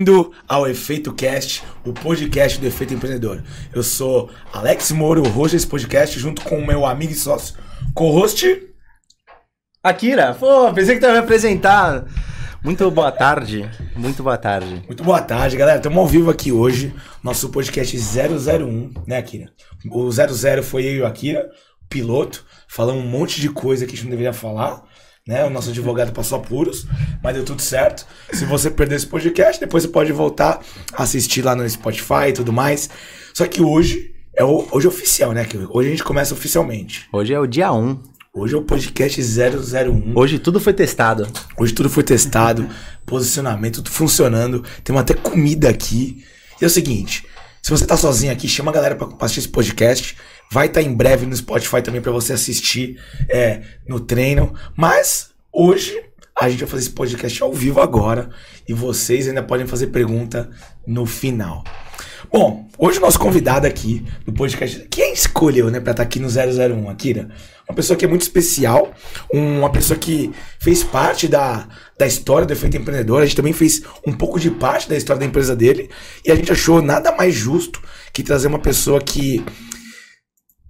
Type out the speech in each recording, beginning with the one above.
Bem-vindo ao Efeito Cast, o podcast do Efeito Empreendedor. Eu sou Alex Moro, o host desse podcast, junto com o meu amigo e sócio, co-host. Akira, pô, pensei que tu ia me apresentar. Muito boa tarde, muito boa tarde. Muito boa tarde, galera. Estamos ao vivo aqui hoje, nosso podcast 001, né, Akira? O 00 foi eu e o Akira, piloto, falamos um monte de coisa que a gente não deveria falar. Né? O nosso advogado passou apuros, mas deu tudo certo. Se você perder esse podcast, depois você pode voltar a assistir lá no Spotify e tudo mais. Só que hoje é o, hoje é oficial, né? Hoje a gente começa oficialmente. Hoje é o dia 1. Hoje é o podcast 001. Hoje tudo foi testado. Hoje tudo foi testado, posicionamento, tudo funcionando. Temos até comida aqui. E é o seguinte, se você tá sozinho aqui, chama a galera pra assistir esse podcast. Vai estar tá em breve no Spotify também para você assistir é, no treino. Mas hoje a gente vai fazer esse podcast ao vivo agora. E vocês ainda podem fazer pergunta no final. Bom, hoje o nosso convidado aqui do podcast, quem escolheu, né, pra estar tá aqui no 001, Akira? Uma pessoa que é muito especial, uma pessoa que fez parte da, da história do Efeito Empreendedor, a gente também fez um pouco de parte da história da empresa dele, e a gente achou nada mais justo que trazer uma pessoa que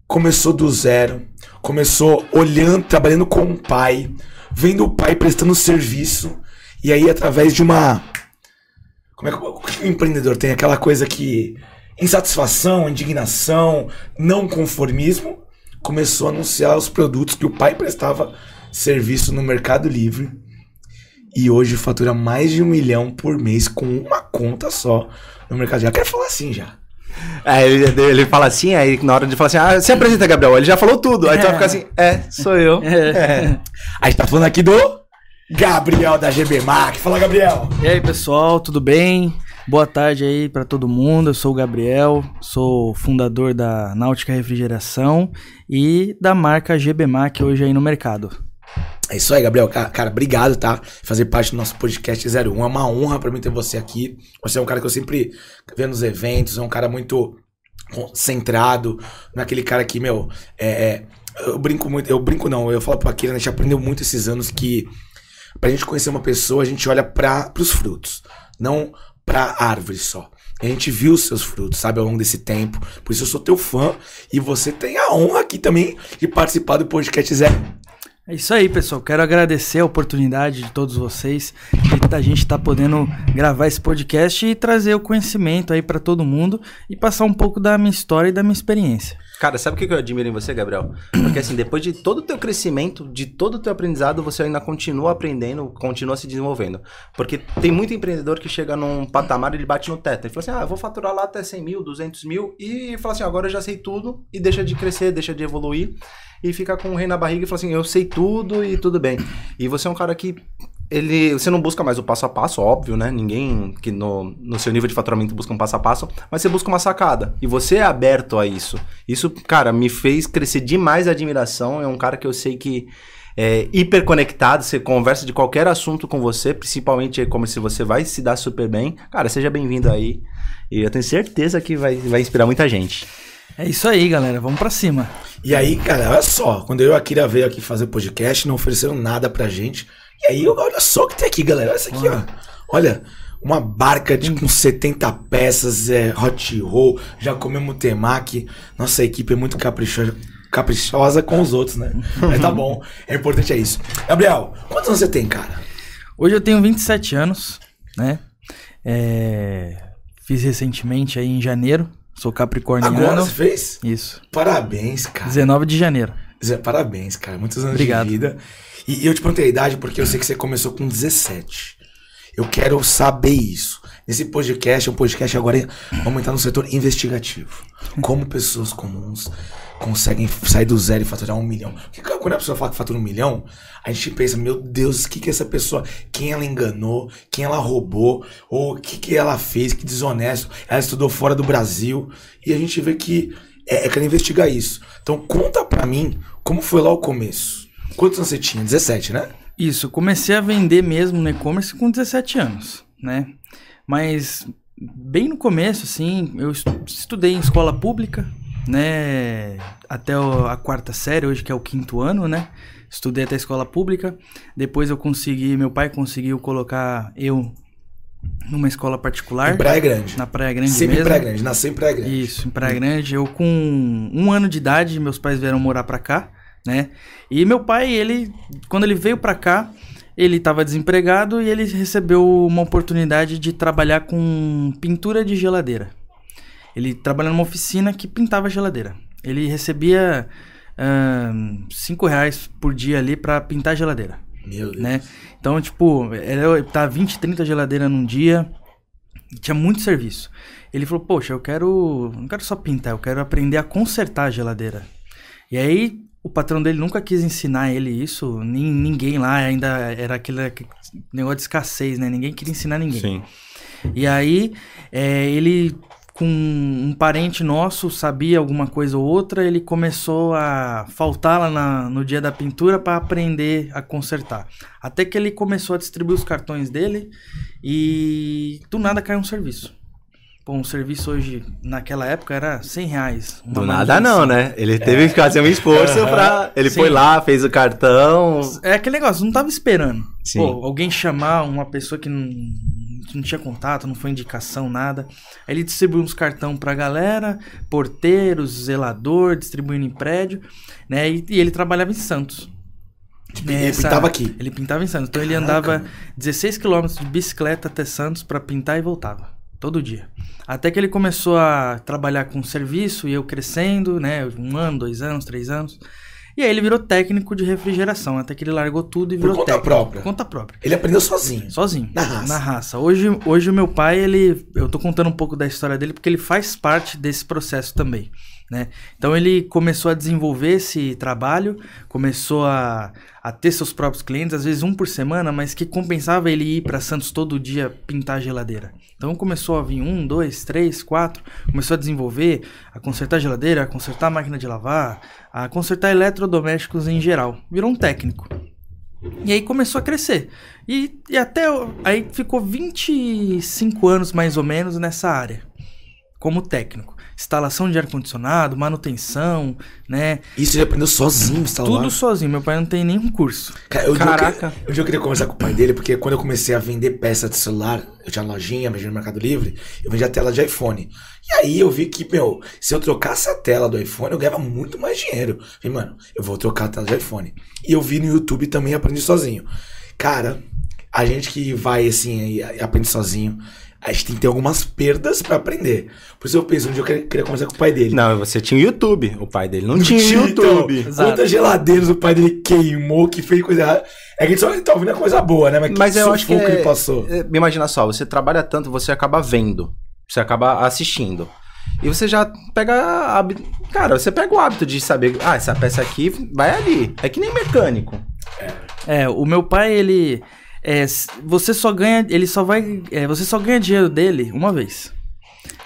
começou do zero, começou olhando, trabalhando com o pai, vendo o pai prestando serviço, e aí através de uma como é que o empreendedor tem aquela coisa que insatisfação, indignação, não conformismo, começou a anunciar os produtos que o pai prestava serviço no Mercado Livre e hoje fatura mais de um milhão por mês com uma conta só no Mercado Livre. Eu quero falar assim já. Aí ele, ele fala assim, aí na hora de falar assim, ah, se apresenta, Gabriel. Ele já falou tudo. Aí tu vai ficar assim, é, sou eu. É. É. A gente tá falando aqui do Gabriel da GB Mac. Fala, Gabriel. E aí, pessoal, tudo bem? Boa tarde aí para todo mundo. Eu sou o Gabriel, sou fundador da Náutica Refrigeração e da marca GB Mac hoje aí no mercado. É isso aí, Gabriel. Cara, obrigado, tá? Fazer parte do nosso podcast 01. É uma honra para mim ter você aqui. Você é um cara que eu sempre vejo nos eventos, é um cara muito centrado, naquele cara que, meu, é, é, eu brinco muito, eu brinco não, eu falo pra Akira, a gente aprendeu muito esses anos que Pra gente conhecer uma pessoa, a gente olha para os frutos, não pra árvore só. A gente viu os seus frutos, sabe, ao longo desse tempo. Por isso eu sou teu fã e você tem a honra aqui também de participar do podcast Zé. É isso aí, pessoal. Quero agradecer a oportunidade de todos vocês de a gente estar tá podendo gravar esse podcast e trazer o conhecimento aí para todo mundo e passar um pouco da minha história e da minha experiência. Cara, sabe o que eu admiro em você, Gabriel? Porque assim, depois de todo o teu crescimento, de todo o teu aprendizado, você ainda continua aprendendo, continua se desenvolvendo. Porque tem muito empreendedor que chega num patamar e ele bate no teto. Ele fala assim, ah, eu vou faturar lá até 100 mil, 200 mil, e fala assim, agora eu já sei tudo, e deixa de crescer, deixa de evoluir, e fica com o rei na barriga e fala assim, eu sei tudo e tudo bem. E você é um cara que ele, você não busca mais o passo a passo, óbvio, né? Ninguém que no, no seu nível de faturamento busca um passo a passo, mas você busca uma sacada. E você é aberto a isso. Isso, cara, me fez crescer demais a admiração. É um cara que eu sei que é hiper conectado, você conversa de qualquer assunto com você, principalmente como se você vai se dar super bem. Cara, seja bem-vindo aí. E eu tenho certeza que vai, vai inspirar muita gente. É isso aí, galera. Vamos para cima. E aí, cara, olha só. Quando eu e a Akira veio aqui fazer podcast, não ofereceram nada pra gente. E aí, olha só o que tem aqui, galera. Olha isso aqui, ó. Olha, uma barca de, com 70 peças, é, hot roll, já comemos temaki. Nossa equipe é muito caprichosa, caprichosa com os outros, né? Mas tá bom. É importante é isso. Gabriel, quantos anos você tem, cara? Hoje eu tenho 27 anos, né? É, fiz recentemente aí em janeiro. Sou capricorniano. Agora você fez? Isso. Parabéns, cara. 19 de janeiro. Parabéns, cara. Muitos anos Obrigado. de vida. E eu te perguntei a idade porque eu sei que você começou com 17. Eu quero saber isso. Esse podcast é um podcast agora, vamos entrar no setor investigativo. Como pessoas comuns conseguem sair do zero e faturar um milhão. Porque quando a pessoa fala que fatura um milhão, a gente pensa, meu Deus, o que que essa pessoa, quem ela enganou, quem ela roubou, ou o que que ela fez, que desonesto, ela estudou fora do Brasil. E a gente vê que é, é quero investigar isso. Então conta pra mim como foi lá o começo. Quantos anos você tinha? 17, né? Isso, comecei a vender mesmo no e-commerce com 17 anos, né? Mas bem no começo, assim, eu estudei em escola pública, né? Até a quarta série, hoje que é o quinto ano, né? Estudei até a escola pública. Depois eu consegui, meu pai conseguiu colocar eu numa escola particular. Em Praia Grande. Na Praia Grande Sempre em mesmo. Praia Grande, nasceu em Praia Grande. Isso, em Praia Grande. Eu com um ano de idade, meus pais vieram morar pra cá, né? E meu pai, ele, quando ele veio pra cá, ele tava desempregado e ele recebeu uma oportunidade de trabalhar com pintura de geladeira. Ele trabalhava numa oficina que pintava geladeira. Ele recebia 5 reais por dia ali pra pintar geladeira Meu Deus. né? Então, tipo, era, tá 20, 30 geladeiras num dia. Tinha muito serviço. Ele falou, poxa, eu quero. Não quero só pintar, eu quero aprender a consertar a geladeira. E aí, o patrão dele nunca quis ensinar ele isso. Nem, ninguém lá ainda era aquele, aquele negócio de escassez, né? Ninguém queria ensinar ninguém. Sim. E aí, é, ele, com um parente nosso, sabia alguma coisa ou outra, ele começou a faltar lá na- no dia da pintura para aprender a consertar. Até que ele começou a distribuir os cartões dele e do nada caiu um serviço. Pô, um serviço hoje, naquela época, era 100 reais. Do nada não, né? Ele teve que fazer um esforço pra. Ele Sim. foi lá, fez o cartão. É aquele negócio, não tava esperando. Sim. Pô, alguém chamar uma pessoa que não, que não tinha contato, não foi indicação, nada. Aí ele distribuiu uns cartão pra galera, porteiros, zelador, distribuindo em prédio, né? E, e ele trabalhava em Santos. Tipo, ele essa- pintava aqui. Ele pintava em Santos. Então ele Caraca, andava mano. 16 quilômetros de bicicleta até Santos pra pintar e voltava. Todo dia. Até que ele começou a trabalhar com serviço e eu crescendo, né? Um ano, dois anos, três anos. E aí ele virou técnico de refrigeração. Até que ele largou tudo e Por virou conta técnico. própria. Por conta própria. Ele aprendeu sozinho. Sozinho. Na raça. raça. Hoje, hoje o meu pai, ele. Eu tô contando um pouco da história dele porque ele faz parte desse processo também. Né? Então ele começou a desenvolver esse trabalho, começou a, a ter seus próprios clientes, às vezes um por semana, mas que compensava ele ir para Santos todo dia pintar a geladeira. Então começou a vir um, dois, três, quatro, começou a desenvolver, a consertar a geladeira, a consertar a máquina de lavar, a consertar eletrodomésticos em geral. Virou um técnico. E aí começou a crescer. E, e até. Aí ficou 25 anos mais ou menos nessa área. Como técnico. Instalação de ar-condicionado, manutenção, né? Isso ele aprendeu sozinho, instalar. Tudo sozinho. Meu pai não tem nenhum curso. Cara, eu, Caraca. Um dia eu queria conversar com o pai dele, porque quando eu comecei a vender peça de celular, eu tinha lojinha, vendia no Mercado Livre, eu vendia tela de iPhone. E aí eu vi que, meu, se eu trocasse a tela do iPhone, eu ganhava muito mais dinheiro. Falei, mano, eu vou trocar a tela de iPhone. E eu vi no YouTube também aprendi sozinho. Cara, a gente que vai assim aprende sozinho, a gente tem que ter algumas perdas pra aprender. Por isso eu penso, um dia eu queria, queria conversar com o pai dele. Não, você tinha o YouTube. O pai dele não tinha Então, YouTube. Exato. Quantas geladeiras o pai dele queimou, que fez coisa errada. É que a gente só tá ouvindo a coisa boa, né? Mas, que Mas eu acho que, é- ele passou. é, imagina só, você trabalha tanto, você acaba vendo, você acaba assistindo. E você já pega cara, você pega o hábito de saber, ah, essa peça aqui vai ali. É que nem mecânico. É, o meu pai, ele. É, você só ganha. Ele só vai. é, você só ganha dinheiro dele uma vez.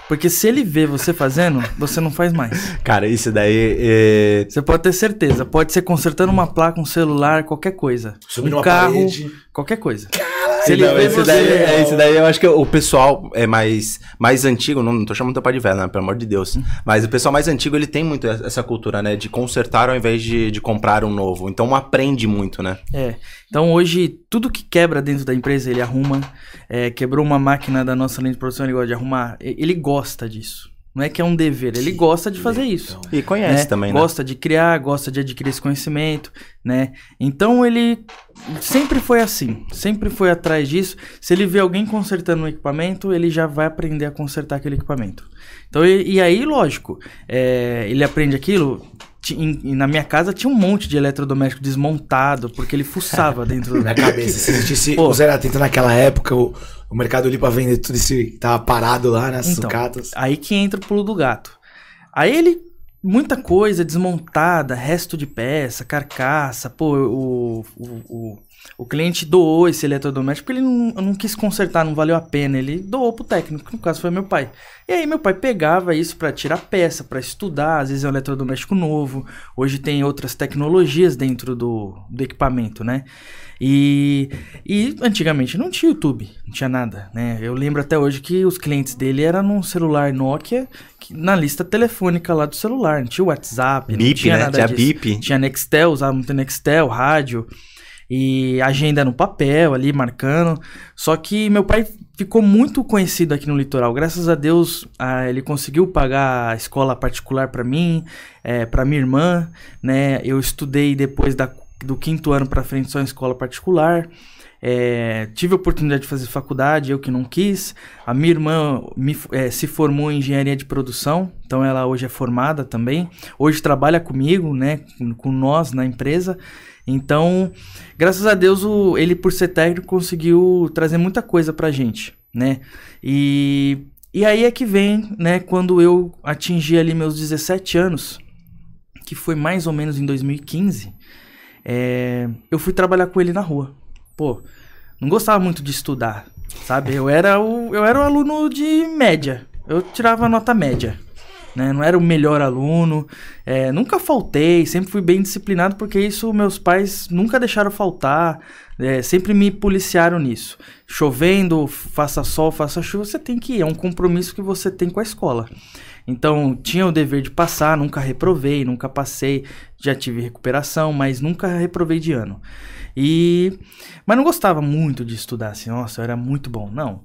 Porque se ele vê você fazendo, você não faz mais. Cara, isso daí é... Você pode ter certeza. Pode ser consertando uma placa, um celular, qualquer coisa. Subir um carro, parede. qualquer coisa. Se ele não, vê esse daí, é, esse daí eu acho que o pessoal é mais, mais antigo, não, não tô chamando teu pai de velho, né, pelo amor de Deus. Mas o pessoal mais antigo, ele tem muito essa cultura, né, de consertar ao invés de, de comprar um novo. Então aprende muito, né? É. Então hoje, tudo que quebra dentro da empresa, ele arruma. É, quebrou uma máquina da nossa linha de produção, ele gosta de arrumar. Ele gosta disso. Não é que é um dever, ele gosta de fazer isso. E conhece né? também, né? Gosta de criar, gosta de adquirir esse conhecimento, né? Então ele sempre foi assim, sempre foi atrás disso. Se ele vê alguém consertando um equipamento, ele já vai aprender a consertar aquele equipamento. Então, e, e aí, lógico, é, ele aprende aquilo. Na minha casa tinha um monte de eletrodoméstico desmontado, porque ele fuçava dentro do minha cabeça, se existisse Pô. o Zero Atento naquela época, o, o Mercado Livre pra vender tudo isso tava parado lá nas Então, sucatas. Aí que entra o pulo do gato. Aí ele. Muita coisa desmontada, resto de peça, carcaça. Pô, o, o, o, o cliente doou esse eletrodoméstico porque ele não, não quis consertar, não valeu a pena. Ele doou pro técnico, que no caso foi meu pai. E aí meu pai pegava isso pra tirar peça, pra estudar. Às vezes é um eletrodoméstico novo. Hoje tem outras tecnologias dentro do, do equipamento, né? E, e antigamente não tinha YouTube, não tinha nada, né? Eu lembro até hoje que os clientes dele eram num celular Nokia que- na lista telefônica lá do celular, não tinha WhatsApp, não Bip, tinha né? nada Tinha disso. bip. Tinha Nextel, usava muito Nextel, rádio. E agenda no papel ali, marcando. Só que meu pai ficou muito conhecido aqui no litoral. Graças a Deus, ah, ele conseguiu pagar a escola particular para mim, é, para minha irmã, né? Eu estudei depois da, do quinto ano para frente só em escola particular. É, tive a oportunidade de fazer faculdade, eu que não quis. A minha irmã me, é, se formou em engenharia de produção, então ela hoje é formada também. Hoje trabalha comigo, né, com, com nós na empresa. Então, graças a Deus, o, ele por ser técnico conseguiu trazer muita coisa pra gente, né? E, e aí é que vem, né, quando eu atingi ali meus 17 anos, que foi mais ou menos em 2015, é, eu fui trabalhar com ele na rua pô, não gostava muito de estudar, sabe? Eu era o, eu era o aluno de média. Eu tirava nota média. Né? Não era o melhor aluno, é, nunca faltei, sempre fui bem disciplinado, porque isso meus pais nunca deixaram faltar, é, sempre me policiaram nisso. Chovendo, faça sol, faça chuva, você tem que ir, é um compromisso que você tem com a escola. Então, tinha o dever de passar, nunca reprovei, nunca passei, já tive recuperação, mas nunca reprovei de ano. E mas não gostava muito de estudar assim, nossa, era muito bom, não.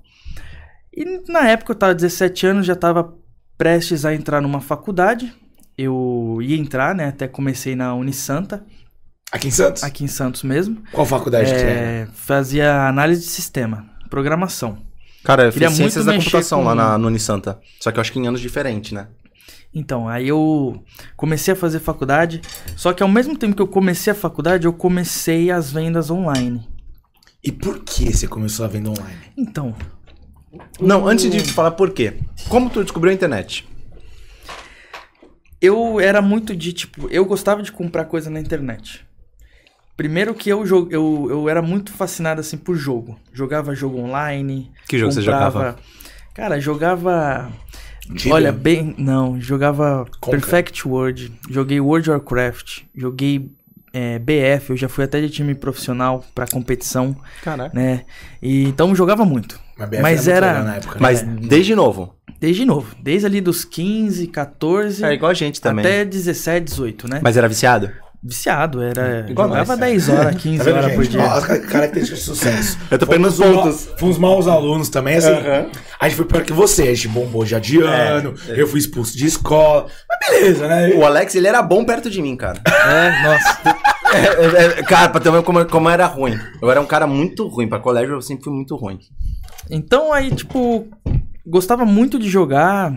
E na época eu tava 17 anos, já tava prestes a entrar numa faculdade. Eu ia entrar, né, até comecei na Unisanta. Aqui em Santos? Aqui em Santos mesmo. Qual faculdade é, que é? Fazia análise de sistema, programação. Cara, eu Queria fiz ciências da computação com- lá na, no Unisanta. Só que eu acho que em anos diferentes, né? Então, aí eu comecei a fazer faculdade, só que ao mesmo tempo que eu comecei a faculdade, eu comecei as vendas online. E por que você começou a venda online? Então, Não, antes de falar por quê. Como tu descobriu a internet? eu era muito de tipo, eu gostava de comprar coisa na internet. Primeiro que eu, eu, eu era muito fascinado assim por jogo. Jogava jogo online. Que jogo você jogava? Cara, jogava. Tibia? Olha, bem. Não, jogava. Perfect World. Joguei World of Warcraft. Joguei é, BF. Eu já fui até de time profissional pra competição, Caraca. né? E, então jogava muito. Mas BF Mas era, na época, né? Mas desde novo. Desde novo. Desde ali dos 15, 14. É igual a gente também. Até 17, 18, né? Mas era viciado? Viciado, era. Igual jogava nós. 10 horas, 15 Tá vendo, horas por gente? dia. Ó, as ca- características de sucesso. Eu tô pegando ma- pontos. Fomos maus alunos também, assim. Aham. A gente foi pior que você, a gente bombou já de ano, eu fui expulso de escola. Mas beleza, né? O Alex, ele era bom perto de mim, cara. É, nossa. É, é, é, cara, pra ter uma como, como era ruim. Eu era um cara muito ruim. Pra colégio eu sempre fui muito ruim. Então aí, tipo, gostava muito de jogar.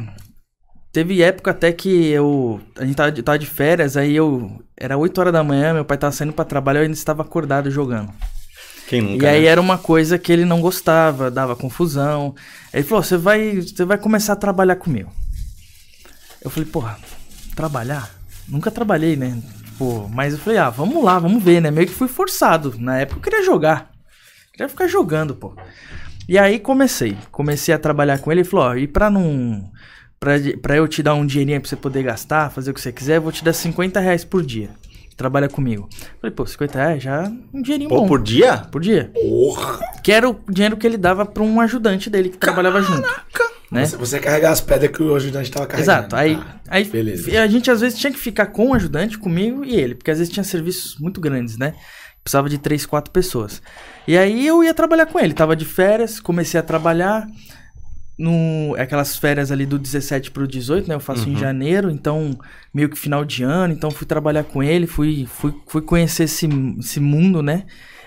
Teve época até que eu. A gente tava de, tava de férias, aí eu. Era 8 horas da manhã, meu pai tava saindo pra trabalhar, eu ainda estava acordado jogando. Quem nunca? e aí né? era uma coisa que ele não gostava, dava confusão. Aí ele falou: você vai, você vai começar a trabalhar comigo. Eu falei, porra, trabalhar? Nunca trabalhei, né? Pô, mas eu falei, ah, vamos lá, vamos ver, né? Meio que fui forçado. Na época eu queria jogar. Queria ficar jogando, pô. E aí comecei. Comecei a trabalhar com ele e falou, ó, e pra não. Pra, pra eu te dar um dinheirinho pra você poder gastar, fazer o que você quiser, eu vou te dar 50 reais por dia. Trabalha comigo. Falei, pô, 50 reais já é um dinheirinho Pô, bom. por dia? Por dia. Porra! Que era o dinheiro que ele dava pra um ajudante dele que trabalhava junto. Né? Você, você carregar as pedras que o ajudante tava carregando. Exato. Aí, Tá. aí Beleza. a gente às vezes tinha que ficar com o ajudante, comigo e ele, porque às vezes tinha serviços muito grandes, né? Precisava de três, quatro pessoas. E aí eu ia trabalhar com ele. Tava de férias, comecei a trabalhar no aquelas férias ali do 17 pro 18, né? Eu faço em janeiro, então meio que final de ano, então fui trabalhar com ele, fui fui, fui conhecer esse, esse mundo, né?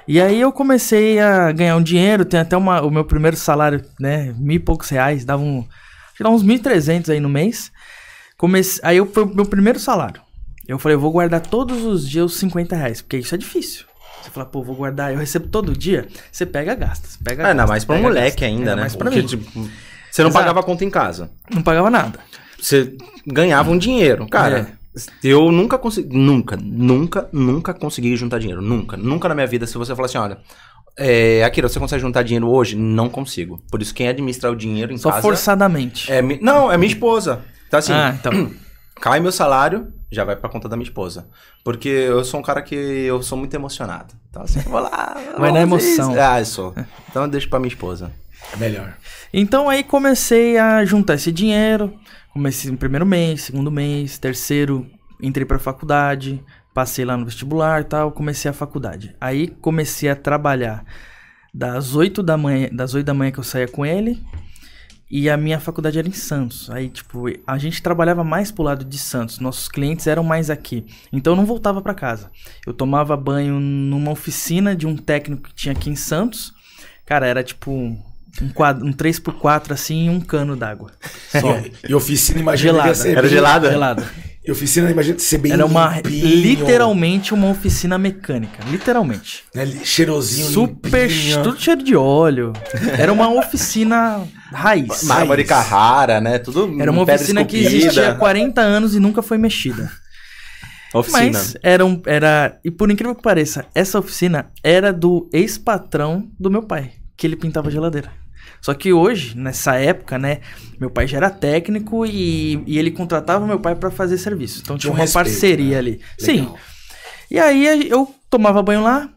E aí eu comecei a ganhar um dinheiro, tem até uma, o meu primeiro salário, né, mil e poucos reais, dava um, acho que dava uns 1.300 aí no mês. Comecei, aí eu, foi o meu primeiro salário. Eu falei, eu vou guardar todos os dias os 50 reais, porque isso é difícil. Você fala, pô, vou guardar, eu recebo todo dia, você pega, gasta. Você pega, Ah, ainda gasta, mais pra um moleque gasta. ainda, Ainda né? mais pra mim. tipo, você não Exato. pagava conta em casa. Não pagava nada. Você ganhava um dinheiro. Cara, eu nunca consegui. Nunca, nunca, nunca consegui juntar dinheiro. Nunca. Nunca na minha vida. Se você falar assim, olha. É, Akira, você consegue juntar dinheiro hoje? Não consigo. Por isso, quem administra o dinheiro em Só casa. forçadamente. É, não, é minha esposa. Então, assim, ah, então. cai meu salário, já vai pra conta da minha esposa. Porque eu sou um cara que eu sou muito emocionado. Então, assim, vou lá. Vai na emoção. isso. Ah, eu sou. Então eu deixo pra minha esposa. É melhor. Então aí comecei a juntar esse dinheiro. Comecei no primeiro mês, segundo mês, terceiro, entrei pra faculdade. Passei lá no vestibular e tal, comecei a faculdade. Aí comecei a trabalhar das 8 da manhã, das 8 da manhã que eu saía com ele, e a minha faculdade era em Santos. Aí, tipo, a gente trabalhava mais pro lado de Santos. Nossos clientes eram mais aqui. Então eu não voltava para casa. Eu tomava banho numa oficina de um técnico que tinha aqui em Santos. Cara, era tipo um, quadro, um 3x4 assim e um cano d'água. Só. e oficina, imagina Gelada. ser Era gelada? Gelada. E oficina, imagina ser bem Era uma limpinho, literalmente uma oficina mecânica, literalmente. né, cheirosinho, Super, limpinho. tudo cheiro de óleo. Era uma oficina raiz. Mármore. Carrara, né? Tudo Era uma oficina que esculpida. existia há 40 anos e nunca foi mexida. Oficina. Mas era, um, era. E por incrível que pareça, essa oficina era do ex-patrão do meu pai, que ele pintava geladeira. Só que hoje, nessa época, né, meu pai já era técnico e, e ele contratava meu pai pra fazer serviço. Então tinha um uma respeito, parceria né? ali. Sim. Legal. E aí eu tomava banho lá,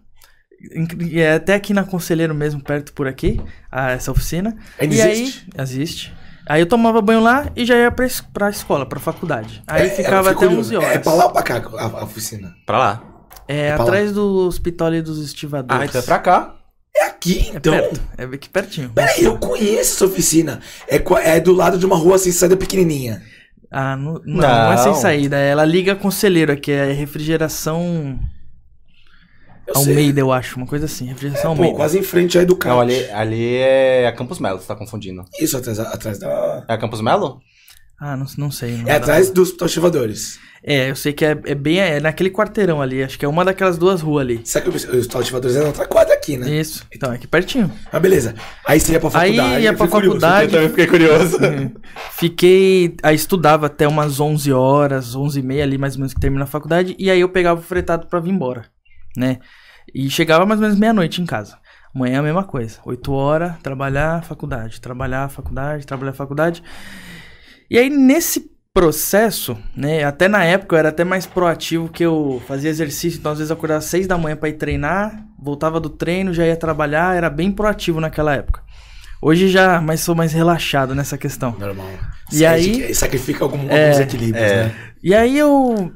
é até aqui na Conselheiro mesmo, perto por aqui, a- essa oficina. Ainda e existe? aí, existe. Aí eu tomava banho lá e já ia pra, es- pra escola, pra faculdade. Aí É, ficava até fico curioso. 11 horas. É pra lá ou pra cá a, a oficina? Pra lá. É, É pra atrás do hospital ali dos estivadores. Ah, então é pra cá. É aqui, É então. perto, é aqui pertinho. Peraí, eu conheço essa oficina. É, é do lado de uma rua assim, saída pequenininha. Ah, não, não, não é sem saída. Ela liga conselheiro aqui, é refrigeração Eu sei. Almeida, eu acho. Uma coisa assim, refrigeração Pô, Almeida. quase em frente aí do carro. Ali, ali é a Campus Melo, você tá confundindo. Isso, atrás, atrás da. É a Campus Melo? Ah, não, não sei. não- É atrás dos ativadores. É, eu sei que é, é bem é naquele quarteirão ali. Acho que é uma daquelas duas ruas ali. Sabe que os ativadores é na outra quadra aqui, né? Isso. Então, é aqui pertinho. Mas beleza. Aí você ia pra Aí faculdade. ia eu pra fiquei curioso. faculdade. também fiquei curioso. Fiquei. Aí estudava até umas 11 horas, 11 e meia ali mais ou menos que termina a faculdade. E aí eu pegava o fretado pra vir embora, né? E chegava mais ou menos meia-noite em casa. Amanhã a mesma coisa. 8 horas, trabalhar, faculdade. Trabalhar, faculdade, trabalhar, faculdade. E aí nesse processo, né? Até na época eu era até mais proativo que eu fazia exercício. Então às vezes eu acordava às 6 da manhã pra ir treinar. Voltava do treino, já ia trabalhar. Era bem proativo naquela época. Hoje já, mas sou mais relaxado nessa questão. Normal. E aí- Você sacrifica algum, É, alguns equilíbrios, é. né? E aí eu.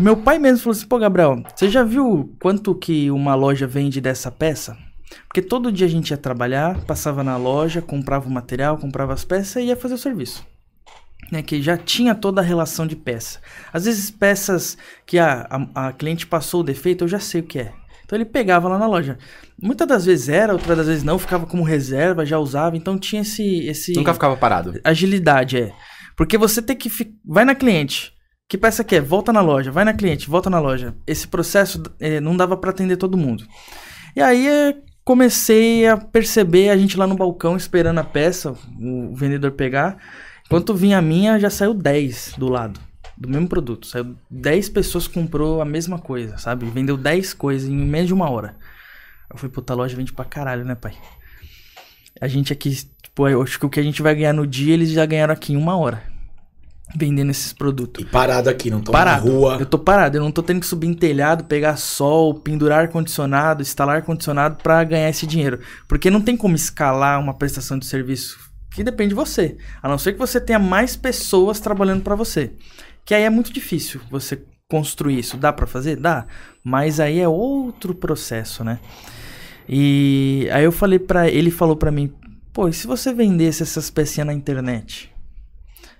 Meu pai mesmo falou assim: pô, Gabriel, você já viu quanto que uma loja vende dessa peça? Porque todo dia a gente ia trabalhar, passava na loja, comprava o material, comprava as peças e ia fazer o serviço. Né, que já tinha toda a relação de peça. Às vezes peças que a, a, a cliente passou o defeito, eu já sei o que é. Então ele pegava lá na loja. Muitas das vezes era, outras das vezes não, ficava como reserva, já usava. Então tinha esse. esse Nunca ficava parado. agilidade, é. Porque você tem que. fi- Vai na cliente. Que peça que é? Volta na loja. Vai na cliente, volta na loja. Esse processo eh, não dava pra atender todo mundo. E aí eh, comecei a perceber a gente lá no balcão esperando a peça, o vendedor pegar. Enquanto vinha a minha, já saiu 10 do lado. Do mesmo produto. Saiu 10 pessoas comprou a mesma coisa, sabe? Vendeu 10 coisas em menos de uma hora. Eu fui, puta, a loja vende pra caralho, né, pai? A gente aqui, tipo, eu acho que o que a gente vai ganhar no dia, eles já ganharam aqui em uma hora. Vendendo esses produtos. E parado aqui, não tô Parado. na rua. Eu tô parado, eu não tô tendo que subir em telhado, pegar sol, pendurar ar-condicionado, instalar ar-condicionado pra ganhar esse dinheiro. Porque não tem como escalar uma prestação de serviço que depende de você. A não ser que você tenha mais pessoas trabalhando pra você. Que aí é muito difícil você construir isso. Dá pra fazer? Dá. Mas aí é outro processo, né? E aí eu falei pra ele falou pra mim, pô, e se você vendesse essas pecinhas na internet?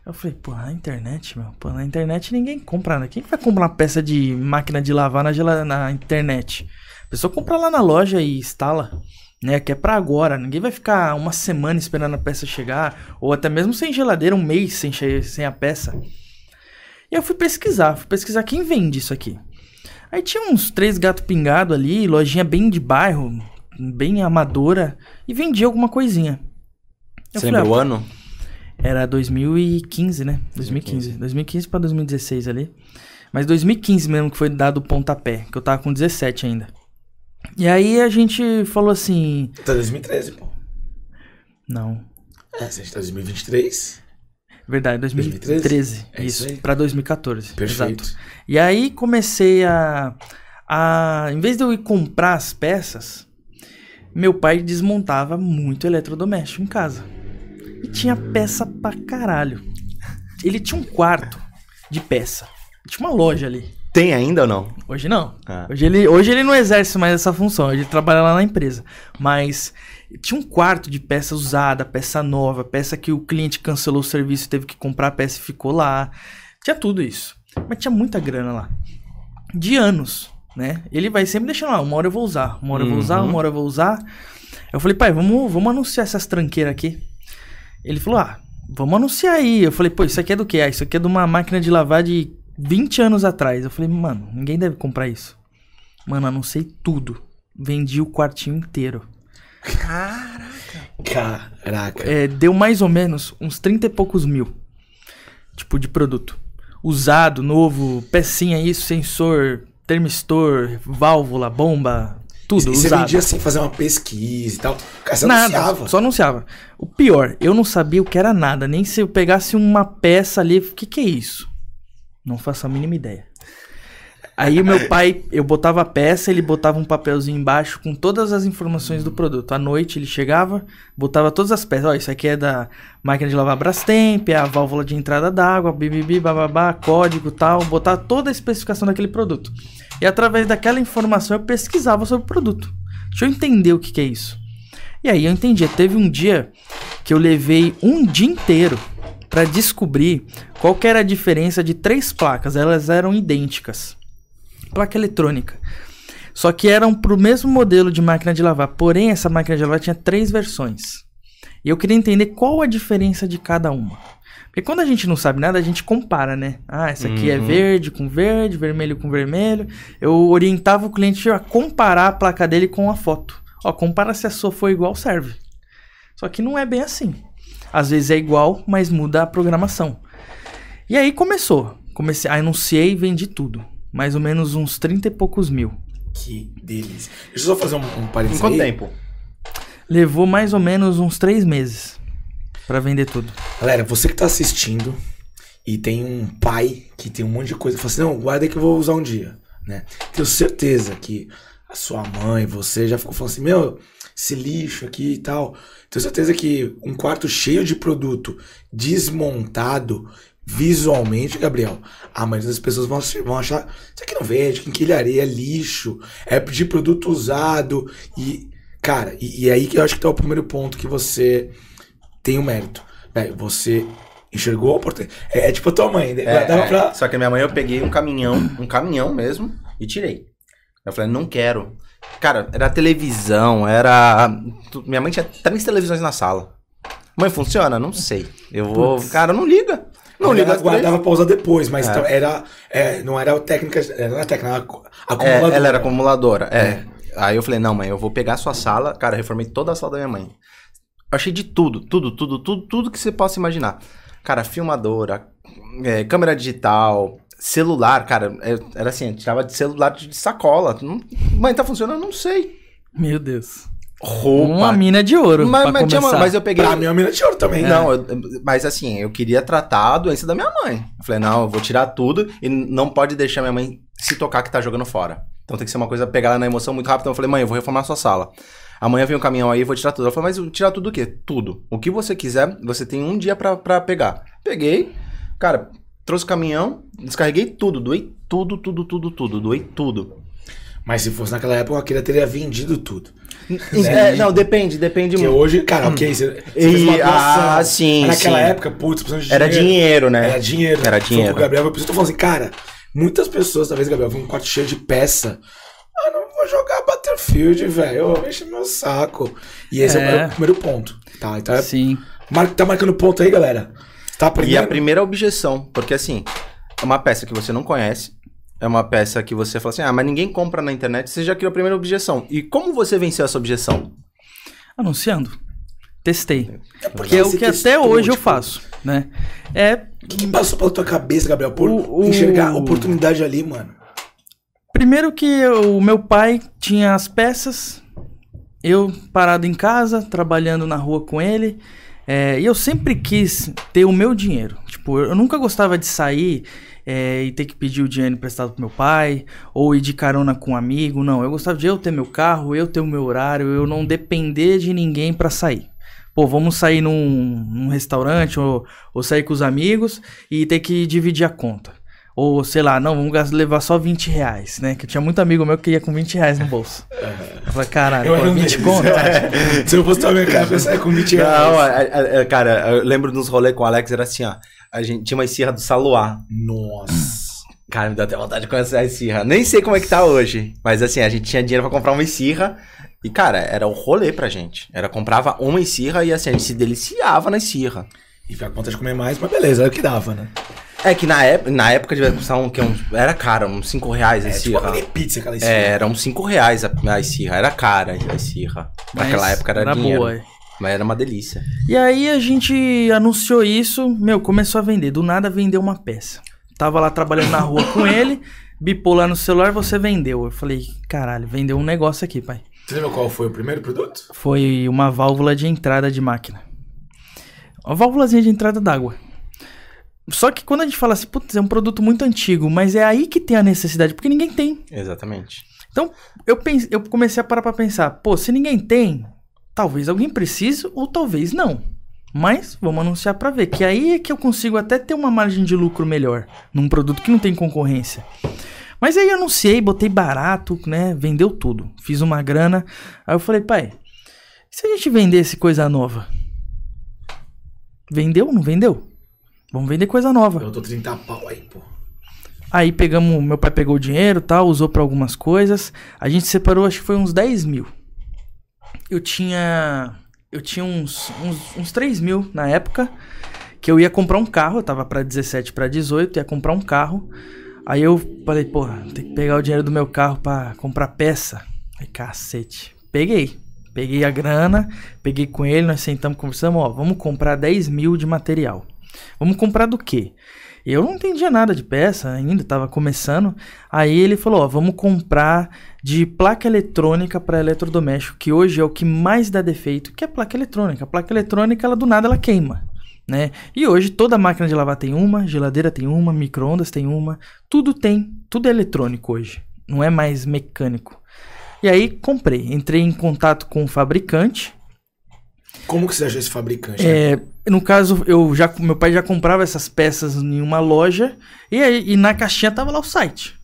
Eu falei, pô, na internet, meu, pô, na internet ninguém compra, né? Quem que vai comprar uma peça de máquina de lavar na, na internet? A pessoa compra lá na loja e instala, né? Que é pra agora. Ninguém vai ficar uma semana esperando a peça chegar, ou até mesmo sem geladeira, um mês sem, sem a peça. E eu fui pesquisar, fui pesquisar quem vende isso aqui. Aí tinha uns três gatos pingados ali, lojinha bem de bairro, bem amadora, e vendia alguma coisinha. Eu Você falei, lembra ah, o ano? era 2015, né? 2015. 2015 pra 2016 ali. Mas 2015 mesmo que foi dado o pontapé, que eu tava com 17 ainda. E aí a gente falou assim, Tá 2013, pô. não, É, você tá em 2023. verdade, 2013, É isso isso, pra 2014. Perfeito. Exato. E aí comecei a a em vez de eu ir comprar as peças, meu pai desmontava muito eletrodoméstico em casa. E tinha peça pra caralho. Ele tinha um quarto de peça. Tinha uma loja ali. Tem ainda ou não? Hoje não. Ah. Hoje, ele, hoje ele não exerce mais essa função, ele trabalha lá na empresa. Mas tinha um quarto de peça usada, peça nova, peça que o cliente cancelou o serviço teve que comprar a peça e ficou lá. Tinha tudo isso. Mas tinha muita grana lá. De anos, né? Ele vai sempre deixando lá, uma hora eu vou usar, uma hora eu vou usar, Uhum. uma hora eu vou usar. Eu falei, pai, vamos, vamos anunciar essas tranqueiras aqui. Ele falou, ah, vamos anunciar aí. Eu falei, pô, isso aqui é do quê? Ah, isso aqui é de uma máquina de lavar de 20 anos atrás. Eu falei, mano, ninguém deve comprar isso. Mano, anunciei tudo. Vendi o quartinho inteiro. Caraca. É, deu mais ou menos uns 30 e poucos mil. Tipo, de produto. Usado, novo, pecinha, isso, sensor, termistor, válvula, bomba, tudo e você usado. vendia sem fazer uma pesquisa e tal. Cara, você Nada, anunciava. só anunciava. O pior, eu não sabia o que era nada, nem se eu pegasse uma peça ali, o que que é isso? Não faço a mínima ideia. Aí o meu pai, eu botava a peça, ele botava um papelzinho embaixo com todas as informações do produto. À noite ele chegava, botava todas as peças. Ó, isso aqui é da máquina de lavar Brastemp, é a válvula de entrada d'água, bibibi, bababá, código tal, botava toda a especificação daquele produto. E através daquela informação eu pesquisava sobre o produto. Deixa eu entender o que, que é isso. E aí eu entendi. Teve um dia que eu levei um dia inteiro para descobrir qual era a diferença de três placas. Elas eram idênticas. Placa eletrônica. Só que eram pro mesmo modelo de máquina de lavar. Porém, essa máquina de lavar tinha três versões. E eu queria entender qual a diferença de cada uma. Porque quando a gente não sabe nada, a gente compara, né? Ah, essa aqui é Uhum. verde com verde, vermelho com vermelho. Eu orientava o cliente a comparar a placa dele com a foto. Ó, compara se a sua for igual, serve. Só que não é bem assim. Às vezes é igual, mas muda a programação. E aí começou. Comecei, anunciei e vendi tudo. Mais ou menos uns 30 e poucos mil. Que delícia. Deixa eu só fazer um, um parênteses Em quanto aí. tempo? Levou mais ou menos uns três meses pra vender tudo. Galera, você que tá assistindo e tem um pai que tem um monte de coisa, fala assim, não, guarda aí que eu vou usar um dia, né? Tenho certeza que a sua mãe, você já ficou falando assim, meu, esse lixo aqui e tal. Tenho certeza que um quarto cheio de produto desmontado visualmente, Gabriel, a maioria das pessoas vão, vão achar, isso aqui não vende, quinquilharia, é lixo, é de produto usado e, cara, e, e aí que eu acho que tá o primeiro ponto que você tem o mérito. Velho, você enxergou a oportunidade. É, é tipo a tua mãe, né? É, é. pra. Só que a minha mãe eu peguei um caminhão, um caminhão mesmo, e tirei. Eu falei, não quero. Cara, era televisão, era. Minha mãe tinha três televisões na sala. Mãe, funciona? Não sei. Eu vou. Cara, não liga. Não liga ela guardava pra usar depois, mas É. então era. é, não era técnica. Era a técnica, era É, acumuladora. ela era acumuladora. É. Aí eu falei, não, mãe, eu vou pegar a sua sala. Cara, eu reformei toda a sala da minha mãe. Eu achei de tudo, tudo, tudo, tudo, tudo que você possa imaginar. Cara, filmadora, é, câmera digital, celular, cara, é, era assim, eu tirava de celular de sacola. Não- mãe, tá funcionando? Não sei. Meu Deus. Roupa. Uma mina de ouro. mas, mas, tinha mas eu peguei. Pra mim é uma mina de ouro também. Não, eu- mas assim, eu queria tratar a doença da minha mãe. Eu falei, não, eu vou tirar tudo e não pode deixar minha mãe se tocar que tá jogando fora. Então tem que ser uma coisa, pegar ela na emoção muito rápido. Então eu falei, mãe, eu vou reformar a sua sala. Amanhã vem um caminhão aí, eu vou tirar tudo. Ela falou, mas tirar tudo o quê? Tudo. O que você quiser, você tem um dia pra, pra pegar. Peguei, cara, trouxe o caminhão, descarreguei tudo, doei tudo, tudo, tudo, tudo, doei tudo. Mas se fosse naquela época, eu queria teria vendido tudo. É, não, depende, depende Porque muito. hoje, cara, ok, você, você E- fez uma doação. ah, sim, naquela sim. época, putz, precisando de Era dinheiro, né? Era dinheiro. Era Foi dinheiro. pro Gabriel, eu tô falando assim, cara, muitas pessoas, talvez, Gabriel, vêm um quarto cheio de peça. Ah, não vou jogar Battlefield, velho. Enche meu saco. E esse é, o É. meu primeiro ponto. Tá, então é, Sim. mar- tá marcando ponto aí, galera. Tá E a primeira objeção, porque assim, é uma peça que você não conhece, é uma peça que você fala assim, ah, mas ninguém compra na internet, você já criou a primeira objeção. E como você venceu essa objeção? Anunciando. Testei. É Que é o que até testou, hoje eu tipo, faço, né? É, O que, que passou pela tua cabeça, Gabriel? Por O- o- enxergar a oportunidade ali, mano. primeiro que o meu pai tinha as peças, eu parado em casa, trabalhando na rua com ele, é, e eu sempre quis ter o meu dinheiro. Tipo, eu nunca gostava de sair é, e ter que pedir o dinheiro emprestado pro meu pai, ou ir de carona com um amigo, não. Eu gostava de eu ter meu carro, eu ter o meu horário, eu não depender de ninguém pra sair. Pô, vamos sair num, num restaurante ou, ou sair com os amigos e ter que dividir a conta. Ou, sei lá, não, vamos levar só 20 reais, né? Que eu tinha muito amigo meu que ia com 20 reais no bolso. Eu falei, caralho, Eu pô, um 20 deles. conto? É. Se eu fosse minha cara, eu saia com 20 Não, reais. a- a- a- cara, eu lembro dos rolês com o Alex, era assim, ó. A gente tinha uma esfirra do Saluá. Nossa. Cara, me dá até vontade de conhecer a esfirra. Nem sei como é que tá hoje. Mas assim, a gente tinha dinheiro pra comprar uma esfirra. E, cara, era o rolê pra gente. Era comprava uma esfirra e assim, a gente se deliciava na esfirra. E fica com vontade de comer mais, mas beleza, era o que dava, né? É que na época, na época devia custar um, que um, era caro, uns 5 reais a É tipo uma esfirra. mini pizza aquela É, esfirra. era uns 5 reais a, a esfirra. Era cara a esfirra. Naquela época era, era dinheiro. boa, é. Mas era uma delícia. E aí a gente anunciou isso, meu, começou a vender. Do nada vendeu uma peça. Tava lá trabalhando na rua com ele, bipou lá no celular, você vendeu. Eu falei, caralho, vendeu um negócio aqui, pai. Você lembra qual foi o primeiro produto? Foi uma válvula de entrada de máquina. Uma válvulazinha de entrada d'água. Só que quando a gente fala assim, putz, é um produto muito antigo, mas é aí que tem a necessidade, porque ninguém tem. Exatamente. Então, eu, pense, eu comecei a parar pra pensar, pô, se ninguém tem, talvez alguém precise ou talvez não. Mas vamos anunciar pra ver, que aí é que eu consigo até ter uma margem de lucro melhor num produto que não tem concorrência. Mas aí eu anunciei, botei barato, né? Vendeu tudo. Fiz uma grana. Aí eu falei, pai, se a gente vendesse coisa nova? Vendeu? Não vendeu? Vamos vender coisa nova. Eu tô 30 pau aí, pô. Aí pegamos, meu pai pegou o dinheiro tal, usou pra algumas coisas. A gente separou, acho que foi uns 10 mil. Eu tinha. Eu tinha uns, uns, uns 3 mil na época. Que eu ia comprar um carro, eu tava pra 17 pra 18, ia comprar um carro. Aí eu falei, porra, tem que pegar o dinheiro do meu carro pra comprar peça. Aí, cacete. Peguei. Peguei a grana, peguei com ele, nós sentamos, conversamos, ó, vamos comprar 10 mil de material. Vamos comprar do quê? Eu não entendia nada de peça ainda, tava começando. Aí ele falou: Ó, vamos comprar de placa eletrônica para eletrodoméstico, que hoje é o que mais dá defeito, que é placa eletrônica. A placa eletrônica, ela do nada ela queima, né? E hoje toda máquina de lavar tem uma, geladeira tem uma, micro-ondas tem uma, tudo tem, tudo é eletrônico hoje, não é mais mecânico. E aí comprei, entrei em contato com o fabricante, Como que você achou esse fabricante? né? é, no caso, eu já, meu pai já comprava essas peças em uma loja e, aí, e na caixinha tava lá o site.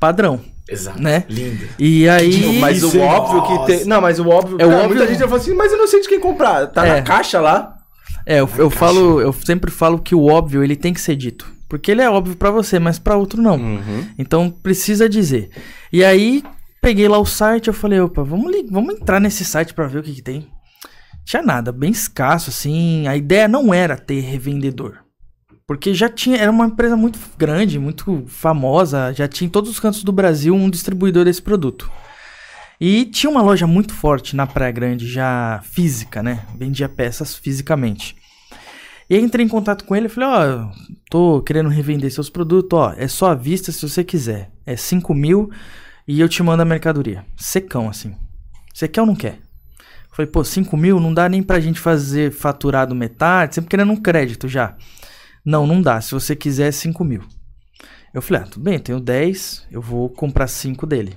Padrão, Exato. né? Lindo. E aí. Mas o Isso, óbvio que nossa. tem. Não, mas o óbvio. É o Cara, óbvio- Muita gente vai falar assim, mas eu não sei de quem comprar. Tá É. na caixa lá. É, eu, eu falo, eu sempre falo que o óbvio ele tem que ser dito. Porque ele é óbvio pra você, mas pra outro não. Uhum. Então precisa dizer. E aí, peguei lá o site, eu falei, opa, vamos, vamos entrar nesse site pra ver o que, que tem. Tinha nada, bem escasso, assim. A ideia não era ter revendedor. Porque já tinha, era uma empresa muito grande, muito famosa, já tinha em todos os cantos do Brasil um distribuidor desse produto. E tinha uma loja muito forte na Praia Grande, já física, né? Vendia peças fisicamente. E aí entrei em contato com ele e falei, ó, tô querendo revender seus produtos, ó, é só à vista se você quiser. É 5 mil e eu te mando a mercadoria. Secão, assim. Você quer ou não quer? Falei, pô, 5 mil não dá nem pra gente fazer faturado metade, sempre querendo um crédito já. Não, não dá. Se você quiser, é 5 mil. Eu falei, ah, tudo bem, eu tenho 10, eu vou comprar 5 dele.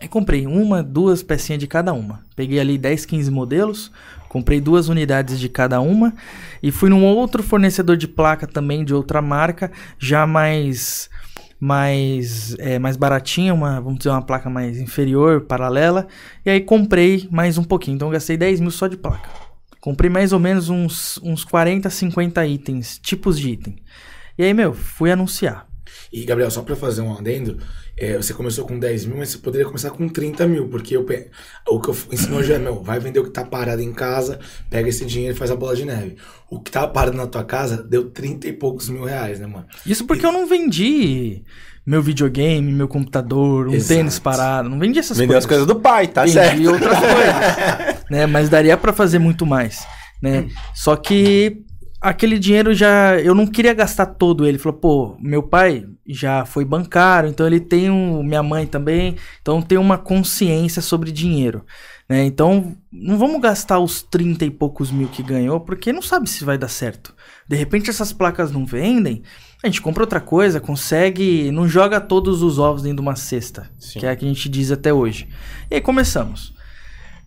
Aí comprei uma, duas pecinhas de cada uma. Peguei ali 10, 15 modelos, comprei duas unidades de cada uma e fui num outro fornecedor de placa também de outra marca, já mais mais é, mais baratinha, uma, vamos dizer uma placa mais inferior, paralela. E aí comprei mais um pouquinho, então gastei 10 mil só de placa. Comprei mais ou menos uns, uns 40, 50 itens, tipos de item. E aí, meu, fui anunciar. E, Gabriel, só pra fazer um adendo, é, você começou com 10 mil, mas você poderia começar com 30 mil, porque eu, pe- o que eu ensino hoje é, meu, vai vender o que tá parado em casa, pega esse dinheiro e faz a bola de neve. O que tá parado na tua casa deu 30 e poucos mil reais, né, mano? Isso porque eu não vendi meu videogame, meu computador, um Exato. tênis parado, não vendi essas Vendeu as coisas. coisas do pai, tá Vendi certo. outras coisas, né? Mas daria pra fazer muito mais, né? Só que aquele dinheiro já eu não queria gastar todo ele. Falou, pô, meu pai já foi bancário, então ele tem um, minha mãe também, então tem uma consciência sobre dinheiro, né? Então não vamos gastar os 30 e poucos mil que ganhou, porque não sabe se vai dar certo. De repente essas placas não vendem, a gente compra outra coisa, consegue, não joga todos os ovos dentro de uma cesta, Sim. que é a que a gente diz até hoje. E aí começamos.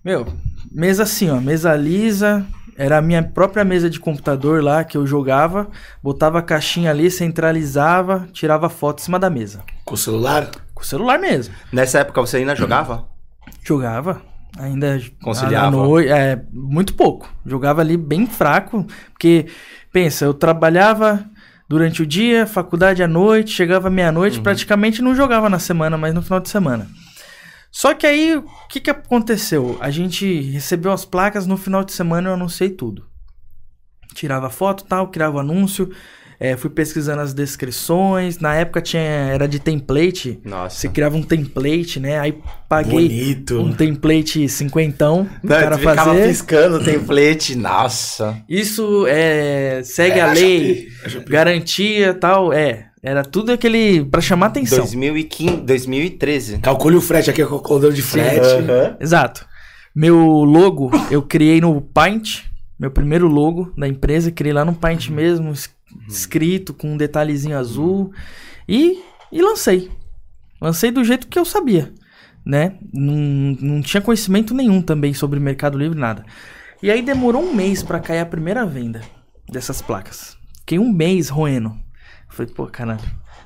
Meu, mesa assim, ó, mesa lisa, Era a minha própria mesa de computador lá que eu jogava, botava a caixinha ali, centralizava, tirava foto em cima da mesa. Com o celular? Com o celular mesmo. Nessa época você ainda jogava? Jogava. Ainda Conciliava? noite, é, muito pouco. Jogava ali bem fraco, porque pensa, eu trabalhava durante o dia, faculdade à noite, chegava meia-noite, praticamente não jogava na semana, mas no final de semana. Só que aí, o que, que aconteceu? A gente recebeu as placas, no final de semana eu anunciei tudo. Tirava foto tal, criava anúncio, é, fui pesquisando as descrições. Na época tinha, era de template. Nossa. Você criava um template, né? Aí paguei Bonito. um template cinquentão pro Não, cara tu ficava fazer. piscando o template. Nossa. Isso é, segue É, a a lei, Shopee. garantia tal, é. Era tudo aquele pra chamar atenção. 2015, 2013. Calcule o frete aqui, o calculador de frete. Aham. Exato. Meu logo eu criei no Paint, meu primeiro logo da empresa, criei lá no Paint mesmo, es- escrito com um detalhezinho azul e, e lancei. Lancei do jeito que eu sabia, né? Não, não tinha conhecimento nenhum também sobre Mercado Livre, nada. E aí demorou um mês pra cair a primeira venda dessas placas. Fiquei um mês roendo. Falei, pô, caralho,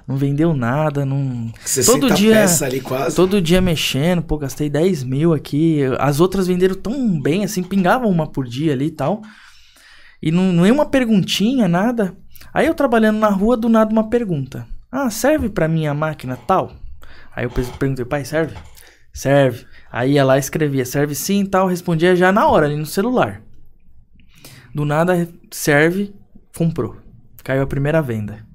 não vendeu nada, não... 60 Todo dia- peças ali quase. Todo dia mexendo, pô, gastei 10 mil aqui. As outras venderam tão bem, assim, pingavam uma por dia ali e tal. E não, não é uma perguntinha, nada. Aí eu trabalhando na rua, do nada uma pergunta. Ah, serve pra minha máquina tal? Aí eu pe- perguntei, pai, serve? Serve. Aí ia lá escrevia, serve sim e tal, respondia já na hora, ali no celular. Do nada, serve, comprou. Caiu a primeira venda.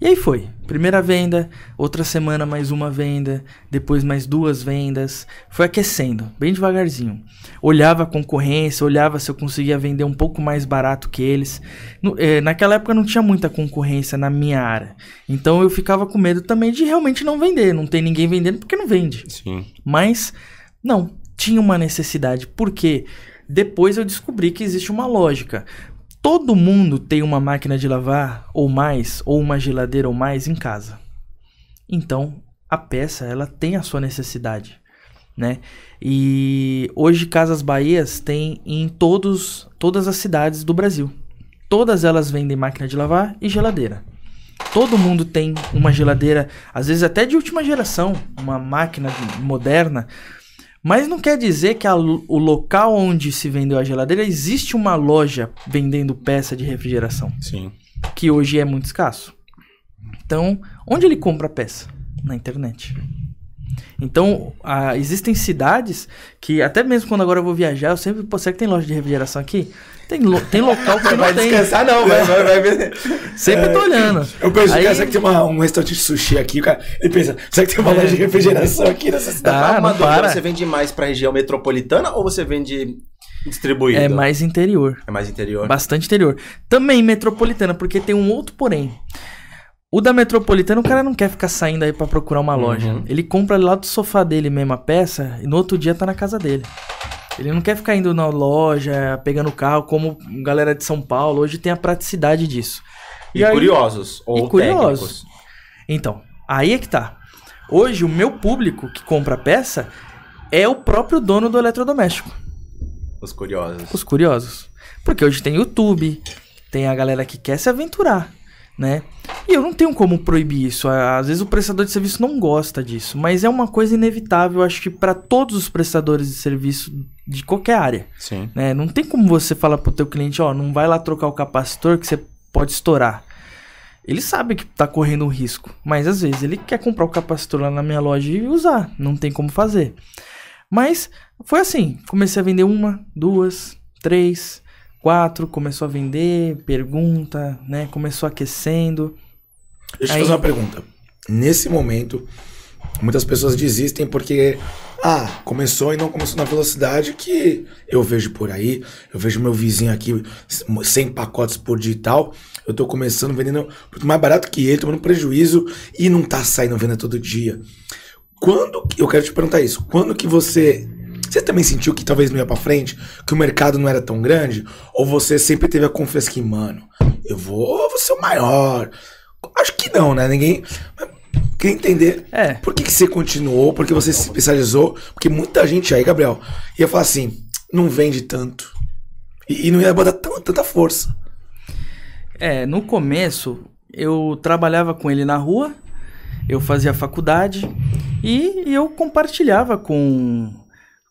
E aí foi. Primeira venda, outra semana mais uma venda, depois mais duas vendas. Foi aquecendo, bem devagarzinho. Olhava a concorrência, olhava se eu conseguia vender um pouco mais barato que eles. No- eh, naquela época não tinha muita concorrência na minha área. Então eu ficava com medo também de realmente não vender. Não tem ninguém vendendo porque não vende. Sim. Mas não, tinha uma necessidade, porque depois eu descobri que existe uma lógica. Todo mundo tem uma máquina de lavar ou mais, ou uma geladeira ou mais em casa. Então, a peça, ela tem a sua necessidade, né? E hoje Casas Bahias tem em todos, todas as cidades do Brasil. Todas elas vendem máquina de lavar e geladeira. Todo mundo tem uma geladeira, às vezes até de última geração, uma máquina moderna. Mas não quer dizer que a o local onde se vendeu a geladeira existe uma loja vendendo peça de refrigeração, Sim. que hoje é muito escasso. Então, onde ele compra a peça? Na internet. Então, ah, existem cidades que, até mesmo quando agora eu vou viajar, eu sempre, pô, será que tem loja de refrigeração aqui? Tem, lo- tem local que não Vai tem. descansar não, vai, vai, vai ver. Sempre tô olhando. Eu penso, Aí- cara, será que tem uma- um restaurante de sushi aqui? Cara, ele pensa, será que tem uma loja de refrigeração aqui nessa cidade? Ah, Uma não para. Você vende mais pra região metropolitana ou você vende distribuído? É mais interior. É mais interior? Bastante interior. Também metropolitana, porque tem um outro porém. O da metropolitana, o cara não quer ficar saindo aí pra procurar uma loja. Ele compra lá do sofá dele mesmo a peça e no outro dia tá na casa dele. Ele não quer ficar indo na loja, pegando carro, como galera de São Paulo. Hoje tem a praticidade disso. E, aí- curiosos ou e curiosos. técnicos? Então, aí é que tá. Hoje, o meu público que compra peça é o próprio dono do eletrodoméstico. Os curiosos. os curiosos. Porque hoje tem YouTube, tem a galera que quer se aventurar, né? E eu não tenho como proibir isso. Às vezes o prestador de serviço não gosta disso, mas é uma coisa inevitável, acho que para todos os prestadores de serviço de qualquer área, Sim. né? Não tem como você falar pro teu cliente, ó, não vai lá trocar o capacitor que você pode estourar. Ele sabe que tá correndo um risco, mas às vezes ele quer comprar o capacitor lá na minha loja e usar, não tem como fazer. Mas foi assim, comecei a vender uma, duas, três, quatro, começou a vender, pergunta, né? Começou aquecendo. Deixa eu Aí- fazer uma pergunta. Nesse momento, muitas pessoas desistem porque, ah, começou e não começou na velocidade que eu vejo por aí. Eu vejo meu vizinho aqui, 100 pacotes por digital. Eu tô começando vendendo muito mais barato que ele, tomando prejuízo e não tá saindo venda todo dia. Quando, que- eu quero te perguntar isso, quando que você, você também sentiu que talvez não ia pra frente, que o mercado não era tão grande? Ou você sempre teve a confiança que, mano, eu vou, vou ser o maior? Acho que não, né? Ninguém. Queria entender É. por que, que você continuou, por que você se especializou, porque muita gente aí, Gabriel, ia falar assim, não vende tanto. E, e não ia botar tão- tanta força. É, no começo eu trabalhava com ele na rua, eu fazia faculdade e eu compartilhava com,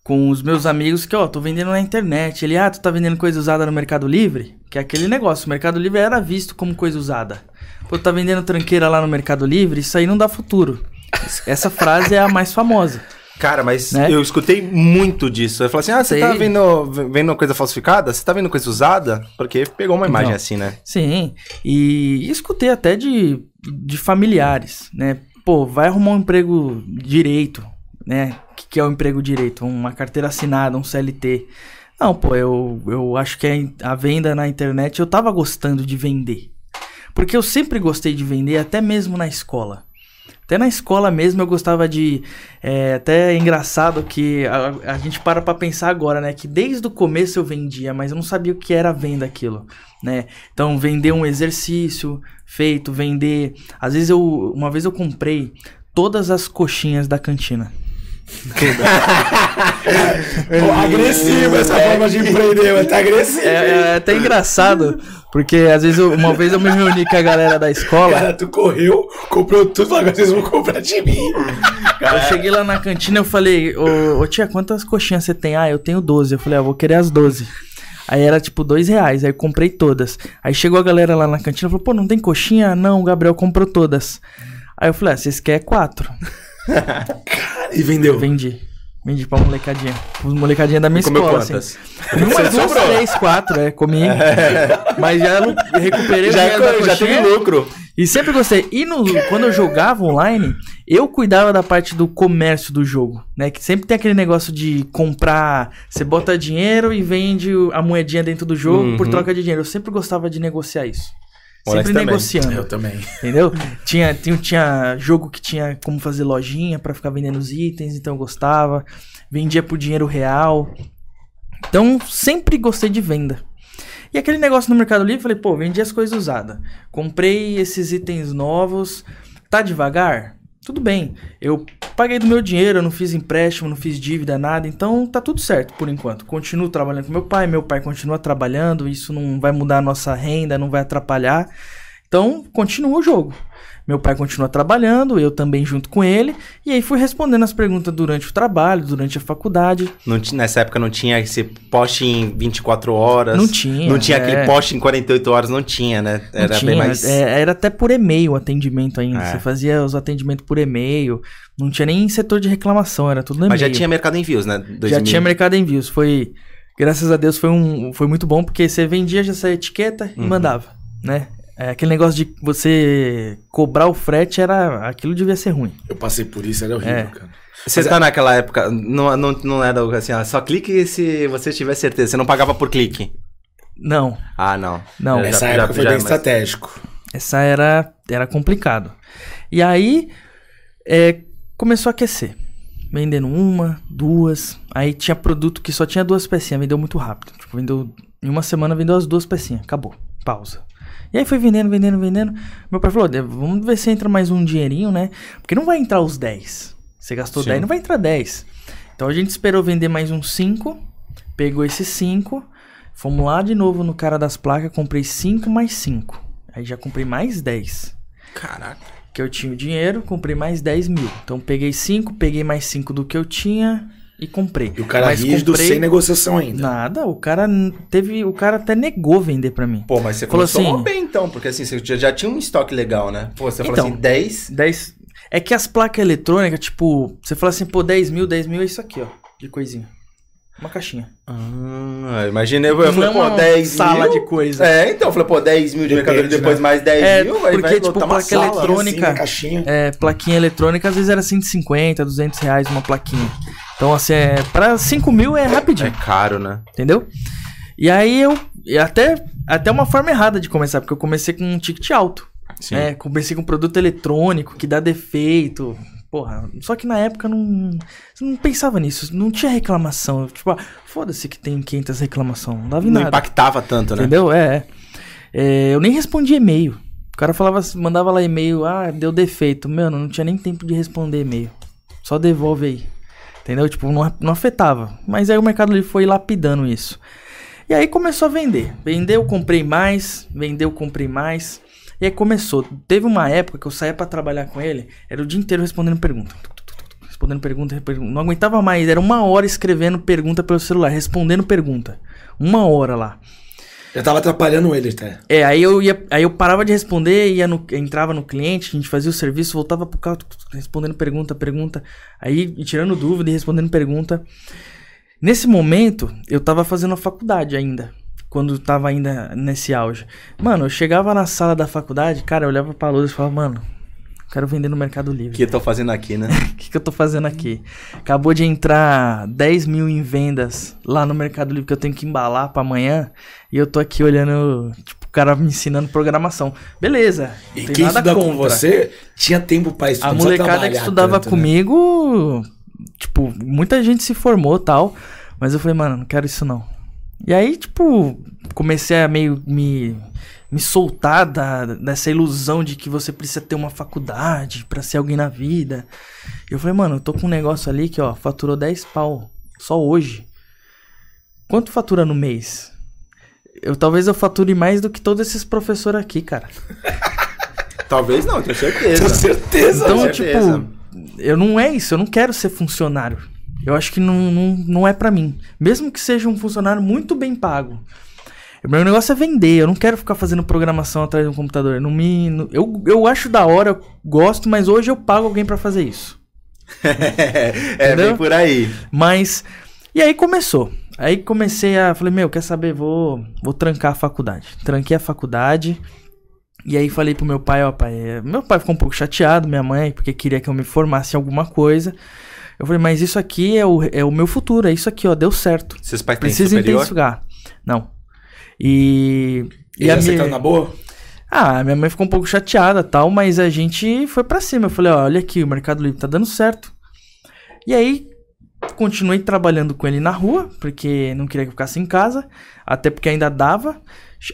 com os meus amigos que, ó, tô vendendo na internet. Ele, ah, tu tá vendendo coisa usada no Mercado Livre? Que é aquele negócio, o Mercado Livre era visto como coisa usada. Pô, tá vendendo tranqueira lá no Mercado Livre? Isso aí não dá futuro. Essa frase é a mais famosa. Cara, mas Né? eu escutei muito disso. Eu falei assim: ah, você Sei. tá vendo, vendo coisa falsificada? Você tá vendo coisa usada? Porque pegou uma imagem Não. assim, né? Sim, e escutei até de, de familiares, né? Pô, vai arrumar um emprego direito, né? Que, que é o emprego direito? Uma carteira assinada, um CLT. Não, pô, eu, eu acho que a venda na internet eu tava gostando de vender. Porque eu sempre gostei de vender, até mesmo na escola. Até na escola mesmo eu gostava de. É, até é engraçado que a, a gente para pra pensar agora, né? Que desde o começo eu vendia, mas eu não sabia o que era venda aquilo, né? Então, vender um exercício feito, vender. Às vezes eu. Uma vez eu comprei todas as coxinhas da cantina. Pô, agressivo essa forma de empreender, mas tá agressivo. É, é até engraçado, porque às vezes eu- uma vez eu me reuni com a galera da escola. Cara, tu correu, comprou tudo, agora vocês vão comprar de mim. Eu cheguei lá na cantina eu falei, ô, ô tia, quantas coxinhas você tem? Ah, eu tenho 12. Eu falei, ah, eu vou querer as 12. Aí era tipo dois reais, aí eu comprei todas. Aí chegou a galera lá na cantina e falou, pô, não tem coxinha? Não, o Gabriel comprou todas. Aí eu falei, ah, vocês querem quatro? E vendeu. Vendi. Vendi pra molecadinha. Os molecadinha da minha Comeu escola, quantas? assim. Umas duas, três, quatro, é, comi. Mas já recuperei o Já, dinheiro da já coxinha. teve lucro. E sempre gostei. E no- quando eu jogava online, eu cuidava da parte do comércio do jogo, né? Que sempre tem aquele negócio de comprar, você bota dinheiro e vende o- a moedinha dentro do jogo por Uhum. troca de dinheiro. Eu sempre gostava de negociar isso. Sempre também. negociando. Eu também. Entendeu? Tinha, tinha, tinha jogo que tinha como fazer lojinha pra ficar vendendo os itens, então eu gostava. Vendia por dinheiro real. Então, sempre gostei de venda. E aquele negócio no Mercado Livre, falei, pô, vendi as coisas usadas. Comprei esses itens novos. Tá devagar? Tudo bem. Eu paguei do meu dinheiro, eu não fiz empréstimo, não fiz dívida, nada. Então tá tudo certo por enquanto. Continuo trabalhando com meu pai, meu pai continua trabalhando. Isso não vai mudar a nossa renda, não vai atrapalhar. Então, continua o jogo. Meu pai continua trabalhando, eu também junto com ele. E aí fui respondendo as perguntas durante o trabalho, durante a faculdade. Não nessa época não tinha esse poste em 24 horas. Não tinha, Não tinha é. aquele poste em 48 horas, não tinha, né? Não Era tinha, bem mais. é, era até por e-mail o atendimento ainda. É. Você fazia os atendimentos por e-mail. Não tinha nem setor de reclamação, era tudo no Mas já e-mail. tinha mercado envios, né? Já 2000. tinha mercado envios. Foi. Graças a Deus foi, um, foi muito bom, porque você vendia, já saía etiqueta e Uhum. mandava, né? É, aquele negócio de você cobrar o frete era. Aquilo devia ser ruim. Eu passei por isso, era horrível, É. cara. Você tá naquela época, não, não, não era assim, ó, só clique se você tiver certeza. Você não pagava por clique. Não, Ah, não. Não. É, Essa já- época já- foi já bem é mais- estratégico. essa era, era complicado. E aí é, começou a aquecer. Vendendo uma, duas. Aí tinha produto que só tinha duas pecinhas, vendeu muito rápido. Tipo, vendeu. Em uma semana vendeu as duas pecinhas. Acabou. Pausa. E aí foi vendendo, vendendo, vendendo. Meu pai falou: "De- vamos ver se entra mais um dinheirinho, né? Porque não vai entrar os 10. Você gastou Sim. 10, não vai entrar 10. Então a gente esperou vender mais uns 5. Pegou esses 5. Fomos lá de novo no cara das placas, comprei 5 mais 5. Aí já comprei mais 10. Caraca. Que eu tinha o dinheiro, comprei mais 10 mil. Então peguei 5, peguei mais 5 do que eu tinha e comprei. E o cara Mas rígido comprei- sem negociação ainda. Nada, o cara teve. O cara até negou vender pra mim. Pô, mas você Falou assim- bem então, porque assim, você já, já tinha um estoque legal, né? Pô, você falou Então. assim, 10. 10. É que as placas eletrônicas, tipo, você fala assim, pô, 10 mil, 10 mil é isso aqui, ó. De coisinha. Uma caixinha. Ah, imaginei, eu falei, Não é pô, uma 10 sala mil. de coisa. É, então, eu falei, pô, 10 mil de mercadoria, depois né? mais 10 É, mil, porque, vai tipo, placa sala. eletrônica- Assim, caixinha. É, plaquinha eletrônica, às vezes era 150, 200 reais uma plaquinha. Então, assim, é, pra 5 mil é É rapidinho. caro, né? Entendeu? E aí eu. até, até uma forma errada de começar, porque eu comecei com um ticket alto. Sim. né? Comecei com produto eletrônico que dá defeito. Porra, só que na época não, você não pensava nisso, não tinha reclamação. Tipo, ah, foda-se que tem 500 reclamação, não dava em Não nada. impactava tanto, né? Entendeu? É, é. Eu nem respondia e-mail. O cara falava, mandava lá e-mail, ah, deu defeito. Meu, não tinha nem tempo de responder e-mail. Só devolve aí. Entendeu? Tipo, não, não afetava. Mas aí o Mercado Livre foi lapidando isso. E aí começou a vender. Vendeu, comprei mais. Vendeu, comprei mais. E aí começou. Teve uma época que eu saía pra trabalhar com ele, era o dia inteiro respondendo pergunta. Respondendo pergunta, pergunta. Não aguentava mais. Era uma hora escrevendo pergunta pelo celular, respondendo pergunta. Uma hora lá. Já tava atrapalhando ele até. É, aí eu ia, aí eu parava de responder, ia no, entrava no cliente, a gente fazia o serviço, voltava pro carro respondendo pergunta, pergunta, aí tirando dúvida e respondendo pergunta. Nesse momento, eu tava fazendo a faculdade ainda, quando tava ainda nesse auge. Mano, eu chegava na sala da faculdade, cara, eu olhava pra luz e falava, mano, quero vender no Mercado O Livre. que eu tô fazendo aqui, né? O que, que eu tô fazendo aqui? Acabou de entrar 10 mil em vendas lá no Mercado Livre que eu tenho que embalar pra amanhã. E eu tô aqui olhando, tipo, o cara me ensinando programação. Beleza. E quem nada estuda com você tinha tempo pra estudar. A molecada que estudava tanto, né? comigo, tipo, muita gente se formou tal. Mas eu falei, mano, não quero isso não. E aí, tipo, comecei a meio me, me soltar da, dessa ilusão de que você precisa ter uma faculdade pra ser alguém na vida. Eu falei, mano, eu tô com um negócio ali que, ó, faturou 10 pau só hoje. Quanto fatura no mês? Eu talvez eu fature mais do que todos esses professores aqui, cara. Talvez não, tenho Tenho certeza. certeza. Então, com certeza. tipo, eu não é isso, eu não quero ser funcionário. Eu acho que não, não, não é pra mim. Mesmo que seja um funcionário muito bem pago. O meu negócio é vender, eu não quero ficar fazendo programação atrás de um computador. Não me, não- eu, eu acho da hora, eu gosto, mas hoje eu pago alguém pra fazer isso. é, Entendeu? bem por aí. Mas. E aí começou. Aí comecei a. Falei, meu, quer saber? Vou, vou trancar a faculdade. Tranquei a faculdade. E aí falei pro meu pai, ó, pai. é, Meu pai ficou um pouco chateado, minha mãe, porque queria que eu me formasse em alguma coisa. Eu falei, mas isso aqui é o, é o meu futuro, é isso aqui, ó, deu certo. Seus pais Precisa superior? intensificar. Não. E. E já aceitaram na boa? Ah, minha mãe ficou um pouco chateada tal, mas a gente foi pra cima. Eu falei, ó, olha aqui, o Mercado Livre tá dando certo. E aí, continuei trabalhando com ele na rua, porque não queria que eu ficasse em casa, até porque ainda dava.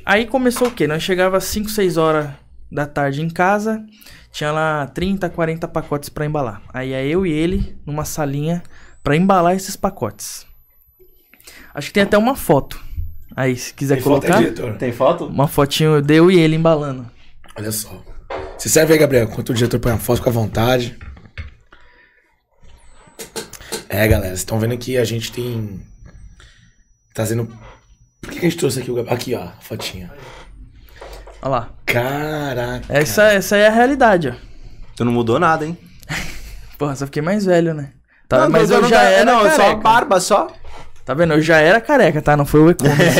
Aí começou o quê? Nós chegava às 5, 6 horas da tarde em casa, tinha lá 30, 40 pacotes pra embalar. Aí é eu e ele numa salinha pra embalar esses pacotes. Acho que tem até uma foto. Aí, se quiser Tem foto aí, colocar, diretor? Tem foto? uma fotinho de eu e ele embalando. Olha só. Você serve aí, Gabriel. Enquanto o diretor põe a foto, fica à vontade. É, galera, vocês estão vendo que a gente tem. Trazendo. Por que que a gente trouxe aqui o Gabriel? Aqui, ó, a fotinha. Olha lá. Caraca. Essa, essa aí é a realidade, ó. Tu não mudou nada, hein? Porra, só fiquei mais velho, né? Tá, Não, mas não, eu não já tá- era Não, só careca. barba, só. Tá vendo? Eu já era careca, tá? Não foi o e-commerce.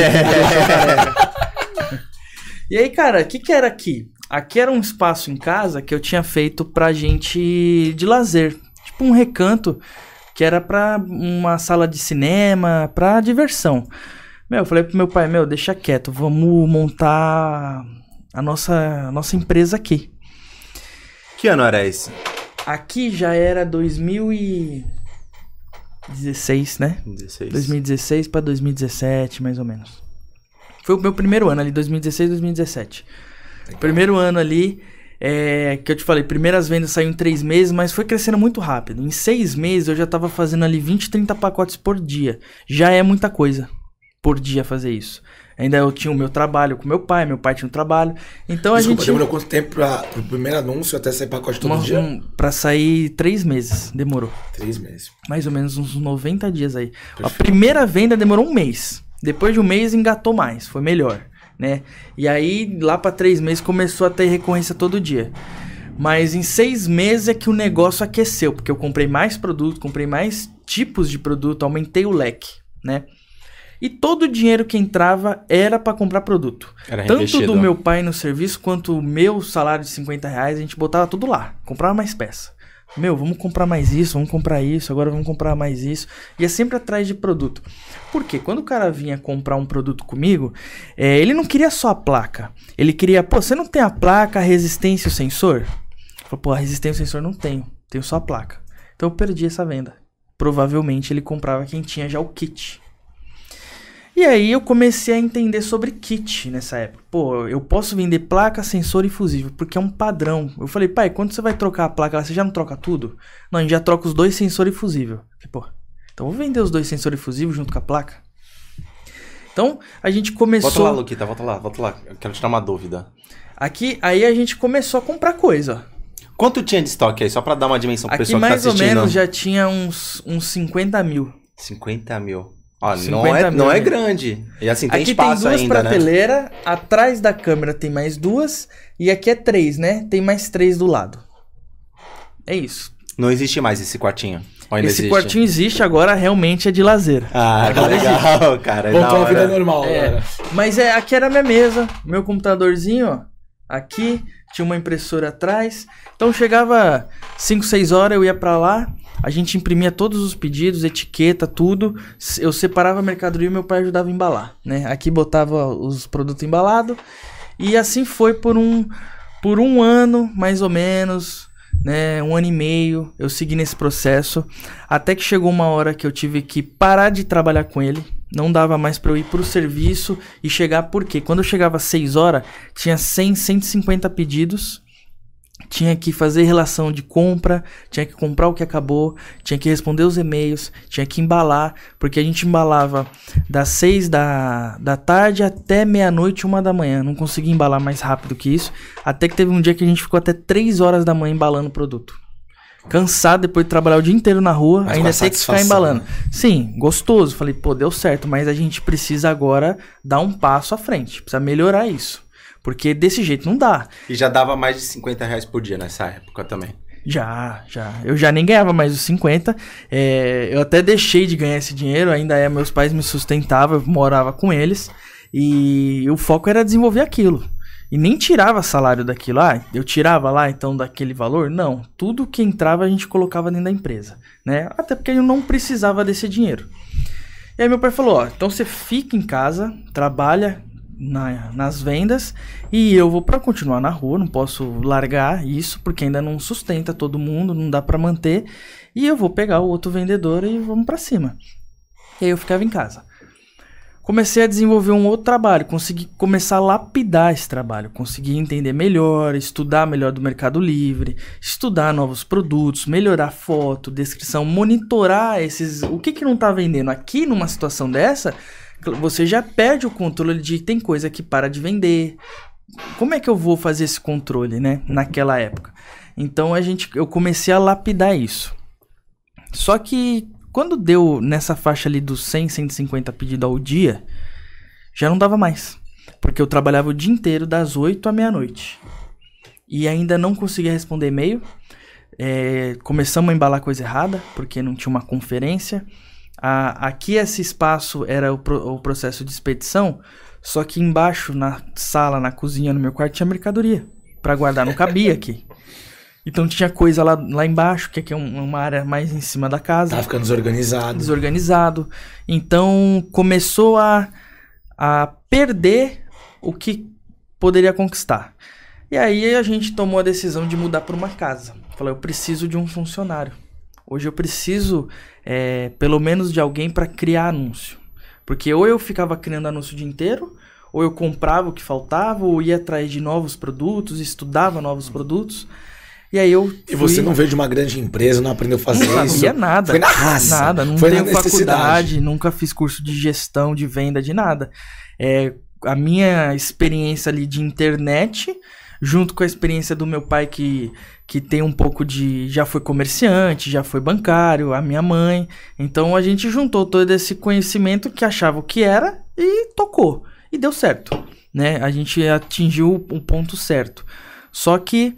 e aí, cara, o que que era aqui? Aqui era um espaço em casa que eu tinha feito pra gente de lazer. Tipo um recanto que era pra uma sala de cinema, pra diversão. Meu, eu falei pro meu pai, meu, deixa quieto, vamos montar a nossa, a nossa empresa aqui. Que ano era esse? Aqui já era 2016, né? 16. 2016 pra 2017, mais ou menos. Foi o meu primeiro ano ali, 2016, 2017. Primeiro ano ali, é, que eu te falei, primeiras vendas saíram em três meses, mas foi crescendo muito rápido. Em seis meses eu já tava fazendo ali 20, 30 pacotes por dia. Já é muita coisa por dia fazer isso. Ainda eu tinha o meu trabalho com meu pai, meu pai tinha um trabalho. Então a Desculpa, gente. demorou quanto tempo pra, pro primeiro anúncio até sair pacote todo uma- dia? um- pra sair três meses, demorou. Três meses. mais ou menos uns 90 dias aí. A primeira venda demorou um mês. Depois de um mês engatou mais, foi melhor, né? E aí lá pra três meses começou a ter recorrência todo dia. Mas em seis meses é que o negócio aqueceu, porque eu comprei mais produto, comprei mais tipos de produto, aumentei o leque, né? E todo o dinheiro que entrava era pra comprar produto. Era Tanto do meu pai no serviço quanto o meu salário de 50 reais, a gente botava tudo lá. Comprava mais peça. Meu, vamos comprar mais isso, vamos comprar isso, agora vamos comprar mais isso. E é sempre atrás de produto. Por quê? Quando o cara vinha comprar um produto comigo, é, ele não queria só a placa. Ele queria, pô, você não tem a placa, a resistência e o sensor? Falei, pô, a resistência e o sensor não tenho, tenho só a placa. Então eu perdi essa venda. Provavelmente ele comprava quem tinha já o kit. E aí eu comecei a entender sobre kit nessa época. Pô, eu posso vender placa, sensor e fusível, porque é um padrão. Eu falei, pai, quando você vai trocar a placa, lá, você já não troca tudo? Não, a gente já troca os dois sensor e fusível. Falei, pô, então vou vender os dois sensor e fusível junto com a placa. Então, a gente começou. Volta lá, Luquita, volta lá, volta lá. Eu quero tirar uma dúvida. Aqui, aí a gente começou a comprar coisa. Quanto tinha de estoque aí? Só pra dar uma dimensão pro Aqui pessoal que tá mais ou assistindo. menos já tinha uns, uns 50 mil. 50 mil. Ó, não 50 é, não é né? grande. E assim, tem aqui tem espaço duas ainda, né? prateleiras, atrás da câmera tem mais duas, e aqui é três, né? Tem mais três do lado. É isso. Não existe mais esse quartinho. Esse existe? quartinho existe, agora realmente é de lazer. Ah, que Agora legal, cara. é Voltou à vida normal É, mas é, aqui era a minha mesa, meu computadorzinho, ó. Aqui, tinha uma impressora atrás. Então chegava 5, 6 horas, eu ia pra lá, a gente imprimia todos os pedidos, etiqueta, tudo. Eu separava a mercadoria e meu pai ajudava a embalar, né? Aqui botava os produtos embalados. E assim foi por um, por um ano, mais ou menos, né? Um ano e meio, eu segui nesse processo. Até que chegou uma hora que eu tive que parar de trabalhar com ele. Não dava mais pra eu ir pro serviço e chegar, porque quando eu chegava às 6 horas, tinha 100, 150 pedidos. Tinha que fazer relação de compra, tinha que comprar o que acabou, tinha que responder os e-mails, tinha que embalar, porque a gente embalava das 6 da, da tarde até meia-noite, uma da manhã. Não conseguia embalar mais rápido que isso. Até que teve um dia que a gente ficou até 3 horas da manhã embalando o produto. Cansado depois de trabalhar o dia inteiro na rua, Mas ainda ter que ficar embalando. né? Sim, gostoso. Falei, pô, deu certo, mas a gente precisa agora dar um passo à frente. Precisa melhorar isso. Porque desse jeito não dá. E já dava mais de 50 reais por dia nessa época também. Já, já. Eu já nem ganhava mais os 50. É, eu até deixei de ganhar esse dinheiro, ainda é, meus pais me sustentavam, eu morava com eles. E o foco era desenvolver aquilo. E nem tirava salário daquilo. Ah, eu tirava lá então daquele valor? Não. Tudo que entrava a gente colocava dentro da empresa. Né? Até porque eu não precisava desse dinheiro. E aí meu pai falou: ó, então você fica em casa, trabalha na- nas vendas e eu vou para continuar na rua, não posso largar isso porque ainda não sustenta todo mundo, não dá para manter. E eu vou pegar o outro vendedor e vamos para cima. E aí eu ficava em casa. Comecei a desenvolver um outro trabalho, consegui começar a lapidar esse trabalho, consegui entender melhor, estudar melhor do Mercado Livre, estudar novos produtos, melhorar foto, descrição, monitorar esses, o que que não tá vendendo aqui numa situação dessa, você já perde o controle de tem coisa que para de vender. Como é que eu vou fazer esse controle, né, naquela época? Então a gente eu comecei a lapidar isso. Só que quando deu nessa faixa ali dos 100, 150 pedidos ao dia, já não dava mais. Porque eu trabalhava o dia inteiro, das 8 à meia-noite. E ainda não conseguia responder e-mail. É, começamos a embalar coisa errada, porque não tinha uma conferência. A- aqui esse espaço era o, pro- o processo de expedição, só que embaixo, na sala, na cozinha, no meu quarto, tinha mercadoria. Pra guardar, não cabia aqui. Então tinha coisa lá, lá embaixo, que aqui é um- uma área mais em cima da casa Tá ficando desorganizado. desorganizado. Então começou a, a perder o que poderia conquistar. E aí a gente tomou a decisão de mudar para uma casa. Falei, eu preciso de um funcionário. Hoje eu preciso, é, pelo menos, de alguém para criar anúncio. Porque ou eu ficava criando anúncio o dia inteiro, ou eu comprava o que faltava, ou ia atrás de novos produtos, estudava novos produtos. E aí eu. E você fui- não veio de uma grande empresa, não aprendeu a fazer não isso. sabia nada. Foi na raça. Nada, não Foi tenho faculdade, nunca fiz curso de gestão, de venda, de nada. É, a minha experiência ali de internet, junto com a experiência do meu pai que, que tem um pouco de. já foi comerciante, já foi bancário, a minha mãe. Então a gente juntou todo esse conhecimento que achava o que era e tocou. E deu certo. Né? A gente atingiu o ponto certo. Só que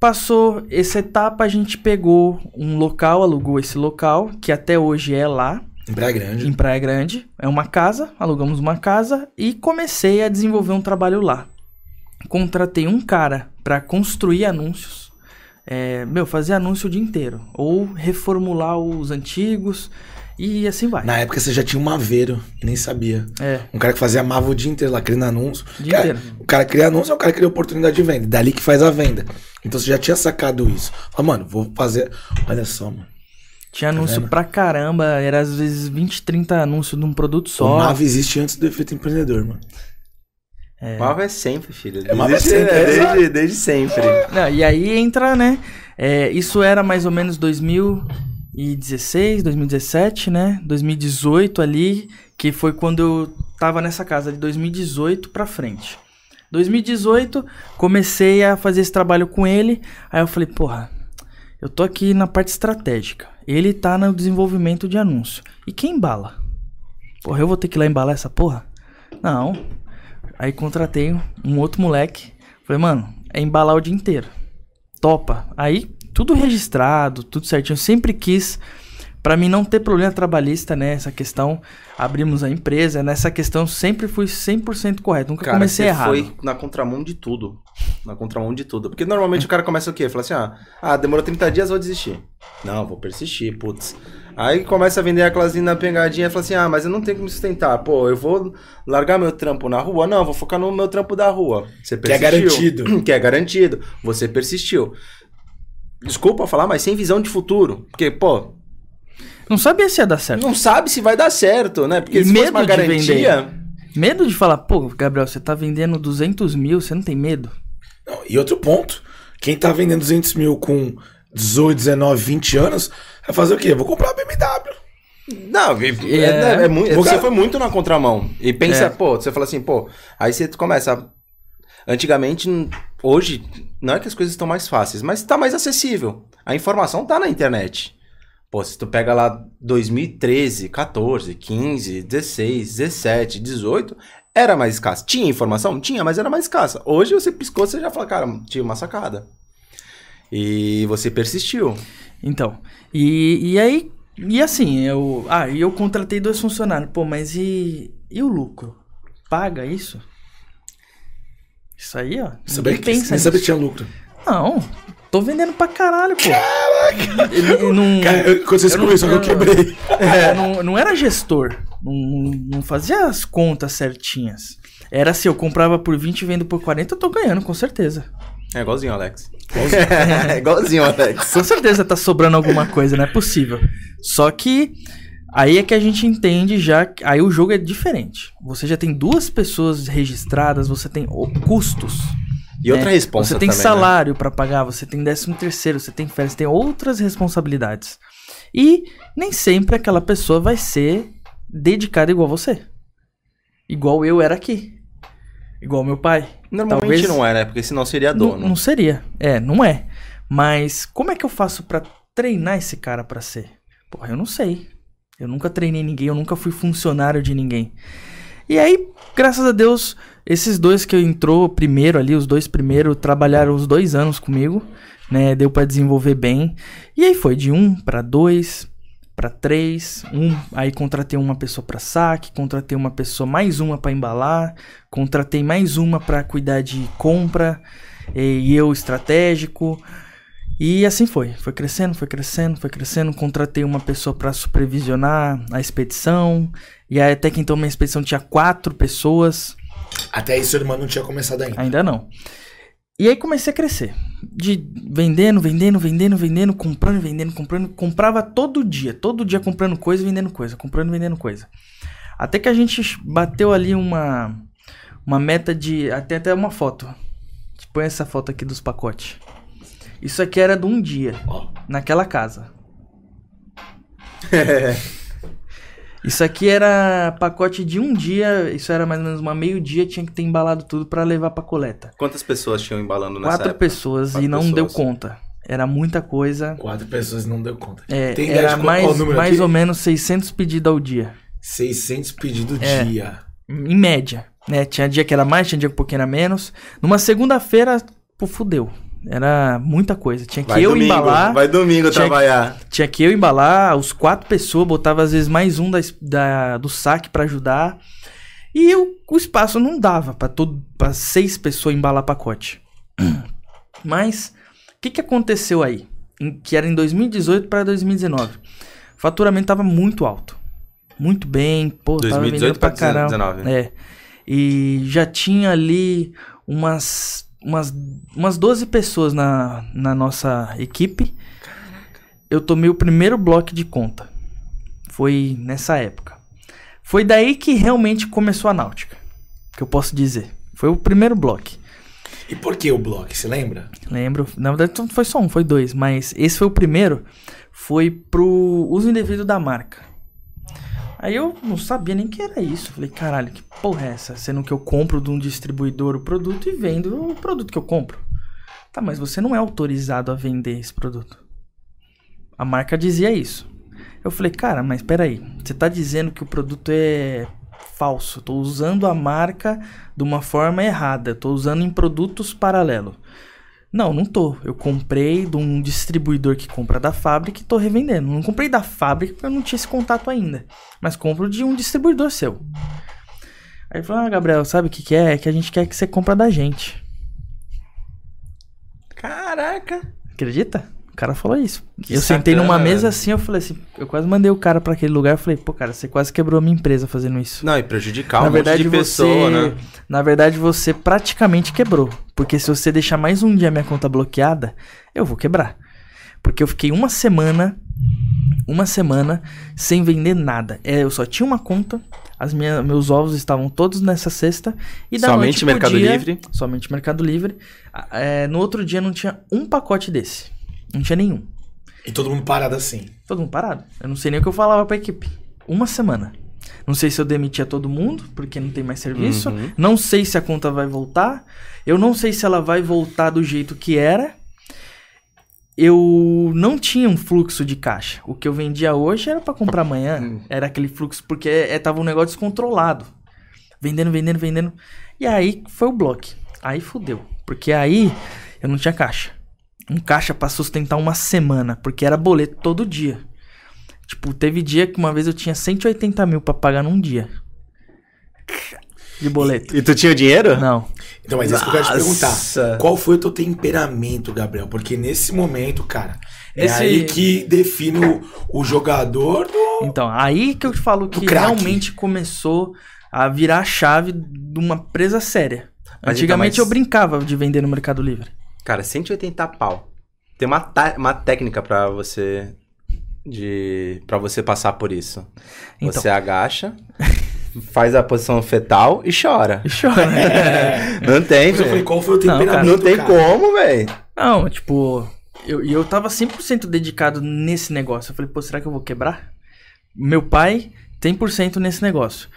Passou essa etapa, a gente pegou um local, alugou esse local, que até hoje é lá, Em Praia Grande. em Praia Grande. É uma casa, alugamos uma casa e comecei a desenvolver um trabalho lá. Contratei um cara para construir anúncios. É, meu, fazer anúncio o dia inteiro. Ou reformular os antigos e assim vai. Na época você já tinha um maveiro e nem sabia. É, Um cara que fazia mava o dia inteiro lá, criando anúncio. O dia Cara, inteiro. O cara cria anúncio é o cara que cria oportunidade de venda. Dali que faz a venda. Então você já tinha sacado isso. Fala, mano, vou fazer. Olha só, mano. tinha anúncio Tá pra caramba, era às vezes 20, 30 anúncios num produto O só. Mava existe antes do efeito empreendedor, mano. Mava é sempre, filho. É, Mava é Existe, sempre, é, exato. desde, desde sempre. Não, e aí entra, né? é, isso era mais ou menos 2016, 2017, né? 2018 ali, que foi quando eu tava nessa casa de 2018 pra frente. 2018, comecei a fazer esse trabalho com ele. Aí eu falei, porra, eu tô aqui na parte estratégica. Ele tá no desenvolvimento de anúncio. E quem embala? Porra, eu vou ter que ir lá embalar essa porra? Não. Aí contratei um outro moleque. Falei, mano, é embalar o dia inteiro. Topa. Aí, tudo registrado, tudo certinho. Eu sempre quis Pra mim não ter problema trabalhista, né? Essa questão, abrimos a empresa, nessa questão sempre fui 100% correto, nunca Cara, comecei você errado. foi na contramão de tudo. Na contramão de tudo. Porque normalmente o cara começa o quê? Fala assim, ah, ah, demorou 30 dias, vou desistir. Não, vou persistir, putz. Aí começa a vender aquelazinha na pegadinha e fala assim, ah, mas eu não tenho que me sustentar. Pô, eu vou largar meu trampo na rua? Não, vou focar no meu trampo da rua. Você Que é persistiu. garantido. Que é garantido. Você persistiu. Desculpa falar, mas sem visão de futuro. Porque, pô, Não sabia se ia dar certo. não sabe se vai dar certo, né? Porque E se fosse medo uma de garantia... Medo de falar, pô, Gabriel, você tá vendendo 200 mil, você não tem medo? Não, e outro ponto, quem tá vendendo 200 mil com 18, 19, 20 anos, vai fazer o quê? Vou comprar uma BMW. Não, e- é, É. é muito- Vou você foi muito na contramão. E pensa, É. pô, você fala assim, pô, aí você começa. Antigamente, hoje, não é que as coisas estão mais fáceis, mas tá mais acessível. A informação tá na internet. Pô, se tu pega lá 2013, 14, 15, 16, 17, 18, era mais escassa. Tinha informação? Tinha, mas era mais escassa. Hoje você piscou, você já fala, cara, tinha uma sacada. E você persistiu. Então, e, e aí, e assim, eu, ah, eu contratei dois funcionários, pô, mas e, e o lucro? Paga isso? Isso aí, ó, Sabia ninguém que, pensa nem sabia que tinha lucro. Não, tô vendendo pra caralho, pô. Caraca! Não, Cara, eu- quando vocês eu começaram, eu eu- quebrei. É, não, não era gestor. Não, não- fazia as contas certinhas. Era assim, eu comprava por 20 e vendo por 40, eu tô ganhando, com certeza. É igualzinho, Alex. é igualzinho, Alex. Com certeza tá sobrando alguma coisa, não é possível. Só que aí é que a gente entende já. que- Aí o jogo é diferente. Você já tem duas pessoas registradas, você tem custos. E outra né? resposta Você tem também, né? salário pra pagar, você tem décimo terceiro, você tem férias, você tem outras responsabilidades. E nem sempre aquela pessoa vai ser dedicada igual você. Igual eu era aqui. Igual meu pai. Normalmente Talvez- não é, né? Porque senão seria Não, dono. não seria. É, não é. Mas como é que eu faço pra treinar esse cara pra ser? Porra, eu não sei. Eu nunca treinei ninguém, eu nunca fui funcionário de ninguém. E aí, graças a Deus, esses dois que entrou primeiro ali, os dois primeiro, trabalharam os dois anos comigo, né? Deu pra desenvolver bem. E aí foi de um pra dois, pra três, um. Aí contratei uma pessoa pra saque, contratei uma pessoa mais uma pra embalar, contratei mais uma pra cuidar de compra e eu estratégico. E assim foi, foi crescendo, foi crescendo, foi crescendo. Contratei uma pessoa para supervisionar a expedição. E aí, até que então minha expedição tinha quatro pessoas. Até aí seu irmão não tinha começado ainda. Ainda não. E aí comecei a crescer. De vendendo, vendendo, vendendo, vendendo, comprando, vendendo, comprando. Comprava todo dia. Todo dia comprando coisa, vendendo coisa. Comprando, vendendo coisa. Até que a gente bateu ali uma, uma meta de. Até até uma foto. Põe essa foto aqui dos pacotes. Isso aqui era de um dia. Ó. Naquela casa. Isso aqui era pacote de um dia. Isso era mais ou menos uma meio-dia. Tinha que ter embalado tudo pra levar pra coleta. Quantas pessoas tinham embalando nessa Quatro época? pessoas Quatro e não pessoas. deu conta. Era muita coisa. Quatro pessoas não deu conta. É, Tem era mais, mais aqui? ou menos 600 pedidos ao dia. 600 pedidos É. dia. Em média. Né? Tinha dia que era mais, tinha dia que um pouquinho era menos. Numa segunda-feira, pô, fudeu. Era muita coisa. Tinha que Vai eu domingo, embalar. Vai domingo Tinha que- trabalhar. Tinha que eu embalar, os quatro pessoas, botava às vezes mais um da, da- do saque pra ajudar. E eu- o espaço não dava para seis pessoas embalar pacote. Mas o que, que aconteceu aí? Em- que era em 2018 para 2019. O faturamento tava muito alto. Muito bem, pô, tava 2018 vendendo pra pra caramba. 19. É. E já tinha ali umas umas, umas 12 pessoas na, na nossa equipe. Eu tomei o primeiro bloco de conta. Foi nessa época. Foi daí que realmente começou a náutica. Que eu posso dizer. Foi o primeiro bloco. E por que o bloco? Você lembra? Lembro. Na verdade, não foi só um, foi dois. Mas esse foi o primeiro. foi pro uso indevido da marca. Aí eu não sabia nem que era isso. Falei, caralho, que porra é essa? Sendo que eu compro de um distribuidor o produto e vendo o produto que eu compro. Tá, mas você não é autorizado a vender esse produto. A marca dizia isso. Eu falei, cara, mas peraí, você tá dizendo que o produto é falso. Tô usando a marca de uma forma errada. Tô usando em produtos paralelos. Não, não tô. Eu comprei de um distribuidor que compra da fábrica e tô revendendo. Não comprei da fábrica porque eu não tinha esse contato ainda. Mas compro de um distribuidor seu. Aí ele falou, ah, Gabriel, sabe o que, que é? É que a gente quer que você compra da gente. Caraca! Acredita? O cara falou isso. eu sentei numa sacana, mesa velho. assim, eu falei assim, eu quase mandei o cara pra aquele lugar, eu falei, pô, cara, você quase quebrou a minha empresa fazendo isso. Não, e prejudicar um na monte verdade, de você, pessoa, né? na verdade, você praticamente quebrou. Porque se você deixar mais um dia minha conta bloqueada, eu vou quebrar. Porque eu fiquei uma semana, uma semana sem vender nada. É, eu só tinha uma conta, as minha, meus ovos estavam todos nessa cesta e da Somente Mercado dia- Livre? Somente Mercado Livre. É, no outro dia não tinha um pacote desse. Não tinha nenhum. E todo mundo parado assim. Todo mundo parado. Eu não sei nem o que eu falava pra equipe. Uma semana. Não sei se eu demitia todo mundo, porque não tem mais serviço. Uhum. Não sei se a conta vai voltar. Eu não sei se ela vai voltar do jeito que era. Eu não tinha um fluxo de caixa. O que eu vendia hoje era pra comprar amanhã. Era aquele fluxo, porque é, tava um negócio descontrolado. Vendendo, vendendo, vendendo. E aí foi o bloco. Aí fudeu. Porque aí eu não tinha caixa. Um caixa pra sustentar uma semana, porque era boleto todo dia. Tipo, teve dia que uma vez eu tinha 180 mil pra pagar num dia. De boleto. E tu tinha dinheiro? Não. Então, mas é isso que eu quero te Nossa. perguntar. Qual foi o teu temperamento, Gabriel? Porque nesse momento, cara, é Esse- aí que define o, o jogador do... Então, aí que eu te falo que realmente começou a virar a chave de uma presa séria. Mas Antigamente então, eu mas- brincava de vender no Mercado Livre. Cara, 180 pau. Tem uma, uma técnica pra você de para você passar por isso. Então. Você agacha, faz a posição fetal e chora. E chora. Não tem, Mas eu falei, velho. qual foi o Não, cara, Não tem cara? como, velho. Não, tipo, eu, e eu tava 100% dedicado nesse negócio. Eu falei, pô, será que eu vou quebrar? Meu pai tem por cento nesse negócio.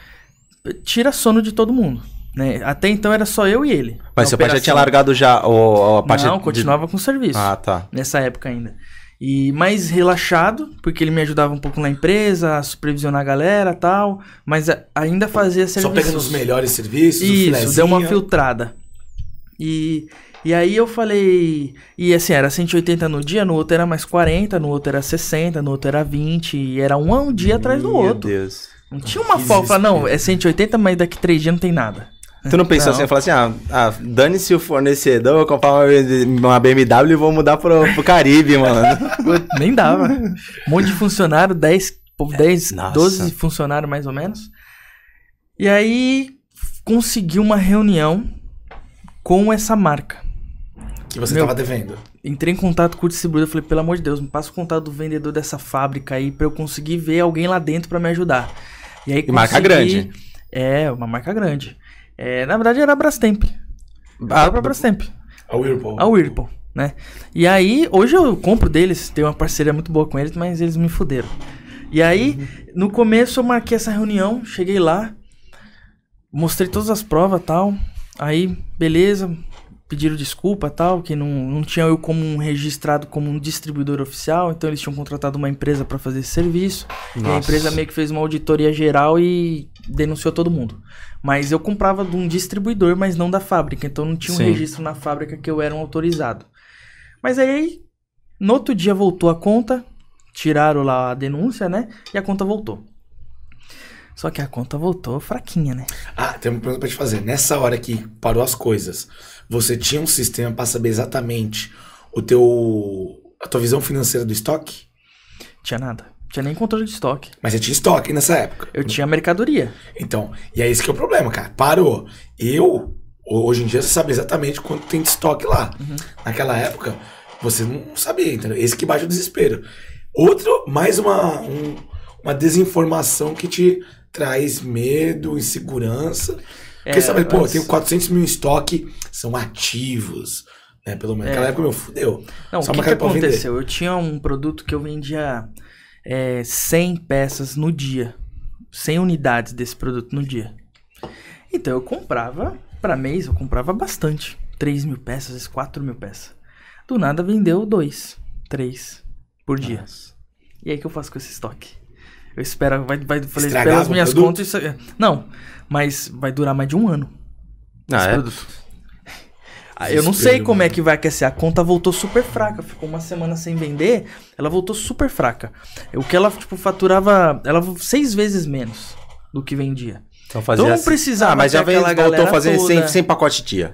Tira sono de todo mundo, né? Até então era só eu e ele. Mas seu pai já operação. tinha largado já o, a parte Não, de- continuava com o serviço. Ah, tá. Nessa época ainda. E mais relaxado, porque ele me ajudava um pouco na empresa, a supervisionar a galera tal. Mas a- ainda fazia Só serviço. pegando os melhores serviços, Isso, filezinho. deu uma filtrada. E, e aí eu falei. E assim, era 180 no dia, no outro era mais 40, no outro era 60, no outro era 20. E era um, um dia atrás do Meu outro. Deus. Não tinha uma folga, não, é 180, mas daqui três dias não tem nada. Tu não pensou Não. assim, falar assim, ah, ah dane-se o fornecedor, vou comprar uma, uma BMW e vou mudar pro, pro Caribe, mano. Nem dava. Um monte de funcionário, 10, pô, 10 Nossa. 12 funcionários mais ou menos. E aí consegui uma reunião com essa marca. Que você Meu- tava devendo. Entrei em contato com o distribuidor, falei, pelo amor de Deus, me passa o contato do vendedor dessa fábrica aí pra eu conseguir ver alguém lá dentro pra me ajudar. E aí E marca grande. É, uma marca grande. É, na verdade era a Brastemp. Ah, Era pra Brastemp. A Whirlpool. A Whirlpool, né? E aí, hoje eu compro deles, tenho uma parceria muito boa com eles, mas eles me fuderam. E aí, no começo eu marquei essa reunião, cheguei lá, mostrei todas as provas tal. Aí, beleza, pediram desculpa tal, que não, não tinha eu como um registrado como um distribuidor oficial, então eles tinham contratado uma empresa pra fazer esse serviço. E a Nossa. empresa meio que fez uma auditoria geral e denunciou todo mundo. Mas eu comprava de um distribuidor, mas não da fábrica. Então não tinha um Sim. registro na fábrica que eu era um autorizado. Mas aí, no outro dia voltou a conta, tiraram lá a denúncia, né? E a conta voltou. Só que a conta voltou fraquinha, né? Ah, tem uma pergunta pra te fazer. Nessa hora que parou as coisas, você tinha um sistema pra saber exatamente o teu a tua visão financeira do estoque? Tinha nada. Tinha nem controle de estoque. Mas você tinha estoque nessa época. Eu tinha mercadoria. Então, e é esse que é o problema, cara. Parou. Eu, hoje em dia, você sabe exatamente quanto tem de estoque lá. Naquela época, você não sabia, entendeu? Esse que bate o desespero. Outro, mais uma, um- uma desinformação que te traz medo, insegurança. Porque É, sabe, pô, eu mas- tenho 400 mil em estoque, são ativos. É, pelo menos. Naquela época, meu, fudeu. Não, Só o que, que aconteceu? Eu tinha um produto que eu vendia é, 100 peças no dia. 100 unidades desse produto no dia. Então eu comprava, pra mês, eu comprava bastante. 3 mil peças, às vezes 4 mil peças. Do nada vendeu 2, 3 por dia. E aí o que eu faço com esse estoque? Eu espero, vai, vai falei, pelas minhas produto? contas, isso, é- não, mas vai durar mais de um ano. Ah, esse é? produto. Ah, Eu não Desespero, sei como é mano. que vai aquecer. A conta voltou super fraca. Ficou uma semana sem vender. Ela voltou super fraca. O que ela, tipo, faturava. Ela seis vezes menos do que vendia. Então fazia Então não precisava Ah, mas já aquela voltou fazendo. 100, 100 pacote tia.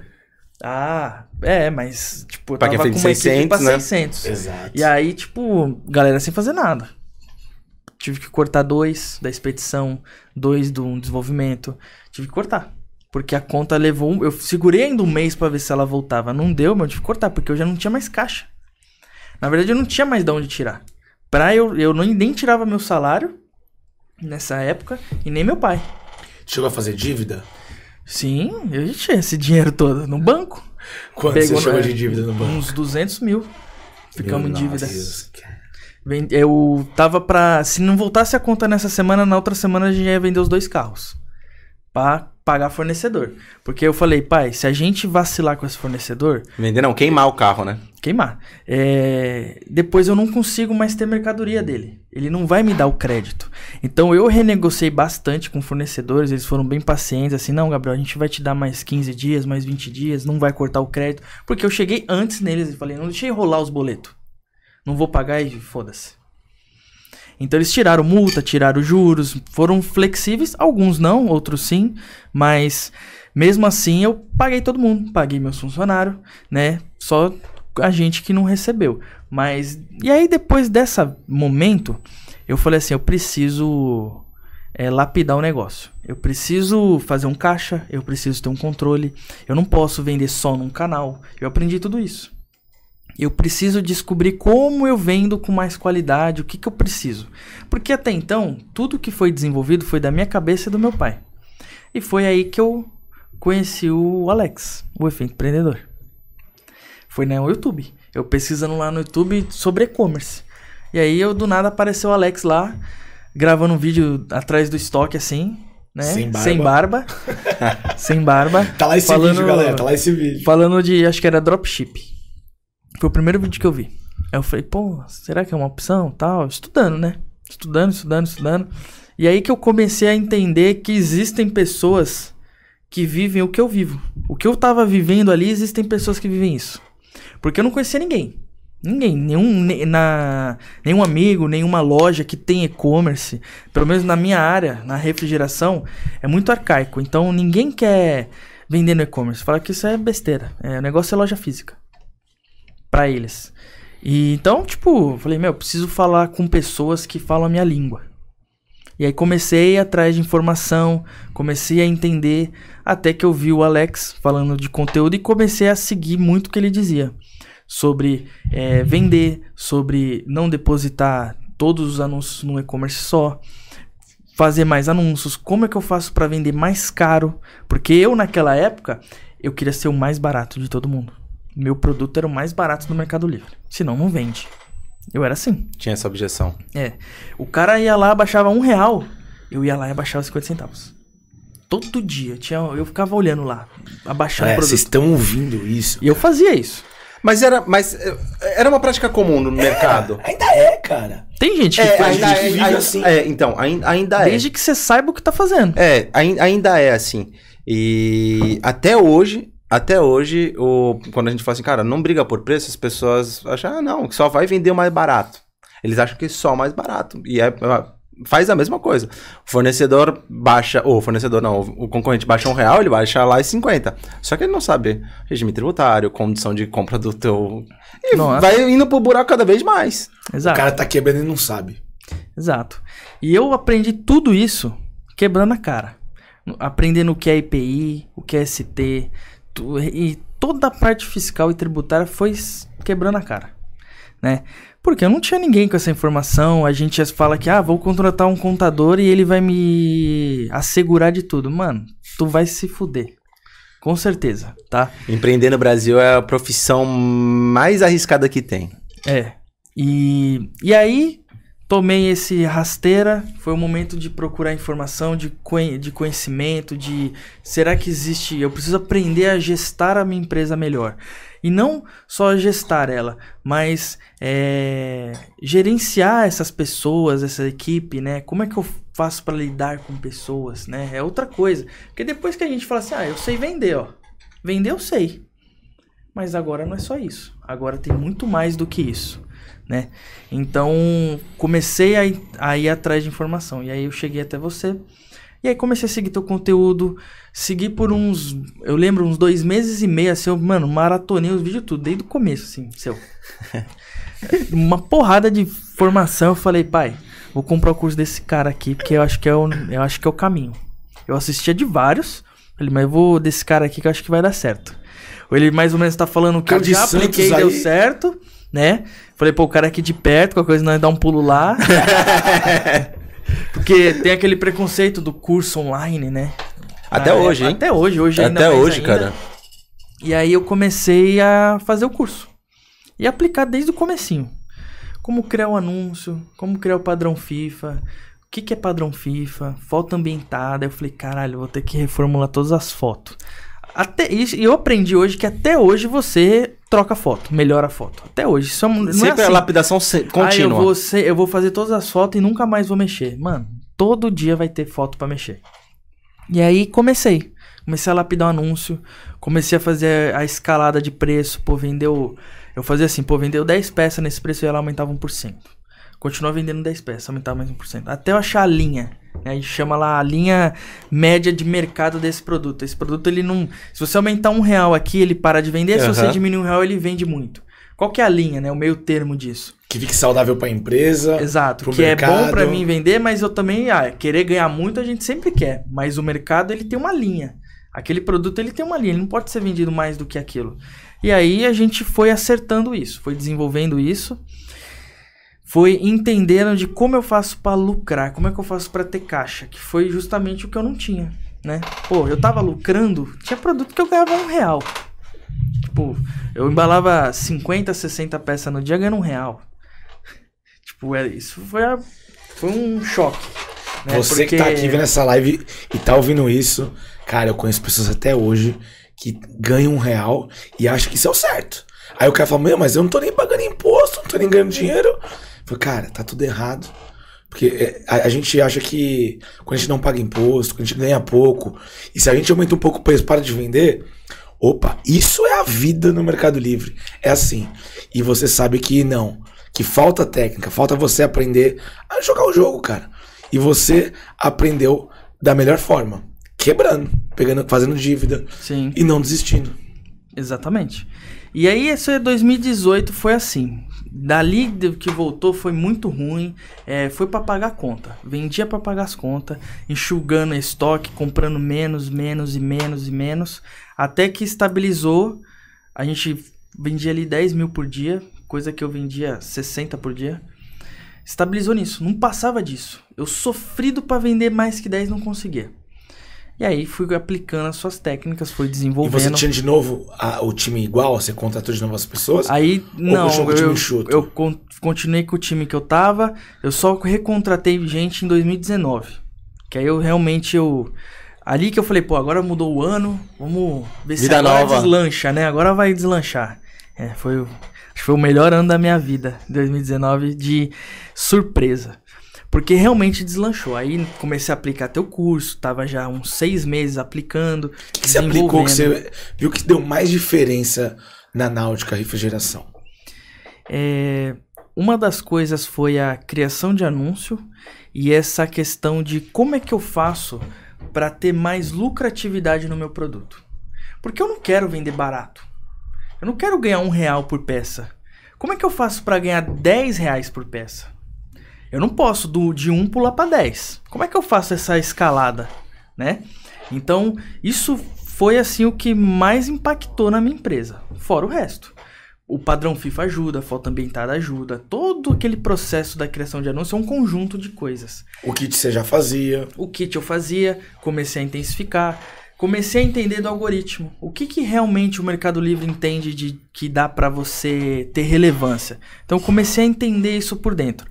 Ah, é, mas, tipo, eu Pra quem tava fez com uma equipe 600, pra né? 600. Exato. E aí, tipo, galera sem fazer nada. Tive que cortar dois da expedição, dois do desenvolvimento. Tive que cortar. Porque a conta levou. Eu segurei ainda um mês pra ver se ela voltava. Não deu, mas eu tive que cortar, porque eu já não tinha mais caixa. Na verdade, eu não tinha mais de onde tirar. Pra eu, eu não, nem tirava meu salário nessa época e nem meu pai. Chegou a fazer dívida? Sim, eu já tinha esse dinheiro todo no banco. Quanto Pegou você chegou de dívida no banco? Uns 200 mil. Ficamos em Meu dívida. Deus. Ven- Eu tava pra. Se não voltasse a conta nessa semana, na outra semana a gente ia vender os dois carros. Pra pagar fornecedor. Porque eu falei, pai, se a gente vacilar com esse fornecedor, Vender não, queimar o carro, né? queimar. É, Depois eu não consigo mais ter mercadoria dele. Ele não vai me dar o crédito. Então eu renegociei bastante com fornecedores, eles foram bem pacientes, assim, não, Gabriel, a gente vai te dar mais 15 dias, mais 20 dias, não vai cortar o crédito. Porque eu cheguei antes neles e falei, não deixei rolar os boletos. Não vou pagar e foda-se. Então eles tiraram multa, tiraram juros, foram flexíveis, alguns não, outros sim, mas mesmo assim eu paguei todo mundo, paguei meus funcionários, né? Só a gente que não recebeu. Mas e aí depois desse momento, eu falei assim, eu preciso é, lapidar o negócio. Eu preciso fazer um caixa, eu preciso ter um controle. Eu não posso vender só num canal. Eu aprendi tudo isso. Eu preciso descobrir como eu vendo com mais qualidade, o que, que eu preciso. Porque até então, tudo que foi desenvolvido foi da minha cabeça e do meu pai. E foi aí que eu conheci o Alex, o Efeito Empreendedor. Foi no YouTube. Eu pesquisando lá no YouTube sobre e-commerce. E aí eu do nada apareceu o Alex lá, gravando um vídeo atrás do estoque assim, né? Sem barba. Sem barba. Sem barba. Tá lá esse Falando- vídeo, galera. Tá lá esse vídeo. Falando de, acho que era dropship. Foi o primeiro vídeo que eu vi. Aí eu falei, pô, será que é uma opção? Tal, estudando, né? Estudando, estudando, estudando. E aí que eu comecei a entender que existem pessoas que vivem o que eu vivo. O que eu tava vivendo ali, existem pessoas que vivem isso. Porque eu não conhecia ninguém. Ninguém, nenhum, ne- na, nenhum amigo, nenhuma loja que tem e-commerce, pelo menos na minha área, na refrigeração, é muito arcaico. Então ninguém quer vender no e-commerce. Fala que isso é besteira. É, o negócio é loja física. Pra eles. E então, tipo, falei, meu, eu preciso falar com pessoas que falam a minha língua. E aí comecei atrás de informação, comecei a entender, até que eu vi o Alex falando de conteúdo e comecei a seguir muito o que ele dizia. Sobre é, vender, sobre não depositar todos os anúncios no e-commerce só, fazer mais anúncios, como é que eu faço para vender mais caro? Porque eu naquela época, eu queria ser o mais barato de todo mundo. Meu produto era o mais barato do Mercado Livre. Senão não vende. Eu era assim. Tinha essa objeção. É. O cara ia lá, baixava um real. Eu ia lá e abaixava 50 centavos. Todo dia. Tinha, eu ficava olhando lá, abaixando o É, produto. vocês estão ouvindo isso. E eu fazia isso. Mas era, mas eh, era uma prática comum no mercado. Ainda é, cara. Tem gente que É, faz ainda, isso. é, ainda- assim. é, então, ainda, ainda é. Desde que você saiba o que tá fazendo. É, ai- ainda é assim. E até hoje, até hoje, o, quando a gente fala assim, cara, não briga por preço, as pessoas acham, ah, não, que só vai vender o mais barato. Eles acham que só o mais barato. E é, faz a mesma coisa. O fornecedor baixa, ou o fornecedor não, o concorrente baixa um real, ele baixa lá e 50. Só que ele não sabe regime tributário, condição de compra do teu. E Nossa. vai indo pro buraco cada vez mais. O Exato. cara tá quebrando e não sabe. Exato. E eu aprendi tudo isso quebrando a cara. Aprendendo o que é IPI, o que é ST. e toda a parte fiscal e tributária foi quebrando a cara. Né? Porque eu não tinha ninguém com essa informação. A gente fala que, ah, vou contratar um contador e ele vai me assegurar de tudo. Mano, tu vai se fuder. com certeza, tá? Empreender no Brasil é a profissão mais arriscada que tem. É. E, e aí, tomei esse rasteira, foi o momento de procurar informação, de, de conhecimento, de será que existe. Eu preciso aprender a gestar a minha empresa melhor. E não só gestar ela, mas é, gerenciar essas pessoas, essa equipe, né? Como é que eu faço para lidar com pessoas, né? É outra coisa. Porque depois que a gente fala assim, ah, eu sei vender, ó. Vender eu sei. Mas agora não é só isso. Agora tem muito mais do que isso, né? Então, comecei a ir, a ir atrás de informação. E aí eu cheguei até você. E aí comecei a seguir teu conteúdo. Segui por uns. Eu lembro, uns dois meses e meio, assim, eu, mano, maratonei os vídeos tudo, desde o começo, assim, seu. Uma porrada de informação. Eu falei, pai, vou comprar o curso desse cara aqui, porque eu acho que é o, eu acho que é o caminho. Eu assistia de vários. Falei, mas eu vou desse cara aqui que eu acho que vai dar certo. Ele mais ou menos tá falando que Cara eu já apliquei e deu certo, né? Falei, pô, o cara é aqui de perto, qualquer coisa nós dá um pulo lá. Porque tem aquele preconceito do curso online, né? Até Ah, hoje, é, hein? Até hoje, hoje ainda Até hoje, ainda. cara. E aí eu comecei a fazer o curso. E aplicar desde o comecinho. Como criar o anúncio, como criar o padrão FIFA, o que, que é padrão FIFA, foto ambientada. Eu falei, caralho, vou ter que reformular todas as fotos. Até isso, e eu aprendi hoje que até hoje você troca foto, melhora a foto. Até hoje. Isso é, um- não é Sempre assim. a lapidação se- Ah, eu contínua. vou, ser- eu vou fazer todas as fotos e nunca mais vou mexer. Mano, todo dia vai ter foto pra mexer. E aí comecei. Comecei a lapidar o anúncio. Comecei a fazer a escalada de preço. Pô, vendeu. Eu fazia assim, pô, vendeu 10 peças nesse preço e ela aumentava 1%. Continua vendendo 10 peças, aumentava mais 1%. Até eu achar a linha. né? A gente chama lá a linha média de mercado desse produto. Esse produto, ele não. Se você aumentar um real aqui, ele para de vender. Se você diminuir um real, ele vende muito. Qual que é a linha, né? O meio termo disso. Que fique saudável pra empresa. Exato, que é bom mercado. pra mim vender, mas eu também, ah, querer ganhar muito a gente sempre quer, mas o mercado ele tem uma linha. Aquele produto ele tem uma linha, ele não pode ser vendido mais do que aquilo. E aí a gente foi acertando isso, foi desenvolvendo isso, foi entendendo de como eu faço pra lucrar, como é que eu faço pra ter caixa, que foi justamente o que eu não tinha, né? Pô, eu tava lucrando, tinha produto que eu ganhava um real. Tipo, eu embalava 50, 60 peças no dia ganhando um real. Tipo, é, isso foi, a- foi um choque. né? Você que tá Porque- aqui vendo essa live e tá ouvindo isso, cara, eu conheço pessoas até hoje que ganham um real e acham que isso é o certo. Aí o cara fala, meu, mas eu não tô nem pagando imposto, não tô nem ganhando dinheiro. Falo, cara, tá tudo errado. Porque é, a, a gente acha que quando a gente não paga imposto, quando a gente ganha pouco, e se a gente aumenta um pouco o preço para de vender, opa, isso é a vida no Mercado Livre. É assim. E você sabe que não, que falta técnica, falta você aprender a jogar o jogo, cara. E você aprendeu da melhor forma, quebrando, pegando, fazendo dívida Sim. e não desistindo. Exatamente. E aí, esse é 2018 foi assim. Dali que voltou foi muito ruim. É, foi pra pagar conta. Vendia pra pagar as contas, enxugando estoque, comprando menos, menos e menos e menos. Até que estabilizou. A gente vendia ali 10 mil por dia, coisa que eu vendia 60 por dia. Estabilizou nisso, não passava disso. Eu sofrido pra vender mais que 10 não conseguia. E aí fui aplicando as suas técnicas, fui E desenvolvendo. você tinha de novo a- o time igual? Você contratou de novo as pessoas? Aí, não, eu, eu con- continuei com o time que eu tava, eu só recontratei gente em 2019. Que aí eu realmente, eu... Ali que eu falei, pô, agora mudou o ano, vamos ver se Vida agora nova. deslancha, né? Agora vai deslanchar. É, foi, acho que foi o melhor ano da minha vida, 2019, de surpresa. Porque realmente deslanchou. Aí comecei a aplicar teu curso, tava já uns seis meses aplicando. O que, que você aplicou que você viu que deu mais diferença na náutica refrigeração? É, uma das coisas foi a criação de anúncio e essa questão de como é que eu faço para ter mais lucratividade no meu produto. Porque eu não quero vender barato. Eu não quero ganhar um real por peça. Como é que eu faço para ganhar 10 reais por peça? Eu não posso do, de 1 pular para 10. Como é que eu faço essa escalada, né? Então, isso foi assim o que mais impactou na minha empresa, fora o resto. O padrão FIFA ajuda, a foto ambientada ajuda, todo aquele processo da criação de anúncio é um conjunto de coisas. O kit você já fazia. O kit eu fazia, comecei a intensificar, comecei a entender do algoritmo. O que, que realmente o Mercado Livre entende de que dá para você ter relevância. Então comecei a entender isso por dentro.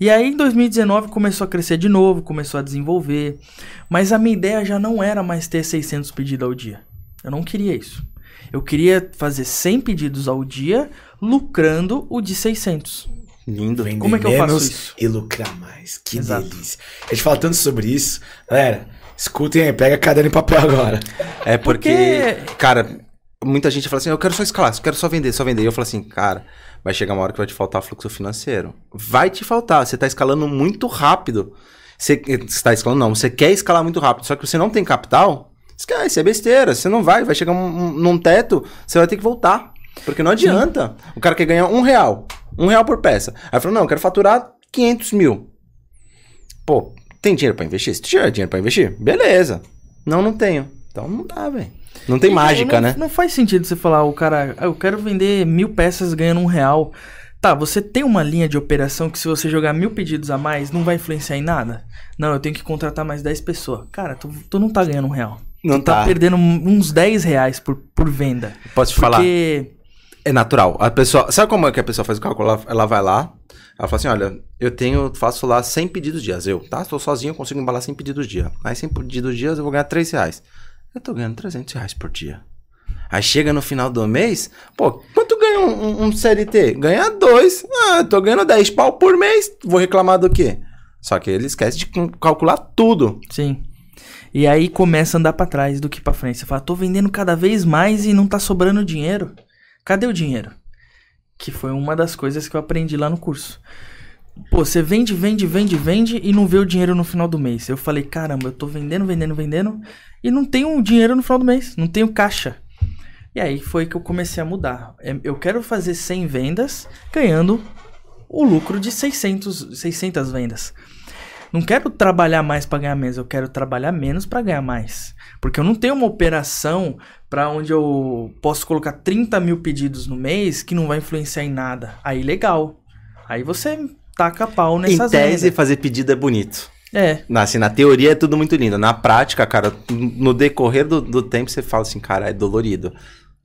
E aí em 2019 começou a crescer de novo, começou a desenvolver, mas a minha ideia já não era mais ter 600 pedidos ao dia. Eu não queria isso. Eu queria fazer 100 pedidos ao dia, lucrando o de 600. Lindo. Vender Como é que eu faço isso? E lucrar mais. Que Exato. delícia. A gente fala tanto sobre isso. Galera, escutem aí, pega a caderno e papel agora. É porque, Porque- cara, muita gente fala assim, eu quero só escalar, eu quero só vender, só vender. E eu falo assim, cara, vai chegar uma hora que vai te faltar fluxo financeiro. Vai te faltar, você tá escalando muito rápido. Você está escalando, não, você quer escalar muito rápido, só que você não tem capital, esquece, é besteira, você não vai, vai chegar um- um- num teto, você vai ter que voltar. Porque não adianta. O cara quer ganhar um real, um real por peça. Aí falou, não, eu quero faturar 500 mil. Pô, tem dinheiro pra investir? Se tiver dinheiro pra investir, beleza. Não, não tenho. Então não dá, velho. Não tem E mágica, não, né? Não faz sentido você falar, o cara, "Ah, eu quero vender mil peças ganhando um real. Tá, você tem uma linha de operação que se você jogar mil pedidos a mais, não vai influenciar em nada? Não, eu tenho que contratar mais 10 pessoas. Cara, tu, tu não tá ganhando um real. Não tu tá, tá. perdendo uns 10 reais por, por venda. Posso te falar? Porque É natural. A pessoa. Sabe como é que a pessoa faz o cálculo? Ela, ela vai lá, ela fala assim: olha, eu tenho, faço lá 100 pedidos dias. Eu, tá? Estou sozinho, eu consigo embalar 100 pedidos dia. Aí 100 pedidos dias eu vou ganhar 3 reais. Eu tô ganhando 300 reais por dia. Aí chega no final do mês, pô, quanto ganha um, um- um CLT? Ganha dois. Ah, tô ganhando 10 pau por mês. Vou reclamar do quê? Só que ele esquece de cal- calcular tudo. Sim. E aí começa a andar pra trás do que pra frente. Você fala, tô vendendo cada vez mais e não tá sobrando dinheiro. Cadê o dinheiro? Que foi uma das coisas que eu aprendi lá no curso. Pô, você vende, vende, vende, vende e não vê o dinheiro no final do mês. Eu falei, caramba, eu tô vendendo, vendendo, vendendo e não tenho dinheiro no final do mês, não tenho caixa. E aí foi que eu comecei a mudar. É, Eu quero fazer 100 vendas ganhando o lucro de 600, 600 vendas. Não quero trabalhar mais para ganhar menos, eu quero trabalhar menos para ganhar mais. Porque eu não tenho uma operação para onde eu posso colocar 30 mil pedidos no mês que não vai influenciar em nada. Aí legal. Aí você taca pau em nessas tese, vendas. fazer pedido é bonito. É, Na, assim, na teoria é tudo muito lindo. Na prática, cara, no decorrer do, do tempo você fala assim, cara, é dolorido.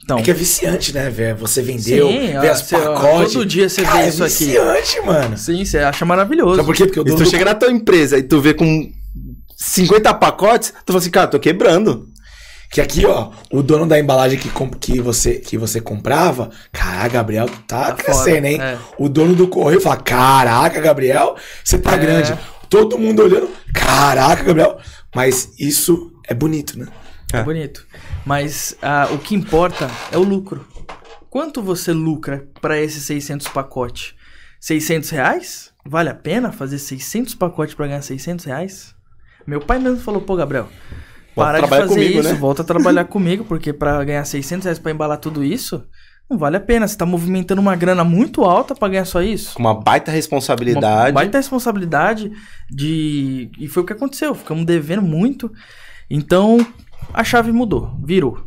então. É que é viciante, né, velho? Você vendeu, Sim, vê as ó, pacotes. todo dia você Cara, vê é isso aqui. viciante, mano. Sim, você acha maravilhoso. Sabe por quê? Porque o E se dono tu do chega na tua empresa e tu vê com 50 pacotes, tu fala assim, cara, tô quebrando. Que aqui, ó, o dono da embalagem que, que, você, que você comprava, caraca, Gabriel, tu tá, Tá crescendo, hein? é. O dono do correio fala, caraca, Gabriel, você tá É. grande. Todo mundo olhando, caraca, Gabriel. Mas isso é bonito, né? É É. bonito. Mas ah, o que importa é o lucro. Quanto você lucra para esses 600 pacotes? 600 reais? Vale a pena fazer 600 pacotes para ganhar 600 reais? Meu pai mesmo falou, pô, Gabriel, para de fazer comigo, isso, né? volta a trabalhar comigo, porque para ganhar 600 reais para embalar tudo isso, não vale a pena. Você tá movimentando uma grana muito alta para ganhar só isso. Com uma baita responsabilidade. Uma baita responsabilidade de. E foi o que aconteceu. Ficamos devendo muito. Então, a chave mudou, virou.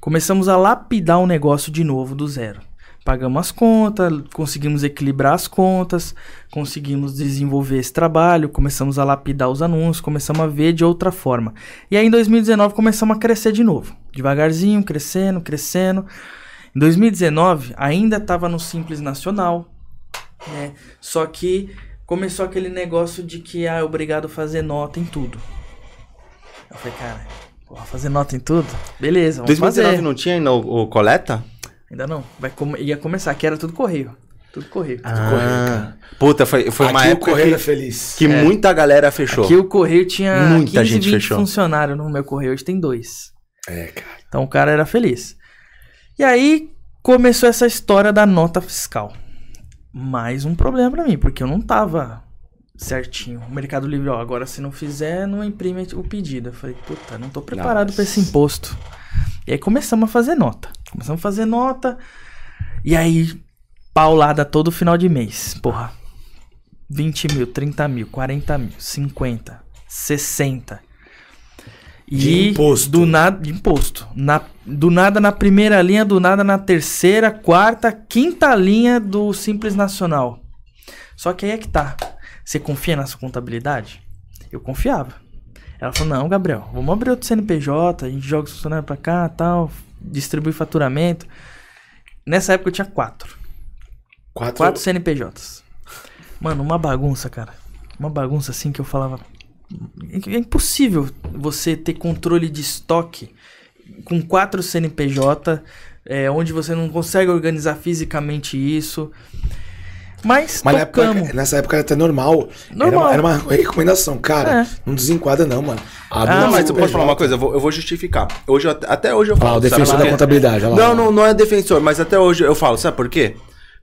Começamos a lapidar o negócio de novo do zero. Pagamos as contas, conseguimos equilibrar as contas, conseguimos desenvolver esse trabalho, começamos a lapidar os anúncios, começamos a ver de outra forma. E aí em 2019 começamos a crescer de novo. Devagarzinho, crescendo, crescendo. Em 2019 ainda estava no Simples Nacional, né? Só que começou aquele negócio de que ah, é obrigado a fazer nota em tudo. Eu falei, cara, porra, fazer nota em tudo? Beleza, vamos 2019 fazer. não tinha ainda o, o coleta? Ainda não. Vai come- ia começar, que era tudo correio. Tudo correio. Ah, puta, foi, foi uma Aqui o época correio é que, feliz. que muita galera fechou. Aqui o correio tinha Muita 15, gente 20 fechou. funcionários no meu correio, hoje tem dois. É, cara. Então o cara era feliz. E aí começou essa história da nota fiscal. Mais um problema pra mim, porque eu não tava certinho. O Mercado Livre, ó, agora se não fizer, não imprime o pedido. Eu falei, puta, não tô preparado pra esse imposto. E aí começamos a fazer nota. Começamos a fazer nota. E aí, paulada todo final de mês. Porra. 20 mil, 30 mil, 40 mil, 50, 60. De imposto. Do nada, de imposto. Na, do nada na primeira linha, do nada na terceira, quarta, quinta linha do Simples Nacional. Só que aí é que tá. Você confia na sua contabilidade? Eu confiava. Ela falou, não, Gabriel, vamos abrir outro CNPJ, a gente joga os funcionários pra cá tal, distribui faturamento. Nessa época eu tinha quatro. Quatro. Quatro CNPJs. Mano, uma bagunça, cara. Uma bagunça assim que eu falava. É impossível você ter controle de estoque com quatro CNPJ, é, onde você não consegue organizar fisicamente isso. Mas, Mas na época, nessa época era até normal. Normal. Era, uma, era uma recomendação, cara. É. Não desenquadra, não, mano. Abre Ah, Não, mas eu posso falar uma coisa, eu vou, eu vou justificar. Hoje, eu- até hoje eu Ah, falo. o defensor sabe da contabilidade. lá. Não, não, não é defensor, mas até hoje eu falo, sabe por quê?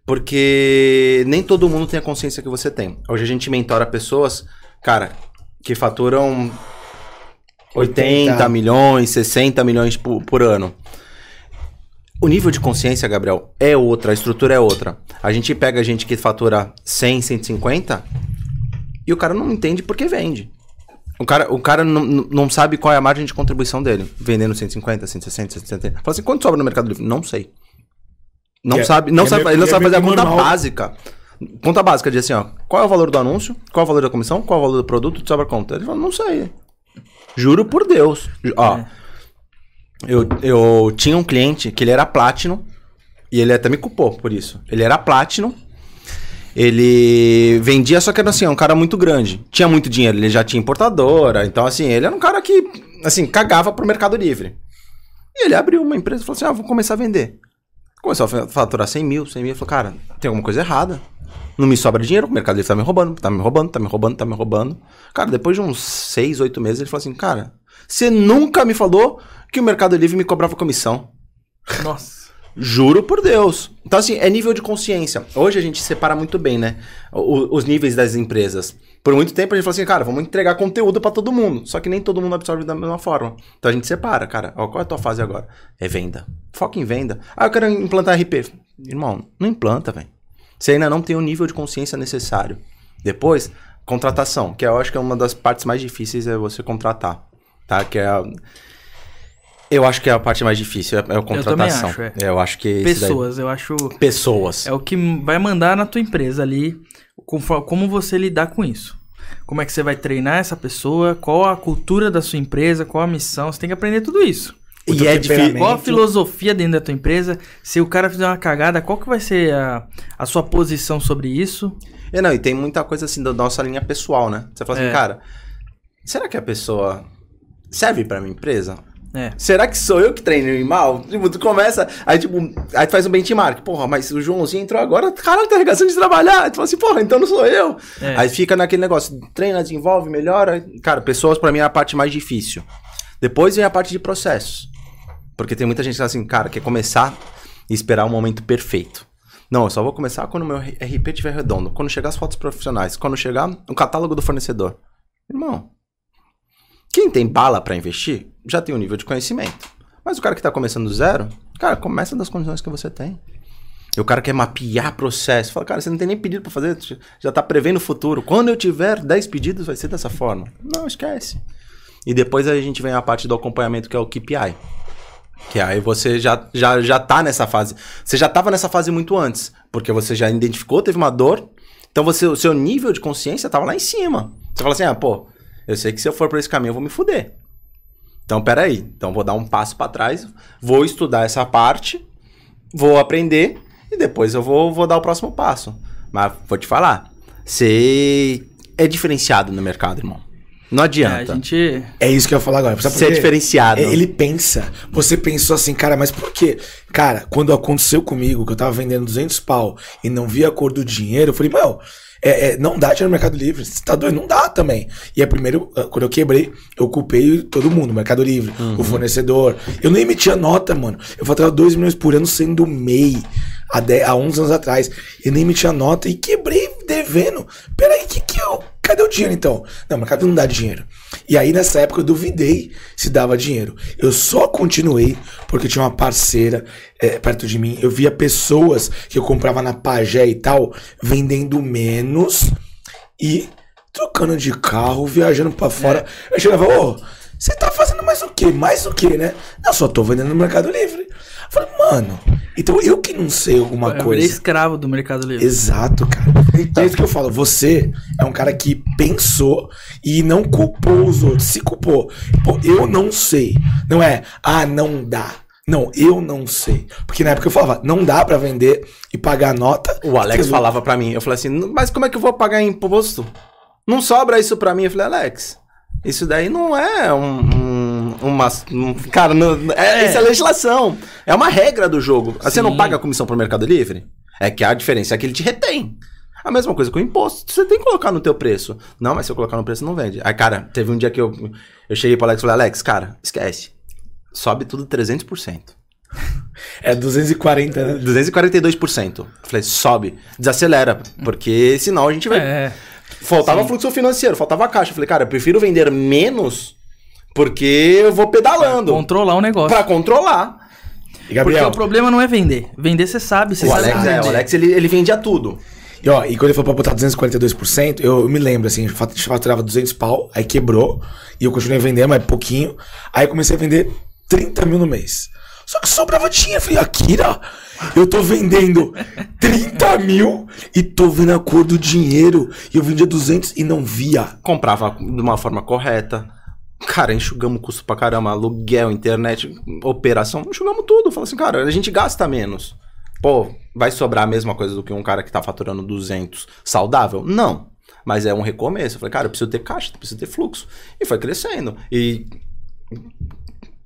Porque nem todo mundo tem a consciência que você tem. Hoje a gente mentora pessoas, cara, que faturam 80, 80. milhões, 60 milhões por, por ano. O nível de consciência, Gabriel, é outra, a estrutura é outra. A gente pega gente que fatura 100, 150 e o cara não entende porque vende. O cara, o cara não, sabe qual é a margem de contribuição dele. Vendendo 150, 160, 170. Fala assim, quanto sobra no Mercado Livre? Não sei. Não é- sabe, não é sabe, ele não é sabe fazer a conta normal. básica. Conta básica de assim, ó. Qual é o valor do anúncio? Qual é o valor da comissão? Qual é o valor do produto? Tu sobra quanto? Ele fala, não sei. Juro por Deus. Ó, É. eu, eu tinha um cliente que ele era Platinum e ele até me culpou por isso. Ele era Platinum. Ele vendia, só que era assim, um cara muito grande. Tinha muito dinheiro, ele já tinha importadora. Então, assim, ele era um cara que, assim, cagava pro Mercado Livre. E ele abriu uma empresa e falou assim: ah, vou começar a vender. Começou a fa- faturar 100 mil, 100 mil. Falou, cara, tem alguma coisa errada. Não me sobra dinheiro, o Mercado Livre tá me roubando, tá me roubando, tá me roubando, tá me roubando. Cara, depois de uns 6, 8 meses, ele falou assim: cara, você nunca me falou que o Mercado Livre me cobrava comissão. Nossa. Juro por Deus. Então, assim, é nível de consciência. Hoje a gente separa muito bem, né? o- os níveis das empresas. Por muito tempo a gente falou assim, cara, vamos entregar conteúdo pra todo mundo. Só que nem todo mundo absorve da mesma forma. Então a gente separa, cara. Ó, qual é a tua fase agora? É venda. Foca em venda. Ah, eu quero implantar RP. Irmão, não implanta, velho. Você ainda não tem o nível de consciência necessário. Depois, contratação, que eu acho que é uma das partes mais difíceis é você contratar. Tá? Que é a... Eu acho que é a parte mais difícil, é a contratação. acho, é. Eu acho que esse daí- Pessoas, eu acho. Pessoas. É o que vai mandar na tua empresa ali, como você lidar com isso. Como é que você vai treinar essa pessoa, qual a cultura da sua empresa, qual a missão, você tem que aprender tudo isso. O E é difícil. Qual a filosofia dentro da tua empresa? Se o cara fizer uma cagada, qual que vai ser a, a sua posição sobre isso? É, não, e tem muita coisa assim da nossa linha pessoal, né? Você fala assim, É. cara, será que a pessoa serve pra minha empresa? É. Será que sou eu que treinei mal? Tipo, tu começa, aí tipo, aí tu faz um benchmark. Porra, mas o Joãozinho entrou agora, caralho, tá arregaçando de trabalhar. Aí tu fala assim, porra, então não sou eu. É. Aí fica naquele negócio, treina, desenvolve, melhora. Cara, pessoas pra mim é a parte mais difícil. Depois vem a parte de processos. Porque tem muita gente que fala assim, cara, quer começar e esperar o momento perfeito. Não, eu só vou começar quando o meu RP estiver redondo. Quando chegar as fotos profissionais. Quando chegar o catálogo do fornecedor. Irmão, quem tem bala pra investir já tem um nível de conhecimento. Mas o cara que tá começando do zero, cara, começa das condições que você tem. E o cara quer mapear processo. Fala, cara, você não tem nem pedido pra fazer, já tá prevendo o futuro. Quando eu tiver 10 pedidos, vai ser dessa forma. Não, esquece. E depois a gente vem a parte do acompanhamento, que é o KPI. Que aí você já, já, já tá nessa fase. Você já tava nessa fase muito antes. Porque você já identificou, teve uma dor. Então você, o seu nível de consciência tava lá em cima. Você fala assim, ah, pô, eu sei que se eu for por esse caminho eu vou me fuder. Então, peraí. Então, vou dar um passo para trás, vou estudar essa parte, vou aprender e depois eu vou, vou dar o próximo passo. Mas vou te falar, você é diferenciado no mercado, irmão. Não É, adianta. a gente. É isso que eu ia falar agora. Você é diferenciado. Ele pensa. Você pensou assim, cara, mas por quê? Cara, quando aconteceu comigo, que eu tava vendendo 200 pau e não via a cor do dinheiro, eu falei, meu, é, é, não dá dinheiro no Mercado Livre. Você tá doido? Não dá também. E é primeiro, ah, quando eu quebrei, eu culpei todo mundo, o Mercado Livre, o fornecedor. Eu nem emitia nota, mano. Eu faturava 2 milhões por ano sendo MEI há, 10, há 11 anos atrás. Eu nem emitia nota e quebrei devendo. Peraí, que que eu. Cadê o dinheiro então? Não, o mercado não dá dinheiro. E aí nessa época eu duvidei se dava dinheiro. Eu só continuei porque tinha uma parceira é, perto de mim. Eu via pessoas que eu comprava na Pagé e tal vendendo menos e trocando de carro, viajando pra fora. Eu chegava, ô, você tá fazendo mais o quê? Mais o quê, né? Eu só tô vendendo no Mercado Livre. Eu falei, mano, então eu que não sei alguma Eu coisa. escravo do Mercado Livre. Exato, cara. Então é isso que eu falo. Você é um cara que pensou e não culpou os outros. Se culpou. Pô, eu não sei. Não é, ah, não dá. Não, eu não sei. Porque na época eu falava, não dá pra vender e pagar a nota. O Alex falava pra mim, eu falei assim, mas como é que eu vou pagar imposto? Não sobra isso pra mim. Eu falei, Alex, isso daí não é um, um- uma. um- cara, não, é, É. isso é legislação. É uma regra do jogo. Você não Sim. paga a comissão pro Mercado Livre? É que a diferença é que ele te retém. A mesma coisa com o imposto. Você tem que colocar no teu preço. Não, mas se eu colocar no preço, não vende. Aí, cara, teve um dia que eu, eu cheguei pro Alex e falei, Alex, cara, esquece. Sobe tudo 300%. É 240, né? 242%. Eu falei, sobe, desacelera, porque senão a gente vai. É. Faltava sim. fluxo financeiro, faltava caixa. Eu falei, cara, eu prefiro vender menos porque eu vou pedalando Controlar o negócio. pra controlar. E Porque Gabriel, o problema não é vender. Vender você sabe, você O sabe Alex, é, o Alex ele, ele vendia tudo. e, ó, e quando ele falou pra botar 242%, eu, eu me lembro, assim, a gente faturava 200 pau, aí quebrou, e eu continuei vendendo, mas pouquinho. Aí eu comecei a vender 30 mil no mês. Só que sobrava dinheiro. Eu falei, Akira, eu tô vendendo 30 mil e tô vendo a cor do dinheiro. E eu vendia 200 e não via. Comprava de uma forma correta. Cara, enxugamos custo pra caramba, aluguel, internet, operação, enxugamos tudo. Falei assim, cara, a gente gasta menos. Pô, vai sobrar a mesma coisa do que um cara que tá faturando 200 saudável? Não. Mas é um recomeço. Eu falei, cara, eu preciso ter caixa, preciso ter fluxo. E foi crescendo. E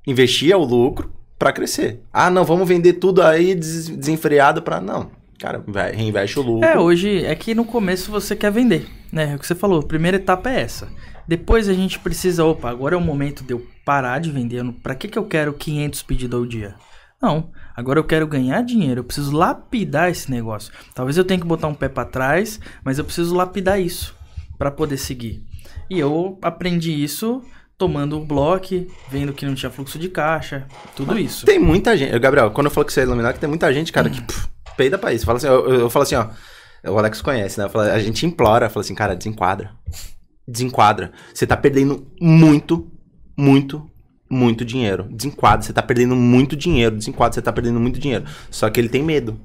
investia o lucro pra crescer. Ah, não, vamos vender tudo aí des- desenfreado pra. Não. Cara, reinveste o lucro. É, hoje é que no começo você quer vender, né? É o que você falou, a primeira etapa é essa. Depois a gente precisa, opa, agora é o momento de eu parar de vender. Pra que, que eu quero 500 pedidos ao dia? Não, agora eu quero ganhar dinheiro, eu preciso lapidar esse negócio. Talvez eu tenha que botar um pé pra trás, mas eu preciso lapidar isso pra poder seguir. E eu aprendi isso tomando o bloco, vendo que não tinha fluxo de caixa, tudo isso. Tem muita gente. Gabriel, quando eu falo que você é iluminado, tem muita gente, cara, que pff, peida pra isso. Fala assim, eu, eu, eu falo assim, ó. O Alex conhece, né? Falo- a gente implora, fala assim, cara, desenquadra. Desenquadra. Você tá perdendo muito, muito, muito dinheiro. Desenquadra, você tá perdendo muito dinheiro. Desenquadra, você tá perdendo muito dinheiro. Só que ele tem medo.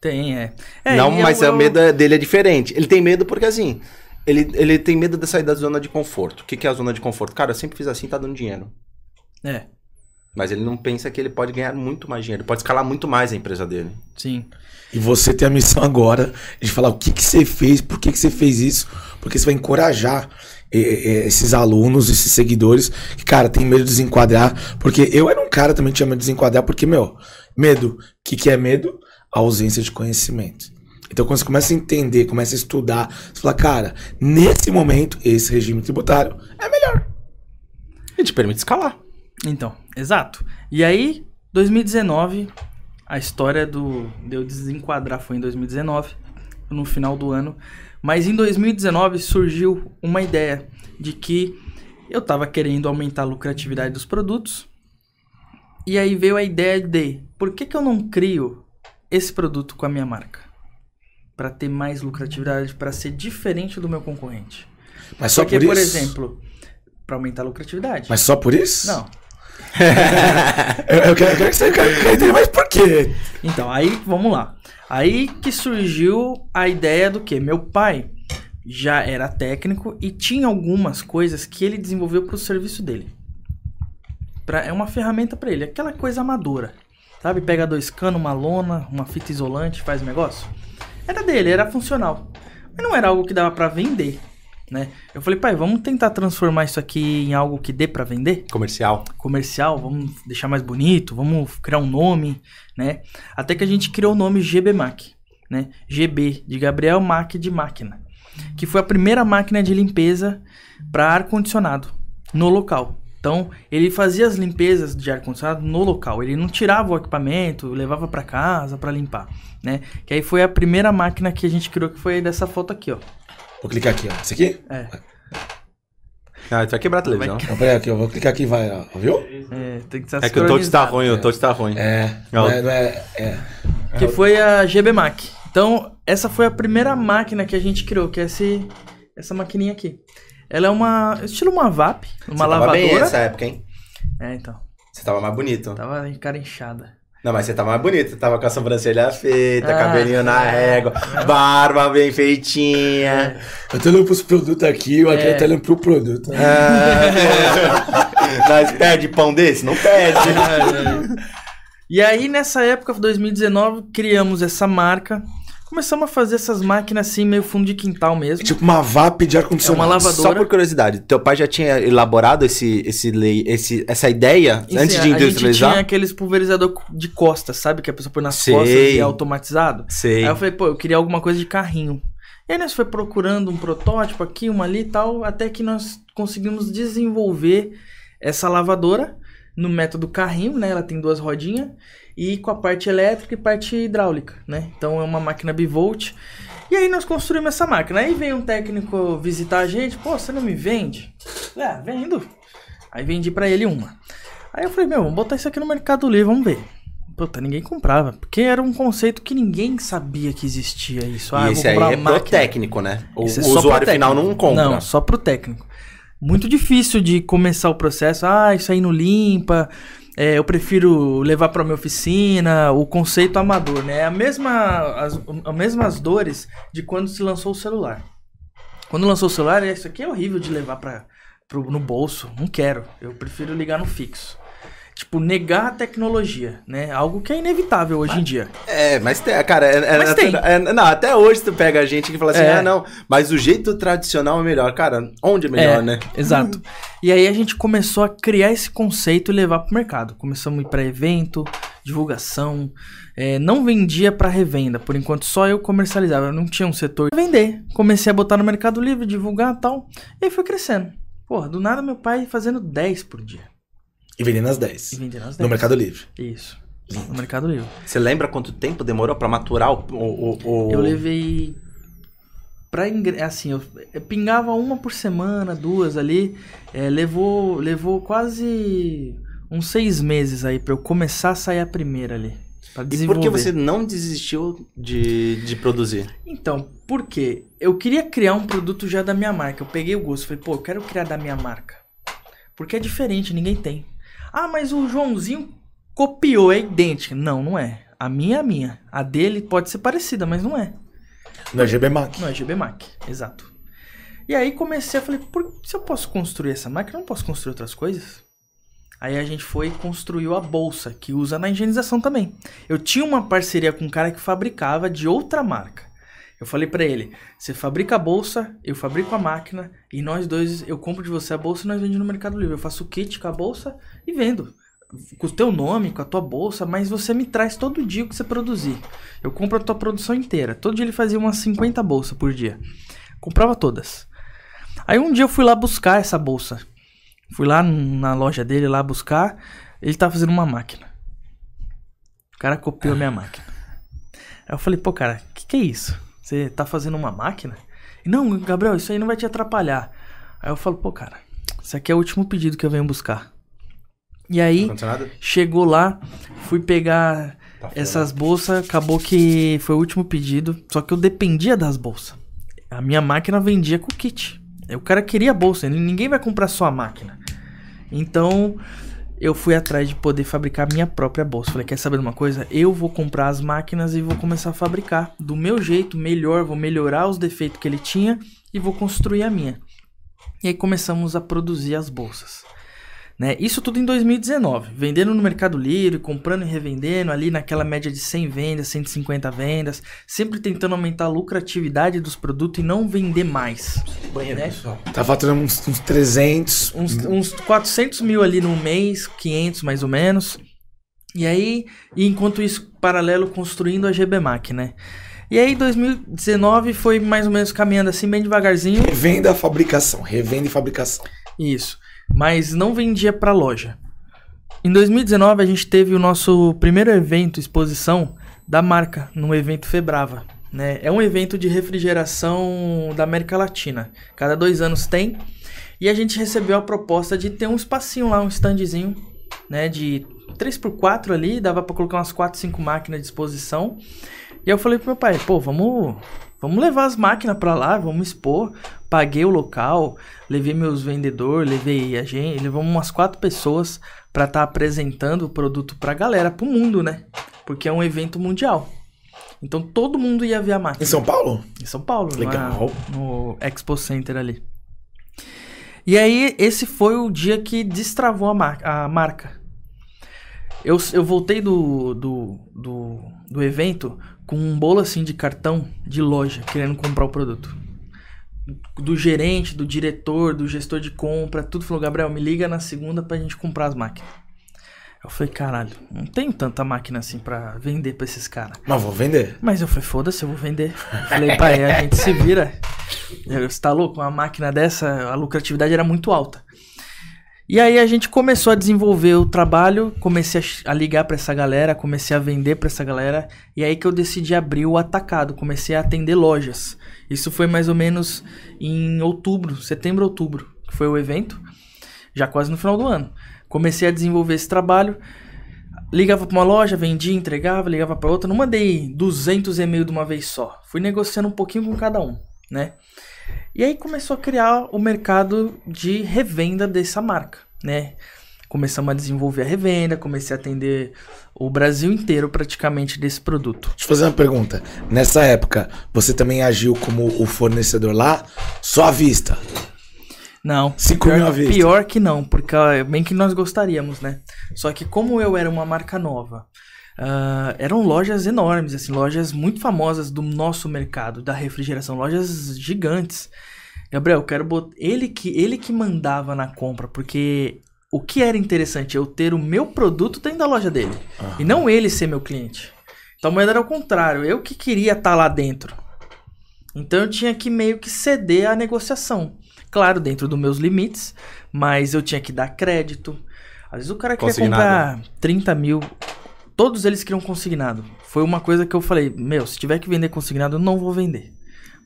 Tem, é. É, não, e mas eu- o medo é- dele é diferente. Ele tem medo porque assim. Ele, ele tem medo de sair da zona de conforto. O que, que é a zona de conforto? Cara, eu sempre fiz assim, tá dando dinheiro. É, Mas ele não pensa que ele pode ganhar muito mais dinheiro. Ele pode escalar muito mais a empresa dele. sim. E você tem a missão agora de falar o que, que você fez, por que, que você fez isso, porque você vai encorajar esses alunos, esses seguidores, que, cara, tem medo de desenquadrar, porque eu era um cara também que tinha medo de desenquadrar, porque, meu, medo, o que, que é medo? A ausência de conhecimento. Então, quando você começa a entender, começa a estudar, você fala, cara, nesse momento, esse regime tributário é melhor. Ele te permite escalar. Então, exato. E aí, 2019, a história do de eu desenquadrar foi em 2019, no final do ano. Mas em 2019 surgiu uma ideia de que eu estava querendo aumentar a lucratividade dos produtos. E aí veio a ideia de por que, que eu não crio esse produto com a minha marca? Para ter mais lucratividade, para ser diferente do meu concorrente. Mas só Porque, por, por, isso? exemplo, para aumentar a lucratividade. Mas só por isso? Não, Eu, eu quero, eu quero que você eu quero entender, mas por quê? Então, aí vamos lá. Aí que surgiu a ideia do que meu pai já era técnico e tinha algumas coisas que ele desenvolveu para o serviço dele. Pra, é uma ferramenta para ele, aquela coisa amadora. Sabe, pega dois canos, uma lona, uma fita isolante, faz o negócio. Era dele, era funcional. Mas não era algo que dava para vender, né? Eu falei, pai, vamos tentar transformar isso aqui em algo que dê para vender? Comercial. comercial, vamos deixar mais bonito, vamos criar um nome, né? Até que a gente criou o nome GB Mac, né? GB de Gabriel, Mac de máquina, que foi a primeira máquina de limpeza para ar condicionado no local. Então, ele fazia as limpezas de ar condicionado no local. Ele não tirava o equipamento, levava para casa para limpar, né? Que aí foi a primeira máquina que a gente criou que foi dessa foto aqui, ó. Vou clicar aqui, ó. Esse aqui? É, Ah, tu vai quebrar a televisão. Então, peraí, aqui, eu vou clicar aqui, vai, ó. Viu? é tem que estar É que o touch tá ruim, o touch tá ruim. É, não é, não é, é. Que foi a GB Mac. Então, essa foi a primeira máquina que a gente criou, que é esse, essa maquininha aqui. Ela é uma. estilo uma VAP, uma Você tava lavadora. bem nessa época, hein? É, então. Você tava mais bonito. Tava de cara inchada. Não, mas você tava mais bonito. Você tava com a sobrancelha feita, Ah, cabelinho na é. régua, barba bem feitinha. Eu tô olhando pros produtos aqui, o Adriano É. tá olhando pro produto. É. Nós pede pão desse? Não pede. E aí, nessa época, 2019, criamos essa marca. Começamos a fazer essas máquinas assim, meio fundo de quintal mesmo. Tipo uma VAP de É ar-condicionado. uma lavadora. Só por curiosidade, teu pai já tinha elaborado esse, esse lei, esse, essa ideia E, antes assim, de A gente industrializar? tinha aqueles pulverizador de costas, sabe? Que a pessoa põe nas Sei. costas e é automatizado. Sei. Aí eu falei, pô, eu queria alguma coisa de carrinho. E aí nós foi procurando um protótipo aqui, uma ali e tal, até que nós conseguimos desenvolver essa lavadora no método carrinho, né? Ela tem duas rodinhas e com a parte elétrica e parte hidráulica, né? Então é uma máquina bivolt. E aí nós construímos essa máquina. Aí veio um técnico visitar a gente, pô, você não me vende? Falei, Ah, vendo. Aí vendi pra ele uma. Aí eu falei, meu, vamos botar isso aqui no Mercado Livre, vamos ver. Puta, ninguém comprava. Porque era um conceito que ninguém sabia que existia isso. Ah, e esse aí é pro técnico, né? O, Esse é o usuário final não compra. Não, só pro técnico. Muito difícil de começar o processo. Ah, isso aí não limpa. É, eu prefiro levar pra minha oficina. O conceito amador, né? É a mesma, as, as mesmas dores de quando se lançou o celular. Quando lançou o celular, "É, isso aqui é horrível de levar pra, pro, no bolso. Não quero. Eu prefiro ligar no fixo. Tipo, negar a tecnologia, né? Algo que é inevitável hoje em dia. É, mas tem, cara, é, é- Mas é- tem. é- não, até hoje tu pega a gente que fala assim, É. ah, não, mas o jeito tradicional é melhor. Cara, onde é melhor, É, né? Exato. E aí a gente começou a criar esse conceito e levar pro mercado. Começamos a ir pra evento, divulgação. É, não vendia pra revenda, por enquanto só eu comercializava. Eu não tinha um setor de vender. Comecei a botar no Mercado Livre, divulgar e tal. E aí foi crescendo. Porra, do nada meu pai fazendo 10 por dia. E vendendo as E 10. vendendo as 10. No Mercado Livre. Isso. No Mercado Livre. Você lembra quanto tempo demorou pra maturar o. o, o- Eu levei. Pra ingre... Assim, eu eu pingava uma por semana, duas ali. É, levou, levou quase uns seis meses aí pra eu começar a sair a primeira ali. E por que você não desistiu de, de produzir? Então, por quê? Eu queria criar um produto já da minha marca. Eu peguei o gosto, falei, pô, eu quero criar da minha marca. Porque é diferente, ninguém tem. Ah, mas o Joãozinho copiou, é idêntica. Não, não é. A minha é a minha. A dele pode ser parecida, mas não é. No GB Mac. Não, é GB Mac, exato. E aí comecei a falei, por, se eu posso construir essa máquina, eu não posso construir outras coisas? Aí a gente foi e construiu a bolsa, que usa na higienização também. Eu tinha uma parceria com um cara que fabricava de outra marca. Eu falei pra ele, você fabrica a bolsa, eu fabrico a máquina, e nós dois, eu compro de você a bolsa e nós vendemos no Mercado Livre. Eu faço o kit com a bolsa e vendo. Com o teu nome, com a tua bolsa, mas você me traz todo dia o que você produzir. Eu compro a tua produção inteira. Todo dia ele fazia umas 50 bolsas por dia. Comprava todas. Aí um dia eu fui lá buscar essa bolsa. Fui lá na loja dele lá buscar. Ele tava fazendo uma máquina. O cara copiou minha máquina. Aí eu falei, pô, cara, o que, que é isso? Você tá fazendo uma máquina? Não, Gabriel, isso aí não vai te atrapalhar. Aí eu falo, pô, cara, isso aqui é o último pedido que eu venho buscar. E aí, chegou lá, fui pegar Tá essas bolsas, acabou que foi o último pedido, só que eu dependia das bolsas. A minha máquina vendia com o kit. O cara queria a bolsa, ninguém vai comprar só a máquina. Então, eu fui atrás de poder fabricar minha própria bolsa. Falei, quer saber de uma coisa? Eu vou comprar as máquinas e vou começar a fabricar do meu jeito, melhor, vou melhorar os defeitos que ele tinha e vou construir a minha. E aí começamos a produzir as bolsas. Né? Isso tudo em 2019, vendendo no Mercado Livre, comprando e revendendo ali naquela média de 100 vendas, 150 vendas, sempre tentando aumentar a lucratividade dos produtos e não vender mais. Banheiro, né? pessoal. Tá faturando uns, uns 300. Uns, uns 400 mil ali no mês, 500 mais ou menos. E aí, e enquanto isso, paralelo, construindo a GBMAC, né? E aí, 2019 foi mais ou menos caminhando assim, bem devagarzinho. Revenda a fabricação. Revenda e fabricação. Isso. Mas não vendia para loja. Em 2019 a gente teve o nosso primeiro evento, exposição da marca, no evento Febrava. Né? É um evento de refrigeração da América Latina. Cada dois anos tem. E a gente recebeu a proposta de ter um espacinho lá, um standzinho, né? De 3x4 ali, dava para colocar umas 4, 5 máquinas de exposição. E eu falei pro meu pai, pô, vamos, Vamos levar as máquinas pra lá, vamos expor. Paguei o local, levei meus vendedores, levei a gente, levamos umas quatro pessoas pra estar apresentando o produto pra galera, pro mundo, né? Porque é um evento mundial. Então todo mundo ia ver a máquina. Em São Paulo? Em São Paulo, Legal. no Expo Center ali. E aí, esse foi o dia que destravou a, mar- a marca. Eu, eu voltei do, do, do, do evento com um bolo assim de cartão de loja, querendo comprar o produto. Do gerente, do diretor, do gestor de compra, tudo falou: Gabriel, me liga na segunda pra gente comprar as máquinas. Eu falei: caralho, não tenho tanta máquina assim pra vender pra esses caras. Mas vou vender. Mas eu falei, foda-se, eu vou vender. Eu falei, pai, a gente se vira. Eu, Você tá louco? Uma máquina dessa, a lucratividade era muito alta. E aí a gente começou a desenvolver o trabalho, comecei a a, ligar pra essa galera, comecei a vender pra essa galera, e aí que eu decidi abrir o atacado, comecei a atender lojas. Isso foi mais ou menos em outubro, setembro, outubro, que foi o evento, já quase no final do ano. Comecei a desenvolver esse trabalho, ligava pra uma loja, vendia, entregava, ligava pra outra, não mandei 200 e-mails de uma vez só. Fui negociando um pouquinho com cada um, né? E aí começou a criar o mercado de revenda dessa marca, né? Começamos a desenvolver a revenda, comecei a atender o Brasil inteiro praticamente desse produto. Deixa eu fazer uma pergunta. Nessa época, você também agiu como o fornecedor lá, só à vista. Não, Cinco mil à vista. pior que não, porque bem que nós gostaríamos, né? Só que como eu era uma marca nova, ah, eram lojas enormes, assim, lojas muito famosas do nosso mercado, da refrigeração, lojas gigantes. Gabriel, eu quero botar ele que ele que mandava na compra, porque o que era interessante eu ter o meu produto dentro da loja dele e não ele ser meu cliente. Então, a moeda era o contrário, eu que queria estar lá dentro. Então eu tinha que meio que ceder à negociação. Claro, dentro dos meus limites, mas eu tinha que dar crédito. Às vezes o cara Consignado. comprar 30 mil. Todos eles queriam consignado. Foi uma coisa que eu falei, meu, se tiver que vender consignado, eu não vou vender.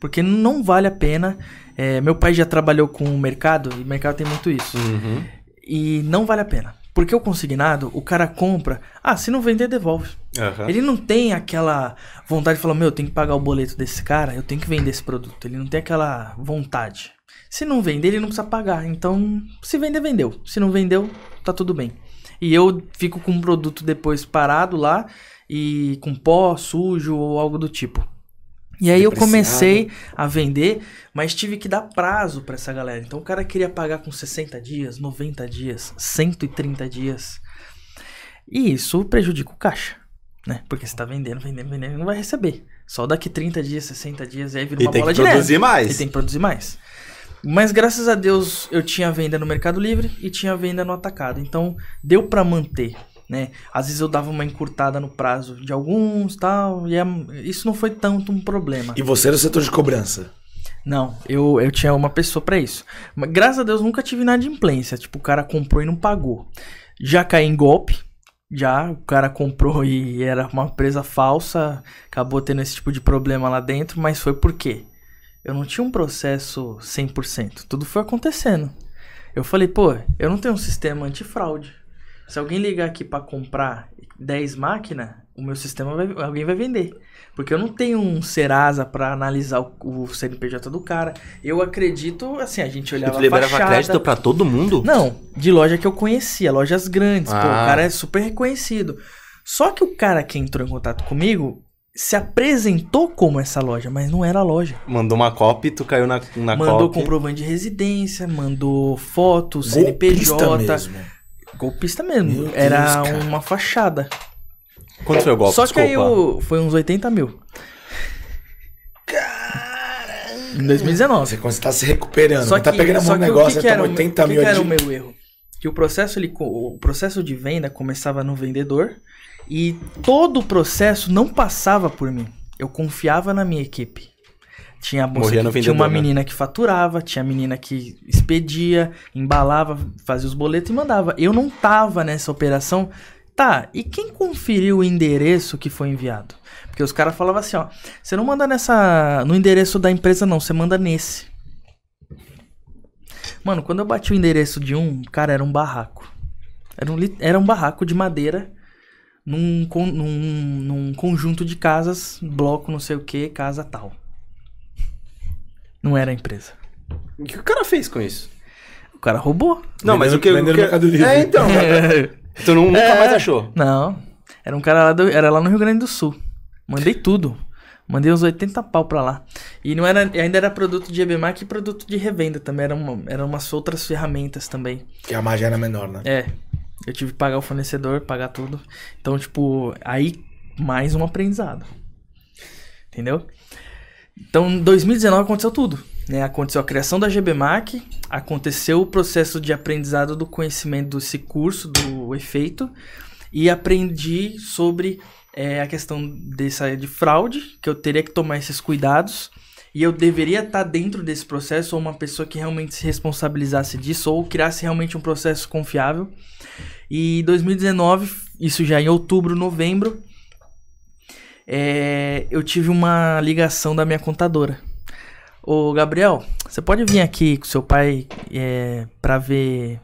Porque não vale a pena. É, meu pai já trabalhou com o mercado, e o mercado tem muito isso. Uhum. E não vale a pena. Porque o consignado, o cara compra. Ah, se não vender, devolve. Aham. Ele não tem aquela vontade de falar, meu, eu tenho que pagar o boleto desse cara, eu tenho que vender esse produto. Ele não tem aquela vontade. Se não vender, ele não precisa pagar. Então, se vender, vendeu. Se não vendeu, tá tudo bem. E eu fico com um produto depois parado lá e com pó, sujo ou algo do tipo. E aí eu comecei a vender, mas tive que dar prazo pra essa galera. Então o cara queria pagar com 60 dias, 90 dias, 130 dias. E isso prejudica o caixa, né? Porque você tá vendendo, vendendo, vendendo e não vai receber. Só daqui 30 dias, 60 dias, e aí vira E uma tem bola que de neve. produzir mais. E tem que produzir mais. Mas graças a Deus eu tinha venda no Mercado Livre e tinha venda no Atacado. Então deu pra manter, né? Às vezes eu dava uma encurtada no prazo de alguns tal. E é- isso não foi tanto um problema. E você era o setor de cobrança. Não, eu, eu tinha uma pessoa pra isso. Mas graças a Deus nunca tive inadimplência. Tipo, o cara comprou e não pagou. Já caí em golpe. Já, o cara comprou e era uma empresa falsa. Acabou tendo esse tipo de problema lá dentro. Mas foi por quê? Eu não tinha um processo 100%. Tudo foi acontecendo. Eu falei, pô, eu não tenho um sistema antifraude. Se alguém ligar aqui pra comprar 10 máquinas, o meu sistema vai, alguém vai vender. Porque eu não tenho um Serasa pra analisar o, o CNPJ do cara. Eu acredito, assim, a gente olhava a liberava fachada. crédito pra todo mundo? Não, de loja que eu conhecia, lojas grandes. Pô, o Ah. cara é super reconhecido. Só que o cara que entrou em contato comigo se apresentou como essa loja, mas não era a loja. Mandou uma copy, tu caiu na, na mandou copy. comprovante de residência, mandou foto, Golpista CNPJ. mesmo. Golpista mesmo. Deus, era cara. uma fachada. Quanto foi o golpe? Só que aí Desculpa. eu, foi uns 80 mil. Em 2019. Você quando você tá se recuperando, Só não tá que, pegando a só que o negócio, que que era toma o meu- 80 o que mil que era de... o meu erro? Que o processo, ele, o processo de venda começava no vendedor e todo o processo não passava por mim. Eu confiava na minha equipe. Tinha, moça que- tinha uma né? menina que faturava, tinha a menina que expedia, embalava, fazia os boletos e mandava. Eu não tava nessa operação. Tá, e quem conferiu o endereço que foi enviado? Porque os caras falavam assim, ó, você não manda nessa no endereço da empresa não, você manda nesse. Mano, quando eu bati o endereço de um, cara, era um barraco. Era um, era um barraco de madeira num, con- num, num conjunto de casas, bloco não sei o que, casa tal. Não era a empresa. O que o cara fez com isso? O cara roubou. Não, mas o que... Vendendo o que... Mercado Livre. É, então. tu nu- nunca É. mais achou. Não. Era um cara lá, do, era lá no Rio Grande do Sul. Mandei tudo. Mandei uns 80 pau pra lá. E não era, ainda era produto de EBMAC e produto de revenda também. Eram, uma, eram umas outras ferramentas também. Que a margem era menor, né? É. Eu tive que pagar o fornecedor, pagar tudo. Então, tipo, aí mais um aprendizado. Entendeu? Então, em 2019 aconteceu tudo. Né? Aconteceu a criação da GBMAC, aconteceu o processo de aprendizado do conhecimento desse curso, do efeito, e aprendi sobre é, a questão dessa de fraude, que eu teria que tomar esses cuidados, e eu deveria estar dentro desse processo, ou uma pessoa que realmente se responsabilizasse disso, ou criasse realmente um processo confiável. E 2019, isso já em outubro, novembro, é, eu tive uma ligação da minha contadora. Ô Gabriel, você pode vir aqui com seu pai é, pra ver.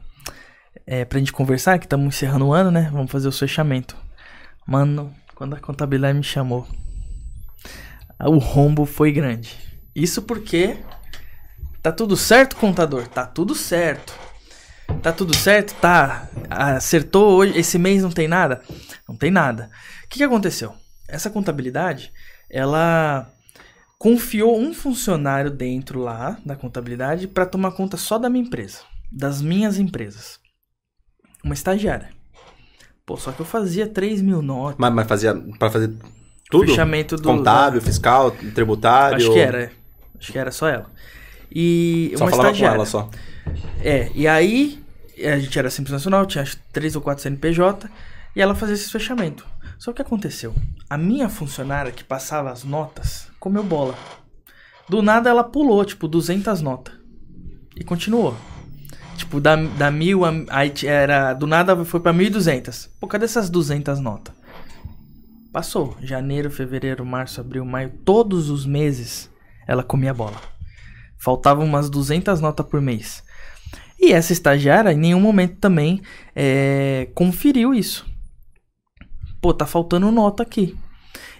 É, pra gente conversar, que estamos encerrando o ano, né? Vamos fazer o fechamento. Mano, quando a contabilidade me chamou, o rombo foi grande. Isso porque. Tá tudo certo, contador? Tá tudo certo. Tá tudo certo? Tá. Acertou hoje. Esse mês não tem nada? Não tem nada. O que, que aconteceu? Essa contabilidade, ela confiou um funcionário dentro lá da contabilidade para tomar conta só da minha empresa, das minhas empresas. Uma estagiária. Pô, só que eu fazia 3 mil notas. Mas, mas fazia pra fazer tudo? Fechamento do. Contábil, fiscal, tributário? Acho que era. é. Acho que era só ela. E Só uma falava com estagiária. ela só. É, e aí a gente era simples nacional, tinha três ou quatro CNPJ, e ela fazia esse fechamento. Só que aconteceu? A minha funcionária que passava as notas comeu bola. Do nada ela pulou, tipo, 200 notas. E continuou. Tipo, da, da mil, a- aí era, do nada foi pra 1.200. Pô, cadê essas 200 notas? Passou. Janeiro, fevereiro, março, abril, maio, todos os meses ela comia bola. Faltavam umas 200 notas por mês. E essa estagiária, em nenhum momento também é, conferiu isso. Pô, tá faltando nota aqui.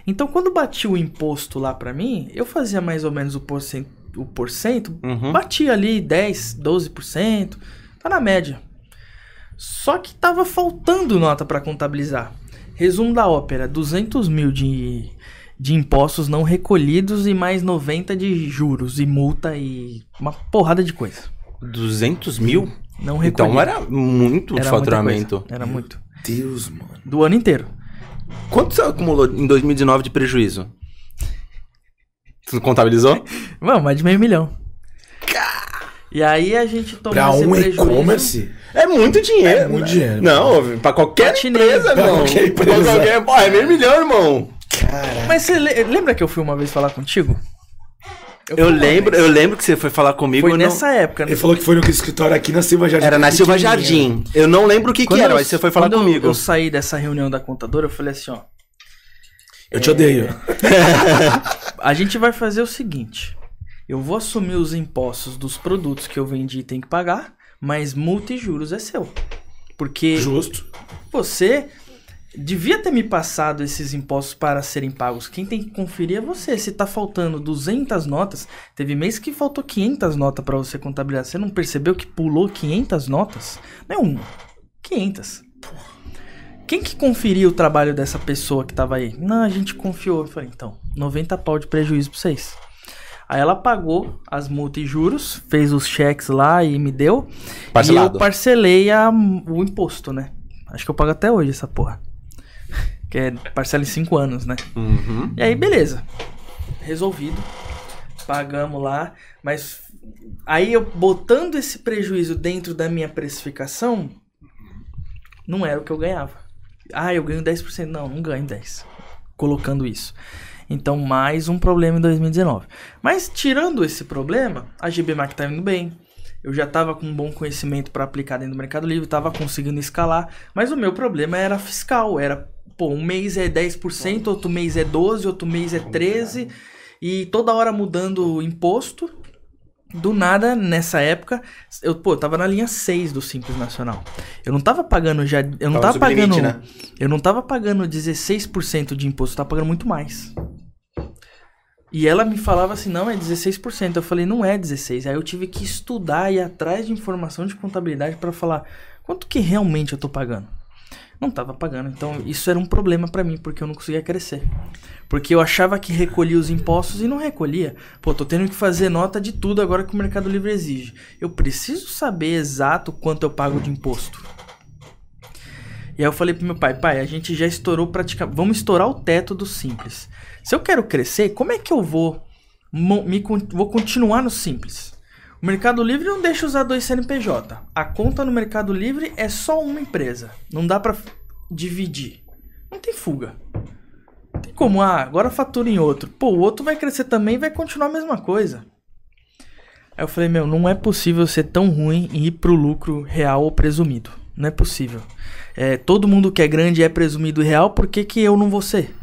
Então, quando batia o imposto lá pra mim, eu fazia mais ou menos o porcento, o porcento Uhum. batia ali 10, 12%, tá na média. Só que tava faltando nota pra contabilizar. Resumo da ópera: 200 mil de, de impostos não recolhidos e mais 90 de juros e multa e uma porrada de coisa. 200 mil? Não recolhido. Então era muito Era muita faturamento. coisa, Era muito. Deus, mano. Do ano inteiro. Quanto você acumulou em 2019 de prejuízo? Tu contabilizou? Mano, mais de meio milhão. E aí a gente tomou Pra esse um prejuízo. e-commerce? É muito dinheiro. É muito dinheiro. Não, pra qualquer Patinei. empresa, Pra irmão. qualquer empresa. Pra qualquer... Pô, é meio milhão, irmão. Caralho. Mas você le- lembra que eu fui uma vez falar contigo? Eu uma lembro, eu lembro que você foi falar comigo. Foi eu não- nessa época, né? Ele falou que foi no escritório aqui na Silva Jardim. Era na Silva. Jardim. Eu não lembro o que, que era, eu- mas você foi falar quando eu- comigo. Eu saí dessa reunião da contadora, eu falei assim, ó. Eu te odeio. A gente vai fazer o seguinte. Eu vou assumir os impostos dos produtos que eu vendi e tem que pagar, mas multa e juros é seu. Porque Justo. você devia ter me passado esses impostos para serem pagos. Quem tem que conferir é você. Se tá faltando 200 notas, teve mês que faltou 500 notas para você contabilizar. Você não percebeu que pulou 500 notas? Não é uma, 500. Quem que conferiu o trabalho dessa pessoa que tava aí? Não, a gente confiou. Eu falei, então, 90 pau de prejuízo pra vocês. Aí ela pagou as multas e juros, fez os cheques lá e me deu. Parcelado. E eu parcelei a- o imposto, né? Acho que eu pago até hoje essa porra. Que é parcela em 5 anos, né? Uhum. E aí, beleza. Resolvido. Pagamos lá. Mas aí eu botando esse prejuízo dentro da minha precificação, não era o que eu ganhava. Ah, eu ganho 10%. Não, não ganho 10%. Colocando isso. Então, mais um problema em 2019. Mas, tirando esse problema, a GBMAC tá indo bem. Eu já tava com um bom conhecimento para aplicar dentro do Mercado Livre, tava conseguindo escalar. Mas o meu problema era fiscal. Era, pô, um mês é 10%, outro mês é 12%, outro mês é 13%. E toda hora mudando o imposto. Do nada, nessa época, eu, pô, eu tava na linha 6 do Simples Nacional. Eu não tava pagando já. Eu não Tava tava pagando. né? Eu não tava pagando 16% de imposto, eu tava pagando muito mais. E ela me falava assim, não, é 16%. Eu falei, não é 16%. Aí eu tive que estudar e ir atrás de informação de contabilidade para falar quanto que realmente eu tô pagando. Não tava pagando. Então isso era um problema para mim, porque eu não conseguia crescer. Porque eu achava que recolhia os impostos e não recolhia. Pô, tô tendo que fazer nota de tudo agora que o Mercado Livre exige. Eu preciso saber exato quanto eu pago de imposto. E aí eu falei pro meu pai, pai, a gente já estourou praticamente. Vamos estourar o teto do simples. Se eu quero crescer, como é que eu vou me, vou continuar no simples? O Mercado Livre não deixa usar dois CNPJ. A conta no Mercado Livre é só uma empresa. Não dá para dividir. Não tem fuga. Não tem como, ah, agora fatura em outro. Pô, o outro vai crescer também e vai continuar a mesma coisa. Aí eu falei, meu, não é possível ser tão ruim e ir pro lucro real ou presumido. Não é possível. É, todo mundo que é grande é presumido real, por que, que eu não vou ser?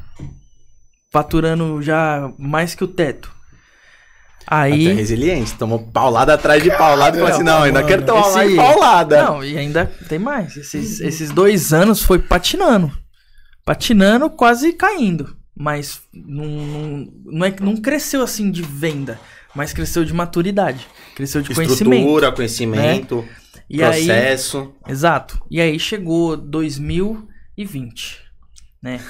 Faturando já mais que o teto. Aí. Até resiliente, tomou paulada atrás de paulada e falou assim: não, ainda quero tomar esse... mais paulada. Não, e ainda tem mais. Esses, esses dois anos foi patinando. Patinando, quase caindo. Mas não, não, não, é, não cresceu assim de venda, mas cresceu de maturidade. Cresceu de Estrutura, conhecimento. Estrutura, conhecimento. Né? E processo. Aí, exato. E aí chegou 2020, né?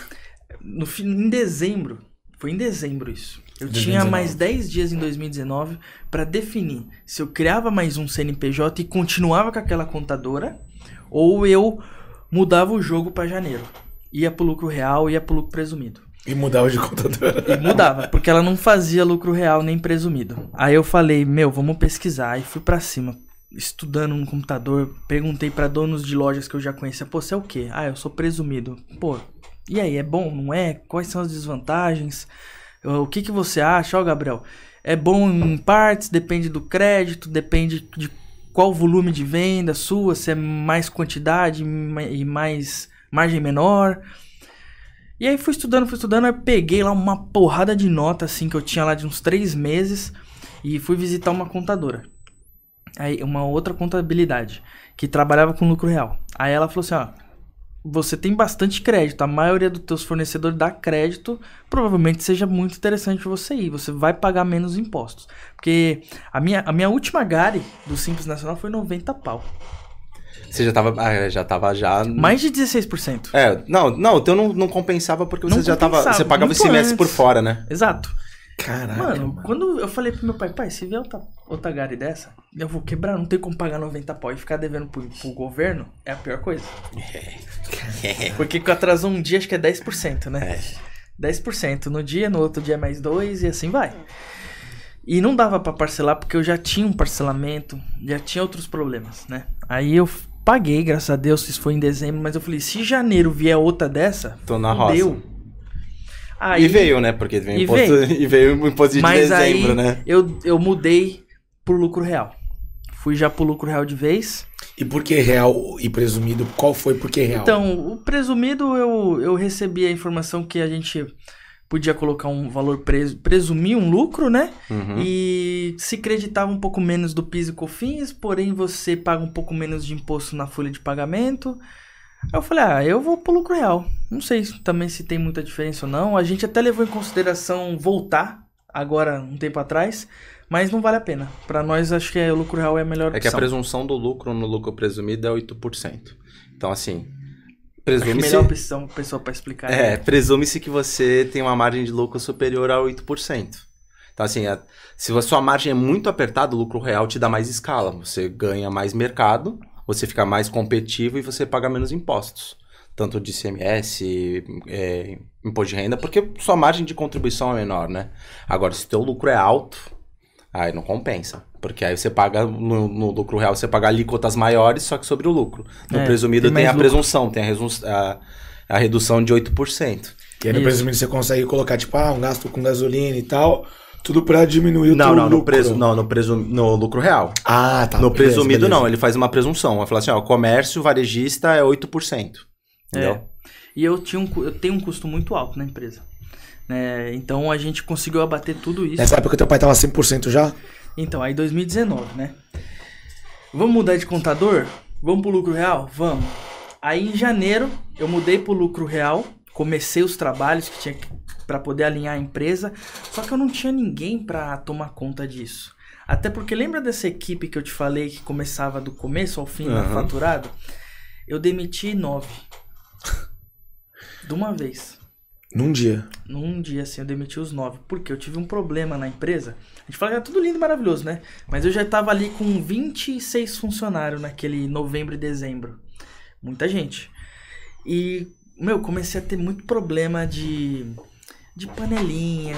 No, em dezembro, foi em dezembro isso. Eu 2019. tinha mais 10 dias em 2019 para definir se eu criava mais um CNPJ e continuava com aquela contadora ou eu mudava o jogo para janeiro. Ia pro lucro real, ia pro lucro presumido. E mudava de contadora. E mudava, porque ela não fazia lucro real nem presumido. Aí eu falei, meu, vamos pesquisar. E fui para cima estudando no computador, perguntei para donos de lojas que eu já conhecia, pô, você é o quê? Ah, eu sou presumido. Pô, e aí, é bom, não é? Quais são as desvantagens? O que que você acha, ó, Gabriel? É bom em partes, depende do crédito, depende de qual volume de venda sua, se é mais quantidade e mais margem menor. E aí fui estudando, fui estudando, aí peguei lá uma porrada de nota assim que eu tinha lá de uns três meses e fui visitar uma contadora aí uma outra contabilidade que trabalhava com lucro real. Aí ela falou assim, ó, você tem bastante crédito, a maioria dos teus fornecedores dá crédito, provavelmente seja muito interessante você ir, você vai pagar menos impostos. Porque a minha, a minha última Gari do Simples Nacional foi 90 pau. Você já tava, ah, já tava já... Mais de 16%. É, não, não, o teu não, não compensava porque você não já tava, você pagava esse mês por fora, né? Exato. Caraca. Mano, mano, quando eu falei pro meu pai, pai, se vier outra, outra Gari dessa, eu vou quebrar, não tem como pagar 90 pau e ficar devendo pro, pro governo, é a pior coisa. É. Porque atrasou um dia, acho que é 10%, né? É. 10% no dia, no outro dia é mais 2 e assim vai. E não dava para parcelar porque eu já tinha um parcelamento, já tinha outros problemas, né? Aí eu paguei, graças a Deus, isso foi em dezembro, mas eu falei, se janeiro vier outra dessa, tô na roça. Deu. Aí, e veio, né? Porque veio e, imposto, veio. e veio o imposto de Mas dezembro, aí, né? Eu, eu mudei pro lucro real. Fui já pro lucro real de vez. E por que real e presumido? Qual foi por que real? Então, o presumido eu, eu recebi a informação que a gente podia colocar um valor preso, presumir um lucro, né? Uhum. E se creditava um pouco menos do PIS e COFINS, porém você paga um pouco menos de imposto na folha de pagamento. Aí eu falei, ah, eu vou pro lucro real. Não sei também se tem muita diferença ou não. A gente até levou em consideração voltar agora, um tempo atrás, mas não vale a pena. Para nós, acho que é, o lucro real é a melhor opção. É que a presunção do lucro no lucro presumido é 8%. Então, assim, presume-se... melhor opção, pessoal, para explicar. É, é. presume-se que você tem uma margem de lucro superior a 8%. Então, assim, a, se a sua margem é muito apertada, o lucro real te dá mais escala. Você ganha mais mercado você fica mais competitivo e você paga menos impostos. Tanto de ICMS, é, imposto de renda, porque sua margem de contribuição é menor, né? Agora, se o teu lucro é alto, aí não compensa. Porque aí você paga, no, no lucro real, você paga alíquotas maiores, só que sobre o lucro. No é, presumido tem, tem a lucro. presunção, tem a, a, a redução de 8%. E aí no Isso. presumido você consegue colocar, tipo, ah, um gasto com gasolina e tal tudo para diminuir o não, não, lucro. No preso, não, no, preso, no lucro real. Ah, tá. No beleza, presumido, beleza. não. Ele faz uma presunção. Vai falar assim, ó, comércio varejista é 8%. Entendeu? É. E eu, tinha um, eu tenho um custo muito alto na empresa. É, então a gente conseguiu abater tudo isso. Nessa época teu pai tava 100% já? Então, aí 2019, né? Vamos mudar de contador? Vamos pro lucro real? Vamos. Aí em janeiro eu mudei pro lucro real, comecei os trabalhos que tinha que para poder alinhar a empresa. Só que eu não tinha ninguém para tomar conta disso. Até porque lembra dessa equipe que eu te falei que começava do começo ao fim, Aham. faturado? Eu demiti nove. De uma vez. Num dia. Num dia, assim, eu demiti os nove. Porque eu tive um problema na empresa. A gente fala que era tudo lindo e maravilhoso, né? Mas eu já tava ali com 26 funcionários naquele novembro e dezembro. Muita gente. E, meu, comecei a ter muito problema de, de panelinha,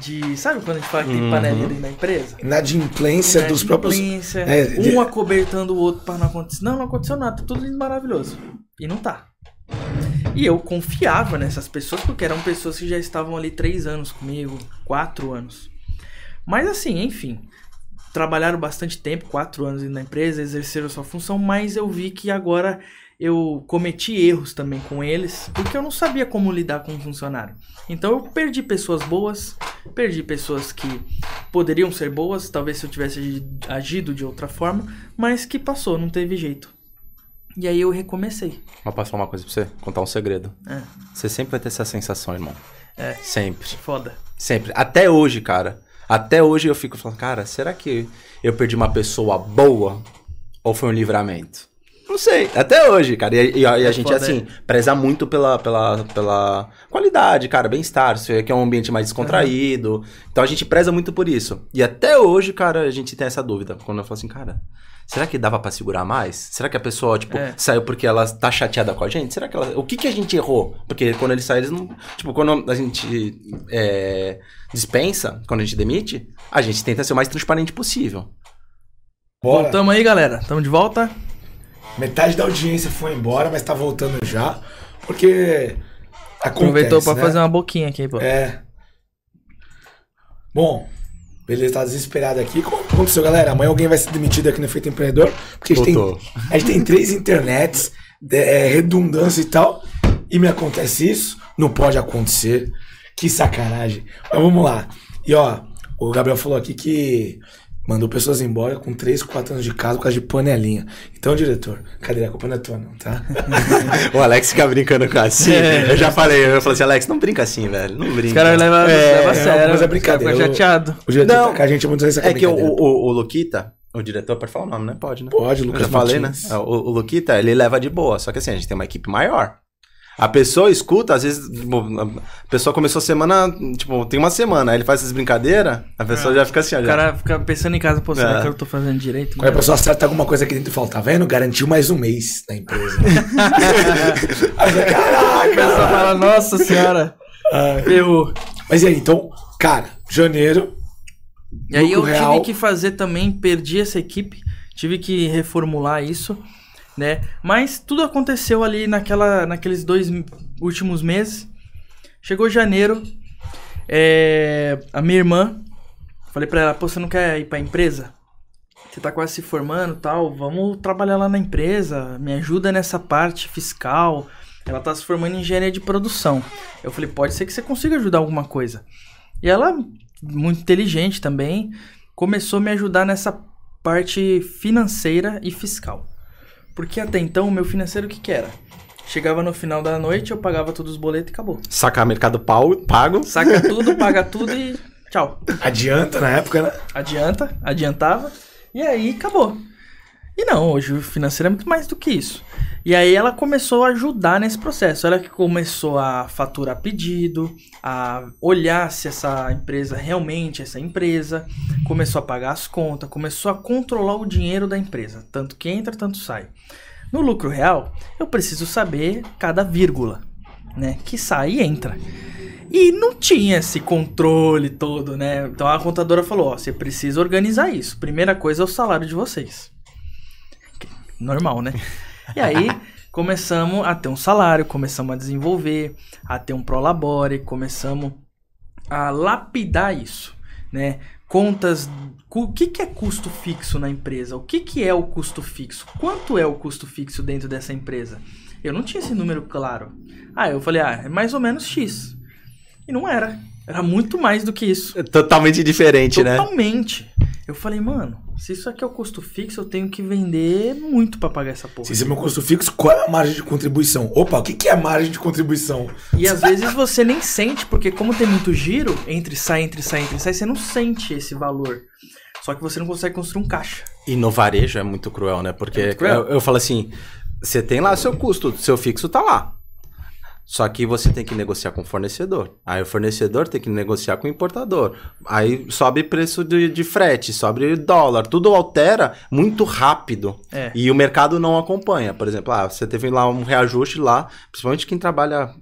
de... Sabe quando a gente fala que tem Uhum. panelinha dentro da empresa? Inadimplência dos próprios. Inadimplência, É, de- um acobertando o outro pra não acontecer. Não, não aconteceu nada, tá tudo lindo e maravilhoso. E não tá. E eu confiava nessas pessoas porque eram pessoas que já estavam ali três anos comigo, quatro anos. Mas assim, enfim, trabalharam bastante tempo, quatro anos na empresa, exerceram sua função, mas eu vi que agora eu cometi erros também com eles, porque eu não sabia como lidar com um funcionário. Então eu perdi pessoas boas, perdi pessoas que poderiam ser boas, talvez se eu tivesse agi- agido de outra forma, mas que passou, não teve jeito. E aí eu recomecei. Mas posso falar uma coisa pra você? Contar um segredo. É, Você sempre vai ter essa sensação, irmão. É. Sempre. foda. Sempre. Até hoje, cara. Até hoje eu fico falando, cara, será que eu perdi uma pessoa boa? Ou foi um livramento? Não sei. Até hoje, cara. E, e a, e a É gente, foda, assim, preza muito pela, pela, pela qualidade, cara, bem-estar. Isso aqui é um ambiente mais descontraído. Então a gente preza muito por isso. E até hoje, cara, a gente tem essa dúvida. Quando eu falo assim, cara, será que dava pra segurar mais? Será que a pessoa, tipo, É. saiu porque ela tá chateada com a gente? Será que ela. O que que a gente errou? Porque quando eles saem, eles não. Tipo, quando a gente é, dispensa, quando a gente demite, a gente tenta ser o mais transparente possível. Bora. Voltamos aí, galera. Tamo de volta. Metade da audiência foi embora, mas tá voltando já. Porque. Acontece, Aproveitou pra né? fazer uma boquinha aqui, pô. É. Bom, beleza, tá desesperado aqui. Como aconteceu, galera? Amanhã alguém vai ser demitido aqui no Efeito Empreendedor. Porque a gente, tem, Voltou. a gente tem três internets, é, redundância e tal. E me acontece isso. Não pode acontecer. Que sacanagem. Mas vamos lá. E ó, o Gabriel falou aqui que mandou pessoas embora com 3, 4 anos de casa por causa de panelinha. Então, diretor, cadê? A culpa não é tua, não, tá? o Alex fica brincando com assim. É. Eu já falei, eu falei assim, Alex, não brinca assim, velho. Não brinca. Os caras levam É, leva a é, sério. mas é brincadeira. Fica chateado. O diretor Não, tá com a gente muitas vezes É que o, o, o Luquita, o diretor, pode falar o nome, né? Pode, né? Pode, Eu Lucas já falei, Martins. né? O, o Luquita, ele leva de boa. Só que assim, a gente tem uma equipe maior. A pessoa escuta, às vezes, tipo, a pessoa começou a semana, tipo, tem uma semana, aí ele faz essas brincadeiras, a pessoa já fica assim, ó. O já. cara fica pensando em casa, pô, será É. que eu tô fazendo direito? Quando a pessoa acerta alguma coisa aqui dentro e fala, tá vendo? Garantiu mais um mês na empresa. Aí você, A pessoa Caraca! fala, nossa senhora, Ai. ferrou. Mas e aí, então, cara, janeiro. E aí eu real, tive que fazer também, perdi essa equipe, tive que reformular isso, né? Mas tudo aconteceu ali naquela, naqueles dois últimos meses. Chegou janeiro, é, a minha irmã, falei pra ela, pô, você não quer ir pra empresa? Você tá quase se formando tal, vamos trabalhar lá na empresa, me ajuda nessa parte fiscal. Ela tá se formando em engenharia de produção. Eu falei, pode ser que você consiga ajudar alguma coisa. E ela, muito inteligente também, começou a me ajudar nessa parte financeira e fiscal. Porque até então, o meu financeiro o que que era? Chegava no final da noite, eu pagava todos os boletos e acabou. Sacar mercado pau, pago. Saca tudo, paga tudo e tchau. Adianta na época, né? Adianta, adiantava, e aí acabou. E não, hoje o financeiro é muito mais do que isso. E aí ela começou a ajudar nesse processo. Ela que começou a faturar pedido, a olhar se essa empresa realmente é essa empresa, começou a pagar as contas, começou a controlar o dinheiro da empresa, tanto que entra, tanto sai. No lucro real, eu preciso saber cada vírgula, né, que sai e entra. E não tinha esse controle todo, né? Então a contadora falou: ó, você precisa organizar isso. Primeira coisa é o salário de vocês. Normal, né? E aí começamos a ter um salário, começamos a desenvolver, a ter um prolabore, começamos a lapidar isso, né? Contas, o que, que é custo fixo na empresa? O que, que é o custo fixo? Quanto é o custo fixo dentro dessa empresa? Eu não tinha esse número claro. Ah, eu falei, ah, é mais ou menos X. E não era. Era muito mais do que isso. Totalmente diferente, né? Totalmente. Eu falei, mano, se isso aqui é o custo fixo, eu tenho que vender muito pra pagar essa porra. Se esse é meu custo fixo, qual é a margem de contribuição? Opa, o que, que é a margem de contribuição? E às vezes você nem sente, porque como tem muito giro, entre sai, entre sai, entre sai, você não sente esse valor. Só que você não consegue construir um caixa. E no varejo é muito cruel, né? Porque É cruel. Eu, eu falo assim, você tem lá seu custo, seu fixo tá lá. Só que você tem que negociar com o fornecedor. Aí o fornecedor tem que negociar com o importador. Aí sobe preço de, de frete, sobe dólar, tudo altera muito rápido. É. E o mercado não acompanha. Por exemplo, ah, você teve lá um reajuste lá, principalmente quem trabalha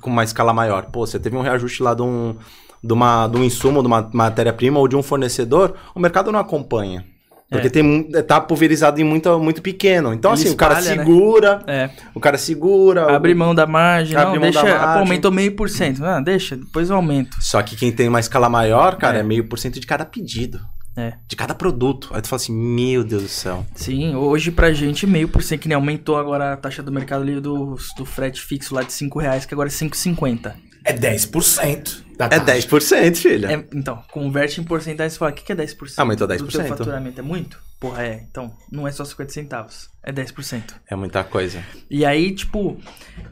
com uma escala maior. Pô, você teve um reajuste lá de um, de uma, de um insumo, de uma matéria-prima ou de um fornecedor, o mercado não acompanha. Porque É. tem, mu- tá pulverizado em muito, muito pequeno. Então, Ele assim, o cara espalha, né? segura, É. o cara segura. Abre o- mão da margem, Abre não, mão da deixa. margem. Pô, aumentou meio por cento. Ah, deixa, depois eu aumento. Só que quem tem uma escala maior, cara, É. é meio por cento de cada pedido. É. De cada produto. Aí tu fala assim, meu Deus do céu. Sim, hoje pra gente meio por cento, que nem aumentou agora a taxa do Mercado Livre do, do frete fixo lá de 5 reais, que agora é 5,50. É 10% da É taxa. 10%, filha. É, então, converte em porcentagem e fala, o que, que é 10%? Aumentou Do 10%. teu faturamento é muito? Porra, é. Então, não é só 50 centavos, é 10%. É muita coisa. E aí, tipo,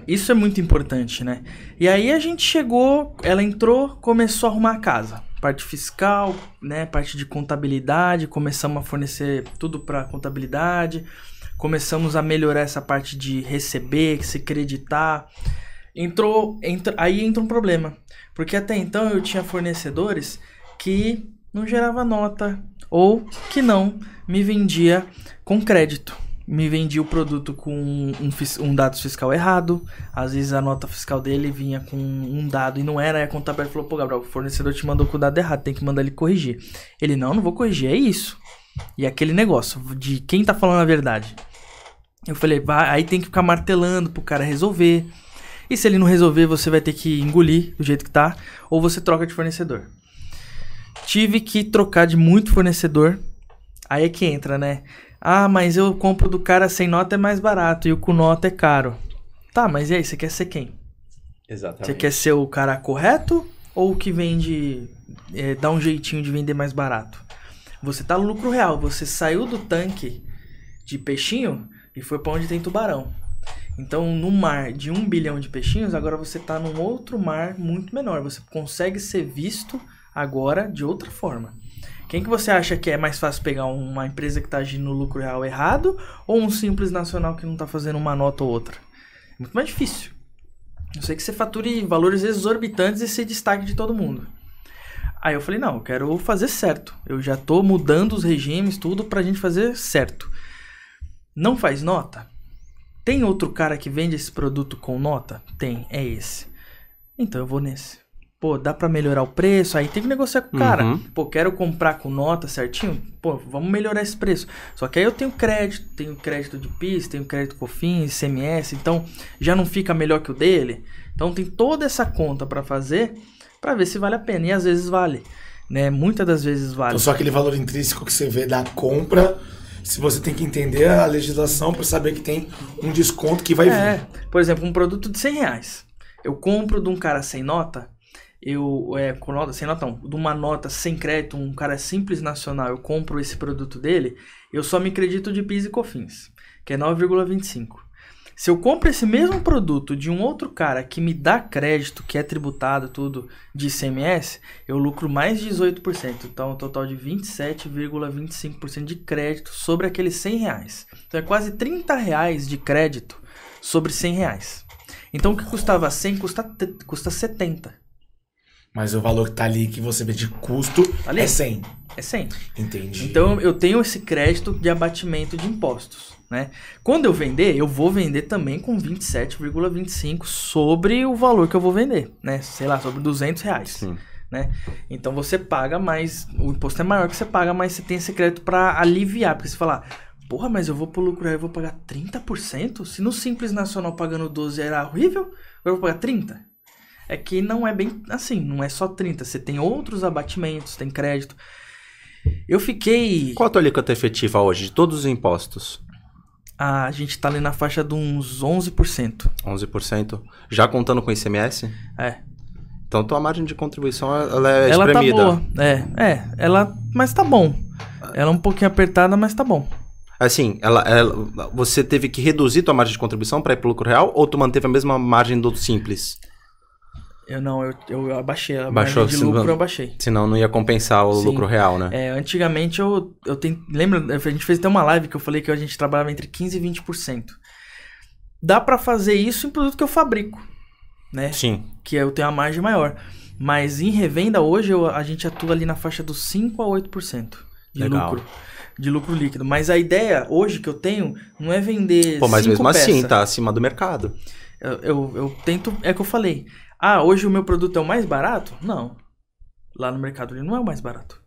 isso é muito importante, né? E aí a gente chegou, ela entrou, começou a arrumar a casa. Parte fiscal, né? Parte de contabilidade, começamos a fornecer tudo para contabilidade. Começamos a melhorar essa parte de receber, se creditar. Entrou, aí entra um problema. Porque até então eu tinha fornecedores que não gerava nota ou que não me vendia com crédito. Me vendia o produto com um, um dado fiscal errado. Às vezes a nota fiscal dele vinha com um dado e não era. Aí a contabilidade falou: pô, Gabriel, o fornecedor te mandou com o dado errado, tem que mandar ele corrigir. Ele: não, não vou corrigir, é isso. E aquele negócio de quem tá falando a verdade. Eu falei: vai, aí tem que ficar martelando pro cara resolver. E se ele não resolver, você vai ter que engolir do jeito que tá, ou você troca de fornecedor. Tive que trocar de muito fornecedor. Aí é que entra, né? Ah, mas eu compro do cara sem nota é mais barato e o com nota é caro. Tá, mas e aí, você quer ser quem? Exatamente. Você quer ser o cara correto ou o que vende, é, dá um jeitinho de vender mais barato? Você tá no lucro real, você saiu do tanque de peixinho e foi pra onde tem tubarão. Então, no mar de um bilhão de peixinhos, agora você tá num outro mar muito menor. Você consegue ser visto agora de outra forma. Quem que você acha que é mais fácil pegar uma empresa que tá agindo no lucro real errado ou um simples nacional que não tá fazendo uma nota ou outra? É muito mais difícil. Eu sei que você fature valores exorbitantes e se destaque de todo mundo. Aí eu falei, não, eu quero fazer certo. Eu já tô mudando os regimes, tudo pra gente fazer certo. Não faz nota? Tem outro cara que vende esse produto com nota? Tem, é esse. Então eu vou nesse. Pô, dá pra melhorar o preço? Aí tem que negociar com o cara. Uhum. Pô, quero comprar com nota certinho? Pô, vamos melhorar esse preço. Só que aí eu tenho crédito, tenho crédito de PIS, tenho crédito COFINS, CMS, então já não fica melhor que o dele. Então tem toda essa conta pra fazer pra ver se vale a pena. E às vezes vale, né? Muitas das vezes vale. Então, só aquele valor intrínseco que você vê da compra, se você tem que entender a legislação para saber que tem um desconto que vai É, vir. por exemplo, um produto de 100 reais. Eu compro de um cara sem nota, eu, é, com nota, sem nota não, de uma nota sem crédito, um cara simples nacional, eu compro esse produto dele, eu só me acredito de PIS e COFINS, que é 9,25. Se eu compro esse mesmo produto de um outro cara que me dá crédito, que é tributado tudo de ICMS, eu lucro mais de 18%. Então, um total de 27,25% de crédito sobre aqueles 100 reais. Então, é quase 30 reais de crédito sobre 100 reais. Então, o que custava 100 custa, custa 70. Mas o valor que tá ali que você vê de custo Ali? é 100. É 100. Entendi. Então eu tenho esse crédito de abatimento de impostos, né? Quando eu vender, eu vou vender também com 27,25 sobre o valor que eu vou vender, né? Sei lá, sobre 200 reais, Sim. né? Então você paga mais, o imposto é maior que você paga, mas você tem esse crédito para aliviar, porque você fala, porra, mas eu vou pro lucro eu vou pagar 30%? Se no Simples Nacional pagando 12 era horrível, agora eu vou pagar 30%. É que não é bem assim, não é só 30, você tem outros abatimentos, tem crédito. Eu fiquei. Qual a tua alíquota efetiva hoje de todos os impostos? A gente tá ali na faixa de uns 11%. 11%? Já contando com ICMS? É. Então tua margem de contribuição ela é ela tá espremida. boa. É, é. Ela. Mas tá bom. Ela é um pouquinho apertada, mas tá bom. Assim, ela, ela- você teve que reduzir tua margem de contribuição para ir pro lucro real ou tu manteve a mesma margem do simples? Eu não, eu, eu abaixei. A Baixou, de lucro mano. eu abaixei. Senão não ia compensar o Sim. lucro real, né? É, antigamente eu, eu tenho. Lembra? A gente fez até uma live que eu falei que a gente trabalhava entre 15% e 20%. Dá pra fazer isso em produto que eu fabrico, né? Sim. Que eu tenho a margem maior. Mas em revenda hoje eu- a gente atua ali na faixa dos 5 a 8% de Legal. lucro. De lucro líquido. Mas a ideia hoje que eu tenho não é vender. Pô, mas mesmo assim, peças. tá acima do mercado. Eu, eu, eu tento. É que eu falei. Ah, hoje o meu produto é o mais barato? Não. Lá no Mercado Livre não é o mais barato.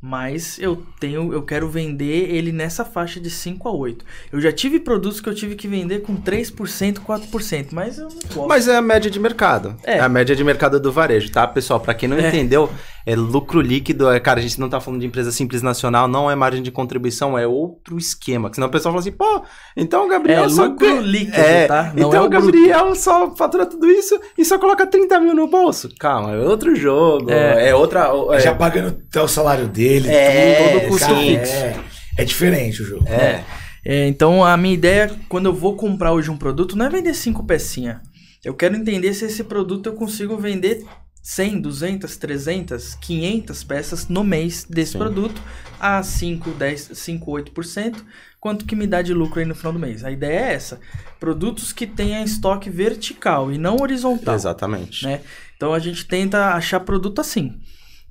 Mas eu tenho, eu quero vender ele nessa faixa de 5 a 8. Eu já tive produtos que eu tive que vender com 3%, 4%, mas eu não gosto. Mas é a média de mercado. É, É. a média de mercado do varejo, tá, pessoal? Pra quem não É. entendeu, é lucro líquido. É, cara, a gente não tá falando de empresa simples nacional, não é margem de contribuição, é outro esquema. Que senão o pessoal fala assim, pô, então o Gabriel É só lucro ganha- líquido, é, tá? Não então é o o bruto. Gabriel só fatura tudo isso e só coloca 30 mil no bolso. Calma, é outro jogo. É, É. outra. É, Já pagando até o salário dele, É, tudo, todo custo cara, fixo. É, é diferente o jogo. é. É, então a minha ideia, quando eu vou comprar hoje um produto, não é vender cinco pecinhas. Eu quero entender se esse produto eu consigo vender 100, 200, 300, 500 peças no mês desse Sim. produto a 5, 10, 5, 8%, quanto que me dá de lucro aí no final do mês. A ideia é essa. Produtos que tenham estoque vertical e não horizontal. Exatamente. né? Então a gente tenta achar produto assim.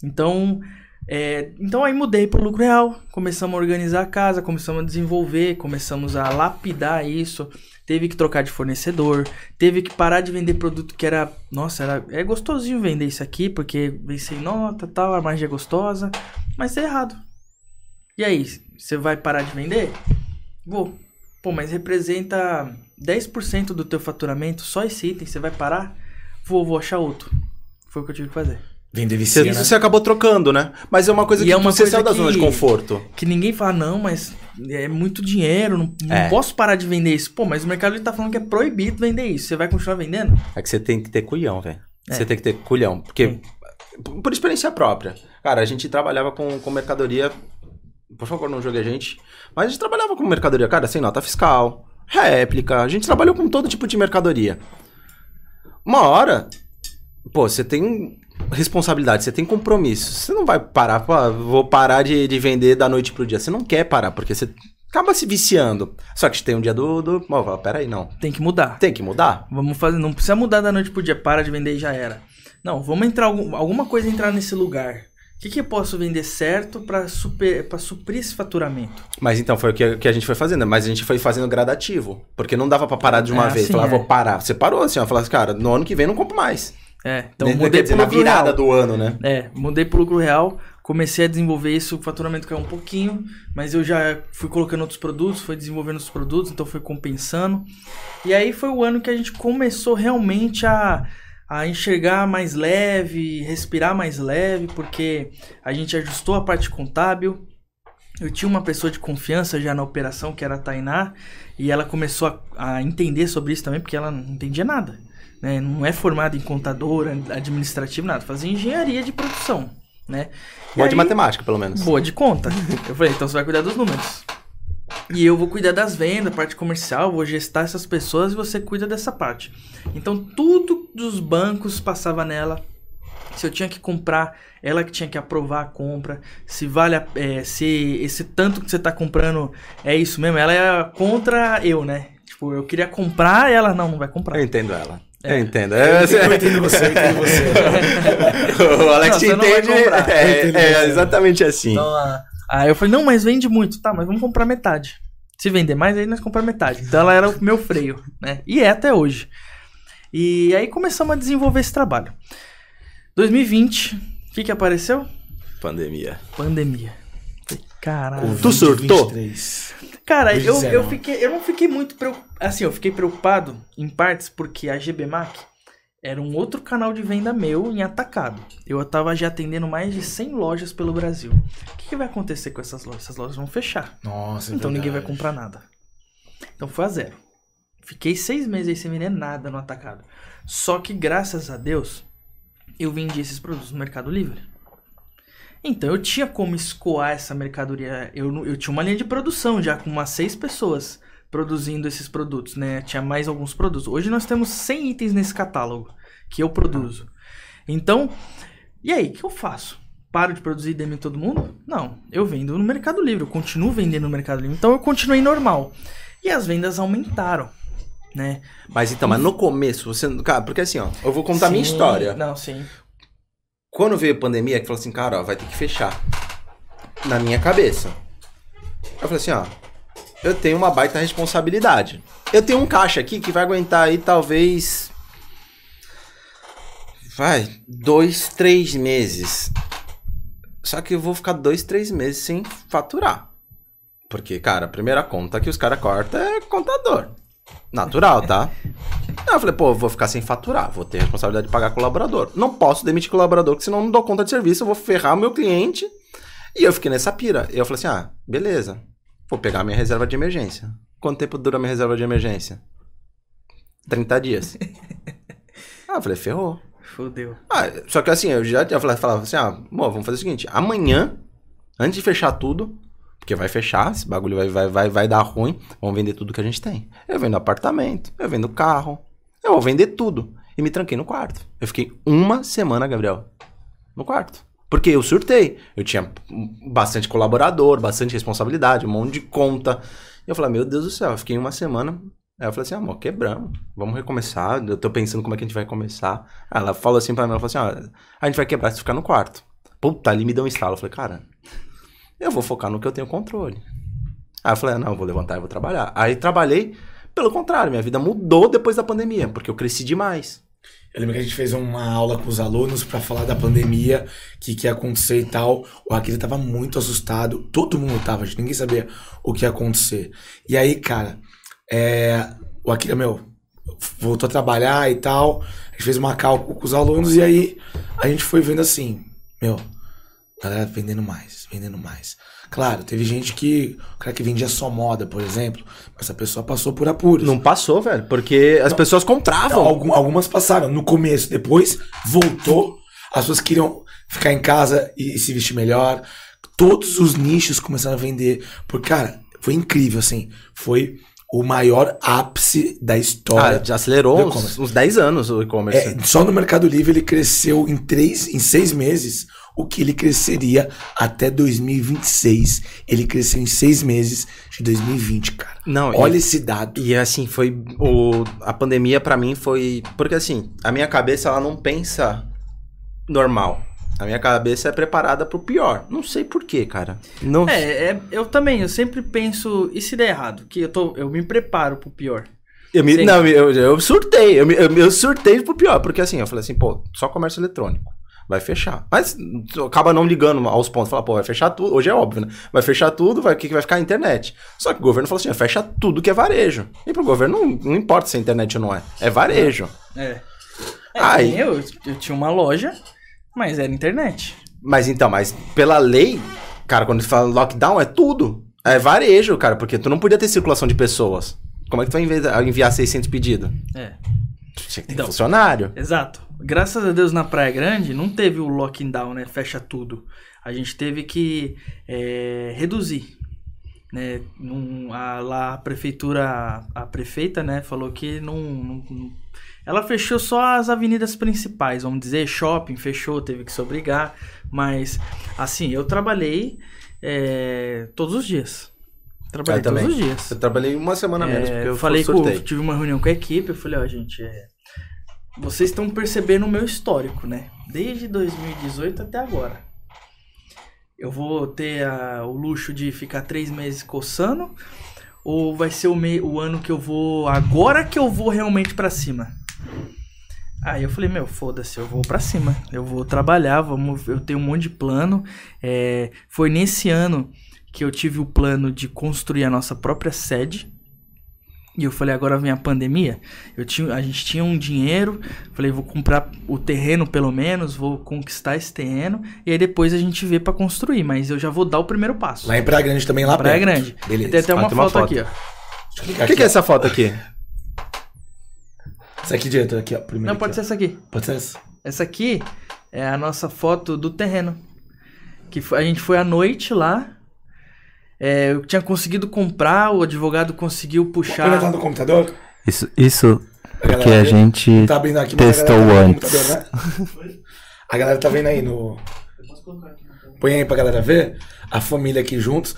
Então, é, então aí mudei para o lucro real, começamos a organizar a casa, começamos a desenvolver, começamos a lapidar isso. Teve que trocar de fornecedor, teve que parar de vender produto que era, nossa, era, é gostosinho vender isso aqui porque vem sem nota, tal, a margem é gostosa, mas é errado. E aí, você vai parar de vender? Vou. Pô, mas representa 10% do teu faturamento, só esse item, você vai parar? Vou, vou achar outro. Foi o que eu tive que fazer. Vender vicia, né? você acabou trocando, né? Mas é uma coisa E que é uma você coisa saiu da zona de que- conforto. Que ninguém fala, não, mas é muito dinheiro, não, não É. posso parar de vender isso. Pô, mas o mercado ele tá falando que é proibido vender isso. Você vai continuar vendendo? É que você tem que ter culhão, velho. É. Você tem que ter culhão. Porque, Sim. por experiência própria. Cara, a gente trabalhava com, com mercadoria. Por favor, não jogue a gente. Mas a gente trabalhava com mercadoria, cara, sem nota fiscal, réplica. A gente trabalhou com todo tipo de mercadoria. Uma hora, pô, você tem responsabilidade, você tem compromisso. Você não vai parar, ah, vou parar de, de vender da noite pro dia. Você não quer parar, porque você acaba se viciando. Só que tem um dia do. do... Fala, peraí, não. Tem que mudar. Tem que mudar. Vamos fazer, não precisa mudar da noite pro dia, para de vender e já era. Não, vamos entrar algum- alguma coisa entrar nesse lugar. O que, que eu posso vender certo para para suprir esse faturamento? Mas então foi o que, que a gente foi fazendo, mas a gente foi fazendo gradativo. Porque não dava pra parar de uma É, vez. assim, Falar, é. vou parar. Você parou assim, ó. Falar assim, cara, no ano que vem não compro mais. É, então Né? mudei Quer dizer, pro na lucro virada real. do ano, né? É, mudei pro lucro real, comecei a desenvolver isso, o faturamento caiu um pouquinho, mas eu já fui colocando outros produtos, fui desenvolvendo outros produtos, então foi compensando. E aí foi o ano que a gente começou realmente a, a enxergar mais leve, respirar mais leve, porque a gente ajustou a parte contábil. Eu tinha uma pessoa de confiança já na operação, que era a Tainá, e ela começou a, a entender sobre isso também, porque ela não entendia nada. Né? Não é formada em contadora, administrativo, nada. Fazia engenharia de produção, né? Boa de aí- matemática, pelo menos. Boa de conta. Eu falei, então você vai cuidar dos números. E eu vou cuidar das vendas, parte comercial, vou gestar essas pessoas e você cuida dessa parte. Então tudo dos bancos passava nela. Se eu tinha que comprar, ela que tinha que aprovar a compra. Se vale a, é, se esse tanto que você tá comprando é isso mesmo. Ela é contra eu, né? Tipo, eu queria comprar, ela não, não vai comprar. Eu entendo ela. É. Eu entendo. Eu É, entendo- eu entendo você, eu entendo você. o Alex Não, você não vai entende. comprar. É, é você. exatamente assim. Então, a- aí eu falei, não, mas vende muito. Tá, mas vamos comprar metade. Se vender mais, aí nós compramos metade. Então ela era o meu freio, né? E é até hoje. E aí começamos a desenvolver esse trabalho. 2020, o que que apareceu? Pandemia. Pandemia. Caralho. Tu surtou? 23. Cara, eu, eu, 2019. fiquei, eu não fiquei muito preocupado. Assim, eu fiquei preocupado em partes porque a GBMAC era um outro canal de venda meu em atacado. Eu tava já atendendo mais de 100 lojas pelo Brasil. O que, que vai acontecer com essas lojas? Essas lojas vão fechar. Nossa, é Então ninguém vai comprar nada. Então foi a zero. Fiquei seis meses aí sem vender nada no atacado. Só que graças a Deus, eu vendi esses produtos no Mercado Livre. Então eu tinha como escoar essa mercadoria. Eu, eu tinha uma linha de produção já com umas seis pessoas produzindo esses produtos, né? Tinha mais alguns produtos. Hoje nós temos 100 itens nesse catálogo que eu produzo. Então, e aí, o que eu faço? Paro de produzir e demito todo mundo? Não, eu vendo no Mercado Livre, eu continuo vendendo no Mercado Livre. Então eu continuei normal. E as vendas aumentaram, né? Mas então, mas no começo, você. Cara, porque assim, ó, eu vou contar a minha história. Não, sim. Quando veio a pandemia, que falou assim, cara, ó, vai ter que fechar. Na minha cabeça. Eu falei assim, ó, eu tenho uma baita responsabilidade. Eu tenho um caixa aqui que vai aguentar aí talvez. Vai, dois, três meses. Só que eu vou ficar dois, três meses sem faturar. Porque, cara, a primeira conta que os caras cortam é contador. Natural, tá? Aí eu falei, pô, eu vou ficar sem faturar, vou ter a responsabilidade de pagar colaborador. Não posso demitir colaborador, porque senão eu não dou conta de serviço, eu vou ferrar o meu cliente. E eu fiquei nessa pira. E eu falei assim, ah, beleza, vou pegar a minha reserva de emergência. Quanto tempo dura a minha reserva de emergência? 30 dias. ah, eu falei, ferrou. Fudeu. Ah, só que assim, eu já tinha falado, falava assim, ah, amor, vamos fazer o seguinte, amanhã, antes de fechar tudo, porque vai fechar, esse bagulho vai, vai, vai, vai dar ruim, vamos vender tudo que a gente tem. Eu vendo apartamento, eu vendo carro, eu vou vender tudo. E me tranquei no quarto. Eu fiquei uma semana, Gabriel, no quarto. Porque eu surtei. Eu tinha bastante colaborador, bastante responsabilidade, um monte de conta. E eu falei, meu Deus do céu, eu fiquei uma semana. Aí eu falei assim, amor, quebramos. Vamos recomeçar. Eu tô pensando como é que a gente vai começar. Aí ela falou assim pra mim, ela falou assim, ó, a gente vai quebrar se ficar no quarto. Puta, ali me deu um estalo. Eu falei, cara, eu vou focar no que eu tenho controle. Aí eu falei, ah, não, eu vou levantar e vou trabalhar. Aí trabalhei, pelo contrário, minha vida mudou depois da pandemia, porque eu cresci demais. Eu lembro que a gente fez uma aula com os alunos pra falar da pandemia, que, que ia acontecer e tal. O Akira tava muito assustado, todo mundo tava, gente, ninguém sabia o que ia acontecer. E aí, cara, é, o Akira, meu, voltou a trabalhar e tal. A gente fez uma cálculo com os alunos e aí a gente foi vendo assim, meu, galera vendendo mais, vendendo mais. Claro, teve gente que, o cara que vendia só moda, por exemplo, essa pessoa passou por apuros. Não passou, velho, porque as pessoas compravam. Algum- algumas passaram no começo, depois voltou. As pessoas queriam ficar em casa e se vestir melhor. Todos os nichos começaram a vender. Porque, cara, foi incrível, assim. Foi o maior ápice da história. Ah, já acelerou uns, uns 10 anos o e-commerce. É, só no Mercado Livre ele cresceu em três, em seis meses o que ele cresceria até 2026. Ele cresceu em seis meses de 2020, cara. Não, Olha e- esse dado. E assim, foi. O, a pandemia pra mim foi. Porque assim, a minha cabeça ela não pensa normal. A minha cabeça é preparada pro pior. Não sei porquê, cara. Não É, é, eu também, eu sempre penso, e se der errado? Que eu, tô, eu me preparo pro pior. Eu me, Sim. não, eu, eu surtei, eu, me- eu, eu surtei pro pior, porque assim, eu falei assim, pô, só comércio eletrônico. Vai fechar. Mas acaba não ligando aos pontos. Fala, pô, vai fechar tudo. Hoje é óbvio, né? Vai fechar tudo, vai, o que, que vai ficar a internet? Só que o governo falou assim: fecha tudo que é varejo. E pro governo não, não importa se é internet ou não é. É varejo. É. É, nem eu, eu tinha uma loja, mas era internet. Mas então, mas pela lei, cara, quando você fala lockdown, é tudo. É varejo, cara, porque tu não podia ter circulação de pessoas. Como é que tu vai enviar, enviar 600 pedidos? É, tinha que ter Então. funcionário. exato. Graças a Deus na Praia Grande não teve o lockdown, né? Fecha tudo. A gente teve que é, reduzir. Né? Num- a, lá a prefeitura, a prefeita, né, falou que não, não- não- Ela fechou só as avenidas principais, vamos dizer, shopping fechou, teve que se obrigar. Mas, assim, eu trabalhei é, todos os dias. Trabalhei também. todos os dias. Eu trabalhei uma semana menos, É, porque eu falei com, tive uma reunião com a equipe, eu falei, ó, gente, é, vocês estão percebendo o meu histórico, né? Desde 2018 até agora. Eu vou ter a- o luxo de ficar três meses coçando? Ou vai ser o, o ano que eu vou. Agora que eu vou realmente pra cima? Aí eu falei, meu, foda-se, eu vou pra cima. Eu vou trabalhar, vamos, eu tenho um monte de plano. É, foi nesse ano que eu tive o plano de construir a nossa própria sede. E eu falei, agora vem a pandemia. Eu tinha, a gente tinha um dinheiro, falei, vou comprar o terreno pelo menos, vou conquistar esse terreno e aí depois a gente vê pra construir, mas eu já vou dar o primeiro passo. Lá em Praia Grande também, lá Praia perto. Grande. Beleza. Tem até uma, Ah, tem uma foto, foto. aqui, ó. O que, aqui, que é ó. essa foto aqui? Essa aqui, diretor, aqui, ó. Primeiro Não, pode ser aqui, essa aqui. ó. Pode ser essa? Essa aqui é a nossa foto do terreno. Que foi- a gente foi à noite lá. É, eu tinha conseguido comprar, o advogado conseguiu puxar. tela do computador. Isso, isso A galera que a gente Tá abrindo aqui, a testou galera tá vendo no antes. computador, né? A galera tá vendo aí no. Põe aí pra galera ver. A família aqui juntos.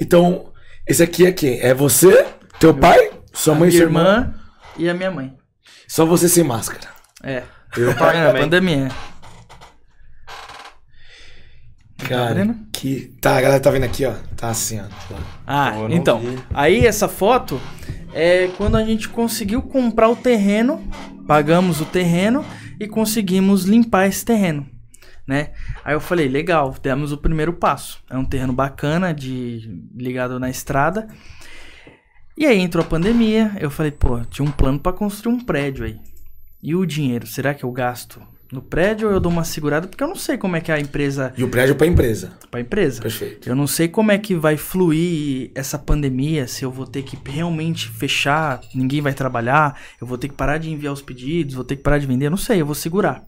Então, esse aqui é quem? É você, teu pai, sua a mãe e sua irmã. irmã e a minha mãe. Só você sem máscara. É. Eu, É, a pandemia. Cara, vendo? que. Tá, a galera tá vendo aqui, ó. Tá assim, ó. Ah, Pô, não então. vi. Aí essa foto é quando a gente conseguiu comprar o terreno, pagamos o terreno e conseguimos limpar esse terreno, né? Aí eu falei, legal, demos o primeiro passo. É um terreno bacana de ligado na estrada. E aí entrou a pandemia, eu falei, pô, tinha um plano pra construir um prédio aí. E o dinheiro, será que eu gasto no prédio ou eu dou uma segurada? Porque eu não sei como é que a empresa, E o prédio pra empresa. pra empresa. Perfeito. Eu não sei como é que vai fluir essa pandemia, se eu vou ter que realmente fechar, ninguém vai trabalhar, eu vou ter que parar de enviar os pedidos, vou ter que parar de vender, eu não sei, eu vou segurar.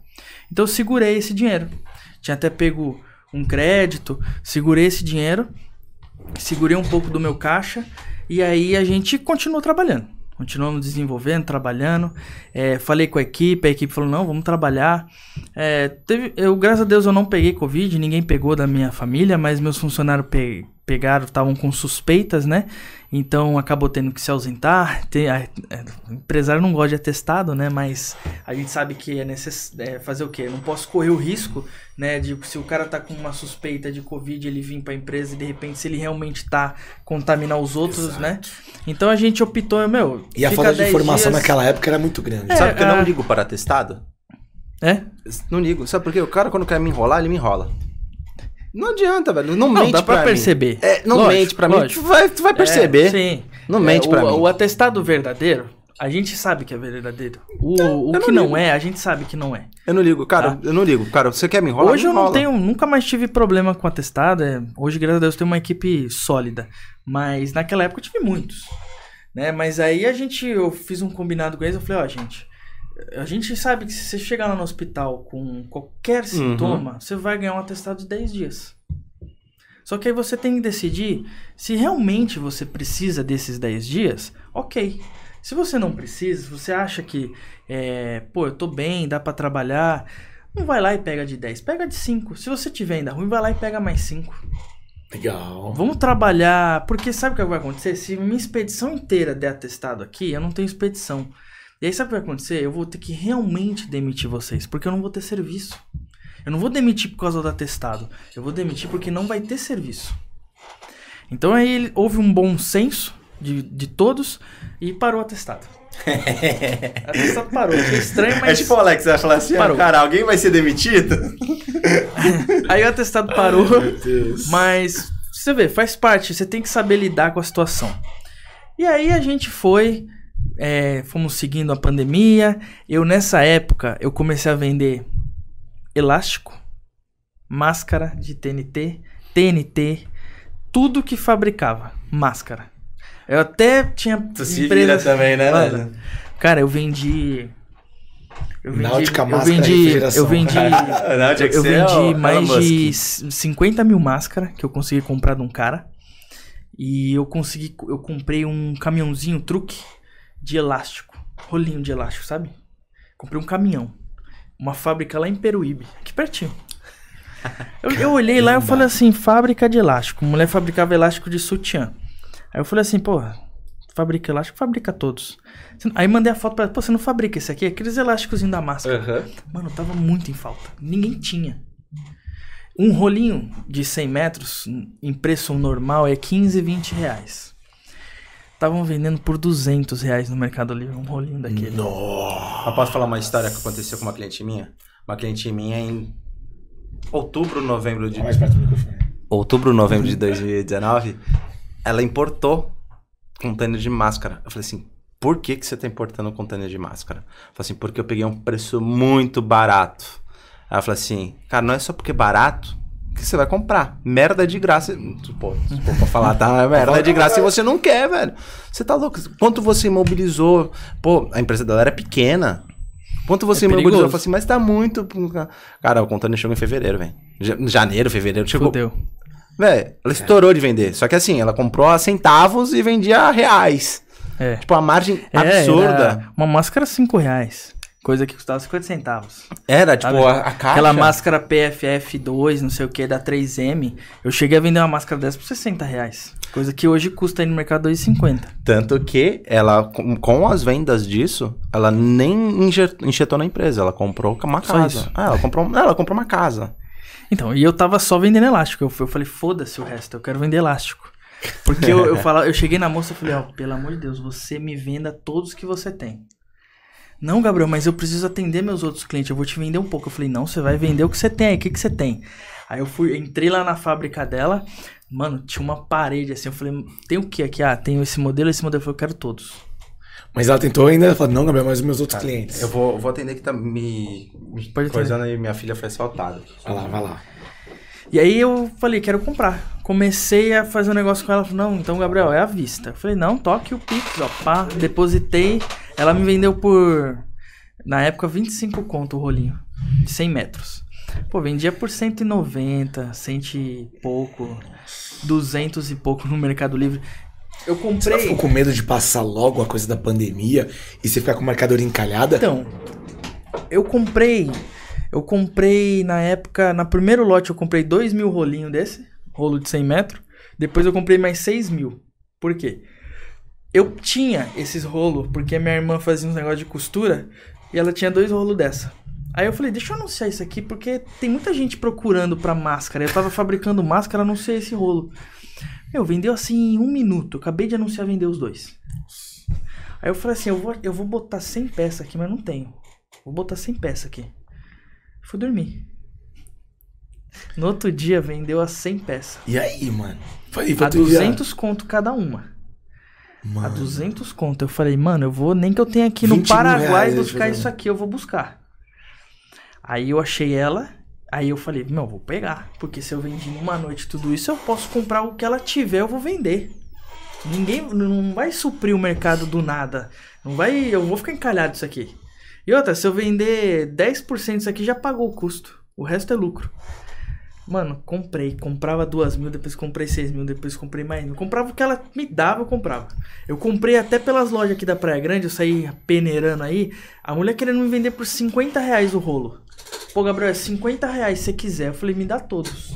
Então eu segurei esse dinheiro. Tinha até pego um crédito, segurei esse dinheiro, segurei um pouco do meu caixa e aí a gente continuou trabalhando. Continuamos desenvolvendo, trabalhando. É, falei com a equipe, a equipe falou: não, vamos trabalhar. É, teve, eu, graças a Deus, eu não peguei Covid, ninguém pegou da minha família, mas meus funcionários pe- pegaram, estavam com suspeitas, né? Então acabou tendo que se ausentar. Tem, a, é, o empresário não gosta de atestado, né? Mas a gente sabe que é necessário fazer o quê? Eu não posso correr o risco, né? De se o cara tá com uma suspeita de Covid, ele vir pra empresa e de repente, se ele realmente tá contaminar os outros, né? Então a gente optou, meu. E a falta de 10 informação dias- naquela época era muito grande. É, Sabe que eu ah. não ligo para atestado? É? Não ligo. Sabe por quê? O cara, quando quer me enrolar, ele me enrola. Não adianta, velho. Não, Não, mente dá pra mim. perceber. É, não Lógico, mente pra mim. lógico. Tu vai, tu vai perceber. É, sim. Não mente É, pra o, mim. O atestado verdadeiro, a gente sabe que é verdadeiro. O, o eu que não não é, a gente sabe que não é. Eu não ligo. Cara, Tá. eu não ligo. Cara, você quer me enrolar? Hoje eu não tenho, nunca mais tive problema com atestado. é, hoje, graças a Deus, tem uma equipe sólida. Mas naquela época eu tive muitos. Né? Mas aí a gente, eu fiz um combinado com eles, eu falei, ó, gente, a gente sabe que se você chegar lá no hospital com qualquer sintoma, você vai ganhar um atestado de 10 dias. Só que aí você tem que decidir se realmente você precisa desses 10 dias, ok. Se você não precisa, se você acha que, é, pô, eu tô bem, dá pra trabalhar, não vai lá e pega de 10, pega de 5. Se você tiver ainda ruim, vai lá e pega mais 5. Legal. Vamos trabalhar, porque sabe o que vai acontecer? Se minha expedição inteira der atestado aqui, eu não tenho expedição. E aí sabe o que vai acontecer? Eu vou ter que realmente demitir vocês, porque eu não vou ter serviço. Eu não vou demitir por causa do atestado. Eu vou demitir porque não vai ter serviço. Então aí houve um bom senso de, de todos e parou o atestado. atestado parou. Achei estranho, É mas. tipo o Alex vai falar assim, Parou. cara, alguém vai ser demitido? Aí o atestado parou. Meu Deus. Mas você vê, faz parte, você tem que saber lidar com a situação. E aí a gente foi, é, fomos seguindo a pandemia. Eu nessa época eu comecei a vender elástico, máscara de TNT, TNT, tudo que fabricava máscara. Eu até tinha Tu se vira também, né, Mano? Cara, eu vendi eu vendi, Náutica, eu vendi, eu vendi eu ser vendi mais de c- 50 mil máscaras que eu consegui comprar de um cara. E eu consegui. Eu comprei um caminhãozinho, truque de elástico. Rolinho de elástico, sabe? Comprei um caminhão. Uma fábrica lá em Peruíbe, aqui pertinho. Eu, eu olhei lá e falei assim, fábrica de elástico. Mulher fabricava elástico de sutiã. Aí eu falei assim, pô, fabrica elástico, fabrica todos. Aí mandei a foto pra ela, pô, você não fabrica esse aqui? Aqueles elásticos da máscara. Aham. Mano, tava muito em falta. Ninguém tinha. Um rolinho de 100 metros, em preço normal, é 15, 20 reais. Estavam vendendo por 200 reais no Mercado Livre, um rolinho daquele. Nossa. Eu posso falar uma história que aconteceu com uma cliente minha? Uma cliente minha em outubro, novembro de Mais perto do microfone. outubro, novembro de 2019, ela importou container de máscara. Eu falei assim, por que, que você tá importando container de máscara? Eu falei assim, porque eu peguei um preço muito barato. Ela falou assim, cara, não é só porque é barato que você vai comprar. Merda de graça. Pô, pra falar, tá? É merda de graça e você não quer, velho. Você tá louco. Quanto você imobilizou? Pô, a empresa dela era pequena. Quanto você É perigoso. Eu falei assim, mas tá muito. Cara, o container chegou em fevereiro, velho. Ja- Janeiro, fevereiro, chegou. Fudeu. Velho, ela estourou de vender. Só que assim, ela comprou a centavos e vendia a reais. É. Tipo, a margem É, absurda. uma máscara 5 reais. Coisa que custava 50 centavos. Era, tipo, Sabe? a, a caixa. Aquela máscara PFF2, não sei o que, da 3M. Eu cheguei a vender uma máscara dessa por 60 reais. Coisa que hoje custa aí no mercado 2,50. Tanto que ela, com, com as vendas disso, ela nem inje- injetou na empresa. Ela comprou uma casa. Ah, ela comprou, ela comprou uma casa. Então, e eu tava só vendendo elástico. Eu, eu falei, foda-se o resto, eu quero vender elástico. Porque eu, eu, fala, eu cheguei na moça e falei, ó, pelo amor de Deus, você me venda todos que você tem. Não, Gabriel, mas eu preciso atender meus outros clientes, eu vou te vender um pouco. Eu falei, não, você vai vender o que você tem aí, o que, que você tem? Aí eu fui, entrei lá na fábrica dela, mano, tinha uma parede assim, eu falei, tem o que aqui? Ah, tem esse modelo, esse modelo, eu falei, eu quero todos. Mas ela tentou ainda, ela falou, não, Gabriel, mas os meus outros clientes. Eu vou, vou atender que tá me, me Pode coisando aí. Minha filha foi assaltada. Vai lá, vai lá. E aí eu falei, quero comprar. Comecei a fazer um negócio com ela. Não, então, Gabriel, é à vista. Eu falei, não, toque o Pix, ó. Pá, depositei. Ela me vendeu por, na época, 25 conto o rolinho. De 100 metros. Pô, vendia por 190, 100 e pouco, 200 e pouco no Mercado Livre. Eu Você não comprei... ficou com medo de passar logo a coisa da pandemia e você ficar com a mercadoria encalhada? Então, eu comprei. Eu comprei na época. Na primeiro lote eu comprei 2 mil rolinhos desse. Rolo de 100 metros. Depois eu comprei mais 6 mil. Por quê? Eu tinha esses rolos porque minha irmã fazia uns negócios de costura e ela tinha dois rolos dessa. Aí eu falei, deixa eu anunciar isso aqui porque tem muita gente procurando pra máscara. Eu tava fabricando máscara, anunciei esse rolo. Meu, vendeu assim em um minuto. Eu acabei de anunciar vender os dois. Aí eu falei assim, eu vou, eu vou botar 100 peças aqui, mas não tenho. Vou botar 100 peças aqui. Fui dormir. No outro dia vendeu a 100 peças. E aí, mano? Foi, A tudo já. 200 conto cada uma. A Mano, 200 conto. Eu falei, mano, eu vou, nem que eu tenha aqui no 20 mil Paraguai buscar isso aqui, eu vou buscar. Aí eu achei ela, aí eu falei, meu, vou pegar. Porque se eu vendi numa noite tudo isso, eu posso comprar o que ela tiver, eu vou vender. Ninguém não vai suprir o mercado do nada. Não vai, eu vou ficar encalhado isso aqui. E outra, se eu vender 10% disso aqui, já pagou o custo. O resto é lucro. Mano, comprei. Comprava duas mil, depois comprei seis mil, depois comprei mais mil. Comprava o que ela me dava, eu comprava. Eu comprei até pelas lojas aqui da Praia Grande, eu saí peneirando aí. A mulher querendo me vender por 50 reais o rolo. Pô, Gabriel, é 50 reais se você quiser. Eu falei, me dá todos.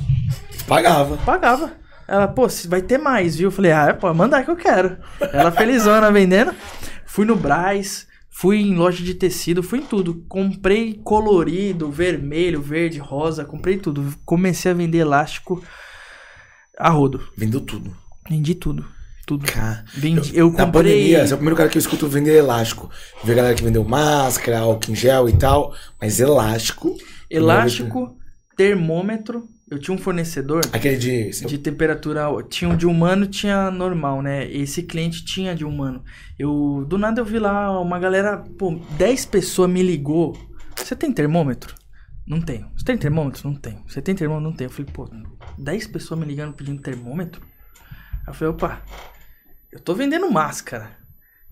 pagava. Pagava. Ela, pô, vai ter mais, viu? Eu falei, ah, pode mandar que eu quero. Ela felizona vendendo. Fui no Braz, fui em loja de tecido, fui em tudo. Comprei colorido, vermelho, verde, rosa, comprei tudo. Comecei a vender elástico a rodo. Vendeu tudo. Vendi tudo. Tudo. Cara, Vendi, eu Na comprei. pandemia, você é o primeiro cara que eu escuto vender elástico. Vi a galera que vendeu máscara, álcool em gel e tal. Mas elástico. Elástico, termômetro. Eu tinha um fornecedor. Aquele de. de temperatura tinha um de humano tinha normal né? Esse cliente tinha de humano. Eu do nada eu vi lá uma galera pô 10 pessoas me ligou. Você tem termômetro? Não tenho. Você tem termômetro? Não tenho. Você tem termômetro? Não tenho. Eu falei pô 10 pessoas me ligando pedindo termômetro? Aí eu falei opa eu tô vendendo máscara.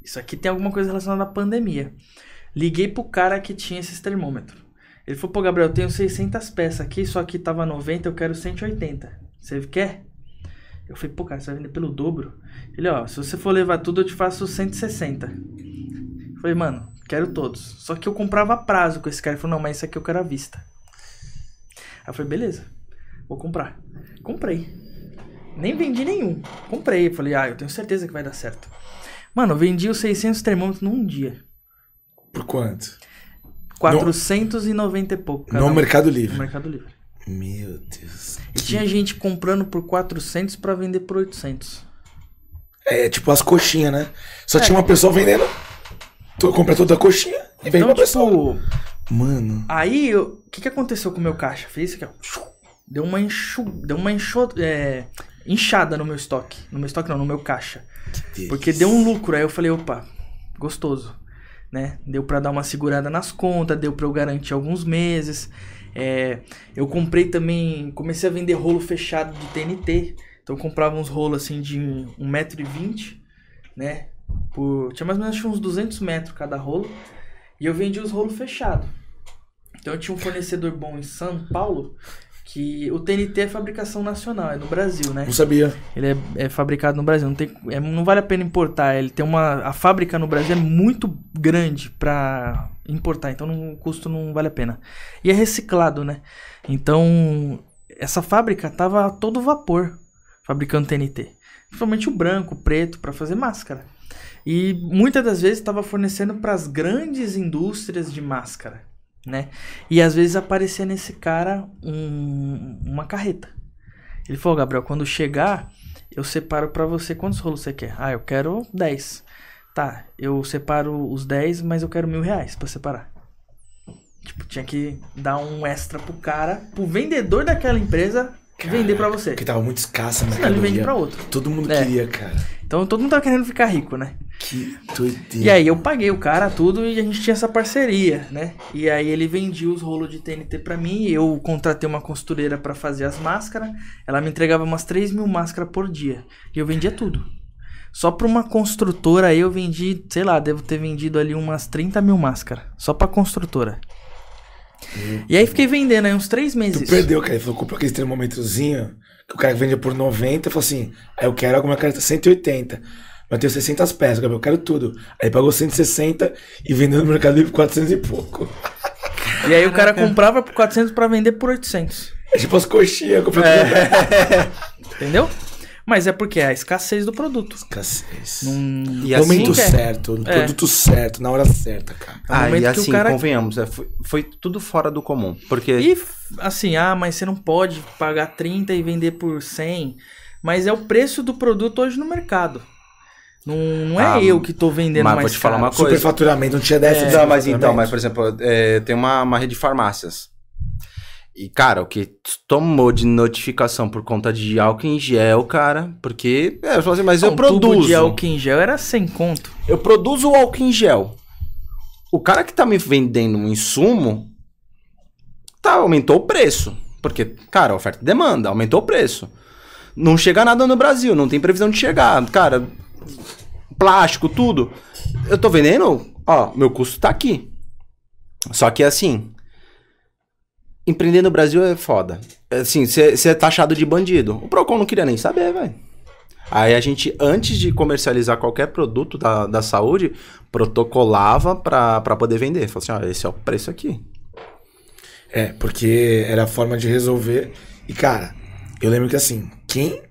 Isso aqui tem alguma coisa relacionada à pandemia. Liguei pro cara que tinha esses termômetros ele falou, pô, Gabriel, eu tenho 600 peças aqui, só que tava 90, eu quero 180. Você quer? Eu falei, pô, cara, você vai vender pelo dobro? Ele, ó, se você for levar tudo, eu te faço 160. Eu falei, mano, quero todos. Só que eu comprava prazo com esse cara. Ele falou, não, mas isso aqui eu quero à vista. Aí eu falei, beleza, vou comprar. Comprei. Nem vendi nenhum. Comprei. Falei, ah, eu tenho certeza que vai dar certo. Mano, eu vendi os 600 termômetros num dia. Por quanto? 490 e pouco. No um. Mercado No Livre. Mercado Livre. Meu Deus. E tinha gente comprando por 400 pra vender por 800. É tipo as coxinhas, né? Só É. tinha uma pessoa vendendo. Tu compra toda a coxinha e vem Então, uma pessoa. tipo, Mano. aí o que, que aconteceu com o meu caixa? Fez isso aqui, ó. Deu uma enxu, deu uma enxo, é, inchada no meu estoque. No meu estoque não, no meu caixa. Porque deu um lucro. Aí eu falei, opa, gostoso. Né? Deu pra dar uma segurada nas contas, deu pra eu garantir alguns meses. É, eu comprei também, comecei a vender rolo fechado de TNT. Então eu comprava uns rolos assim de 1,20m, né? Por, tinha mais ou menos uns 200 metros cada rolo. E eu vendia os rolos fechados. Então eu tinha um fornecedor bom em São Paulo, que o TNT é fabricação nacional, é no Brasil, né? Não sabia. Ele é, é fabricado no Brasil, não, tem, é- não vale a pena importar. Ele tem uma. A fábrica no Brasil é muito grande pra importar, então não- o custo não vale a pena. E é reciclado, né? Então, essa fábrica tava a todo vapor fabricando TNT. Principalmente o branco, o preto, pra fazer máscara. E muitas das vezes estava fornecendo para as grandes indústrias de máscara, né? E às vezes aparecia nesse cara um- uma carreta. Ele falou, Gabriel, quando chegar, eu separo pra você quantos rolos você quer. Ah, eu quero 10. Tá, eu separo os 10, mas eu quero mil reais pra separar. Tipo, tinha que dar um extra pro cara, pro vendedor daquela empresa, vender pra você. Porque tava muito escassa a Senão ele vende mercadoria. pra outro. Todo mundo É. queria, cara. Então todo mundo tava querendo ficar rico, né? Que doideira. E aí eu paguei o cara tudo e a gente tinha essa parceria, né? E aí ele vendia os rolos de TNT pra mim, eu contratei uma costureira pra fazer as máscaras, ela me entregava umas 3 mil máscaras por dia. E eu vendia tudo. Só pra uma construtora aí eu vendi, sei lá, devo ter vendido ali umas 30 mil máscaras. Só pra construtora. E aí fiquei vendendo aí uns 3 Tu meses. perdeu, cara. Ele falou, comprou aquele termômetrozinho que o cara vendia por 90. Eu falei assim, aí eu quero alguma carta 180. Mas eu tenho 600 peças, Gabriel, eu quero tudo. Aí pagou 160 e vendeu no Mercado Livre por 400 e pouco. E aí o cara comprava por 400 pra vender por 800. É tipo as coxinhas, tudo. Entendeu? Mas é porque é a escassez do produto. Escassez. Num... E No momento assim, é. certo, no É. produto certo, na hora certa, cara. É Ah, momento e que o assim, cara- convenhamos, é, foi, foi tudo fora do comum. Porque E assim, ah, mas você não pode pagar 30 e vender por 100. Mas é o preço do produto hoje no mercado. Não, não é Ah, eu que tô vendendo mas mais vou te falar caro. uma coisa. Superfaturamento, não tinha dessa. de Não, mas então, mas por exemplo, é, tem uma, uma rede de farmácias. E, cara, o que tomou de notificação por conta de álcool em gel, cara, porque. É, eu falo assim, mas eu Um tubo produzo. de álcool em gel era 100 conto. Eu produzo o álcool em gel. O cara que tá me vendendo um insumo, tá, aumentou o preço. Porque, cara, oferta e demanda, aumentou o preço. Não chega nada no Brasil, não tem previsão de chegar. Cara, plástico, tudo. Eu tô vendendo, ó, meu custo tá aqui. Só que assim, empreender no Brasil é foda. Assim, você é taxado de bandido. O Procon não queria nem saber, velho. Aí a gente, antes de comercializar qualquer produto da, da saúde, protocolava pra, pra poder vender. Falou assim, ó, esse é o preço aqui. É, porque era a forma de resolver. E, cara, eu lembro que assim, quem.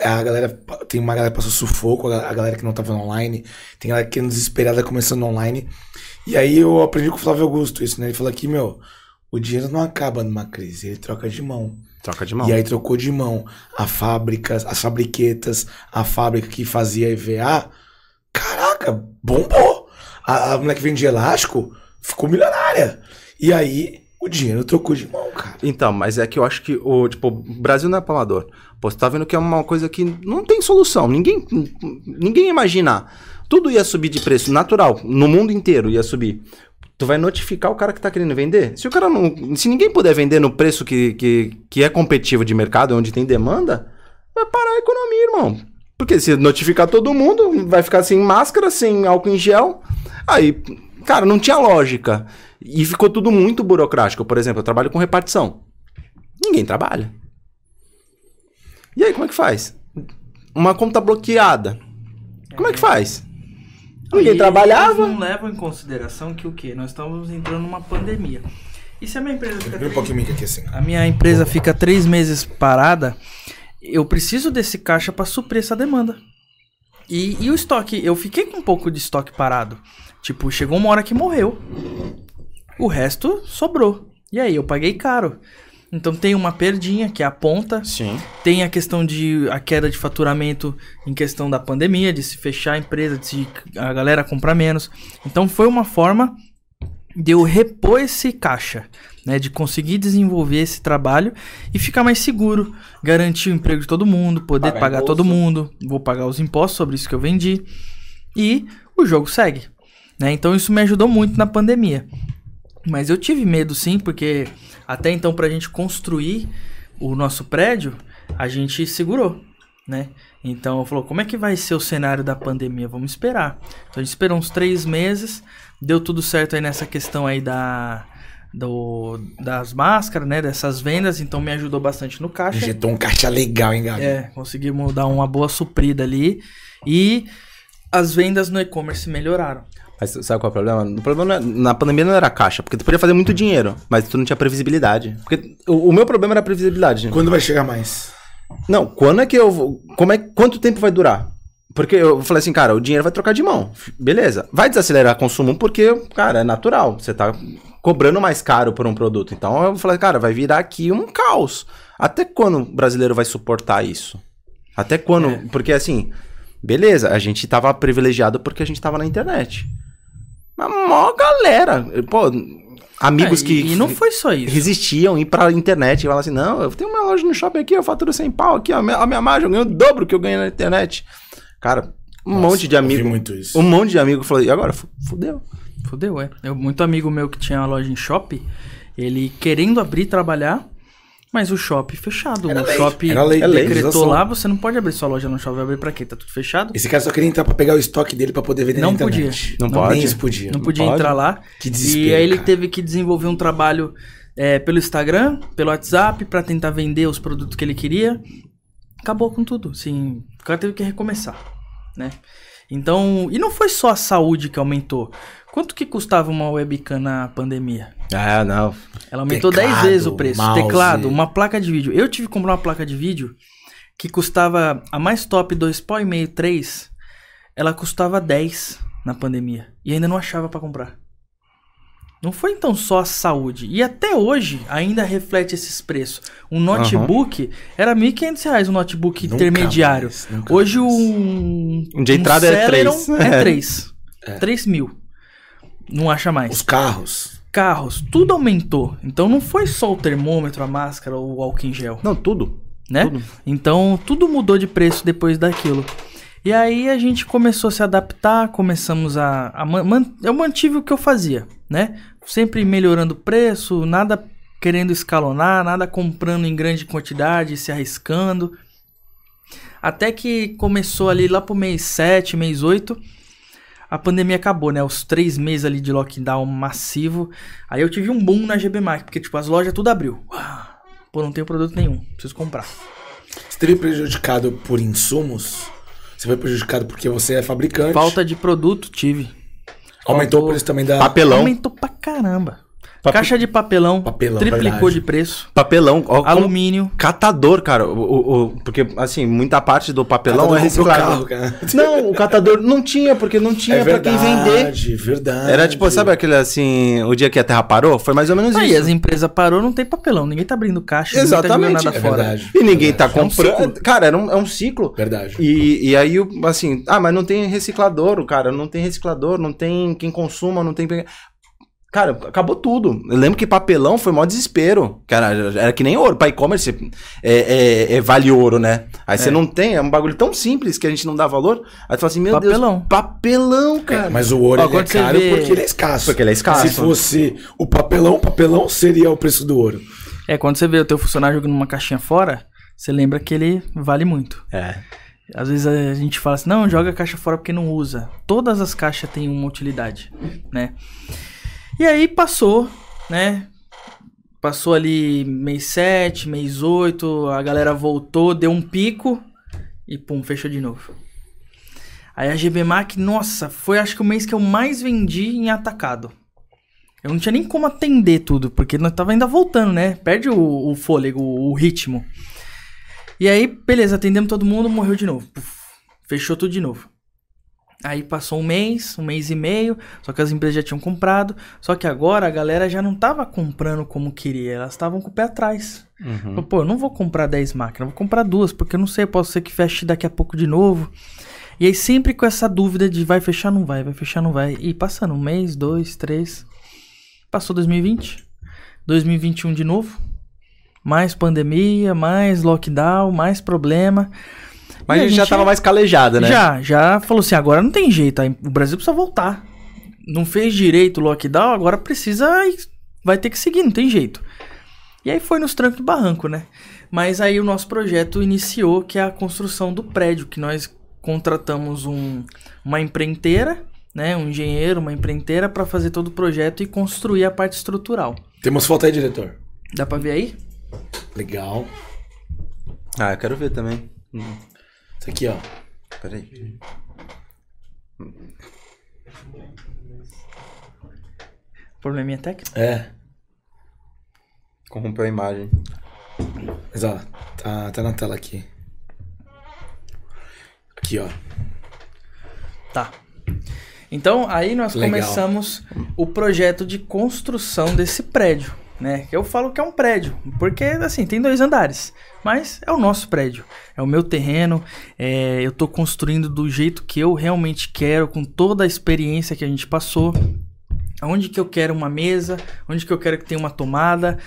A galera. Tem uma galera que passou sufoco, a galera que não tava online. Tem galera que é desesperada começando online. E aí eu aprendi com o Flávio Augusto isso, né? Ele falou que, meu, o dinheiro não acaba numa crise, ele troca de mão. Troca de mão. E aí trocou de mão a fábrica, as fabriquetas, a fábrica que fazia EVA. Caraca, bombou! A, a mulher que vendia elástico ficou milionária. E aí o dinheiro trocou de mão, cara. Então, mas é que eu acho que o, tipo, Brasil não é pra amador. Pô, você tá vendo que é uma coisa que não tem solução. Ninguém, ninguém imaginar. Tudo ia subir de preço natural. No mundo inteiro ia subir. Tu vai notificar o cara que tá querendo vender? Se o cara não. Se ninguém puder vender no preço que, que, que é competitivo de mercado, onde tem demanda, vai parar a economia, irmão. Porque se notificar todo mundo, vai ficar sem máscara, sem álcool em gel. Aí, cara, não tinha lógica. E ficou tudo muito burocrático. Por exemplo, eu trabalho com repartição. Ninguém trabalha. E aí, como é que faz? Uma conta bloqueada. Como é que faz? Ninguém E trabalhava. Eles não levam em consideração que o quê? Nós estamos entrando numa pandemia. E se a minha empresa fica um três, pouquinho aqui assim. a minha empresa fica três meses parada, eu preciso desse caixa para suprir essa demanda. E, e o estoque, eu fiquei com um pouco de estoque parado. Tipo, chegou uma hora que morreu. O resto sobrou. E aí, eu paguei caro. Então tem uma perdinha, que é a ponta. Sim. Tem a questão de a queda de faturamento em questão da pandemia, de se fechar a empresa, de se, a galera comprar menos. Então foi uma forma de eu repor esse caixa, né, de conseguir desenvolver esse trabalho e ficar mais seguro, garantir o emprego de todo mundo, poder Pagar pagar, todo mundo, vou pagar os impostos sobre isso que eu vendi e o jogo segue, né? Então isso me ajudou muito na pandemia. Mas eu tive medo sim, porque até então pra gente construir o nosso prédio, a gente segurou, né? Então falou, como é que vai ser o cenário da pandemia? Vamos esperar. Então a gente esperou uns três meses, Deu tudo certo aí nessa questão aí da, do, das máscaras, né? Dessas vendas, então me ajudou bastante no caixa. Injetou um caixa legal, hein, Gabi? É, conseguimos dar uma boa suprida ali. E as vendas no e-commerce melhoraram. Mas sabe qual é o problema? O problema não é- na pandemia não era caixa, porque tu podia fazer muito dinheiro, mas tu não tinha previsibilidade. Porque o, o meu problema era a previsibilidade. Quando vai chegar mais? Não, quando é que eu vou. Como é, quanto tempo vai durar? Porque eu falei assim, cara, o dinheiro vai trocar de mão. Beleza. Vai desacelerar o consumo porque, cara, é natural. Você tá cobrando mais caro por um produto. Então eu falei, cara, vai virar aqui um caos. Até quando o brasileiro vai suportar isso? Até quando. É. Porque assim, beleza, a gente tava privilegiado porque a gente tava na internet. Mas mó galera. Pô, amigos É, e- que. E não foi só isso. Resistiam ir pra internet e falar assim: não, eu tenho uma loja no shopping aqui, eu faturo 100 pau aqui, ó, a minha, a minha margem, eu ganho o dobro que eu ganho na internet. Cara, um Nossa, monte de amigo. muito isso. Um monte de amigo falou: e agora? Fu- Fudeu. Fudeu, é. Eu, muito amigo meu que tinha uma loja em shopping, ele querendo abrir e trabalhar, mas o shopping fechado. Era o lei, shopping era lei, lei, decretou lá, você não pode abrir sua loja no shopping. Vai abrir pra quê? Tá tudo fechado? Esse cara só queria entrar pra pegar o estoque dele pra poder vender Não na internet. Não Nem pode. isso podia. Não podia pode. entrar lá. Que desespero, E aí ele cara. teve que desenvolver um trabalho é, pelo Instagram, pelo WhatsApp, pra tentar vender os produtos que ele queria. Acabou com tudo, assim, o cara teve que recomeçar, né? Então, e não foi só a saúde que aumentou. Quanto que custava uma webcam na pandemia? Ah, não. Ela aumentou Teclado, 10 vezes o preço. mouse. Teclado, uma placa de vídeo. Eu tive que comprar uma placa de vídeo que custava a mais top 2,5, 3. Ela custava 10 na pandemia. E ainda não achava pra comprar. Não foi então só a saúde. E até hoje ainda reflete esses preços. Um notebook era 1.500 reais, um notebook Nunca intermediário. mais, hoje mais. um. Um de entrada é Celeron três. É 3. 3 mil. Não acha mais Os carros. Carros, tudo aumentou. Então não foi só o termômetro, a máscara ou o álcool em gel, Não, tudo. né? Tudo. Então tudo mudou de preço depois daquilo. E aí a gente começou a se adaptar, começamos a. a man- eu mantive o que eu fazia, né? Sempre melhorando o preço, nada querendo escalonar, nada comprando em grande quantidade, se arriscando. Até que começou ali lá pro mês 7, mês 8, a pandemia acabou, né? Os três meses ali de lockdown massivo. Aí eu tive um boom na GB Mac, porque tipo, as lojas tudo abriu. Uau, Pô, não tenho produto nenhum, preciso comprar. Você teria prejudicado por insumos? Você foi prejudicado porque você é fabricante? Falta de produto, tive. Aumentou faltou- o preço também da... Papelão. Aumentou pra caramba. Pape- Caixa de papelão, Papelão, triplicou verdade. de preço. Papelão. Ó, Alumínio. Catador, cara. O, o- o- porque, assim, muita parte do papelão um é reciclado. carro, cara. Não, o catador não tinha, porque não tinha É pra quem vender. verdade, verdade. Era tipo, sabe aquele assim, o dia que a Terra parou? Foi mais ou menos Aí isso. as empresas parou, não tem papelão, ninguém tá abrindo caixa, Exatamente, ninguém tá É nada fora. verdade. E ninguém tá É um comprando. ciclo. cara, era um- é um ciclo. Verdade. E, e aí, o- assim, ah, mas não tem reciclador, cara, não tem reciclador, não tem quem consuma, não tem. Cara, acabou tudo. Eu lembro que papelão foi maior desespero. Cara, era que nem ouro. Pra e-commerce é, é- é vale ouro, né? Aí você É. não tem, é um bagulho tão simples que a gente não dá valor. Aí tu fala assim, meu Papelão. Deus, papelão, cara. É, mas o ouro ele é você caro vê- porque ele é escasso. Porque ele é escasso. Se fosse o papelão, o papelão seria o preço do ouro. É, quando você vê o teu funcionário jogando uma caixinha fora, você lembra que ele vale muito. É. Às vezes a gente fala assim, não, joga a caixa fora porque não usa. Todas as caixas têm uma utilidade, né? E aí passou, né? Passou ali mês 7, mês 8, a galera voltou, deu um pico e pum, fechou de novo. Aí a GB Mac, nossa, foi acho que o mês que eu mais vendi em atacado. Eu não tinha nem como atender tudo, porque nós tava ainda voltando, né? Perde o, o fôlego, o ritmo. E aí, beleza, atendemos todo mundo, morreu de novo. Puf, fechou tudo de novo. Aí passou um mês, um mês e meio, só que as empresas já tinham comprado. Só que agora a galera já não tava comprando como queria, elas estavam com o pé atrás. Uhum. Falou, Pô, eu não vou comprar 10 máquinas, vou comprar duas, porque eu não sei, pode ser que feche daqui a pouco de novo. E aí sempre com essa dúvida de vai fechar, não vai, vai fechar, não vai. E passando um mês, dois, três. Passou 2020, 2021 de novo. Mais pandemia, mais lockdown, mais problema. Mas E a gente já tava mais calejada, né? Já, já falou assim, agora não tem jeito, o Brasil precisa voltar. Não fez direito o lockdown, agora precisa, vai ter que seguir, não tem jeito. E aí foi nos trancos do barranco, né? Mas aí o nosso projeto iniciou, que é a construção do prédio, que nós contratamos um, uma empreiteira, né, um engenheiro, uma empreiteira para fazer todo o projeto e construir a parte estrutural. Temos foto aí, diretor. Dá para ver aí? Legal. Ah, eu quero ver também. Hum, Isso aqui, ó. peraí. Probleminha técnico? É. Corrompeu a imagem. Mas ó, tá, tá na tela aqui. Aqui, ó. Tá. Então, aí nós Legal. começamos o projeto de construção desse prédio, né? Eu falo que é um prédio, porque, assim, tem dois andares, mas é o nosso prédio, é o meu terreno, é, eu tô construindo do jeito que eu realmente quero, com toda a experiência que a gente passou, aonde que eu quero uma mesa, onde que eu quero que tenha uma tomada,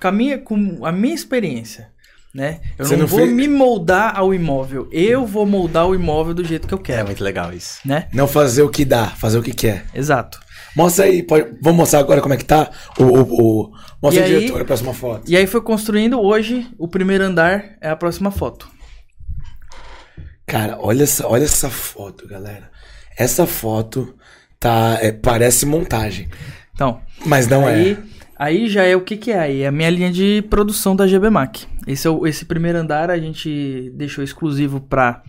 com a minha, com a minha experiência, né? Eu não, não vou fez- me moldar ao imóvel, eu vou moldar o imóvel do jeito que eu É quero, muito legal isso. né? Não fazer o que dá, fazer o que quer. Exato. Mostra aí, pode- vamos mostrar agora como é que tá? O, o, o- Mostra E aí, aí- diretor, a próxima foto. E aí foi construindo, hoje o primeiro andar é a próxima foto. Cara, olha essa, olha essa foto, galera. Essa foto tá. é, parece montagem. Então, Mas não aí, é. aí já é o que que é? Aí é a minha linha de produção da GBMAC. Esse, é o, esse primeiro andar a gente deixou exclusivo para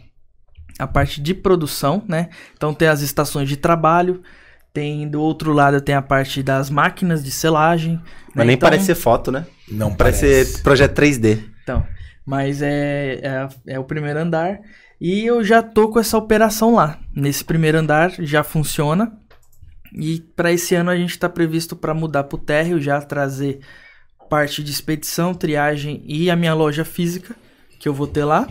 a parte de produção, né? Então tem as estações de trabalho, tem do outro lado tem a parte das máquinas de selagem. Mas né? nem Então- parece ser foto, né? Não Parece, parece. ser projeto 3D. Então, mas é, é, é o primeiro andar. E eu já tô com essa operação lá. Nesse primeiro andar já funciona. E para esse ano a gente está previsto para mudar para o térreo, já trazer parte de expedição, triagem e a minha loja física que eu vou ter lá,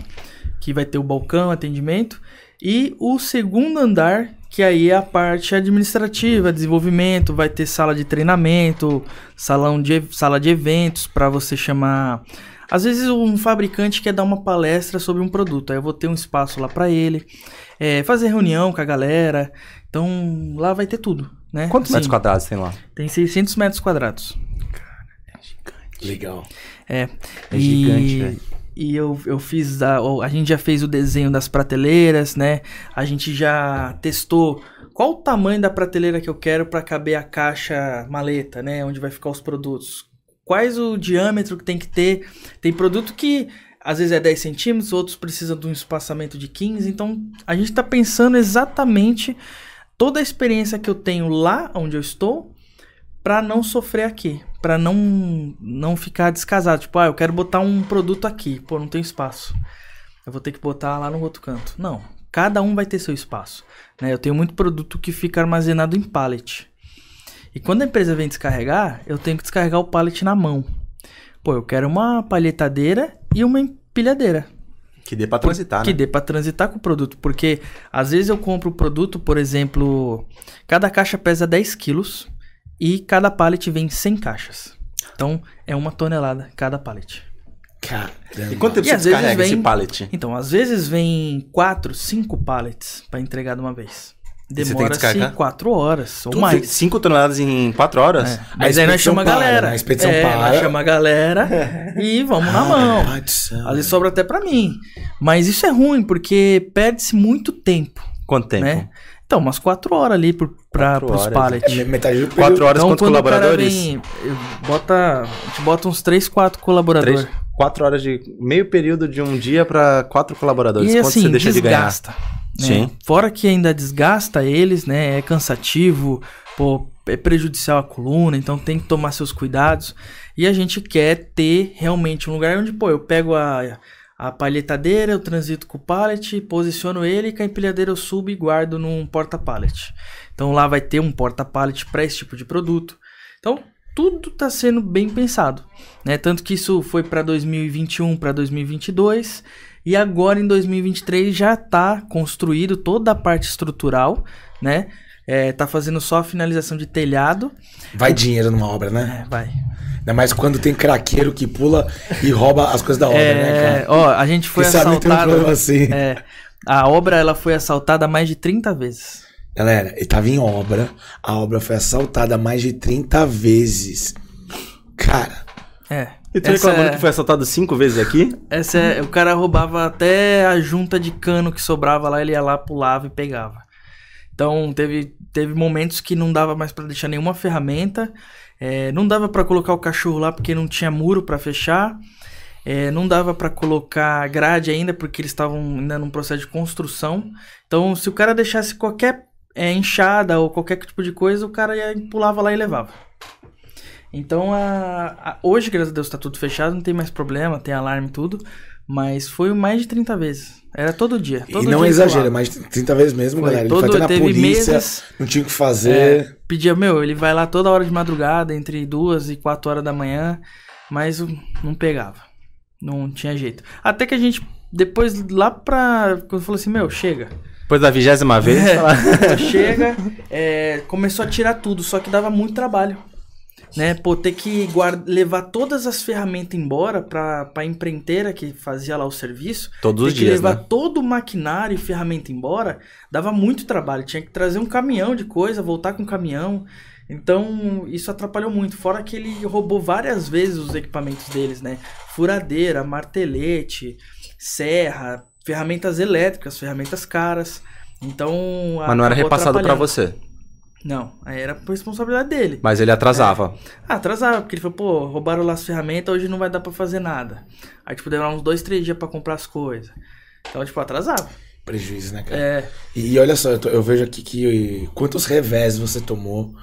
que vai ter o balcão, atendimento. E o segundo andar, que aí é a parte administrativa, desenvolvimento, vai ter sala de treinamento, salão de, sala de eventos para você chamar. Às vezes um fabricante quer dar uma palestra sobre um produto, aí eu vou ter um espaço lá para ele, é, fazer reunião com a galera. Então lá vai ter tudo, né? Quantos Sim, metros quadrados tem lá? Tem 600 metros quadrados. Legal. É, É e, gigante, velho. E eu, eu fiz. A, a gente já fez o desenho das prateleiras, né? A gente já testou qual o tamanho da prateleira que eu quero para caber a caixa maleta, né? Onde vai ficar os produtos. Quais o diâmetro que tem que ter. Tem produto que às vezes é 10 centímetros, outros precisam de um espaçamento de 15. Então a gente está pensando exatamente toda a experiência que eu tenho lá onde eu estou para não sofrer aqui, para não não ficar descasado, tipo, ah, eu quero botar um produto aqui, pô, não tem espaço. Eu vou ter que botar lá no outro canto. Não, cada um vai ter seu espaço, né? Eu tenho muito produto que fica armazenado em pallet. E quando a empresa vem descarregar, eu tenho que descarregar o pallet na mão. Pô, eu quero uma palhetadeira e uma empilhadeira Que dê pra transitar, que né? dê pra transitar com o produto. Porque às vezes eu compro o produto, por exemplo, cada caixa pesa 10 quilos e cada pallet vem 100 caixas. Então é uma tonelada cada pallet. Caramba. E quanto tempo E você descarrega esse vem- pallet? Então, às vezes vem 4, 5 pallets pra entregar de uma vez. Demora-se descarregar? 4 horas ou Tu mais. fez 5 toneladas em 4 horas? É. Mas aí nós chama a para, galera. né? A expedição é, para. nós chama a galera e vamos na mão. Vezes sobra até pra mim. Mas isso é ruim, porque perde-se muito tempo. Quanto tempo? né? Então, umas 4 horas ali pro, pra, Quatro pros horas. pallets. É Metade do 4 período. horas, Então, quantos quando o cara colaboradores? vem, bota, a gente bota uns 3, 4 colaboradores. 3, 4 horas de. Meio período de um dia pra 4 colaboradores. E Quanto assim, você deixa de ganhar? desgasta. né? Sim. Fora que ainda desgasta eles, né? É cansativo, pô, é prejudicial à coluna, então tem que tomar seus cuidados. E a gente quer ter realmente um lugar onde, pô, eu pego a, a palhetadeira, eu transito com o pallet, posiciono ele, com a empilhadeira eu subo e guardo num porta-pallet. Então lá vai ter um porta-pallet para esse tipo de produto. Então tudo está sendo bem pensado, né? Tanto que isso foi para 2021, para 2022 e agora em 2023 já está construído toda a parte estrutural, né? É, tá fazendo só a finalização de telhado. Vai dinheiro numa obra, né? É, vai. Ainda mais quando tem craqueiro que pula e rouba as coisas da obra, né, É, cara? ó, a gente foi Quem sabe tem um assaltado. problema assim. É, a obra ela foi assaltada mais de 30 vezes. Galera, ele tava em obra. A obra foi assaltada mais de 30 vezes. Cara, É. E tu reclamando é- que foi assaltado 5 vezes aqui? Essa é, o cara roubava até a junta de cano que sobrava lá, ele ia lá, pulava e pegava. Então teve, teve momentos que não dava mais pra deixar nenhuma ferramenta, é, não dava pra colocar o cachorro lá porque não tinha muro pra fechar, é, não dava pra colocar grade ainda porque eles estavam ainda num processo de construção. Então se o cara deixasse qualquer é, enxada ou qualquer tipo de coisa, o cara ia, pulava lá e levava. Então, a, a- hoje, graças a Deus, tá tudo fechado, não tem mais problema, tem alarme e tudo. Mas foi mais de 30 vezes. Era todo dia. E todo não dia exagera, mas 30 vezes mesmo, Foi, galera. Ele todo- foi até na polícia, meses- não tinha o que fazer. É, pedia, meu, ele vai lá toda hora de madrugada, entre duas e quatro horas da manhã, mas não pegava. Não tinha jeito. Até que a gente, depois, lá pra. Quando falou assim, meu, chega. Depois da vigésima vez, É, chega, é, começou a tirar tudo, só que dava muito trabalho. Né, pô, ter que guarda, levar todas as ferramentas embora pra, pra empreiteira que fazia lá o serviço. todos ter os que dias, levar né? todo o maquinário e ferramenta embora, dava muito trabalho. Tinha que trazer um caminhão de coisa, voltar com o caminhão. Então, isso atrapalhou muito. Fora que ele roubou várias vezes os equipamentos deles, né? Furadeira, martelete, serra, ferramentas elétricas, ferramentas caras. Então. Mas não era repassado atrapalhando. você. Não, aí era por responsabilidade dele. Mas ele atrasava. Ah, atrasava, porque ele falou, pô, roubaram lá as ferramentas, hoje não vai dar pra fazer nada. Aí, tipo, demorar uns dois, três dias pra comprar as coisas. Então, tipo, atrasava. Prejuízo, né, cara? É, E, e olha só, eu, tô- eu vejo aqui que quantos revés você tomou.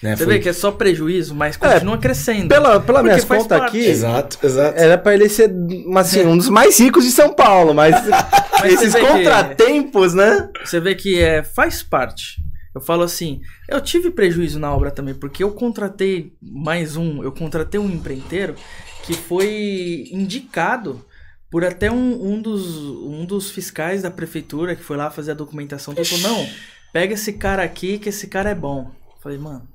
Né? você Foi- vê que é só prejuízo, mas continua crescendo. Pela, pela contas parte. aqui, Exato, exato. era pra ele ser assim, um dos mais ricos de São Paulo, mas, esses você vê que- contratempos, né? Você vê que é, faz parte. Eu falo assim, eu tive prejuízo na obra também, porque eu contratei mais um, eu contratei um empreiteiro que foi indicado por até um, um, dos, um dos fiscais da prefeitura que foi lá fazer a documentação. Ele falou, não, pega esse cara aqui que esse cara é bom. Eu falei, mano,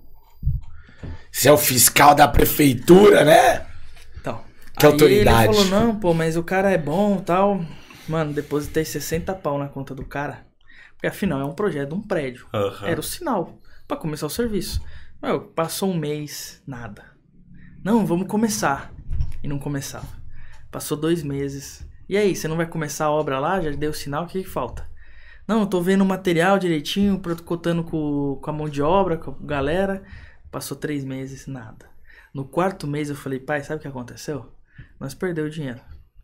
Você é o fiscal da prefeitura, né? Então. Que aí autoridade. ele falou, não, pô, mas o cara é bom tal. Mano, depositei 60 pau na conta do cara. Porque afinal é um projeto de um prédio. Era o sinal pra começar o serviço. Meu, passou um mês, nada. Não, vamos começar. E não começava. Passou dois meses. E aí, você não vai começar a obra lá? Já deu sinal? O que, que falta? Não, eu tô vendo o material direitinho, cotando com, com a mão de obra, com a galera. Passou três meses, nada. No quarto mês eu falei, pai, sabe o que aconteceu? Nós perdeu o dinheiro.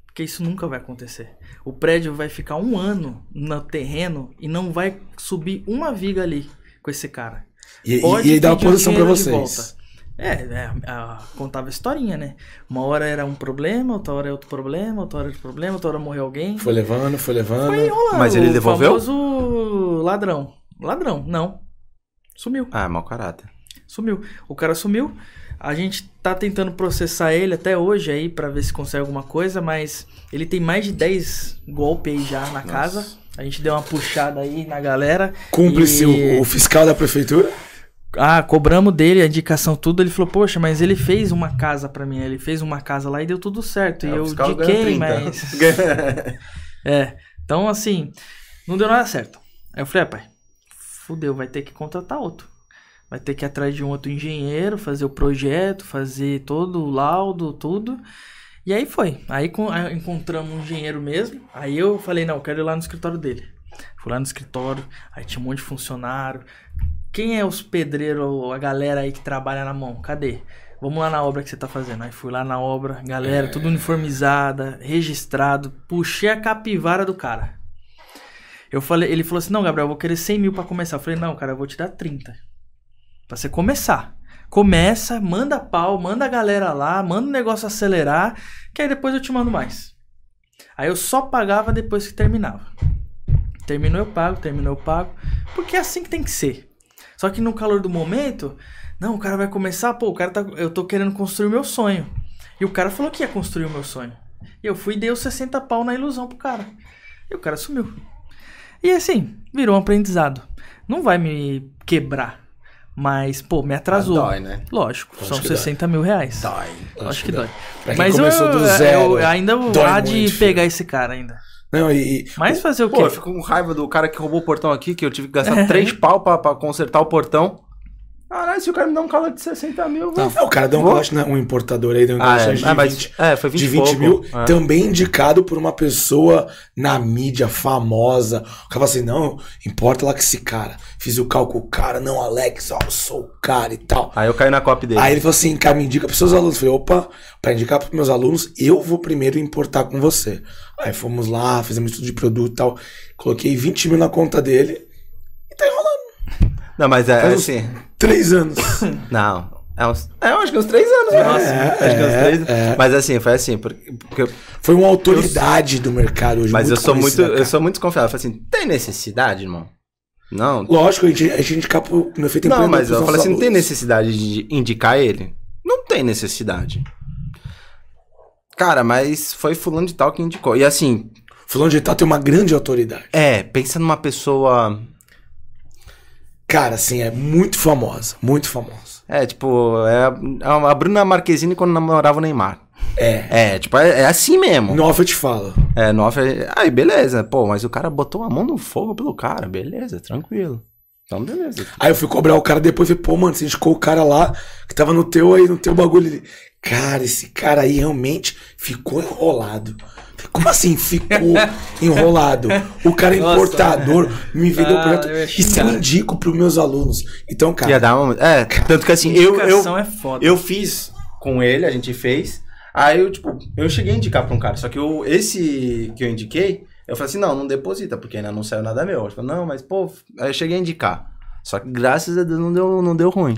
Porque isso nunca vai acontecer. O prédio vai ficar um ano no terreno e não vai subir uma viga ali com esse cara. E, e, Pode e ele dá uma o posição de vocês. É, é, a- contava a historinha, né? Uma hora era um problema, outra hora é outro problema, outra hora é outro problema, outra hora morreu alguém. Foi levando, foi levando. Foi enrolando. Mas ele o devolveu? famoso ladrão. Ladrão, não. Sumiu. Ah, mau caráter. Sumiu. O cara sumiu. A gente tá tentando processar ele até hoje aí pra ver se consegue alguma coisa, mas ele tem mais de 10 golpes aí já na casa. A gente deu uma puxada aí na galera. Cúmplice E- o, o fiscal da prefeitura. Ah, cobramos dele a indicação tudo. Ele falou, poxa, mas ele fez uma casa pra mim. Ele fez uma casa lá e deu tudo certo. e É, o eu indiquei, 30. mas. É. Então, assim, não deu nada certo. Aí eu falei, ah, pai, fudeu, vai ter que contratar outro. Vai ter que ir atrás de um outro engenheiro, fazer o projeto, fazer todo o laudo, tudo. E aí foi. Aí con- aí encontramos um engenheiro mesmo. Aí eu falei, não, eu quero ir lá no escritório dele. Fui lá no escritório, aí tinha um monte de funcionário. Quem é os pedreiros, a galera aí que trabalha na mão? Cadê? Vamos lá na obra que você tá fazendo. Aí fui lá na obra, galera, tudo uniformizada, registrado. Puxei a capivara do cara. Eu falei, ele falou assim: Não, Gabriel, eu vou querer 100 mil pra começar. Eu falei: Não, cara, eu vou te dar 30. Pra você começar. Começa, manda pau, manda a galera lá, manda o negócio acelerar, que aí depois eu te mando mais. Aí eu só pagava depois que terminava. Terminou eu pago, terminou eu pago. Porque é assim que tem que ser. Só que no calor do momento, não, o cara vai começar, pô, o cara tá. Eu tô querendo construir o meu sonho. E o cara falou que ia construir o meu sonho. E eu fui e dei os 60 pau na ilusão pro cara. E o cara sumiu. E assim, virou um aprendizado. Não vai me quebrar. Mas, pô, me atrasou. Dói, né? Lógico, Lógico são que dói. 60 mil reais. Dói. Acho que dói. Quem Mas eu, começou do zero, eu ainda vou dói há de muito, filho. pegar esse cara ainda. Não, e, Mas fazer o Pô, quê? eu fico com raiva do cara que roubou o portão aqui, que eu tive que gastar três pau pra, pra consertar o portão. Caralho, se o cara me dá um calote de 60 mil, eu vou. Não, o cara deu um calote, né? Um importador aí deu um Ah, calote é, de, ah, mas- 20, é, foi 20 de e 20 pouco. mil. É. Também indicado por uma pessoa na mídia famosa. O cara fala assim: não, importa lá que esse cara. Fiz o cálculo, cara, não, Alex, ó, eu sou o cara e tal. Aí eu caí na copy dele. Aí ele falou assim, cara, me indica pros seus alunos. Eu falei, opa, pra indicar pros meus alunos, eu vou primeiro importar com você. Aí fomos lá, fizemos estudo de produto e tal. Coloquei 20 mil na conta dele e tá enrolando. Não, mas é Faz uns assim. Três anos. Não. É, uns, é, eu acho que uns 3 anos, né? Nossa, acho que uns é, três. é. Mas assim, foi assim, porque, porque eu- Foi uma autoridade do mercado hoje. mas eu sou muito, conhecida, eu cara. sou muito desconfiado. Eu falei assim, tem necessidade, irmão? Não. Lógico, a gente, a gente indica pro, no efeito Não, empreendedor mas eu falei assim, não tem necessidade de indicar ele? Não tem necessidade. Cara, mas foi fulano de tal que indicou. E assim, Fulano de tal tem uma grande autoridade. é, pensa numa pessoa. Cara, assim, é muito famosa. Muito famosa. É, tipo, é a, a Bruna Marquezine quando namorava o Neymar. É. É, tipo, é, é assim mesmo. No off eu te falo. É, no off, é- aí beleza. Pô, mas o cara botou a mão no fogo pelo cara. Beleza, tranquilo. Então, beleza. Aí eu fui cobrar o cara depois e falei, pô, mano, você indicou o cara lá que tava no teu aí, no teu bagulho. Cara, esse cara aí realmente ficou enrolado. Como assim ficou enrolado? O cara é Nossa. importador, me vendeu o Ah, projeto. Isso eu indico pros meus alunos. Então, cara, Ia dar uma... É, tanto que assim, eu, eu, é foda. eu fiz com ele, a gente fez. Aí eu, tipo, eu cheguei a indicar pra um cara. Só que eu, esse que eu indiquei, eu falei assim, não, não deposita, porque ainda não saiu nada meu. Eu falei, não, mas, pô, aí eu cheguei a indicar. Só que graças a Deus não deu, não deu ruim.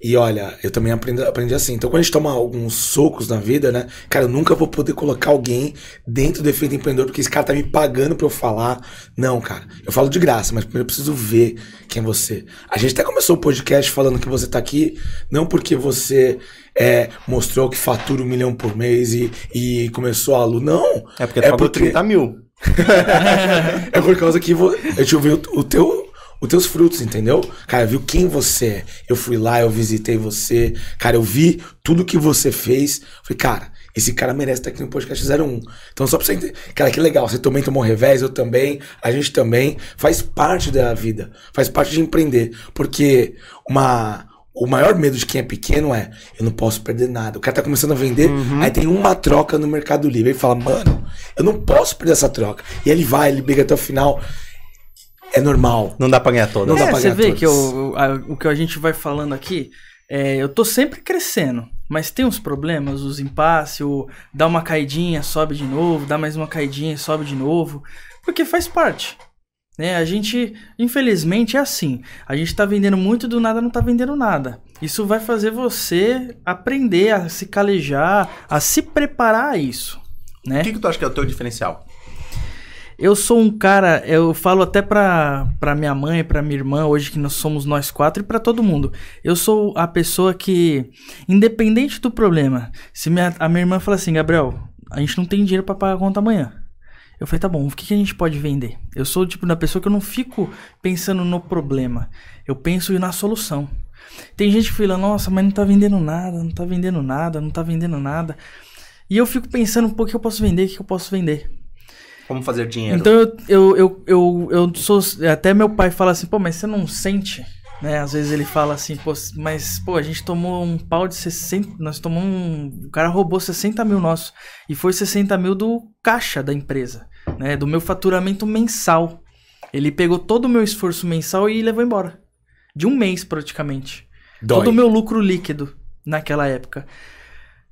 E olha, eu também aprendi, aprendi assim. Então, quando a gente toma alguns socos na vida, né? Cara, eu nunca vou poder colocar alguém dentro do efeito empreendedor porque esse cara tá me pagando pra eu falar. Não, cara. Eu falo de graça, mas primeiro eu preciso ver quem é você. A gente até começou o podcast falando que você tá aqui, não porque você é, mostrou que fatura um milhão por mês e, e começou a aluno. Não. É porque tu É pagou porque- 30 mil. É por causa que eu te ouvi o, o teu. Os teus frutos, entendeu? Cara, viu quem você é. Eu fui lá, eu visitei você. Cara, eu vi tudo que você fez. Falei, cara, esse cara merece estar aqui no podcast 01. Então, só pra você entender. Cara, que legal. Você também tomou revés, eu também. A gente também. Faz parte da vida. Faz parte de empreender. Porque uma. O maior medo de quem é pequeno é, eu não posso perder nada. O cara tá começando a vender, aí tem uma troca no Mercado Livre. Ele fala, mano, eu não posso perder essa troca. E ele vai, ele briga até o final. É normal. Não dá pra ganhar todas. Não dá é, pra você ganhar vê todas. que o, a- o que a gente vai falando aqui, é, eu tô sempre crescendo, mas tem os problemas, os impasses, o dá uma caidinha, sobe de novo, dá mais uma caidinha, sobe de novo, porque faz parte. Né? A gente, infelizmente, é assim. A gente tá vendendo muito do nada, não tá vendendo nada. Isso vai fazer você aprender a se calejar, a se preparar a isso. Né? O que, que tu acha que é o teu diferencial? Eu sou um cara, eu falo até pra, pra minha mãe, pra minha irmã, hoje que nós somos nós quatro, e pra todo mundo. Eu sou a pessoa que, independente do problema, se minha, a minha irmã fala assim, Gabriel, a gente não tem dinheiro pra pagar a conta amanhã. Eu falei, tá bom, o que, que a gente pode vender? Eu sou o tipo da pessoa que eu não fico pensando no problema, eu penso na solução. Tem gente que fala, nossa, mas não tá vendendo nada, não tá vendendo nada, não tá vendendo nada. E eu fico pensando, pô, o que eu posso vender, o que eu posso vender? Como fazer dinheiro? Então eu, eu, eu, eu, eu sou. Até meu pai fala assim, pô, mas você não sente? Né? Às vezes ele fala assim, pô, mas, pô, a gente tomou um pau de 60. Nós tomamos um. O cara roubou 60 mil nosso. E foi 60 mil do caixa da empresa, né? Do meu faturamento mensal. Ele pegou todo o meu esforço mensal e levou embora. De um mês, praticamente. Dói. Todo o meu lucro líquido naquela época.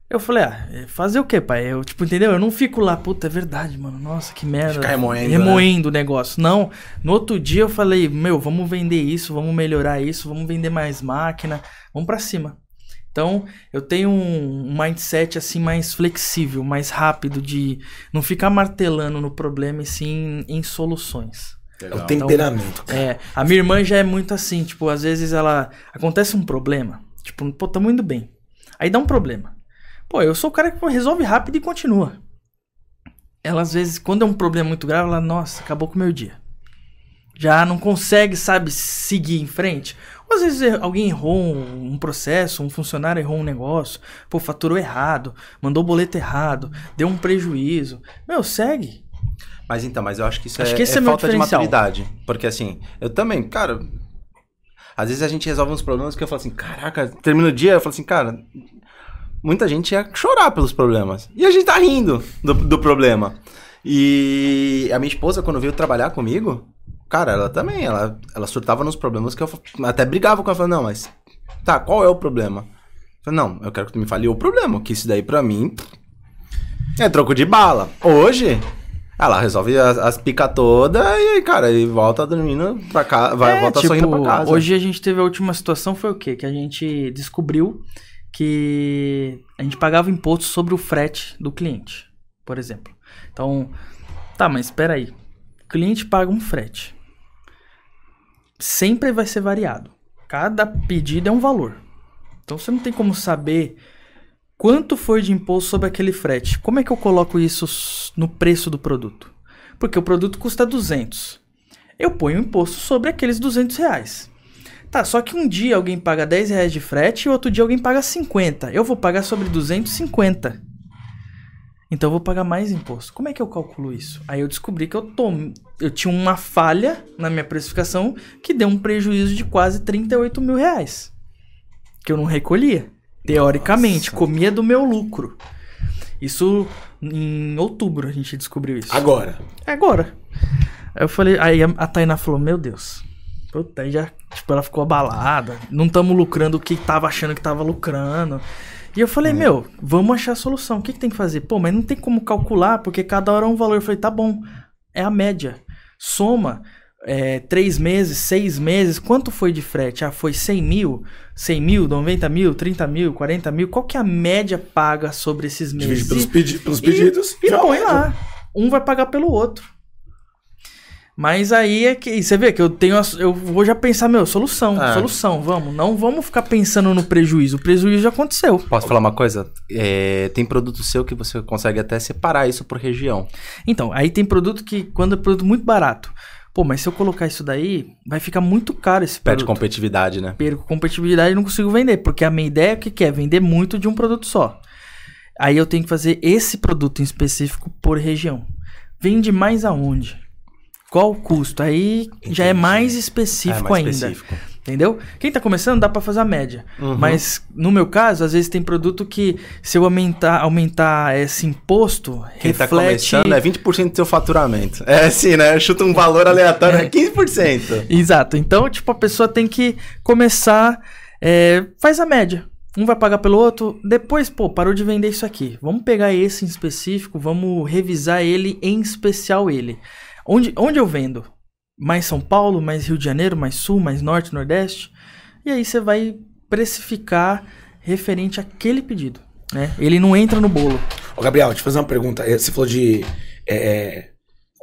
Eu falei, ah, é, fazer o quê, pai? Eu, tipo, entendeu? Eu não fico lá, puta, é verdade, mano. Nossa, que merda. Ficar remoendo, né? Remoendo o negócio. Não. No outro dia eu falei, meu, vamos vender isso, vamos melhorar isso, vamos vender mais máquina, vamos pra cima. Então, eu tenho um um mindset assim mais flexível, mais rápido de não ficar martelando no problema e sim em soluções. É o temperamento. cara. É, a minha irmã já é muito assim, tipo, às vezes ela acontece um problema, tipo, pô, tamo indo bem. Aí dá um problema. Pô, eu sou o cara que resolve rápido e continua. Ela às vezes, quando é um problema muito grave, ela, nossa, acabou com o meu dia. Já não consegue, sabe, seguir em frente. Ou às vezes alguém errou um, um processo, um funcionário errou um negócio, pô, faturou errado, mandou o boleto errado, deu um prejuízo. Meu, segue. Mas então, mas eu acho que isso Acho é, que é é falta de maturidade. Porque assim, eu também, cara. Às vezes a gente resolve uns problemas que eu falo assim, caraca, termina o dia, eu falo assim, cara, muita gente ia chorar pelos problemas. E a gente tá rindo do, do problema. E a minha esposa, quando veio trabalhar comigo, cara, ela também, ela, ela surtava nos problemas que eu até brigava com ela, falando, não, mas tá, qual é o problema? Eu falei, não, eu quero que tu me fale o problema, que isso daí pra mim é troco de bala. Hoje, ela resolve as, as pica toda e, cara, e volta dormindo pra casa, vai, É, volta tipo, sorrindo pra casa. Hoje a gente teve a última situação, foi o quê? Que a gente descobriu que a gente pagava imposto sobre o frete do cliente, por exemplo. Então, tá, mas espera aí. Cliente paga um frete. Sempre vai ser variado. Cada pedido é um valor. Então você não tem como saber quanto foi de imposto sobre aquele frete. Como é que eu coloco isso no preço do produto? Porque o produto custa 200 eu ponho imposto sobre aqueles 200 reais. Tá, só que um dia alguém paga 10 reais de frete e outro dia alguém paga 50. Eu vou pagar sobre 250. Então eu vou pagar mais imposto. Como é que eu calculo isso? Aí eu descobri que eu, tom... eu tinha uma falha na minha precificação que deu um prejuízo de quase 38 mil reais. Que eu não recolhia. Teoricamente, Nossa. comia do meu lucro. Isso em outubro a gente descobriu isso. Agora. Agora. Aí eu falei, aí a a Tainá falou, meu Deus. Puta, aí já, tipo, ela ficou abalada. Não estamos lucrando o que tava achando que tava lucrando. E eu falei, meu, vamos achar a solução. O que, que tem que fazer? Pô, mas não tem como calcular, porque cada hora é um valor. Eu falei, tá bom, é a média. Soma é, três meses, seis meses, quanto foi de frete? Ah, foi 100 mil, 100 mil, 90 mil, 30 mil, 40 mil. Qual que é a média paga sobre esses meses? Divide pelos, E- pedi pelos e- pedidos. E já põe lá. Um vai pagar pelo outro. Mas aí é que. Você vê que eu tenho. Eu vou já pensar, meu, solução, É. solução, vamos. Não vamos ficar pensando no prejuízo. O prejuízo já aconteceu. Posso falar uma coisa? É, tem produto seu que você consegue até separar isso por região. Então, aí tem produto que, quando é produto muito barato. Pô, mas se eu colocar isso daí, vai ficar muito caro esse Perde produto. competitividade, né? perco competitividade e não consigo vender. Porque a minha ideia é o que que é? Vender muito de um produto só. Aí eu tenho que fazer esse produto em específico por região. Vende mais aonde? Qual o custo? Aí já é Entendi. mais É específico mais ainda. específico. Entendeu? Quem tá começando dá pra fazer a média. Uhum. Mas no meu caso, às vezes tem produto que se eu aumentar, aumentar esse imposto, Quem tá reflete começando é 20% do seu faturamento. É assim, né? Chuta um valor aleatório, é 15%. Exato. Então, tipo, a pessoa tem que começar. é, faz a média. Um vai pagar pelo outro. Depois, pô, parou de vender isso aqui. Vamos pegar esse em específico, vamos revisar ele, em especial ele. Onde, onde eu vendo? Mais São Paulo, mais Rio de Janeiro, mais Sul, mais Norte, Nordeste. E aí você vai precificar referente àquele pedido. Né? Ele não entra no bolo. Ô, Gabriel, deixa eu fazer uma pergunta. Você falou de. É, é,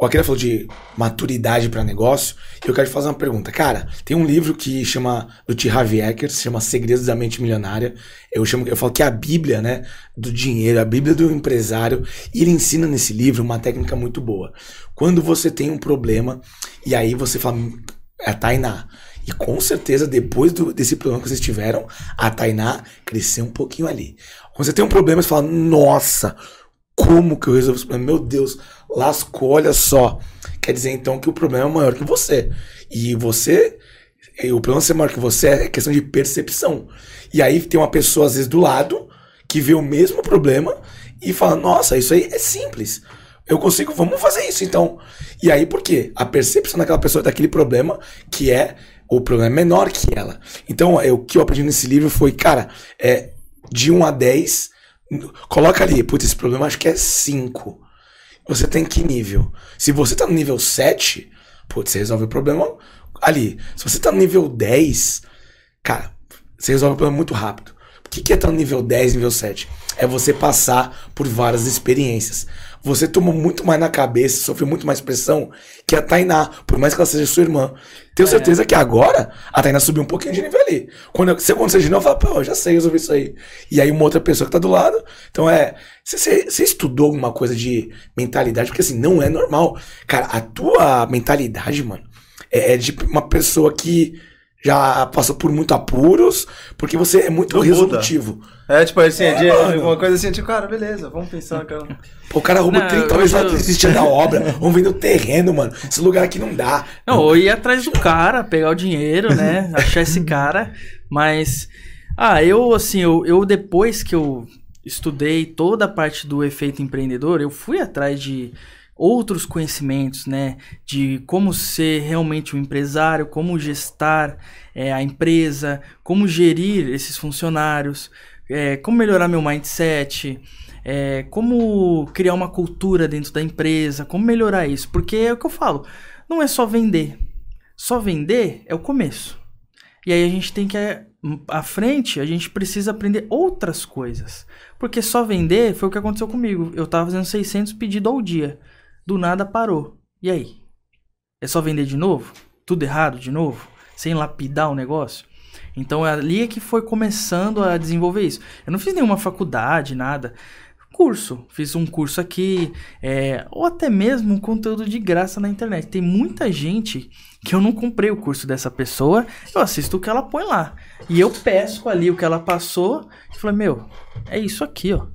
o Akira falou de maturidade para negócio. E eu quero te fazer uma pergunta. Cara, tem um livro que chama. do T. Harv Eker, se chama Segredos da Mente Milionária. Eu, chamo, eu falo que é a Bíblia, né? Do dinheiro, a Bíblia do empresário. E ele ensina nesse livro uma técnica muito boa. Quando você tem um problema, e aí você fala. É a Tainá. E com certeza, depois do- desse problema que vocês tiveram, a Tainá cresceu um pouquinho ali. Quando você tem um problema, você fala, nossa, como que eu resolvo esse problema? Meu Deus, lascou, olha só. Quer dizer, então, que o problema é maior que você. E você, o problema ser maior que você é questão de percepção. E aí tem uma pessoa, às vezes, do lado, que vê o mesmo problema e fala, nossa, isso aí é simples. Eu consigo, vamos fazer isso então. E aí, por quê? A percepção daquela pessoa daquele problema, que é o problema é menor que ela. Então, é, o que eu aprendi nesse livro foi, cara, é de 1 a 10, coloca ali, putz, esse problema acho que é 5. Você tem que nível? Se você tá no nível 7, putz, você resolve o problema ali. Se você tá no nível 10, cara, você resolve o problema muito rápido. O que, que é estar no nível 10, nível 7? É você passar por várias experiências. Você tomou muito mais na cabeça, sofreu muito mais pressão que a Tainá, por mais que ela seja sua irmã. Tenho certeza que agora a Tainá subiu um pouquinho de nível ali. Quando eu, se acontecer de novo, eu falo, pô, eu já sei resolver isso aí. E aí uma outra pessoa que tá do lado. Então é. Você, estudou alguma coisa de mentalidade? Porque assim, não é normal. Cara, a tua mentalidade, mano, é, é de uma pessoa que já passou por muito apuros, porque você é muito Buda. resolutivo. É, tipo assim, é, de- mano. uma coisa assim, tipo, cara, beleza, vamos pensar, cara. Pô, o cara roubou Não, 30 eu- vezes eu- desistir da obra. Vamos vender o terreno, mano. Esse lugar aqui não dá. Não, ou ir atrás do cara, pegar o dinheiro, né? Achar esse cara. Mas. Ah, eu, assim, eu, eu depois que eu estudei toda a parte do efeito empreendedor, eu fui atrás de outros conhecimentos, né? De como ser realmente um empresário, como gestar é, a empresa, como gerir esses funcionários, é, como melhorar meu mindset, é, como criar uma cultura dentro da empresa, como melhorar isso. Porque é o que eu falo, não é só vender. Só vender é o começo. E aí a gente tem que, à frente, a gente precisa aprender outras coisas. Porque só vender foi o que aconteceu comigo. Eu tava fazendo 600 pedidos ao dia. Do nada parou. E aí? É só vender de novo? Tudo errado de novo? Sem lapidar o negócio? Então é ali é que foi começando a desenvolver isso. Eu não fiz nenhuma faculdade, nada. Curso. Fiz um curso aqui, é, ou até mesmo um conteúdo de graça na internet. Tem muita gente que eu não comprei o curso dessa pessoa, eu assisto o que ela põe lá. E eu pesco ali o que ela passou e falei, meu, é isso aqui, ó.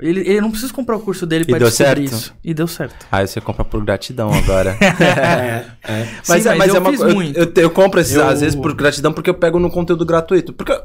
Ele, ele não precisa comprar o curso dele pra deu descobrir certo? isso. E deu certo. Aí você compra por gratidão agora. É, é. Mas, Sim, é, mas mas eu é uma eu, muito. eu, eu compro esses, Eu- às vezes por gratidão porque eu pego no conteúdo gratuito. Porque,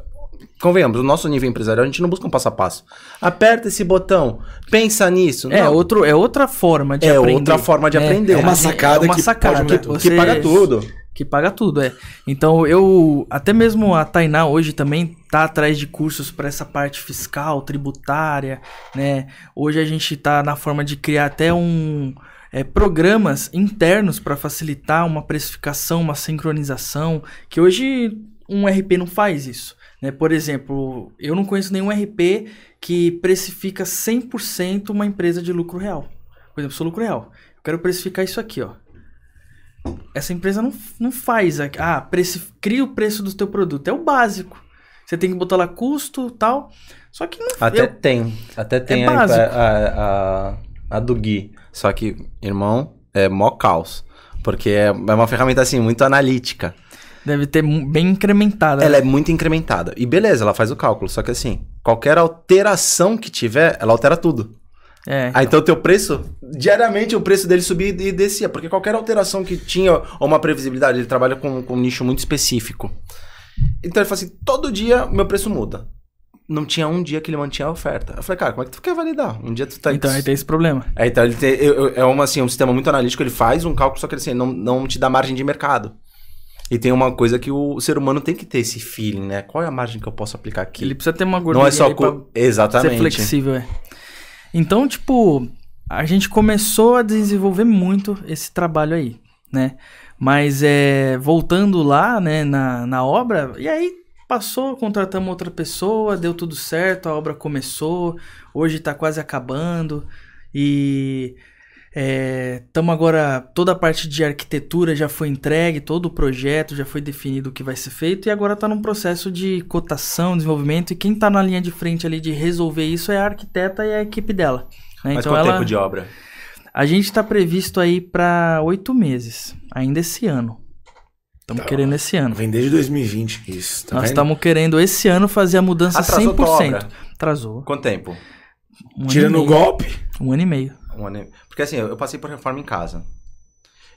convenhamos, o nosso nível empresarial a gente não busca um passo a passo. Aperta esse botão, pensa nisso. É, não. outro, é outra forma de É aprender. outra forma de aprender. É uma É sacada uma que sacada que que paga tudo. Que paga tudo, é. Então eu. Até mesmo a Tainá hoje também tá atrás de cursos para essa parte fiscal, tributária, né? Hoje a gente tá na forma de criar até um. é, programas internos para facilitar uma precificação, uma sincronização, que hoje um RP não faz isso. Né? Por exemplo, eu não conheço nenhum RP que precifica 100% uma empresa de lucro real. Por exemplo, sou lucro real. Eu quero precificar isso aqui, ó. Essa empresa não, não faz. a- Ah, preci, cria o preço do teu produto. É o básico. Você tem que botar lá custo tal. Só que não. Até eu- tem. Até tem a, básico. a, a, a do Gui. Só que, irmão, é mó caos. Porque é, é uma ferramenta assim, muito analítica. deve ter bem incrementada. Ela né? é muito incrementada. E beleza, ela faz o cálculo. Só que assim, qualquer alteração que tiver, ela altera tudo. É. Ah, então o teu preço, diariamente o preço dele subia e descia, porque qualquer alteração que tinha ou uma previsibilidade, ele trabalha com, com um nicho muito específico. Então ele fala assim, todo dia meu preço muda. Não tinha um dia que ele mantinha a oferta. Eu falei, cara, como é que tu quer validar? Um dia tu tá... Então aí tem esse problema. É, então ele tem, é uma, assim, um sistema muito analítico, ele faz um cálculo, só que assim, não, não te dá margem de mercado. E tem uma coisa que o ser humano tem que ter esse feeling, né? Qual é a margem que eu posso aplicar aqui? Ele precisa ter uma gordura não é só... Exatamente. ser flexível, é. Então, tipo, a gente começou a desenvolver muito esse trabalho aí, né? Mas é, voltando lá, né, na, na obra, e aí passou, contratamos outra pessoa, deu tudo certo, a obra começou, hoje tá quase acabando e estamos agora, toda a parte de arquitetura já foi entregue, todo o projeto já foi definido o que vai ser feito e agora está num processo de cotação, desenvolvimento e quem está na linha de frente ali de resolver isso é a arquiteta e a equipe dela. né? Mas Então quanto ela, tempo de obra? a gente está previsto aí para oito meses, ainda esse ano. Estamos Tá. querendo esse ano. Vem desde 2020. Isso. Tá Nós estamos querendo esse ano fazer a mudança Atrasou tua 100%. obra? Atrasou. Quanto tempo? Um Tirando ano o e meio. golpe. Um ano e meio. Um ano e... Porque assim, eu passei por reforma em casa.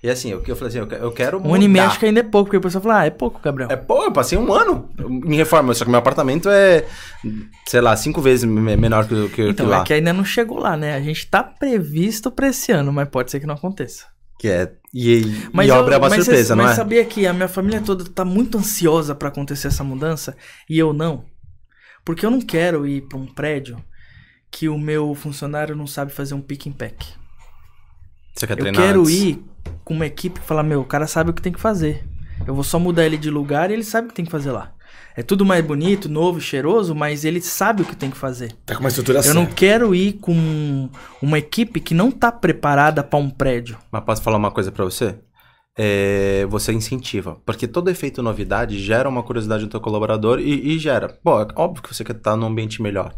E assim, eu, eu falei assim, eu que- eu quero Um ano e meio mudar. acho que ainda é pouco, porque o pessoal fala, ah, é pouco, Gabriel. É, pô, eu passei um ano em reforma, só que meu apartamento é, sei lá, cinco vezes me- menor que, que, Então, que lá. é que ainda não chegou lá, né? A gente tá previsto pra esse ano, mas pode ser que não aconteça. Que é. E, Mas e eu- obra é uma mas surpresa, cê- não mas é? sabia que a minha família toda tá muito ansiosa pra acontecer essa mudança e eu não? Porque eu não quero ir pra um prédio que o meu funcionário não sabe fazer um pick and pack. Você quer Eu treinar quero antes? ir com uma equipe que fala, meu, o cara sabe o que tem que fazer. Eu vou só mudar ele de lugar e ele sabe o que tem que fazer lá. É tudo mais bonito, novo, cheiroso, mas ele sabe o que tem que fazer. Tá com uma estrutura Eu certa. não quero ir com uma equipe que não tá preparada pra um prédio. Mas posso falar uma coisa pra você? É, você incentiva. Porque todo efeito novidade gera uma curiosidade do teu colaborador e, e gera. Bom, é óbvio que você quer estar num ambiente melhor.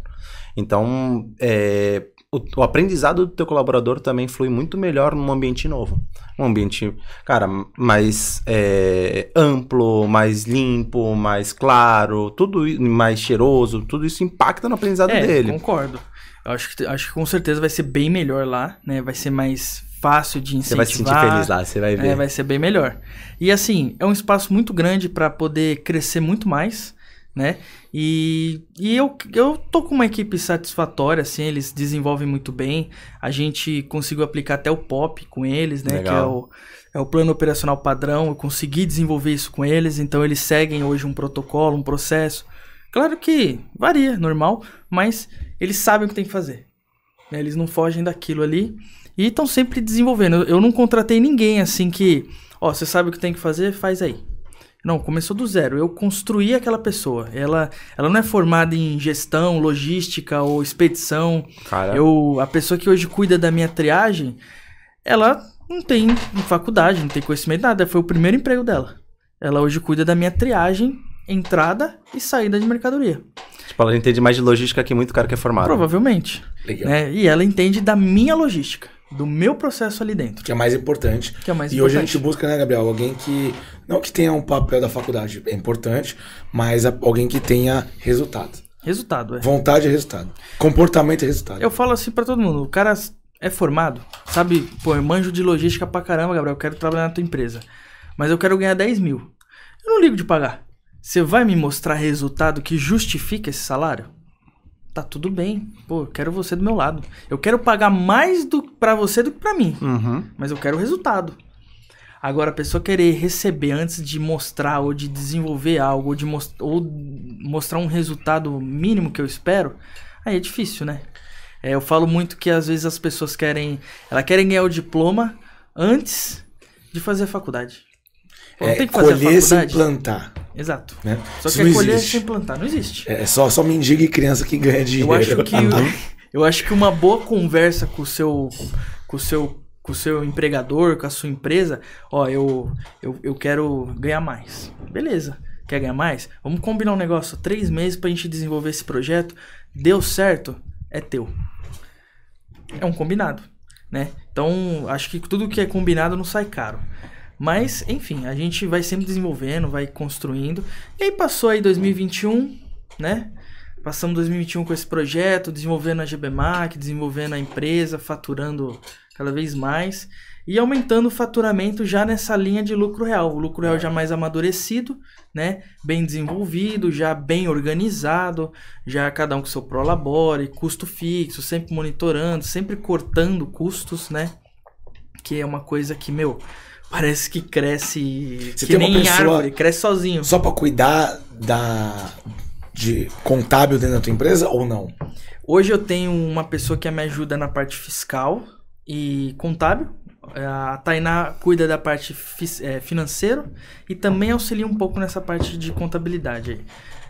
Então, é, o, o aprendizado do teu colaborador também flui muito melhor num ambiente novo. Um ambiente, cara, mais é, amplo, mais limpo, mais claro, tudo mais cheiroso, tudo isso impacta no aprendizado É, dele. concordo. Eu acho que, acho que com certeza vai ser bem melhor lá, né? Vai ser mais fácil de Você incentivar. vai se sentir feliz lá, você vai ver. É, vai ser bem melhor. E assim, é um espaço muito grande para poder crescer muito mais, né? E, e eu, eu tô com uma equipe satisfatória, assim, eles desenvolvem muito bem. A gente conseguiu aplicar até o POP com eles, né? Que é Legal. o, é o plano operacional padrão. Eu consegui desenvolver isso com eles, então eles seguem hoje um protocolo, um processo. Claro que varia, normal, mas eles sabem o que tem que fazer. né? Eles não fogem daquilo ali e estão sempre desenvolvendo. Eu- Eu não contratei ninguém assim que, ó, você sabe o que tem que fazer, faz aí. Não, começou do zero. Eu construí aquela pessoa. Ela, ela não é formada em gestão, logística ou expedição. Cara, Eu, a pessoa que hoje cuida da minha triagem, ela não tem faculdade, não tem conhecimento nada. Foi o primeiro emprego dela. Ela hoje cuida da minha triagem, entrada e saída de mercadoria. tipo, ela entende mais de logística que muito cara que é formado. Provavelmente. Legal. né? E ela entende da minha logística, do meu processo ali dentro. Que é mais importante. Que é mais e hoje a importante. gente busca, né, Gabriel? Alguém que. Não que tenha um papel da faculdade, é importante, mas alguém que tenha resultado. Resultado, é. Vontade é resultado. Comportamento é resultado. Eu falo assim pra todo mundo, o cara é formado, sabe? Pô, eu manjo de logística pra caramba, Gabriel, eu quero trabalhar na tua empresa. Mas eu quero ganhar 10 mil. Eu não ligo de pagar. Você vai me mostrar resultado que justifica esse salário? Tá tudo bem. Pô, eu quero você do meu lado. Eu quero pagar mais do para você do que pra mim. Uhum. mas eu quero o resultado. Agora, a pessoa querer receber antes de mostrar ou de desenvolver algo ou de mos- ou mostrar um resultado mínimo que eu espero, aí é difícil, né? É, eu falo muito que às vezes as pessoas querem, elas querem ganhar o diploma antes de fazer a faculdade. Não É tem que fazer a colher sem plantar. Exato. Né? Só Isso que é colher existe. sem plantar, não existe. É só, só mendiga e criança que ganha dinheiro. Eu acho que eu acho que uma boa conversa com o seu com o seu com o seu empregador, com a sua empresa, ó, eu eu, eu quero ganhar mais. Beleza. Quer ganhar mais? Vamos combinar um negócio, três meses pra gente desenvolver esse projeto. Deu certo, é teu. É um combinado, né? Então, acho que tudo que é combinado não sai caro. Mas, enfim, a gente vai sempre desenvolvendo, vai construindo. E aí passou aí 2021, né? Passamos 2021 com esse projeto, desenvolvendo a GBMAC, desenvolvendo a empresa, faturando cada vez mais e aumentando o faturamento já nessa linha de lucro real. O lucro real já mais amadurecido, né? Bem desenvolvido, já bem organizado, já cada um com seu prolabore, custo fixo, sempre monitorando, sempre cortando custos, né? Que é uma coisa que, meu, parece que cresce Você que tem uma nem pessoa- árvore, cresce sozinho. Só pra cuidar da de contábil dentro da tua empresa ou não? Hoje eu tenho uma pessoa que me ajuda na parte fiscal e contábil. A Tainá cuida da parte fi- é, financeira e também auxilia um pouco nessa parte de contabilidade. aí.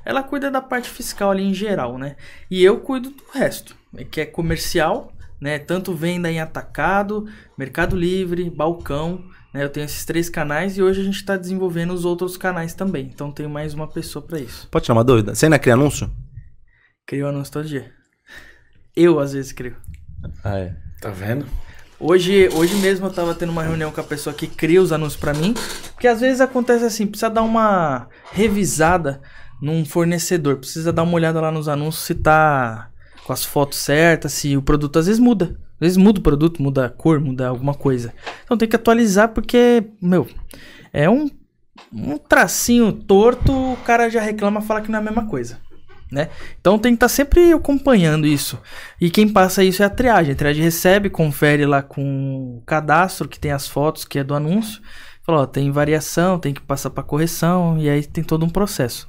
Ela cuida da parte fiscal ali em geral, né? E eu cuido do resto, que é comercial, né? Tanto venda em atacado, Mercado Livre, balcão. Né? Eu tenho esses três canais e hoje a gente está desenvolvendo os outros canais também. Então tenho mais uma pessoa para isso. Pode tirar uma dúvida? Você ainda cria anúncio? Crio anúncio todo dia. Eu às vezes crio. Ah, é. Tá vendo? Hoje, hoje mesmo eu tava tendo uma reunião com a pessoa que cria os anúncios pra mim, porque às vezes acontece assim, precisa dar uma revisada num fornecedor, precisa dar uma olhada lá nos anúncios se tá com as fotos certas, se o produto às vezes muda. Às vezes muda o produto, muda a cor, muda alguma coisa. Então tem que atualizar porque, meu, é um, um tracinho torto, o cara já reclama, fala que não é a mesma coisa. Né? Então tem que estar sempre acompanhando isso. E quem passa isso é a triagem. A triagem recebe, confere lá com o cadastro que tem as fotos, que é do anúncio. Fala, ó, tem variação, tem que passar para correção, e aí tem todo um processo.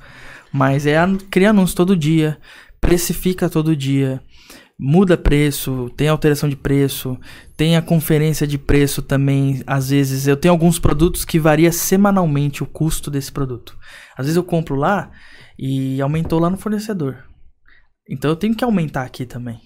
Mas é cria anúncio todo dia, precifica todo dia, muda preço, tem alteração de preço, tem a conferência de preço também. Às vezes eu tenho alguns produtos que varia semanalmente o custo desse produto. Às vezes eu compro lá e aumentou lá no fornecedor. Então eu tenho que aumentar aqui também.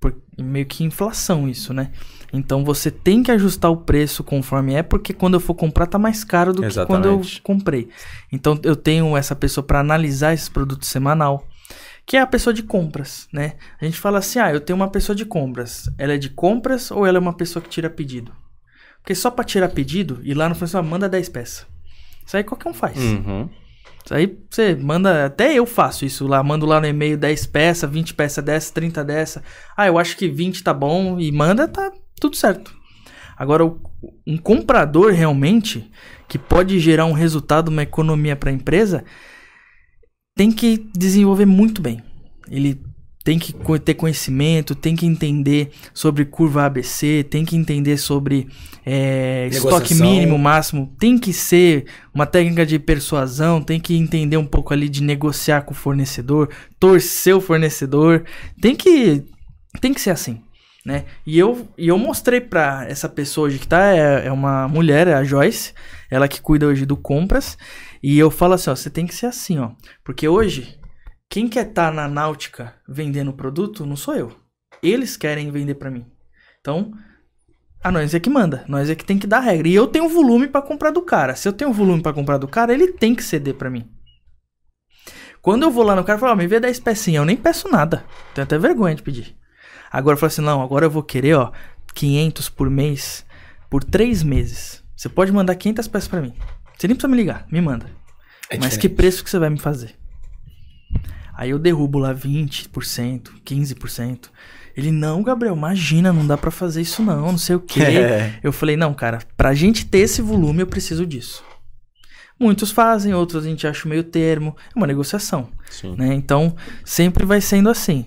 Por, meio que inflação isso, né? Então você tem que ajustar o preço conforme é, porque quando eu for comprar tá mais caro do que quando eu Exatamente. comprei. Então eu tenho essa pessoa para analisar esses produtos semanal, que é a pessoa de compras, né? A gente fala assim, ah, eu tenho uma pessoa de compras. Ela é de compras ou ela é uma pessoa que tira pedido? Porque só para tirar pedido, e lá no funcionário manda 10 peças. Isso aí qualquer um faz. Uhum. Isso aí você manda, até eu faço isso lá, mando lá no e-mail 10 peças, 20 peças dessa, 30 dessa. Ah, eu acho que 20 tá bom e manda, tá tudo certo. Agora, um comprador realmente, que pode gerar um resultado, uma economia para a empresa, tem que desenvolver muito bem. Ele tem que ter conhecimento, tem que entender sobre curva ABC, tem que entender sobre é, estoque mínimo, máximo, tem que ser uma técnica de persuasão, tem que entender um pouco ali de negociar com o fornecedor, torcer o fornecedor, tem que tem que ser assim, né? E eu, e eu mostrei para essa pessoa hoje que tá, é, é uma mulher, é a Joyce, ela que cuida hoje do compras, e eu falo assim, ó, você tem que ser assim, ó, porque hoje quem quer estar tá na náutica vendendo produto não sou eu. Eles querem vender para mim. Então, a nós é que manda, nós é que tem que dar regra. E eu tenho volume para comprar do cara. Se eu tenho volume para comprar do cara, ele tem que ceder para mim. Quando eu vou lá no cara e falo, oh, me vê 10 pecinhas, eu nem peço nada. Tenho até vergonha de pedir. Agora eu falo assim, não, agora eu vou querer, ó, 500 por mês, por 3 meses. Você pode mandar 500 peças para mim. Você nem precisa me ligar, me manda. É Mas que preço que você vai me fazer? Aí eu derrubo lá 20%, 15%. Ele, não, Gabriel, imagina, não dá para fazer isso não, não sei o quê. É. Eu falei, não, cara, pra gente ter esse volume eu preciso disso. Muitos fazem, outros a gente acha meio termo. É uma negociação. Né? Então, sempre vai sendo assim.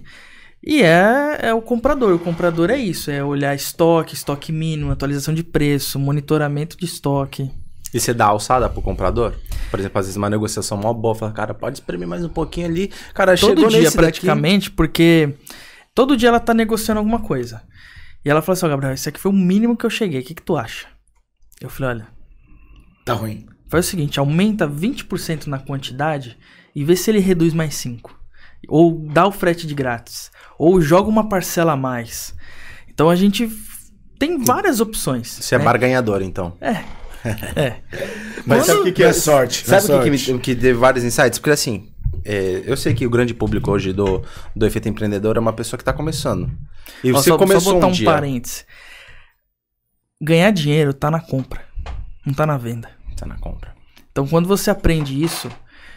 E é, é o comprador. O comprador é isso: é olhar estoque, estoque mínimo, atualização de preço, monitoramento de estoque. E você dá alçada pro comprador? Por exemplo, às vezes uma negociação mó boa, fala, cara, pode espremer mais um pouquinho ali. Cara, todo chegou dia praticamente, daqui. porque todo dia ela tá negociando alguma coisa. E ela falou assim, ó, oh, Gabriel, isso aqui foi o mínimo que eu cheguei, o que que tu acha? Eu falei, olha... Tá ruim. Faz o seguinte, aumenta 20% na quantidade e vê se ele reduz mais 5%. Ou dá o frete de grátis. Ou joga uma parcela a mais. Então a gente tem várias opções. Você é né? é barganhador, então. É, é. Mas Quando... sabe o que, que é, é sorte? Sabe o que, que, me, que teve vários insights? Porque assim, é, eu sei que o grande público hoje do, do efeito empreendedor é uma pessoa que está começando. E Ó, você só, começou só botar um, um dia. parênteses. Ganhar dinheiro tá na compra, não tá na venda. Tá na compra. Então quando você aprende isso,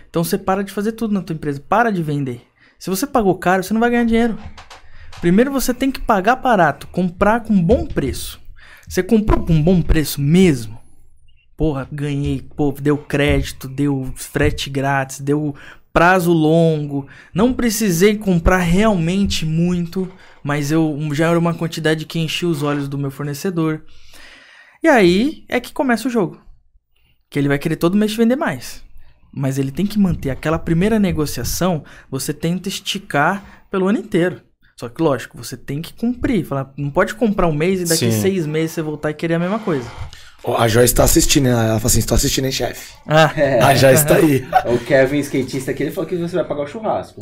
então você para de fazer tudo na tua empresa, para de vender. Se você pagou caro, você não vai ganhar dinheiro. Primeiro você tem que pagar barato, comprar com bom preço. Você comprou com bom preço mesmo? Porra, ganhei, pô, deu crédito, deu frete grátis, deu prazo longo, não precisei comprar realmente muito, mas eu já era uma quantidade que enchia os olhos do meu fornecedor. E aí é que começa o jogo. Que ele vai querer todo mês vender mais. Mas ele tem que manter aquela primeira negociação, você tenta esticar pelo ano inteiro. Só que, lógico, você tem que cumprir. Falar, não pode comprar um mês e daqui Sim. seis meses você voltar e querer a mesma coisa. A Joyce tá assistindo, né? ela fala assim, estou assistindo, hein, chefe? Ah. É. A Joyce tá aí. O Kevin, skatista aqui, ele falou que você vai pagar o churrasco.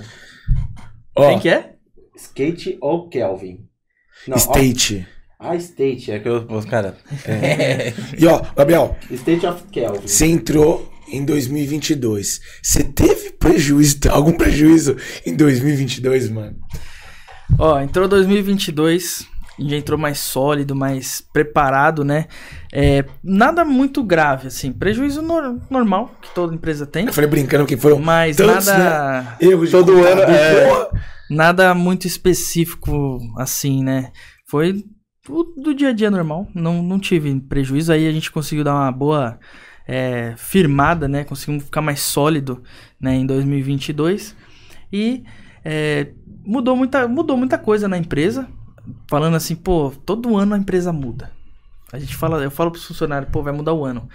Quem que é? Skate ou Kelvin? Não, State. Ó, ah, State, é que eu... Cara... É. e ó, Gabriel. State of Kelvin. Você entrou em 2022. Você teve prejuízo, algum prejuízo em 2022, mano? Ó, entrou 2022 já entrou mais sólido, mais preparado, né? É, nada muito grave, assim. Prejuízo no, normal que toda empresa tem. Eu falei brincando que foram mas tantos, nada. Né? Erros todo ano. É... Nada muito específico, assim, né? Foi do, do dia a dia normal. Não, não tive prejuízo. Aí a gente conseguiu dar uma boa é, firmada, né? Conseguimos ficar mais sólido né, em 2022. E é, mudou, muita, mudou muita coisa na empresa falando assim, pô, todo ano a empresa muda. A gente fala, eu falo pro funcionário, pô, vai mudar o ano.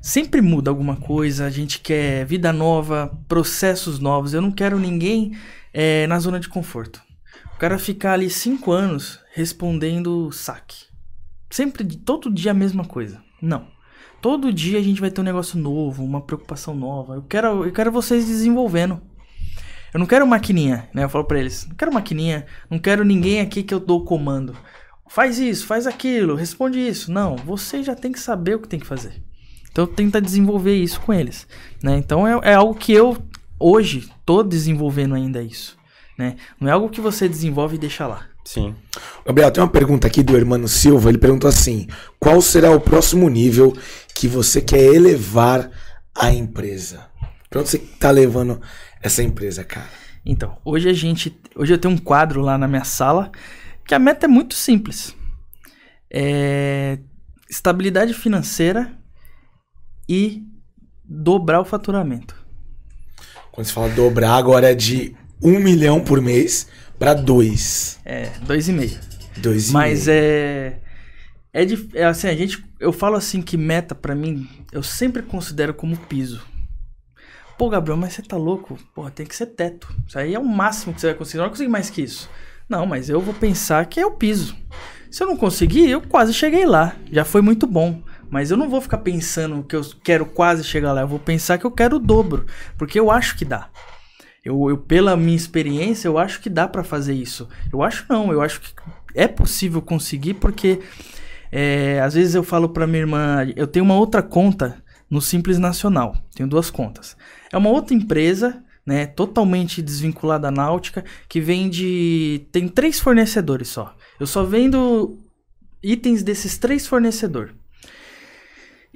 Sempre muda alguma coisa, a gente quer vida nova, processos novos. Eu não quero ninguém é, na zona de conforto. O cara ficar ali cinco anos respondendo saque. Sempre, todo dia a mesma coisa. Não. Todo dia a gente vai ter um negócio novo, uma preocupação nova. Eu quero, eu quero vocês desenvolvendo. Eu não quero maquininha, né? Eu falo pra eles, não quero maquininha, não quero ninguém aqui que eu dou o comando. Faz isso, faz aquilo, responde isso. Não, você já tem que saber o que tem que fazer. Então tenta desenvolver isso com eles, né? Então é, é algo que eu hoje tô desenvolvendo ainda isso, né? Não é algo que você desenvolve e deixa lá. Sim. Gabriel, tem uma pergunta aqui do Hermano Silva. Ele perguntou assim: qual será o próximo nível que você quer elevar a empresa? Pra você tá levando essa empresa, cara? Então, hoje a gente. Hoje eu tenho um quadro lá na minha sala que a meta é muito simples. É estabilidade financeira e dobrar o faturamento. Quando você fala dobrar, agora é de um milhão por mês pra dois. É, dois e meio. Dois e Mas meio. é. É, dif- é assim, a gente. Eu falo assim que meta pra mim, eu sempre considero como piso. Pô, Gabriel, mas você tá louco? Porra, tem que ser teto. Isso aí é o máximo que você vai conseguir. Não vai conseguir mais que isso. Não, mas eu vou pensar que é o piso. Se eu não conseguir, eu quase cheguei lá. Já foi muito bom. Mas eu não vou ficar pensando que eu quero quase chegar lá. Eu vou pensar que eu quero o dobro. Porque eu acho que dá. Eu, eu, pela minha experiência, eu acho que dá pra fazer isso. Eu acho não, eu acho que é possível conseguir porque é, às vezes eu falo pra minha irmã, eu tenho uma outra conta no Simples Nacional, tenho duas contas. É uma outra empresa, né, totalmente desvinculada da náutica, que vende, tem três fornecedores só. Eu só vendo itens desses três fornecedores.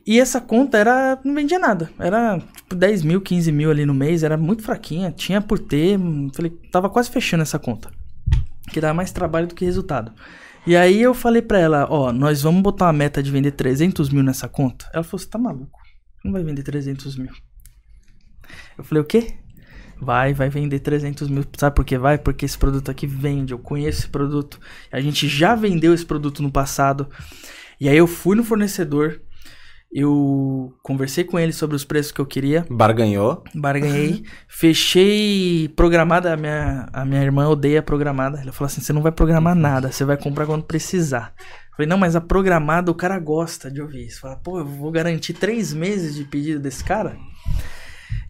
E essa conta era. não vendia nada. Era tipo 10 mil, 15 mil ali no mês, era muito fraquinha. Tinha por ter. Falei, tava quase fechando essa conta. Que dava mais trabalho do que resultado. E aí eu falei pra ela: Ó, nós vamos botar uma meta de vender 300 mil nessa conta. Ela falou: Você tá maluco? Não vai vender 300 mil. Eu falei: O quê? Vai, vai vender 300 mil. Sabe por que vai? Porque esse produto aqui vende. Eu conheço esse produto. A gente já vendeu esse produto no passado. E aí eu fui no fornecedor. Eu conversei com ele sobre os preços que eu queria. Barganhou. Barganhei. Fechei programada. A minha, a minha irmã odeia programada. Ela falou assim: você não vai programar nada, você vai comprar quando precisar. Eu falei, não, mas a programada o cara gosta de ouvir isso. Fala, pô, eu vou garantir três meses de pedido desse cara?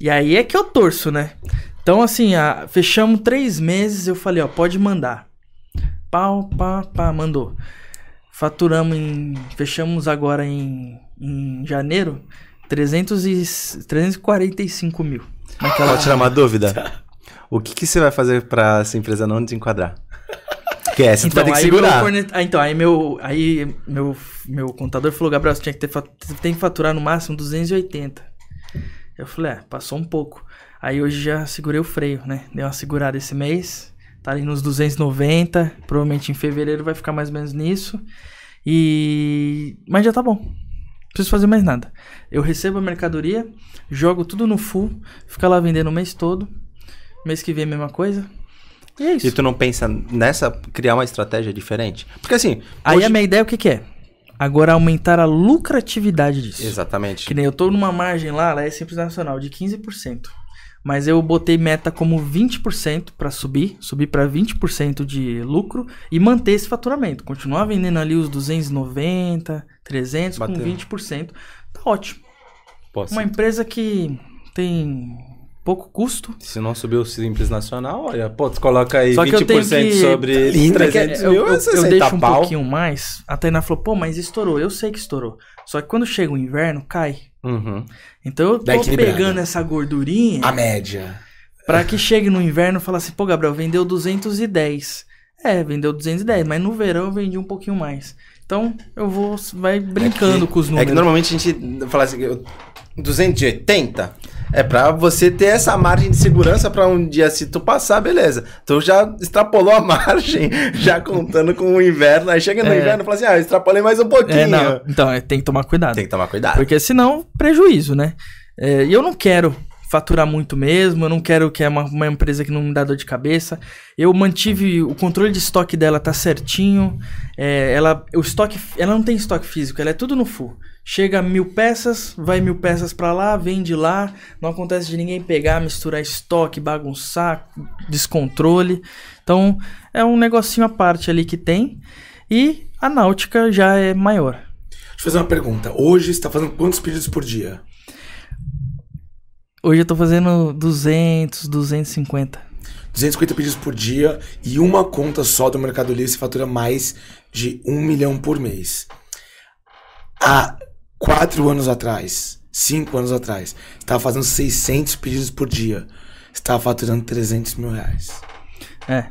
E aí é que eu torço, né? Então, assim, a- fechamos três meses. Eu falei, ó, pode mandar. Pau, pá, pá, mandou. Faturamos em. Fechamos agora em, em janeiro 300 e, 345 mil. Naquela, Pode tirar uma dúvida? O que, que você vai fazer pra essa empresa não desenquadrar? Que essa tu vai ter que segurar. forne- ah, então, aí meu, aí meu, meu contador falou, Gabriel, você tinha que ter, fat- você tem que faturar no máximo 280. Eu falei, é, passou um pouco. Aí hoje já segurei o freio, né? Dei uma segurada esse mês. Tá ali nos 290. Provavelmente em fevereiro vai ficar mais ou menos nisso. E. Mas já tá bom. Não preciso fazer mais nada. Eu recebo a mercadoria, jogo tudo no full, fica lá vendendo o mês todo. Mês que vem a mesma coisa. E é isso. E tu não pensa nessa, criar uma estratégia diferente? Porque assim. Aí hoje- a minha ideia o que, que é? Agora aumentar a lucratividade disso. Exatamente. Que nem eu tô numa margem lá, ela é simples nacional, de 15%. Mas eu botei meta como 20% para subir, subir para 20% de lucro e manter esse faturamento. Continuar vendendo ali os 290, 300 Batendo. com 20%. Tá ótimo. Pô, Uma empresa que tem pouco custo. se não subir o Simples Nacional, olha, pô, tu coloca aí Só que eu 20% tenho que- sobre Lindo. 300 eu, mil, eu, é eu 60 deixo um pau. pouquinho mais. A Tainá falou, pô, mas estourou. Eu sei que estourou. Só que quando chega o inverno, cai. Uhum. Então eu tô pegando essa gordurinha A média. pra que chegue no inverno e fale assim, pô, Gabriel, vendeu 210. É, vendeu 210, mas no verão eu vendi um pouquinho mais. Então eu vou, vai brincando com os É números. que normalmente a gente fala assim, eu- 280 é pra você ter essa margem de segurança pra um dia se tu passar, beleza. Tu já extrapolou a margem, já contando com o inverno. Aí chega no É. inverno e fala assim, ah, eu extrapolei mais um pouquinho. É, não, então é, tem que tomar cuidado. Tem que tomar cuidado. Porque senão, prejuízo, né? É, E eu não quero faturar muito mesmo, eu não quero que é uma, uma empresa que não me dá dor de cabeça. Eu mantive o controle de estoque dela tá certinho. É, ela, o estoque, ela não tem estoque físico, ela é tudo no full. Chega mil peças, vai mil peças pra lá, vende lá. Não acontece de ninguém pegar, misturar estoque, bagunçar, descontrole. Então é um negocinho à parte ali que tem. E a náutica já é maior. Deixa eu fazer uma pergunta. Hoje você tá fazendo quantos pedidos por dia? Hoje eu tô fazendo 200, 250. 250 pedidos por dia e uma conta só do Mercado Livre você fatura mais de um milhão por mês. Há quatro anos atrás, cinco anos atrás, estava fazendo 600 pedidos por dia. Você estava faturando 300 mil reais. É.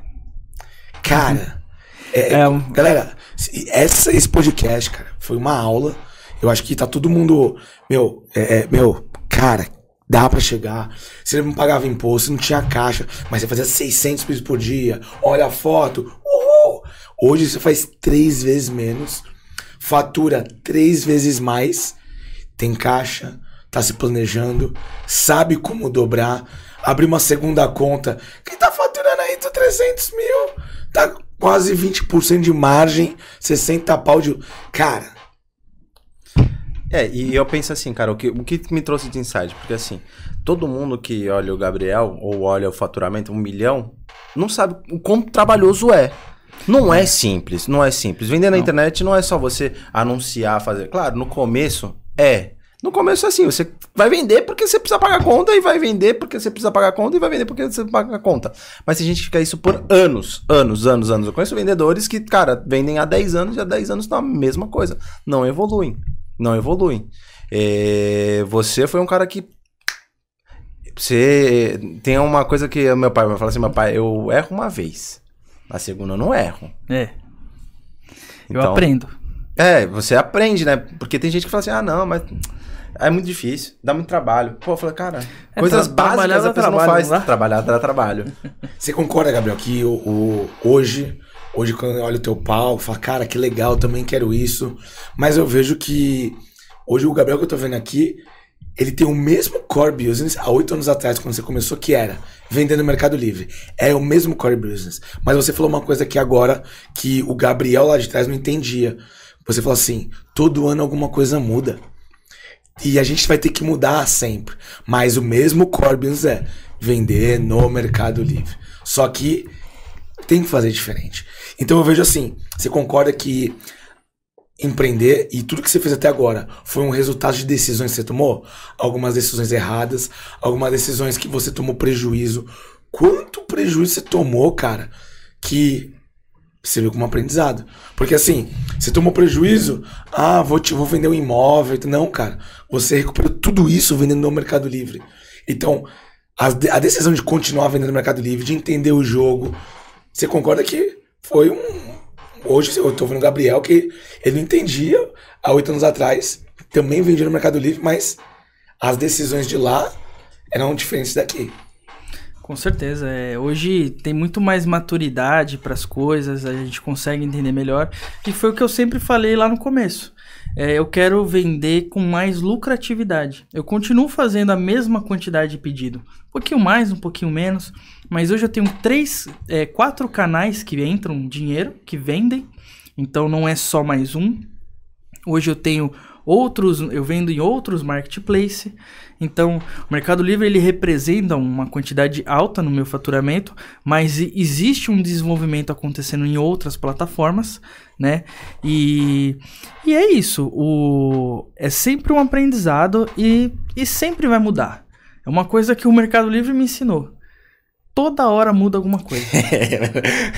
Cara, é, É, um- galera, se- essa, esse podcast, cara, foi uma aula. Eu acho que tá todo mundo. Meu, é, é, meu, cara, dá pra chegar. Você não pagava imposto, não tinha caixa, mas você fazia 600 pesos por dia. Olha a foto. Uhul! Hoje você faz três vezes menos, fatura três vezes mais, tem caixa, tá se planejando, sabe como dobrar, abrir uma segunda conta. Quem tá faturando aí tá 300 mil, tá quase 20% de margem, 60 pau de. Cara, É, e eu penso assim, cara, o que, o que me trouxe de insight? Porque assim, todo mundo que olha o Gabriel ou olha o faturamento, um milhão, não sabe o quão trabalhoso é. Não é simples, não é simples. Vender na internet não é só você anunciar, fazer. Claro, no começo é. No começo é assim, você vai vender porque você precisa pagar a conta e vai vender porque você precisa pagar a conta e vai vender porque você paga a conta. Mas tem gente que fica isso por anos, anos, anos, anos. Eu conheço vendedores que, cara, vendem há 10 anos e há 10 anos na mesma coisa. Não evoluem. Não evoluem. É, você foi um cara que. Você tem uma coisa que meu pai vai falar assim: meu pai, eu erro uma vez. Na segunda eu não erro. É. Eu Então- aprendo. É, você aprende, né? Porque tem gente que fala assim: ah, não, mas. É muito difícil, dá muito trabalho. Pô, eu falei, cara, É, coisas básicas a pessoa não trabalho, faz. não? Trabalhar dá trabalho. você concorda, Gabriel, que o, o- hoje, hoje quando eu olho o teu pau, eu falo, cara, que legal, também quero isso. Mas eu vejo que hoje o Gabriel que eu tô vendo aqui, ele tem o mesmo core business há oito anos atrás, quando você começou, que era vender no Mercado Livre. É o mesmo core business. Mas você falou uma coisa aqui agora que o Gabriel lá de trás não entendia. Você falou assim: todo ano alguma coisa muda. E a gente vai ter que mudar sempre. Mas o mesmo core business é vender no Mercado Livre. Só que tem que fazer diferente. Então eu vejo assim: você concorda que empreender e tudo que você fez até agora foi um resultado de decisões que você tomou? Algumas decisões erradas, algumas decisões que você tomou prejuízo. Quanto prejuízo você tomou, cara, que você viu como aprendizado? Porque assim, você tomou prejuízo, ah, vou, te, vou vender um imóvel. Não, cara, você recuperou tudo isso vendendo no Mercado Livre. Então, a, a decisão de continuar vendendo no Mercado Livre, de entender o jogo, você concorda que foi um. Hoje eu tô vendo o Gabriel que ele não entendia há oito anos atrás, também vendia no Mercado Livre, mas as decisões de lá eram diferentes daqui. Com certeza. É, hoje tem muito mais maturidade para as coisas, a gente consegue entender melhor. E foi o que eu sempre falei lá no começo. É, eu quero vender com mais lucratividade. Eu continuo fazendo a mesma quantidade de pedido. Um pouquinho mais, um pouquinho menos. Mas hoje eu tenho três, é, quatro canais que entram dinheiro, que vendem. Então não é só mais um. Hoje eu tenho outros, eu vendo em outros marketplaces. Então, o Mercado Livre ele representa uma quantidade alta no meu faturamento, mas existe um desenvolvimento acontecendo em outras plataformas, né? E, e é isso. O, é sempre um aprendizado e, e sempre vai mudar. É uma coisa que o Mercado Livre me ensinou. Toda hora muda alguma coisa.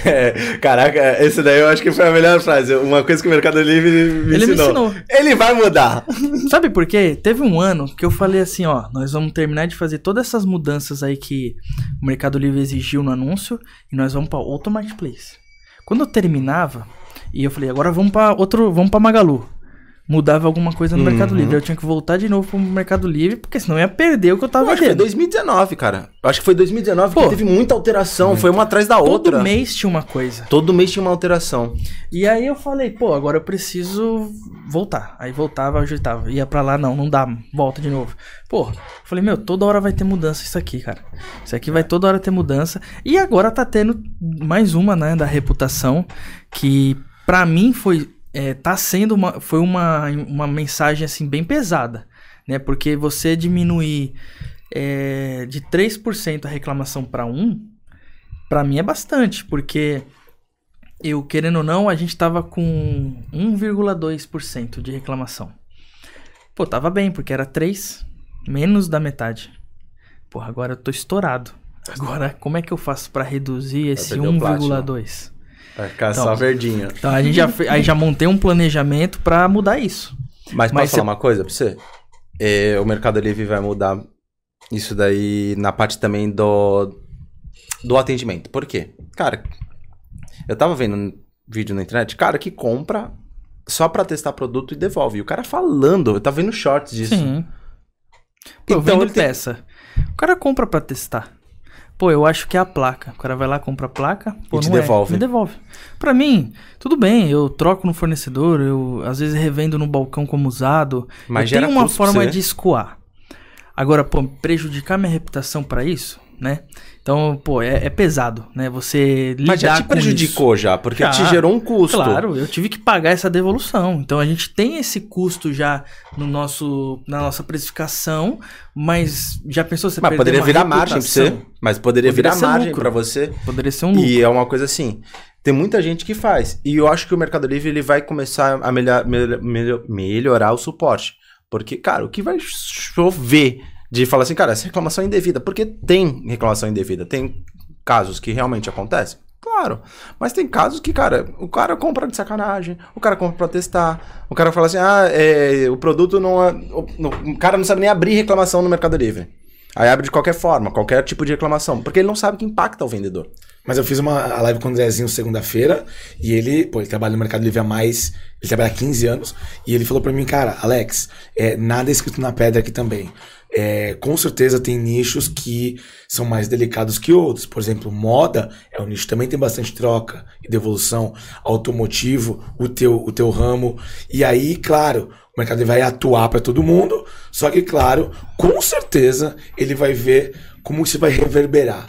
É, caraca, esse daí eu acho que foi a melhor frase. Uma coisa que o Mercado Livre me Ele me ensinou. ensinou. Ele vai mudar. Sabe por quê? Teve um ano que eu falei assim, ó, nós vamos terminar de fazer todas essas mudanças aí que o Mercado Livre exigiu no anúncio e nós vamos para outro marketplace. Quando eu terminava e eu falei, agora vamos para outro, vamos para Magalu. Mudava alguma coisa no Mercado Livre, eu tinha que voltar de novo pro Mercado Livre, porque senão eu ia perder o que eu tava Eu acho que foi vendendo. 2019, cara. Eu acho que foi 2019 Pô. que teve muita alteração. Foi uma atrás da outra. Todo mês tinha uma coisa. Todo mês tinha uma alteração. E aí eu falei, pô, agora eu preciso voltar. Aí voltava, ajeitava. Ia pra lá, não, não dá, volta de novo. Pô, falei, meu, toda hora vai ter mudança isso aqui, cara. Isso aqui vai toda hora ter mudança. E agora tá tendo mais uma, né, da reputação, que pra mim foi, é, tá sendo uma, foi uma, uma mensagem, assim, bem pesada, né? Porque você diminuir é, de 3% a reclamação pra 1, pra mim é bastante, porque eu, querendo ou não, a gente tava com 1,2% de reclamação. Pô, tava bem, porque era 3, menos da metade. Porra, agora eu tô estourado. Agora, como é que eu faço pra reduzir esse perder o plástico. 1,2? Vai ficar Então. só verdinho. Então a gente já, aí já montei um planejamento pra mudar isso. Mas, Mas posso você- falar uma coisa pra você? É, o Mercado Livre vai mudar isso daí na parte também do do atendimento. Por quê? Cara, eu tava vendo um vídeo na internet, cara que compra só pra testar produto e devolve. E o cara falando, eu tava vendo shorts disso. Sim. Pô, eu Então, vendo ele tem- peça. O cara compra pra testar. Pô, eu acho que é a placa. O cara vai lá, compra a placa, pô, E te não é. devolve. Me devolve. Pra mim, tudo bem, eu troco no fornecedor, eu às vezes revendo no balcão como usado. Mas eu tenho uma forma de escoar. Agora, pô, prejudicar minha reputação pra isso, né? Então, pô, é, é pesado, né? Você lidar Mas já te prejudicou já, porque Já. te gerou um custo. Claro, eu tive que pagar essa devolução. Então a gente tem esse custo já no nosso, na nossa precificação, mas já pensou você Mas poderia virar margem pra você. reputação? Mas poderia, Poderia virar margem pra você. Poderia ser um lucro. E é uma coisa assim. Tem muita gente que faz. E eu acho que o Mercado Livre ele vai começar a melhor- melhor- melhorar o suporte. Porque, cara, o que vai chover de falar assim, cara, essa reclamação é indevida. Porque tem reclamação indevida. Tem casos que realmente acontecem. Claro. Mas tem casos que, cara, o cara compra de sacanagem, o cara compra pra testar, o cara fala assim, ah, é, o produto não é. O, o cara não sabe nem abrir reclamação no Mercado Livre. Aí abre de qualquer forma, qualquer tipo de reclamação. Porque ele não sabe que impacta o vendedor. Mas eu fiz uma live com o Andrezinho segunda-feira e ele, pô, ele trabalha no Mercado Livre há mais, ele trabalha há 15 anos e ele falou pra mim, cara, Alex, é, nada é escrito na pedra aqui também. É, com certeza tem nichos que são mais delicados que outros. Por exemplo, moda é um nicho que também tem bastante troca e devolução. Automotivo, o teu, o teu ramo. E aí, claro, o mercado vai atuar para todo mundo. Só que, claro, com certeza ele vai ver como isso vai reverberar.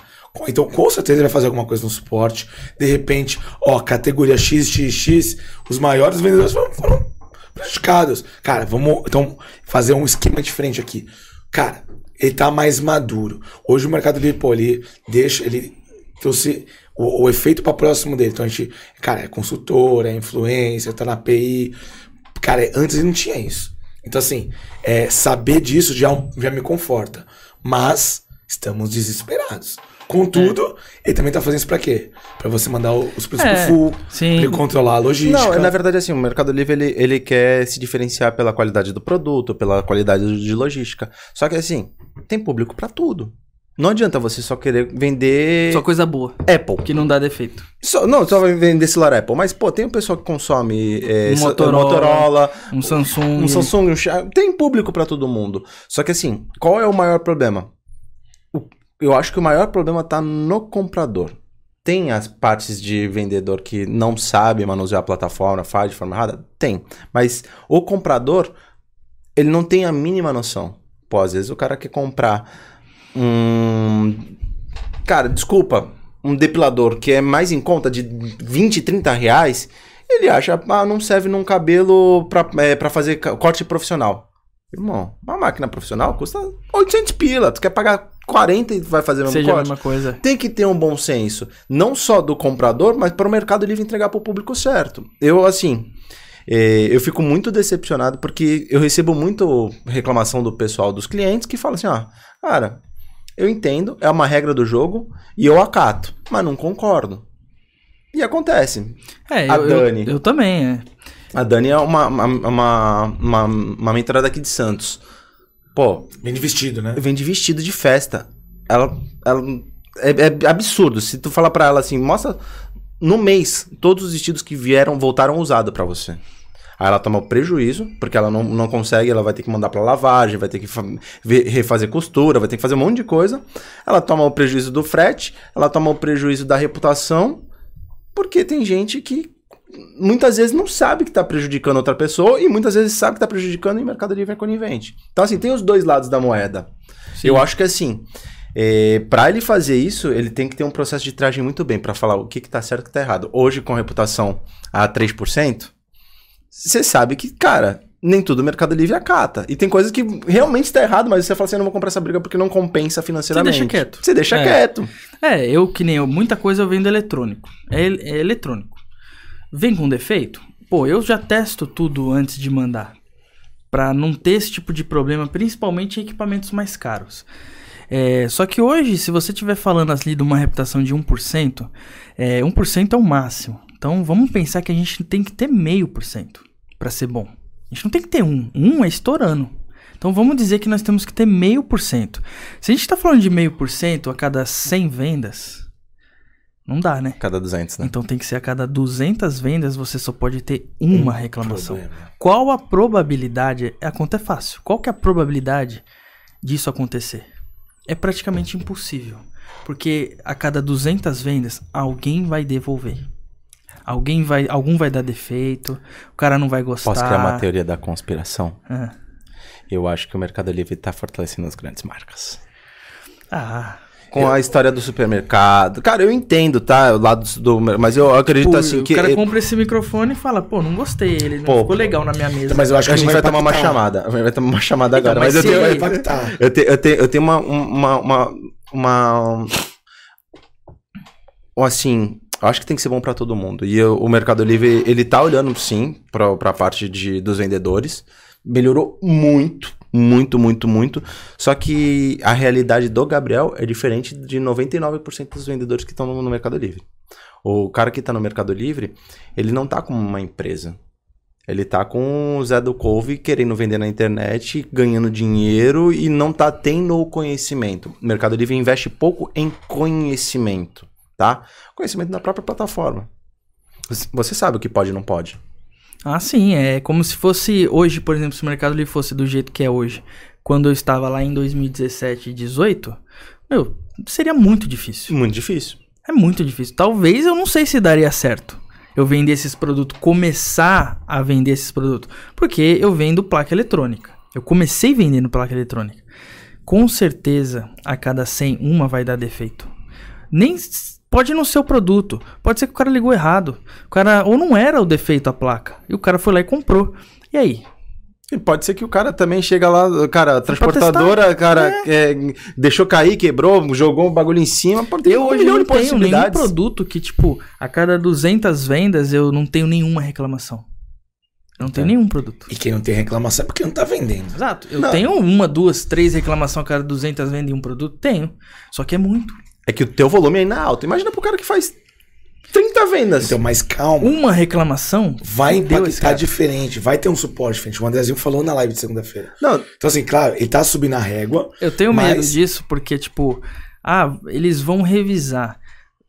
Então, com certeza ele vai fazer alguma coisa no suporte. De repente, ó, categoria XXX, os maiores vendedores foram, foram prejudicados. Cara, vamos então fazer um esquema diferente aqui. Cara, ele tá mais maduro. Hoje o Mercado Livre, pô, ele deixa, ele trouxe o, o efeito para próximo dele. Então a gente, cara, é consultor, é influencer, tá na API. Cara, antes ele não tinha isso. Então, assim, é, saber disso já, já me conforta. Mas estamos desesperados. Contudo, ele também tá fazendo isso pra quê? Pra você mandar os preços É, pro full, sim. pra ele controlar a logística. Não, na verdade, assim, o Mercado Livre ele, ele quer se diferenciar pela qualidade do produto, pela qualidade de logística. Só que, assim, tem público pra tudo. Não adianta você só querer vender Só coisa boa, Apple. que não dá defeito. Só- não, só vai vender celular Apple. Mas, pô, tem o pessoal que consome é, Um so- Motorola. Motorola, Um Samsung. um Samsung, um Xiaomi. Tem público pra todo mundo. Só que, assim, qual é o maior problema? Eu acho que o maior problema tá no comprador. Tem as partes de vendedor que não sabe manusear a plataforma, faz de forma errada? Tem. Mas o comprador, ele não tem a mínima noção. Pô, às vezes o cara quer comprar um. Cara, desculpa, um depilador que é mais em conta de 20, 30 reais, ele acha, ah, não serve num cabelo pra, é, pra fazer corte profissional. Irmão, uma máquina profissional custa 800 pila. Tu quer pagar 40 e vai fazer o mesmo Seja a corte? mesma coisa. Tem que ter um bom senso, não só do comprador, mas para o Mercado Livre entregar para o público certo. Eu, assim, eh, eu fico muito decepcionado porque eu recebo muito reclamação do pessoal, dos clientes, que falam assim: ó, cara, eu entendo, é uma regra do jogo e eu acato, mas não concordo. E acontece. É, A eu, eu- Dani. Eu, também, é. A Dani é uma, uma, uma, uma, uma mentora daqui de Santos. Pô, Bem de vestido, né? vem de vestido de festa. Ela, ela é, é absurdo. Se tu falar pra ela assim, mostra no mês todos os vestidos que vieram voltaram usados pra você. Aí ela toma o prejuízo, porque ela não, não consegue, ela vai ter que mandar pra lavagem, vai ter que refazer costura, vai ter que fazer um monte de coisa. Ela toma o prejuízo do frete, ela toma o prejuízo da reputação, porque tem gente que muitas vezes não sabe que tá prejudicando outra pessoa e muitas vezes sabe que tá prejudicando e o Mercado Livre é conivente. Então, assim, tem os dois lados da moeda. Eu acho que, assim, é, para ele fazer isso, ele tem que ter um processo de triagem muito bem pra falar o que, que tá certo e o que tá errado. Hoje, com reputação a 3%, você sabe que, cara, nem tudo o Mercado Livre acata. E tem coisas que realmente está errado, mas você fala assim, eu não vou comprar essa briga porque não compensa financeiramente. deixa quieto. Você deixa É. quieto. É, eu que nem eu, muita coisa eu vendo eletrônico. É, é eletrônico. Vem com defeito? Pô, eu já testo tudo antes de mandar. Pra não ter esse tipo de problema, principalmente em equipamentos mais caros. É, só que hoje, se você estiver falando ali de uma reputação de 1%, é, 1% é o máximo. Então vamos pensar que a gente tem que ter meio por cento pra ser bom. A gente não tem que ter um. Um é estourando. Então Então vamos dizer que nós temos que ter meio por cento. Se a gente está falando de meio por cento a cada 100 vendas, não dá, né? Cada 200, né? Então tem que ser a cada 200 vendas você só pode ter uma Um reclamação. problema. Qual a probabilidade? A conta é fácil. Qual que é a probabilidade disso acontecer? É praticamente impossível. Porque a cada 200 vendas, alguém vai devolver. Alguém vai, algum vai dar defeito, o cara não vai gostar. Posso criar uma teoria da conspiração? Ah. Eu acho que o Mercado Livre tá fortalecendo as grandes marcas. Ah, Com a história do supermercado. Cara, eu entendo, tá? O lado do. Mas eu acredito pô, assim o que. cara compra esse microfone e fala, pô, não gostei, ele não Pô, ficou legal na minha mesa. Mas eu acho que a gente não vai, tomar uma chamada. Vai tomar uma chamada Então, agora. mas Mas, eu se tenho. Vai ele- impactar. Eu, te- eu tenho, eu tenho uma, uma, uma, uma, uma- Assim, eu acho que tem que ser bom pra todo mundo. E eu- o Mercado Livre, ele tá olhando sim pra, pra parte de, dos vendedores. Melhorou muito, muito, muito, muito. Só que a realidade do Gabriel é diferente de 99% dos vendedores que estão no, Mercado Livre. O cara que tá no Mercado Livre, ele não tá como uma empresa. Ele tá com o Zé do Couve querendo vender na internet, ganhando dinheiro e não tá tendo o conhecimento. O Mercado Livre investe pouco em conhecimento, tá? Conhecimento da própria plataforma. Você sabe o que pode e não pode. Ah, sim, é como se fosse hoje, por exemplo, se o Mercado Livre fosse do jeito que é hoje, quando eu estava lá em 2017 e 18, meu, seria muito difícil. Muito difícil. É muito difícil. Talvez eu não sei se daria certo eu vender esses produtos, começar a vender esses produtos, porque eu vendo placa eletrônica. Eu comecei vendendo placa eletrônica. Com certeza, a cada 100, uma vai dar defeito. Nem pode não ser o produto, pode ser que o cara ligou errado. O cara ou não era o defeito a placa, e o cara foi lá e comprou. E aí? E pode ser que o cara também chega lá, cara, a transportadora, cara, é, deixou cair, quebrou, jogou um bagulho em cima. Pode ter Eu um hoje não de tenho nenhum produto que, tipo, a cada 200 vendas eu não tenho nenhuma reclamação. Eu não tenho É. nenhum produto. E quem não tem reclamação é porque não tá vendendo. Exato. Eu Não. tenho uma, duas, três reclamações a cada 200 vendas em um produto? Tenho. Só que é muito. É que o teu volume ainda é alto. Imagina pro cara que faz 30 vendas. Então, mas calma. Uma reclamação Vai impactar diferente. Vai ter um suporte diferente. O Andrezinho falou na live de segunda-feira. Não, Então, assim, claro, ele tá subindo a régua. Eu tenho medo Mas- disso porque, tipo, ah, eles vão revisar.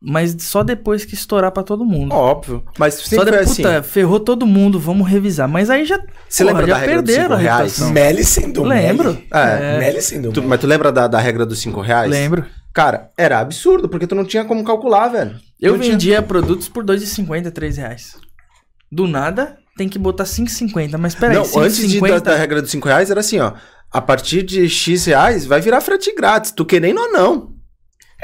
Mas só depois que estourar pra todo mundo. óbvio. Mas só sempre foi depois, assim. puta, ferrou todo mundo, vamos revisar. Mas aí já, Você porra, lembra já da regra dos perderam a cinco reais? reputação. Meli sendo Lembro. Meli. É. Meli sendo Tu- mas tu lembra da, da regra dos 5 reais? Lembro. Cara, era absurdo, porque tu não tinha como calcular, velho. Eu Não tinha- vendia produtos por R$ 2,50, R$ reais. Do nada, tem que botar 5,50. Mas peraí, Não, antes de, da, 5,50... da regra dos 5 reais, era assim, ó. A partir de X reais, vai virar frete grátis. Tu querendo ou não.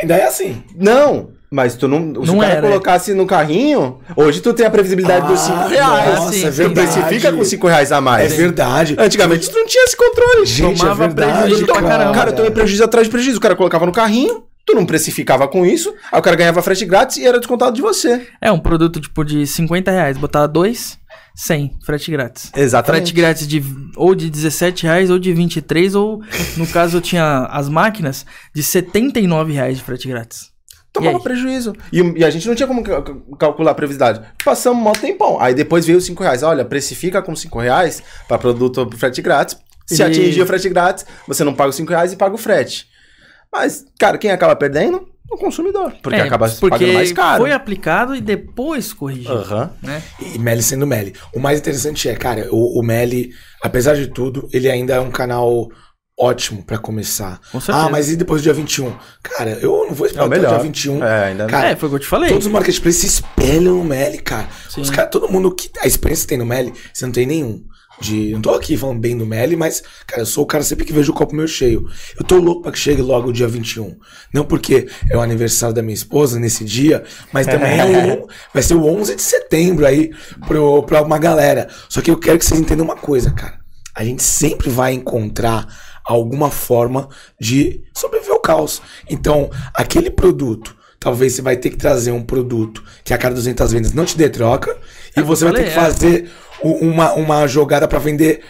Ainda é assim. Não. Mas tu não. Se Não o cara era, colocasse no carrinho, hoje tu tem a previsibilidade dos 5 Ah, reais. Nossa, sim, é sim. tu verdade. precifica com 5 reais a É mais. verdade. Antigamente tu não tinha esse controle. Gente, Tomava é verdade. prejuízo pra caramba. Cara, tu ia prejuízo atrás de prejuízo. O cara colocava no carrinho, tu não precificava com isso, aí o cara ganhava frete grátis e era descontado de você. É um produto tipo de 50 reais, botava dois, 100, frete grátis. Exatamente. Frete grátis de ou de 17 reais ou de 23, ou no caso eu tinha as máquinas de 79 reais de frete grátis. E Tomava prejuízo. E, e a gente não tinha como ca- ca- calcular a previsibilidade. Passamos um tempão. Aí depois veio os 5 reais. Olha, precifica com 5 reais para produto frete grátis. Se Ele- atingir o frete grátis, você não paga os 5 reais e paga o frete. Mas, cara, quem acaba perdendo? O consumidor. Porque É, acaba porque pagando mais caro. foi aplicado e depois corrigiu, Aham. né? E Meli sendo Meli. O mais interessante é, cara, o, o Meli, apesar de tudo, ele ainda é um canal ótimo pra começar. Ah, mas e depois do dia 21? Cara, eu não vou É esperar o até o dia 21. É, ainda Cara, é, foi o que eu te falei. Todos os marketplaces se espelham no Meli, cara. Sim. Os cara. Todo mundo que. A experiência que tem no Meli, você não tem nenhum. De, não tô aqui falando bem do Meli, mas, cara, eu sou o cara sempre que vejo o copo meio cheio. Eu tô louco pra que chegue logo o dia 21. Não porque é o aniversário da minha esposa nesse dia, mas também é o, vai ser o 11 de setembro aí pro, pra uma galera. Só que eu quero que vocês entendam uma coisa, cara. A gente sempre vai encontrar alguma forma de sobreviver ao caos. Então, aquele produto, talvez você vai ter que trazer um produto que a cada 200 vendas não te dê troca, e É, você vai ter que é. fazer uma, uma jogada para vender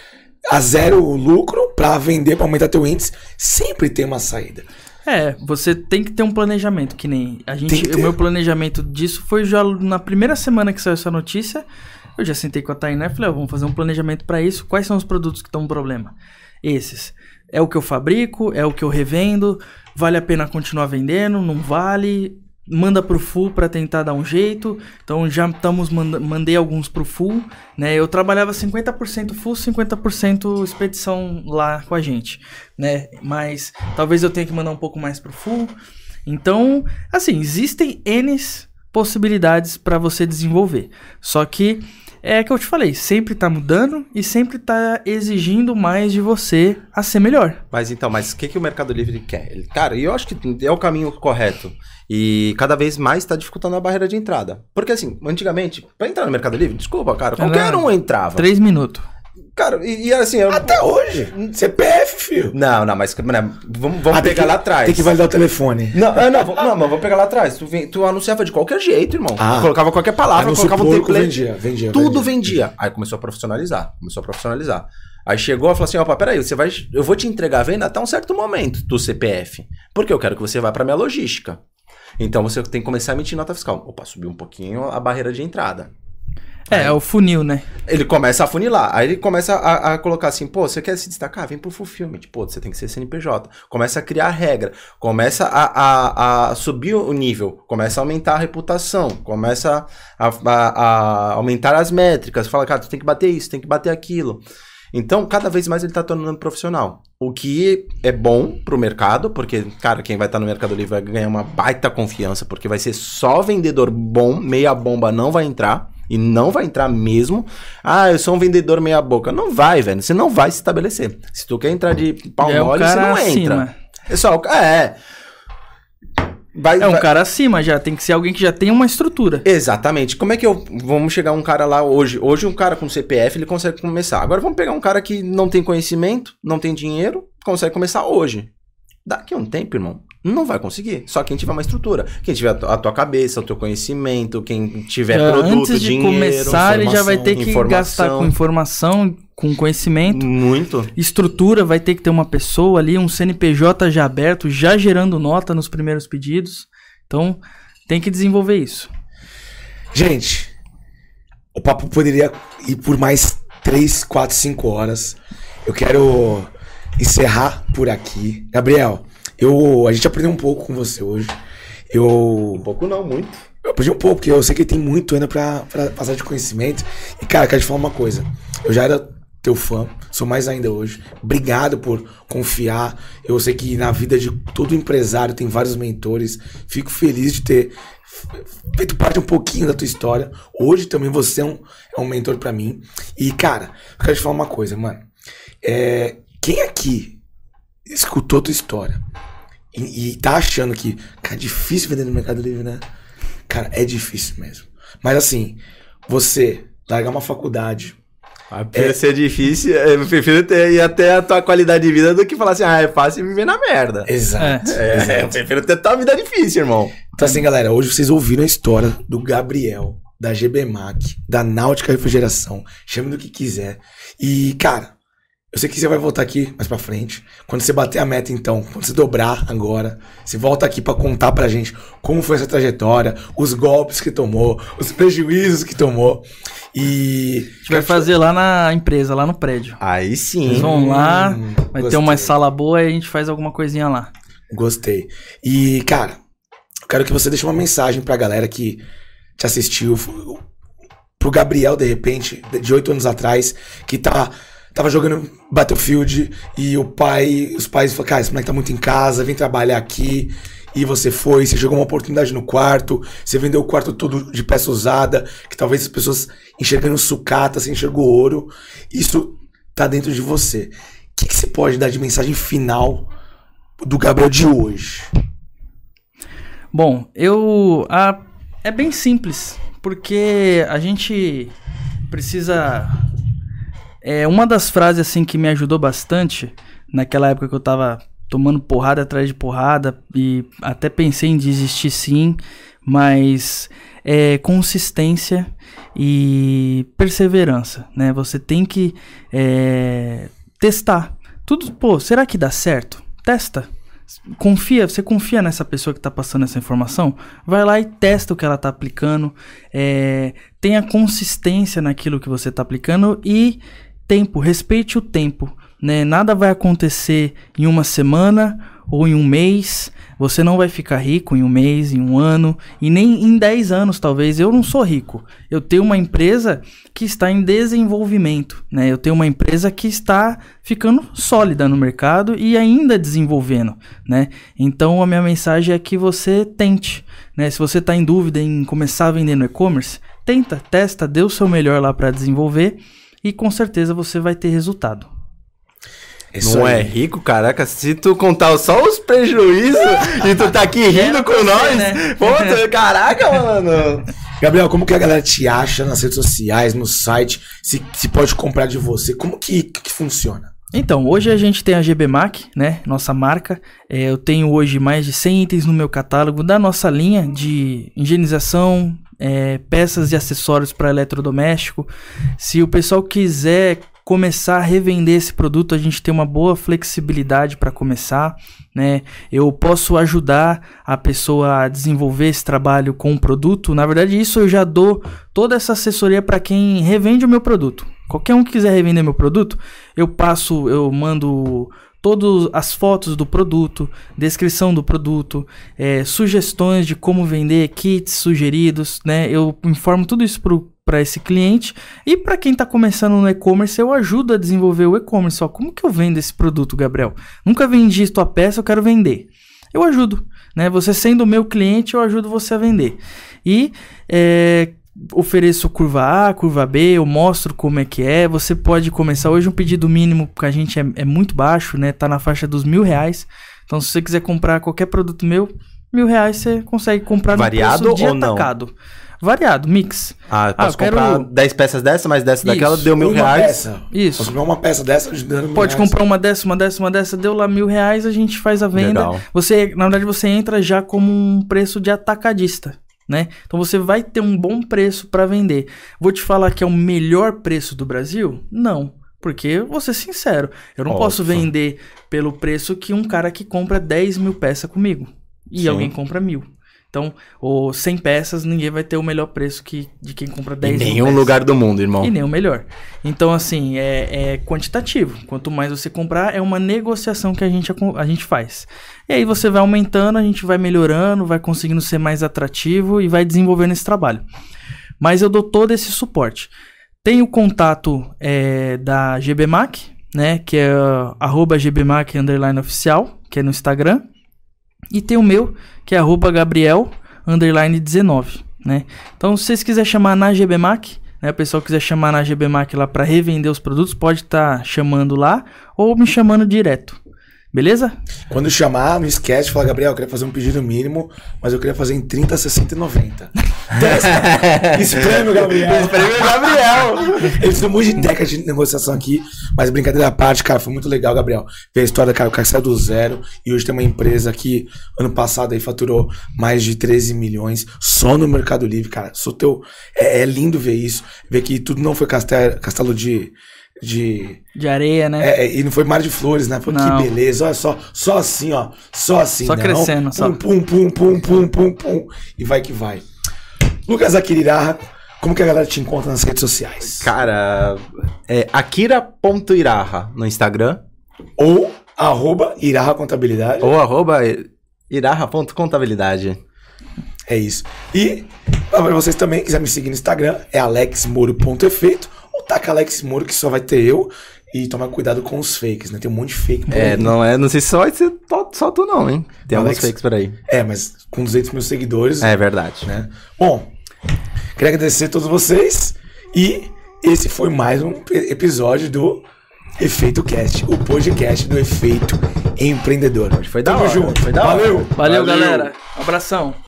a zero lucro, para vender, para aumentar teu índice. Sempre tem uma saída. É, você tem que ter um planejamento, que nem a Tem gente, o meu planejamento disso foi já na primeira semana que saiu essa notícia, eu já sentei com a Tainá e falei, ó, vamos fazer um planejamento pra isso, quais são os produtos que estão com problema? esses. É o que eu fabrico, é o que eu revendo, vale a pena continuar vendendo, não vale, manda pro full para tentar dar um jeito. Então já estamos manda mandei alguns pro full, né? Eu trabalhava 50% full, 50% expedição lá com a gente, né? Mas talvez eu tenha que mandar um pouco mais pro full. Então, assim, existem N possibilidades para você desenvolver. Só que é que eu te falei, sempre tá mudando e sempre tá exigindo mais de você a ser melhor. Mas então, mas o que, que o Mercado Livre quer? Ele, cara, eu acho que é o caminho correto. E cada vez mais está dificultando a barreira de entrada. Porque assim, antigamente, para entrar no Mercado Livre, desculpa, cara, qualquer um entrava. Três minutos. Cara, e, e assim. Eu... Até hoje. CPF, filho. Não, não, mas né, vamos, vamos ah, pegar que, lá atrás. Tem que validar o telefone. Não, não, não, não, mas vamos pegar lá atrás. Tu, vem, tu anunciava de qualquer jeito, irmão. Ah, colocava qualquer palavra, colocava um template. Vendia, vendia. Tudo vendia. vendia. Aí começou a profissionalizar. Começou a profissionalizar. Aí chegou e falou assim: opa, peraí, você vai, eu vou te entregar a venda até um certo momento do CPF. Porque eu quero que você vá para minha logística. Então você tem que começar a emitir nota fiscal. Opa, subiu um pouquinho a barreira de entrada. É, é o funil, né? Ele começa a funilar. Aí ele começa a, a, colocar assim, pô, você quer se destacar? Vem pro fulfillment. Pô, você tem que ser CNPJ. Começa a criar regra. Começa a, a, a subir o nível. Começa a aumentar a reputação. Começa a, a, aumentar as métricas. Fala, cara, tu tem que bater isso, tem que bater aquilo. Então, cada vez mais ele está tornando profissional. O que é bom para o mercado, porque, cara, quem vai estar tá no Mercado Livre vai ganhar uma baita confiança, porque vai ser só vendedor bom, meia bomba não vai entrar. E não vai entrar mesmo. Ah, eu sou um vendedor meia boca. Não vai, velho. Você não vai se estabelecer. Se tu quer entrar de pau é mole, você não acima. entra. É só, é. Vai, é um vai... cara acima já, tem que ser alguém que já tem uma estrutura. Exatamente. Como é que eu. Vamos chegar um cara lá hoje. Hoje, um cara com CPF ele consegue começar. Agora vamos pegar um cara que não tem conhecimento, não tem dinheiro, consegue começar hoje. Daqui a um tempo, irmão, não vai conseguir. Só quem tiver uma estrutura. Quem tiver a tua cabeça, o teu conhecimento, quem tiver é, produto, antes de dinheiro, começar, ele já vai ter que gastar com informação, com conhecimento. Muito. Estrutura, vai ter que ter uma pessoa ali, um CNPJ já aberto, já gerando nota nos primeiros pedidos. Então, tem que desenvolver isso. Gente, o papo poderia ir por mais 3, 4, 5 horas. Eu quero encerrar por aqui. Gabriel, eu, a gente aprendeu um pouco com você hoje. Eu. Um pouco não, muito. Eu aprendi um pouco, porque eu sei que tem muito ainda pra, pra passar de conhecimento. E, cara, quero te falar uma coisa. Eu já era teu fã, sou mais ainda hoje. Obrigado por confiar. Eu sei que na vida de todo empresário tem vários mentores. Fico feliz de ter feito parte um pouquinho da tua história. Hoje também você é um, é um mentor para mim. E, cara, eu quero te falar uma coisa, mano. É, quem aqui escutou tua história e, e tá achando que, cara, é difícil vender no Mercado Livre, né? Cara, é difícil mesmo. Mas assim, você largar uma faculdade. Ah, é ser difícil, eu prefiro ter ir até a tua qualidade de vida do que falar assim, ah, é fácil viver na merda. Exato. É, exato. eu prefiro ter a tua vida difícil, irmão. Então, assim, galera, hoje vocês ouviram a história do Gabriel, da GBMAC, da Náutica Refrigeração, chame do que quiser. E, cara, eu sei que você vai voltar aqui mais pra frente. Quando você bater a meta, então, quando você dobrar agora, você volta aqui para contar pra gente como foi essa trajetória, os golpes que tomou, os prejuízos que tomou. E. A gente vai fazer lá na empresa, lá no prédio. Aí sim. Vocês vão lá, hum, vai gostei. ter uma sala boa e a gente faz alguma coisinha lá. Gostei. E, cara, eu quero que você deixe uma mensagem pra galera que te assistiu. Pro Gabriel, de repente, de oito anos atrás, que tá tava jogando Battlefield e o pai, os pais falaram, cara, esse moleque tá muito em casa, vem trabalhar aqui. E você foi, você jogou uma oportunidade no quarto, você vendeu o quarto todo de peça usada, que talvez as pessoas enxergando sucata, você enxergou ouro. Isso tá dentro de você. O que, que você pode dar de mensagem final do Gabriel de hoje? Bom, eu. A, é bem simples, porque a gente precisa é, uma das frases assim que me ajudou bastante naquela época que eu tava tomando porrada atrás de porrada e até pensei em desistir sim, mas é consistência e perseverança, né? Você tem que é, testar tudo. Pô, será que dá certo? Testa. Confia, você confia nessa pessoa que está passando essa informação? Vai lá e testa o que ela está aplicando, é, tenha consistência naquilo que você está aplicando e tempo, respeite o tempo. né? Nada vai acontecer em uma semana ou em um mês. Você não vai ficar rico em um mês, em um ano e nem em 10 anos, talvez. Eu não sou rico. Eu tenho uma empresa que está em desenvolvimento, né? Eu tenho uma empresa que está ficando sólida no mercado e ainda desenvolvendo, né? Então a minha mensagem é que você tente, né? Se você está em dúvida em começar a vender no e-commerce, tenta, testa, dê o seu melhor lá para desenvolver e com certeza você vai ter resultado. Isso não é aí. é rico, caraca. Se tu contar só os prejuízos e tu tá aqui rindo com nós, né? Pô, caraca, mano. Gabriel, como que a galera te acha nas redes sociais, no site? Se, se pode comprar de você? Como que, que funciona? Então, hoje a gente tem a GBMAC, né? Nossa marca. É, eu tenho hoje mais de 100 itens no meu catálogo da nossa linha de higienização, é, peças e acessórios para eletrodoméstico. Se o pessoal quiser começar a revender esse produto, a gente tem uma boa flexibilidade para começar, né? Eu posso ajudar a pessoa a desenvolver esse trabalho com o produto. Na verdade, isso eu já dou toda essa assessoria para quem revende o meu produto. Qualquer um que quiser revender meu produto, eu passo, eu mando todas as fotos do produto, descrição do produto, é, sugestões de como vender, kits sugeridos, né? Eu informo tudo isso para esse cliente e para quem está começando no e-commerce eu ajudo a desenvolver o e-commerce. Como que eu vendo esse produto, Gabriel? Nunca vendi tua peça, eu quero vender. Eu ajudo, né? Você sendo meu cliente, eu ajudo você a vender. E é, ofereço curva A, curva B, eu mostro como é que é. Você pode começar hoje um pedido mínimo, porque a gente é, é muito baixo, né? Tá na faixa dos mil reais. Então, se você quiser comprar qualquer produto meu, mil reais você consegue comprar Variado no preço de ou atacado. Não? Variado, mix. Ah, posso ah, comprar quero... 10 peças dessa, mais 10 daquela, deu mil uma reais. Peça. Isso. Posso comprar uma peça dessa, Pode reais. comprar uma dessa, uma dessa, uma dessa, deu lá mil reais, a gente faz a venda. Legal. Você, na verdade, você entra já como um preço de atacadista né? Então você vai ter um bom preço para vender. Vou te falar que é o melhor preço do Brasil? Não. Porque, vou ser sincero, eu não Opa. posso vender pelo preço que um cara que compra 10 mil peças comigo. E Sim. alguém compra mil. Então, ou 100 peças, ninguém vai ter o melhor preço que de quem compra 10 Em nenhum lugar do mundo, irmão. E nem o melhor. Então, assim, é, é, quantitativo. Quanto mais você comprar, é uma negociação que a gente, a gente faz. E aí você vai aumentando, a gente vai melhorando, vai conseguindo ser mais atrativo e vai desenvolvendo esse trabalho. Mas eu dou todo esse suporte. Tem o contato é, da GBMAC, né? Que é uh, arroba GBMAC underline oficial, que é no Instagram. E tem o meu, que é arroba Gabriel, underline 19, né? Então, se vocês quiserem chamar na GBMAC, né? O pessoal quiser chamar na GBMAC lá para revender os produtos, pode estar tá chamando lá ou me chamando direto. Beleza? Quando chamar, não esquece, fala, Gabriel, eu queria fazer um pedido mínimo, mas eu queria fazer em 30, 60 e 90. Testa! Espreme Gabriel! Espreme Gabriel! Eles têm um monte de técnica de negociação aqui, mas brincadeira à parte, cara, foi muito legal, Gabriel. Ver a história, cara, o cara saiu do zero e hoje tem uma empresa que ano passado aí faturou mais de 13 milhões só no Mercado Livre, cara. Sou teu. É, é lindo ver isso, ver que tudo não foi castelo, castelo de de. De areia, né? É, e não foi mar de flores, né? Pô, que beleza. Olha só, só assim, ó. Só assim, Só não. crescendo, pum, só. Pum, pum, pum, pum, pum, pum. E vai que vai. Lucas Akirirarra, como que a galera te encontra nas redes sociais? Cara, é akira.iraha no Instagram. Ou arroba iraha contabilidade. Ou arroba iraha.contabilidade. É isso. E para vocês também quiserem me seguir no Instagram, é alexmoro.efeito taca Alex Moro que só vai ter eu. E tomar cuidado com os fakes, né? Tem um monte de fake por É, aí. não é, não sei se só vai ser só tu não, hein? Tem alguns fakes por aí. É, mas com 200 mil seguidores. É verdade. Né? Bom, queria agradecer a todos vocês. E esse foi mais um episódio do Efeito Cast, o podcast do Efeito Empreendedor. Foi da hora. Junto. Foi da hora. Valeu. Valeu, Valeu. galera. Abração.